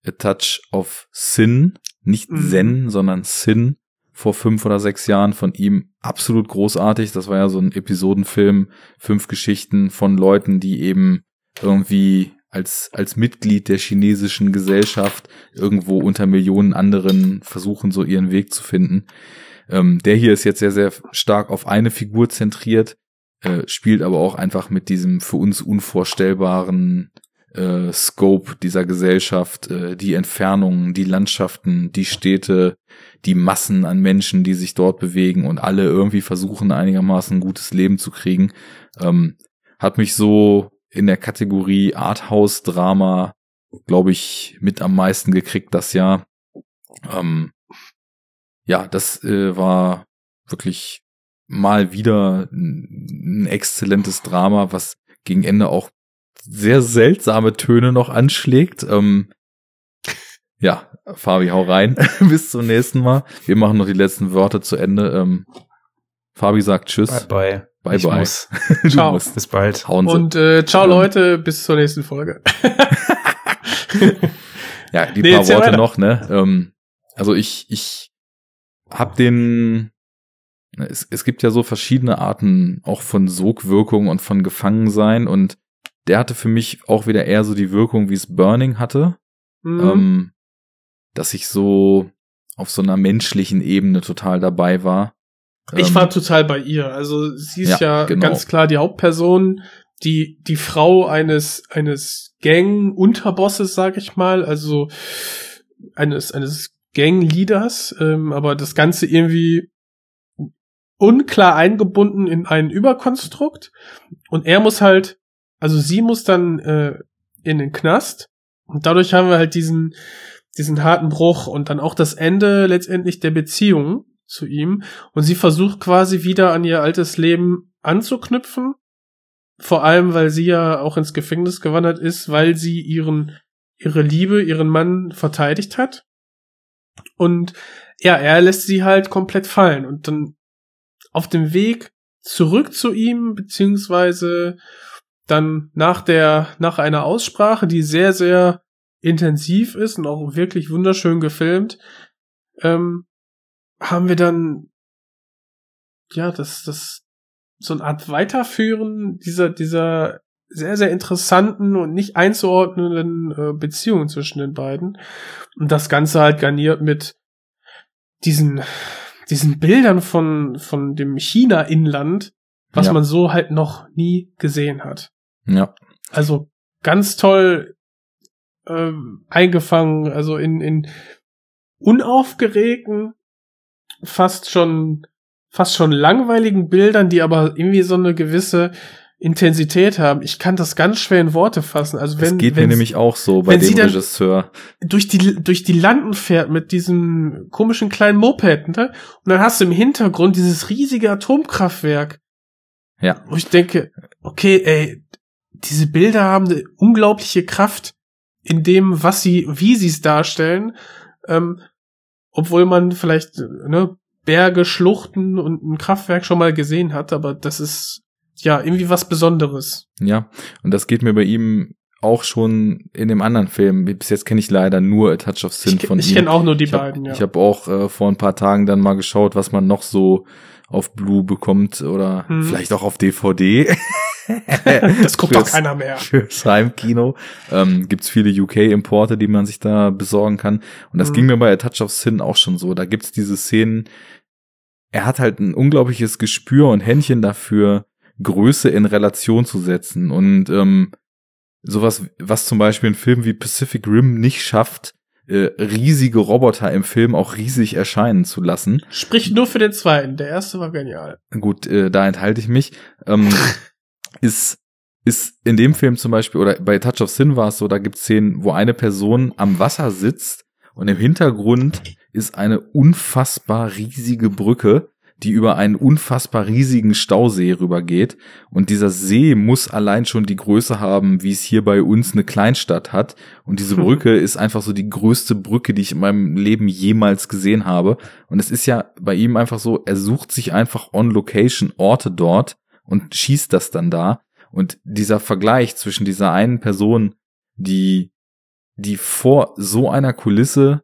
A Touch of Sin, nicht Mhm. Zen, sondern Sin vor fünf oder sechs Jahren von ihm absolut großartig. Das war ja so ein Episodenfilm, fünf Geschichten von Leuten, die eben irgendwie als, als Mitglied der chinesischen Gesellschaft irgendwo unter Millionen anderen versuchen, so ihren Weg zu finden. Ähm, der hier ist jetzt sehr, sehr stark auf eine Figur zentriert, äh, spielt aber auch einfach mit diesem für uns unvorstellbaren äh, Scope dieser Gesellschaft, äh, die Entfernungen, die Landschaften, die Städte, die Massen an Menschen, die sich dort bewegen und alle irgendwie versuchen, einigermaßen ein gutes Leben zu kriegen, ähm, hat mich so in der Kategorie Arthouse-Drama, glaube ich, mit am meisten gekriegt das Jahr. Ähm, ja, das äh, war wirklich mal wieder ein, exzellentes Drama, was gegen Ende auch sehr seltsame Töne noch anschlägt. Ähm, ja, Fabi, hau rein. *laughs* Bis zum nächsten Mal. Wir machen noch die letzten Wörter zu Ende. Ähm, Fabi sagt Tschüss. Bye. Bye, Ich bye. muss. *laughs* Ciao. musst. Bis bald. Hauen Sie. Und äh, ciao. Leute, bis zur nächsten Folge. *laughs* Ja, die Nee, paar Worte weiter. noch, ne? Ähm, also ich, ich hab den, es, es gibt ja so verschiedene Arten auch von Sogwirkung und von Gefangensein und der hatte für mich auch wieder eher so die Wirkung, wie es Burning hatte, Mhm. ähm, dass ich so auf so einer menschlichen Ebene total dabei war. Ich Ähm, war total bei ihr. Also sie ist Ja, ja, genau. ganz klar die Hauptperson, die die Frau eines eines Gang-Unterbosses, sag ich mal, also eines eines Gang-Leaders, ähm, aber das Ganze irgendwie unklar eingebunden in ein Überkonstrukt und er muss halt, also sie muss dann äh, in den Knast und dadurch haben wir halt diesen diesen harten Bruch und dann auch das Ende letztendlich der Beziehung zu ihm und sie versucht quasi wieder an ihr altes Leben anzuknüpfen. Vor allem, weil sie ja auch ins Gefängnis gewandert ist, weil sie ihren, ihre Liebe, ihren Mann verteidigt hat. Und ja, er lässt sie halt komplett fallen und dann auf dem Weg zurück zu ihm, beziehungsweise dann nach der, nach einer Aussprache, die sehr, sehr intensiv ist und auch wirklich wunderschön gefilmt, ähm, haben wir dann ja das das so eine Art Weiterführen dieser dieser sehr sehr interessanten und nicht einzuordnenden äh, Beziehungen zwischen den beiden. Und das Ganze halt garniert mit diesen diesen Bildern von von dem China Inland was Ja. man so halt noch nie gesehen hat Ja, also ganz toll ähm, eingefangen, also in, in unaufgeregten, fast schon, fast schon langweiligen Bildern, die aber irgendwie so eine gewisse Intensität haben. Ich kann das ganz schwer in Worte fassen. Also das wenn, geht mir nämlich auch so bei dem Regisseur. durch die durch die Landen fährt mit diesem komischen kleinen Moped, ne? Und dann hast du im Hintergrund dieses riesige Atomkraftwerk. Ja. Wo ich denke, okay, ey, diese Bilder haben eine unglaubliche Kraft in dem, was sie, wie sie es darstellen, ähm, obwohl man vielleicht ne, Berge, Schluchten und ein Kraftwerk schon mal gesehen hat, aber das ist ja irgendwie was Besonderes. Ja, und das geht mir bei ihm auch schon in dem anderen Film. Bis jetzt kenne ich leider nur A Touch of Sin Ich, von ich ihm. kenne auch nur die ich hab, beiden, ja. Ich habe auch äh, vor ein paar Tagen dann mal geschaut, was man noch so auf Blue bekommt oder Hm. vielleicht auch auf DVD. *laughs* das guckt doch keiner mehr. Fürs Heimkino. Ähm, gibt's viele UK-Importe, die man sich da besorgen kann. Und das Mhm. ging mir bei A Touch of Sin auch schon so. Da gibt's diese Szenen. Er hat halt ein unglaubliches Gespür und Händchen dafür, Größe in Relation zu setzen. Und ähm, sowas, was zum Beispiel ein Film wie Pacific Rim nicht schafft, äh, riesige Roboter im Film auch riesig erscheinen zu lassen. Sprich nur für den zweiten. Der erste war genial. Gut, äh, da enthalte ich mich. Ähm, *laughs* ist ist in dem Film zum Beispiel oder bei Touch of Sin war es so, da gibt es Szenen, wo eine Person am Wasser sitzt und im Hintergrund ist eine unfassbar riesige Brücke, die über einen unfassbar riesigen Stausee rübergeht. Und dieser See muss allein schon die Größe haben, wie es hier bei uns eine Kleinstadt hat. Und diese Hm. Brücke ist einfach so die größte Brücke, die ich in meinem Leben jemals gesehen habe. Und es ist ja bei ihm einfach so, er sucht sich einfach on Location Orte dort und schießt das dann da. Und dieser Vergleich zwischen dieser einen Person, die, die vor so einer Kulisse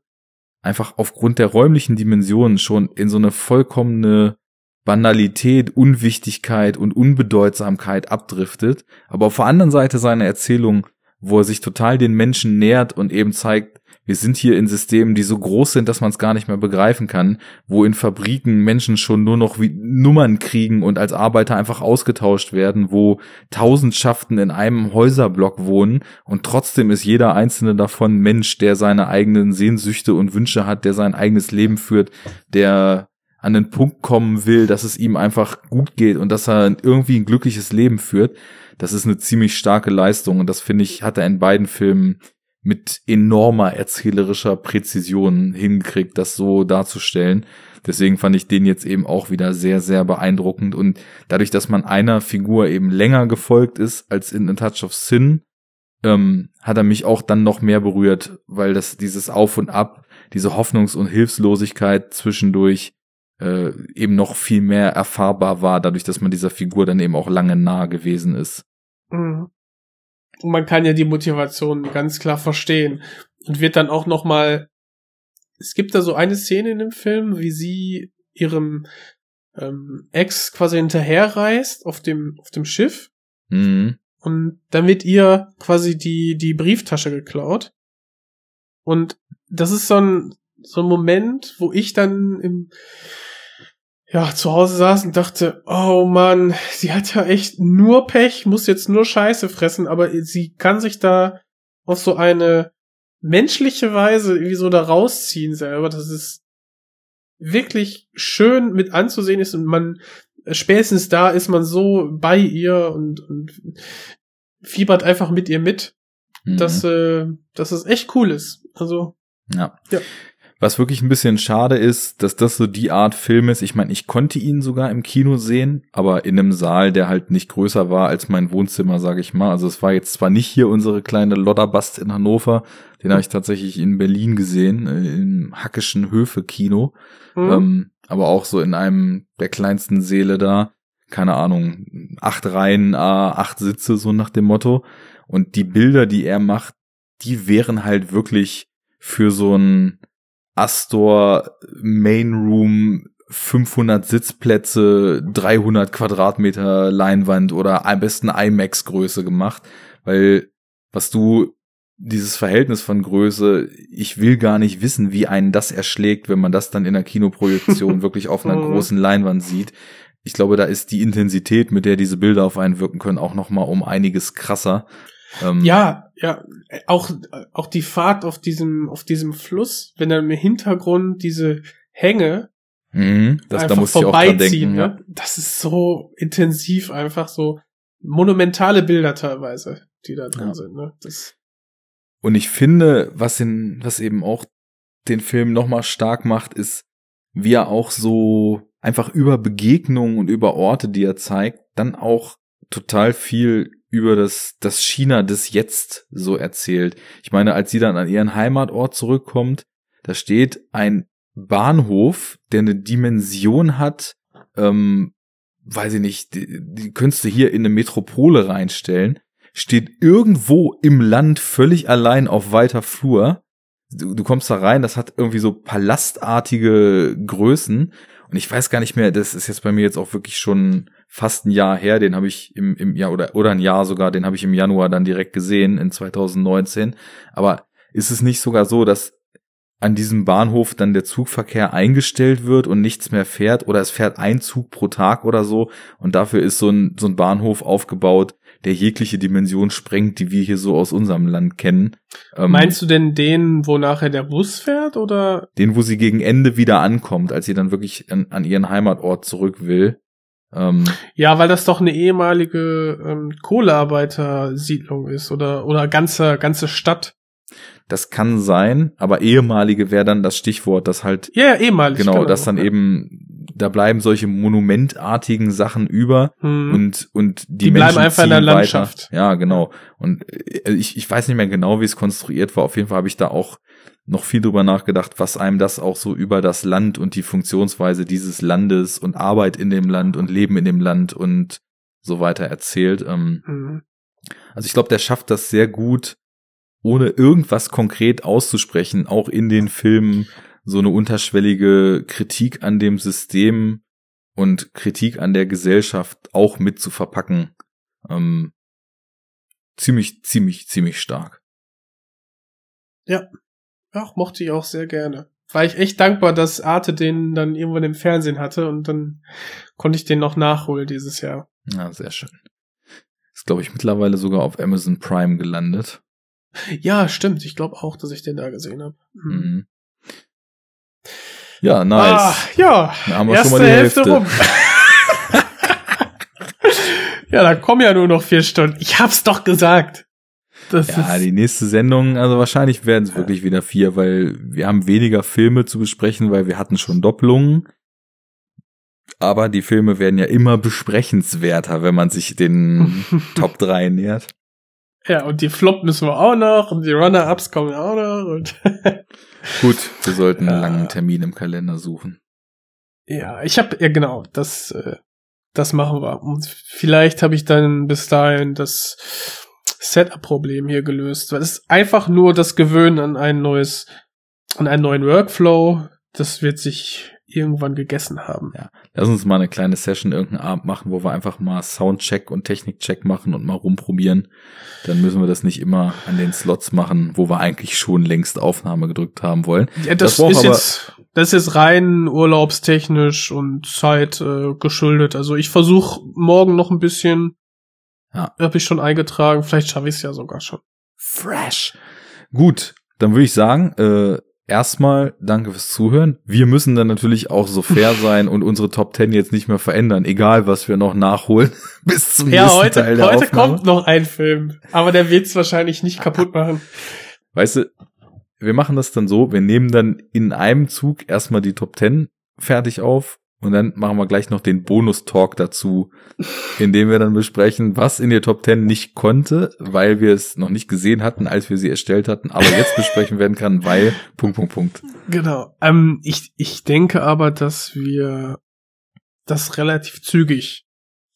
einfach aufgrund der räumlichen Dimensionen schon in so eine vollkommene Banalität, Unwichtigkeit und Unbedeutsamkeit abdriftet, aber auf der anderen Seite seine Erzählung, wo er sich total den Menschen nähert und eben zeigt, wir sind hier in Systemen, die so groß sind, dass man es gar nicht mehr begreifen kann, wo in Fabriken Menschen schon nur noch wie Nummern kriegen und als Arbeiter einfach ausgetauscht werden, wo Tausendschaften in einem Häuserblock wohnen und trotzdem ist jeder einzelne davon Mensch, der seine eigenen Sehnsüchte und Wünsche hat, der sein eigenes Leben führt, der an den Punkt kommen will, dass es ihm einfach gut geht und dass er irgendwie ein glückliches Leben führt. Das ist eine ziemlich starke Leistung und das finde ich, hat er in beiden Filmen mit enormer erzählerischer Präzision hingekriegt, das so darzustellen. Deswegen fand ich den jetzt eben auch wieder sehr, sehr beeindruckend. Und dadurch, dass man einer Figur eben länger gefolgt ist als in A Touch of Sin, ähm, hat er mich auch dann noch mehr berührt, weil das dieses Auf und Ab, diese Hoffnungs- und Hilflosigkeit zwischendurch äh, eben noch viel mehr erfahrbar war, dadurch, dass man dieser Figur dann eben auch lange nah gewesen ist. Mhm. Und man kann ja die Motivation ganz klar verstehen. und wird dann auch noch mal es gibt da so eine Szene in dem Film, wie sie ihrem ähm, Ex quasi hinterherreist auf dem auf dem Schiff Mhm. und dann wird ihr quasi die die Brieftasche geklaut und das ist so ein so ein Moment, wo ich dann im ja, zu Hause saß und dachte, oh Mann, sie hat ja echt nur Pech, muss jetzt nur Scheiße fressen, aber sie kann sich da auf so eine menschliche Weise irgendwie so da rausziehen selber. Das ist wirklich schön mit anzusehen ist und man spätestens da ist man so bei ihr und, und fiebert einfach mit ihr mit, Mhm. dass, äh, dass es echt cool ist. Also, Ja. Ja. Was wirklich ein bisschen schade ist, dass das so die Art Film ist. Ich meine, ich konnte ihn sogar im Kino sehen, aber in einem Saal, der halt nicht größer war als mein Wohnzimmer, sage ich mal. Also es war jetzt zwar nicht hier unsere kleine Lodderbast in Hannover, den habe ich tatsächlich in Berlin gesehen, äh, im Hackischen Höfe Kino, hm, ähm, aber auch so in einem der kleinsten Säle da. Keine Ahnung, acht Reihen, A, acht Sitze, so nach dem Motto. Und die Bilder, die er macht, die wären halt wirklich für so ein Astor Main Room 500 Sitzplätze, 300 Quadratmeter Leinwand oder am besten IMAX Größe gemacht, weil was du dieses Verhältnis von Größe, ich will gar nicht wissen, wie einen das erschlägt, wenn man das dann in der Kinoprojektion *laughs* wirklich auf einer Mhm. großen Leinwand sieht. Ich glaube, da ist die Intensität, mit der diese Bilder auf einen wirken können, auch noch mal um einiges krasser. Ähm, Ja, ja, auch, auch die Fahrt auf diesem, auf diesem Fluss, wenn dann im Hintergrund diese Hänge mhm, das, da einfach muss ich auch vorbeiziehen, denken. Ne? Das ist so intensiv, einfach so monumentale Bilder teilweise, die da drin Ja. sind, ne? Das, Und ich finde, was in, was eben auch den Film nochmal stark macht, ist, wie er auch so einfach über Begegnungen und über Orte, die er zeigt, dann auch total viel über das, das China des Jetzt so erzählt. Ich meine, als sie dann an ihren Heimatort zurückkommt, da steht ein Bahnhof, der eine Dimension hat, ähm, weiß ich nicht, die, die könntest du hier in eine Metropole reinstellen steht irgendwo im Land völlig allein auf weiter Flur. Du, du kommst da rein, das hat irgendwie so palastartige Größen. Und ich weiß gar nicht mehr, das ist jetzt bei mir jetzt auch wirklich schon fast ein Jahr her, den habe ich im, im Jahr oder, oder ein Jahr sogar, den habe ich im Januar dann direkt gesehen in 2019. Aber ist es nicht sogar so, dass an diesem Bahnhof dann der Zugverkehr eingestellt wird und nichts mehr fährt oder es fährt ein Zug pro Tag oder so und dafür ist so ein, so ein Bahnhof aufgebaut, der jegliche Dimension sprengt, die wir hier so aus unserem Land kennen. Ähm, meinst du denn den, wo nachher der Bus fährt, oder? den, wo sie gegen Ende wieder ankommt, als sie dann wirklich an, an ihren Heimatort zurück will. Ähm, Ja, weil das doch eine ehemalige ähm, Kohlearbeitersiedlung ist, oder, oder ganze, ganze Stadt. das kann sein, aber ehemalige wäre dann das Stichwort, das halt Ja, ja ehemalig. genau, dass dann eben da bleiben solche monumentartigen Sachen über Hm. und und die, Die bleiben Menschen einfach in der ziehen weiter. Landschaft. Ja, genau. Und äh, ich ich weiß nicht mehr genau, wie es konstruiert war. Auf jeden Fall habe ich da auch noch viel drüber nachgedacht, was einem das auch so über das Land und die Funktionsweise dieses Landes und Arbeit in dem Land und Leben in dem Land und so weiter erzählt. Ähm, Hm. also ich glaube, der schafft das sehr gut, ohne irgendwas konkret auszusprechen, auch in den Filmen so eine unterschwellige Kritik an dem System und Kritik an der Gesellschaft auch mit zu verpacken. Ähm, ziemlich, ziemlich, ziemlich stark. Ja, mochte ich auch sehr gerne. War ich echt dankbar, dass Arte den dann irgendwann im Fernsehen hatte und dann konnte ich den noch nachholen dieses Jahr. Ja, sehr schön. Ist, glaube ich, mittlerweile sogar auf Amazon Prime gelandet. Ja, stimmt. Ich glaube auch, dass ich den da gesehen habe. Hm. Mhm. Ja, nice. Ah, ja, Da haben wir erste schon mal die Hälfte, Hälfte. rum. *laughs* ja, da kommen ja nur noch vier Stunden. Ich hab's doch gesagt. Das Ja, die nächste Sendung, also wahrscheinlich werden es wirklich wieder vier, weil wir haben weniger Filme zu besprechen, weil wir hatten schon Doppelungen. Aber die Filme werden ja immer besprechenswerter, wenn man sich den *laughs* Top 3 nähert. ja, und die Flop müssen wir auch noch und die Runner-Ups kommen auch noch *laughs* Gut, wir sollten einen Ja. langen Termin im Kalender suchen. Ja, ich habe ja genau, das äh, das machen wir. Und vielleicht habe ich dann bis dahin das Setup-Problem hier gelöst. Weil es ist einfach nur das Gewöhnen an ein neues, an einen neuen Workflow. Das wird sich irgendwann gegessen haben. Ja. Lass uns mal eine kleine Session irgendeinen Abend machen, wo wir einfach mal Soundcheck und Technikcheck machen und mal rumprobieren. Dann müssen wir das nicht immer an den Slots machen, wo wir eigentlich schon längst Aufnahme gedrückt haben wollen. Ja, das, Das ist jetzt, das ist rein urlaubstechnisch und Zeit äh, geschuldet. Also ich versuche morgen noch ein bisschen. Ja. Habe ich schon eingetragen. Vielleicht schaffe ich es ja sogar schon. Fresh. Gut, dann würde ich sagen, äh, erstmal danke fürs Zuhören. Wir müssen dann natürlich auch so fair *laughs* sein und unsere Top 10 jetzt nicht mehr verändern, egal was wir noch nachholen *laughs* bis zum Ja, nächsten heute, Teil der heute Aufnahme. kommt noch ein Film, aber der wird's wahrscheinlich nicht kaputt machen. *laughs* Weißt du, wir machen das dann so, wir nehmen dann in einem Zug erstmal die Top 10 fertig auf und dann machen wir gleich noch den Bonus-Talk dazu, in dem wir dann besprechen, was in der Top 10 nicht konnte, weil wir es noch nicht gesehen hatten, als wir sie erstellt hatten, aber jetzt besprechen werden kann, weil *laughs* Punkt, Punkt, Punkt. Genau. Ähm, ich, ich denke aber, dass wir das relativ zügig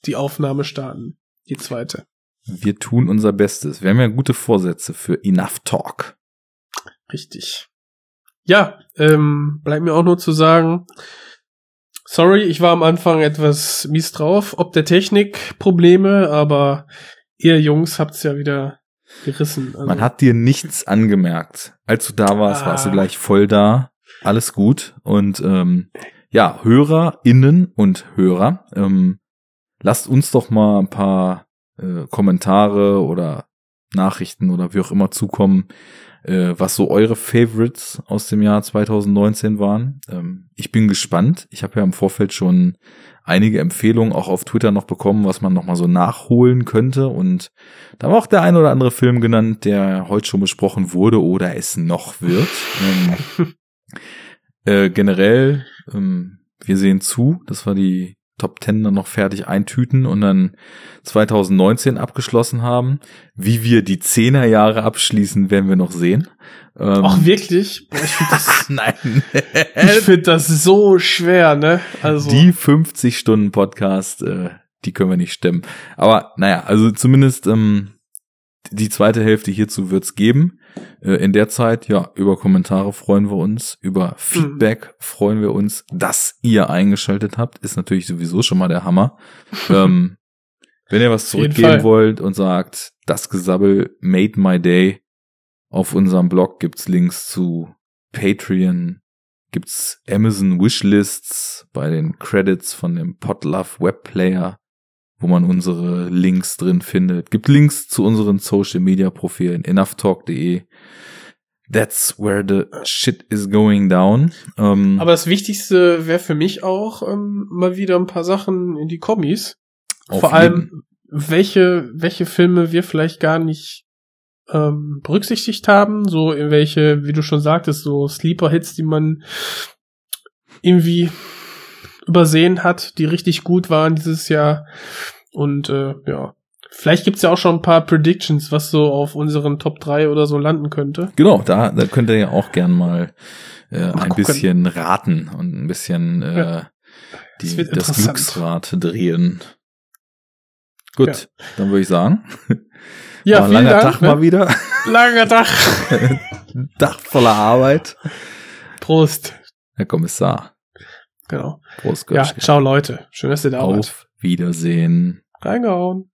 die Aufnahme starten. Die zweite. Wir tun unser Bestes. Wir haben ja gute Vorsätze für Enough Talk. Richtig. Ja, ähm, bleibt mir auch nur zu sagen, sorry, ich war am Anfang etwas mies drauf, ob der Technik Probleme, aber ihr Jungs habt's ja wieder gerissen. Also, Man hat dir nichts angemerkt. Als du da warst, warst du Ah. gleich voll da. Alles gut. Und ähm, ja, HörerInnen und Hörer, ähm, lasst uns doch mal ein paar äh, Kommentare oder Nachrichten oder wie auch immer zukommen, äh, was so eure Favorites aus dem Jahr 2019 waren. Ähm, ich bin gespannt. Ich habe ja im Vorfeld schon einige Empfehlungen auch auf Twitter noch bekommen, was man noch mal so nachholen könnte. Und da war auch der ein oder andere Film genannt, der heute schon besprochen wurde oder es noch wird. ähm, *laughs* äh, generell, ähm, wir sehen zu, dass wir die Top 10 dann noch fertig eintüten und dann 2019 abgeschlossen haben. Wie wir die 10er Jahre abschließen, werden wir noch sehen. Ähm, Ach, wirklich? Boah, ich finde das, *laughs* nein. ich find das so schwer, ne? Also, Die 50 Stunden Podcast, äh, die können wir nicht stemmen. Aber naja, also zumindest ähm, die zweite Hälfte hierzu wird's geben. Äh, in der Zeit, ja, über Kommentare freuen wir uns, über Feedback freuen wir uns, dass ihr eingeschaltet habt, ist natürlich sowieso schon mal der Hammer. *laughs* ähm, wenn ihr was zurückgeben wollt und sagt, das Gesabbel made my day, auf unserem Blog gibt's Links zu Patreon, gibt's Amazon Wishlists bei den Credits von dem Podlove Webplayer, wo man unsere Links drin findet. Gibt Links zu unseren Social Media Profilen enoughtalk.de. That's where the shit is going down. Ähm, aber das Wichtigste wäre für mich auch ähm, mal wieder ein paar Sachen in die Kommis. Vor allem, welche, welche Filme wir vielleicht gar nicht ähm, berücksichtigt haben, so in welche, wie du schon sagtest, so Sleeper-Hits, die man irgendwie übersehen hat, die richtig gut waren dieses Jahr. Und äh, ja, vielleicht gibt's ja auch schon ein paar Predictions, was so auf unseren Top 3 oder so landen könnte. Genau, da, da könnt ihr ja auch gern mal, äh, ein gucken. bisschen raten und ein bisschen äh, Ja. die, Das das. Glücksrad drehen. Gut, Ja. dann würde ich sagen, *laughs* Ja, war ein vielen langer Dank. Tag ne? mal wieder. Langer Tag. *laughs* Tag voller Arbeit. Prost. Herr Kommissar, Genau. Prost, Ja, Götsch. ciao Leute. Schön, dass ihr da wart. Auf Wiedersehen. Reingehauen.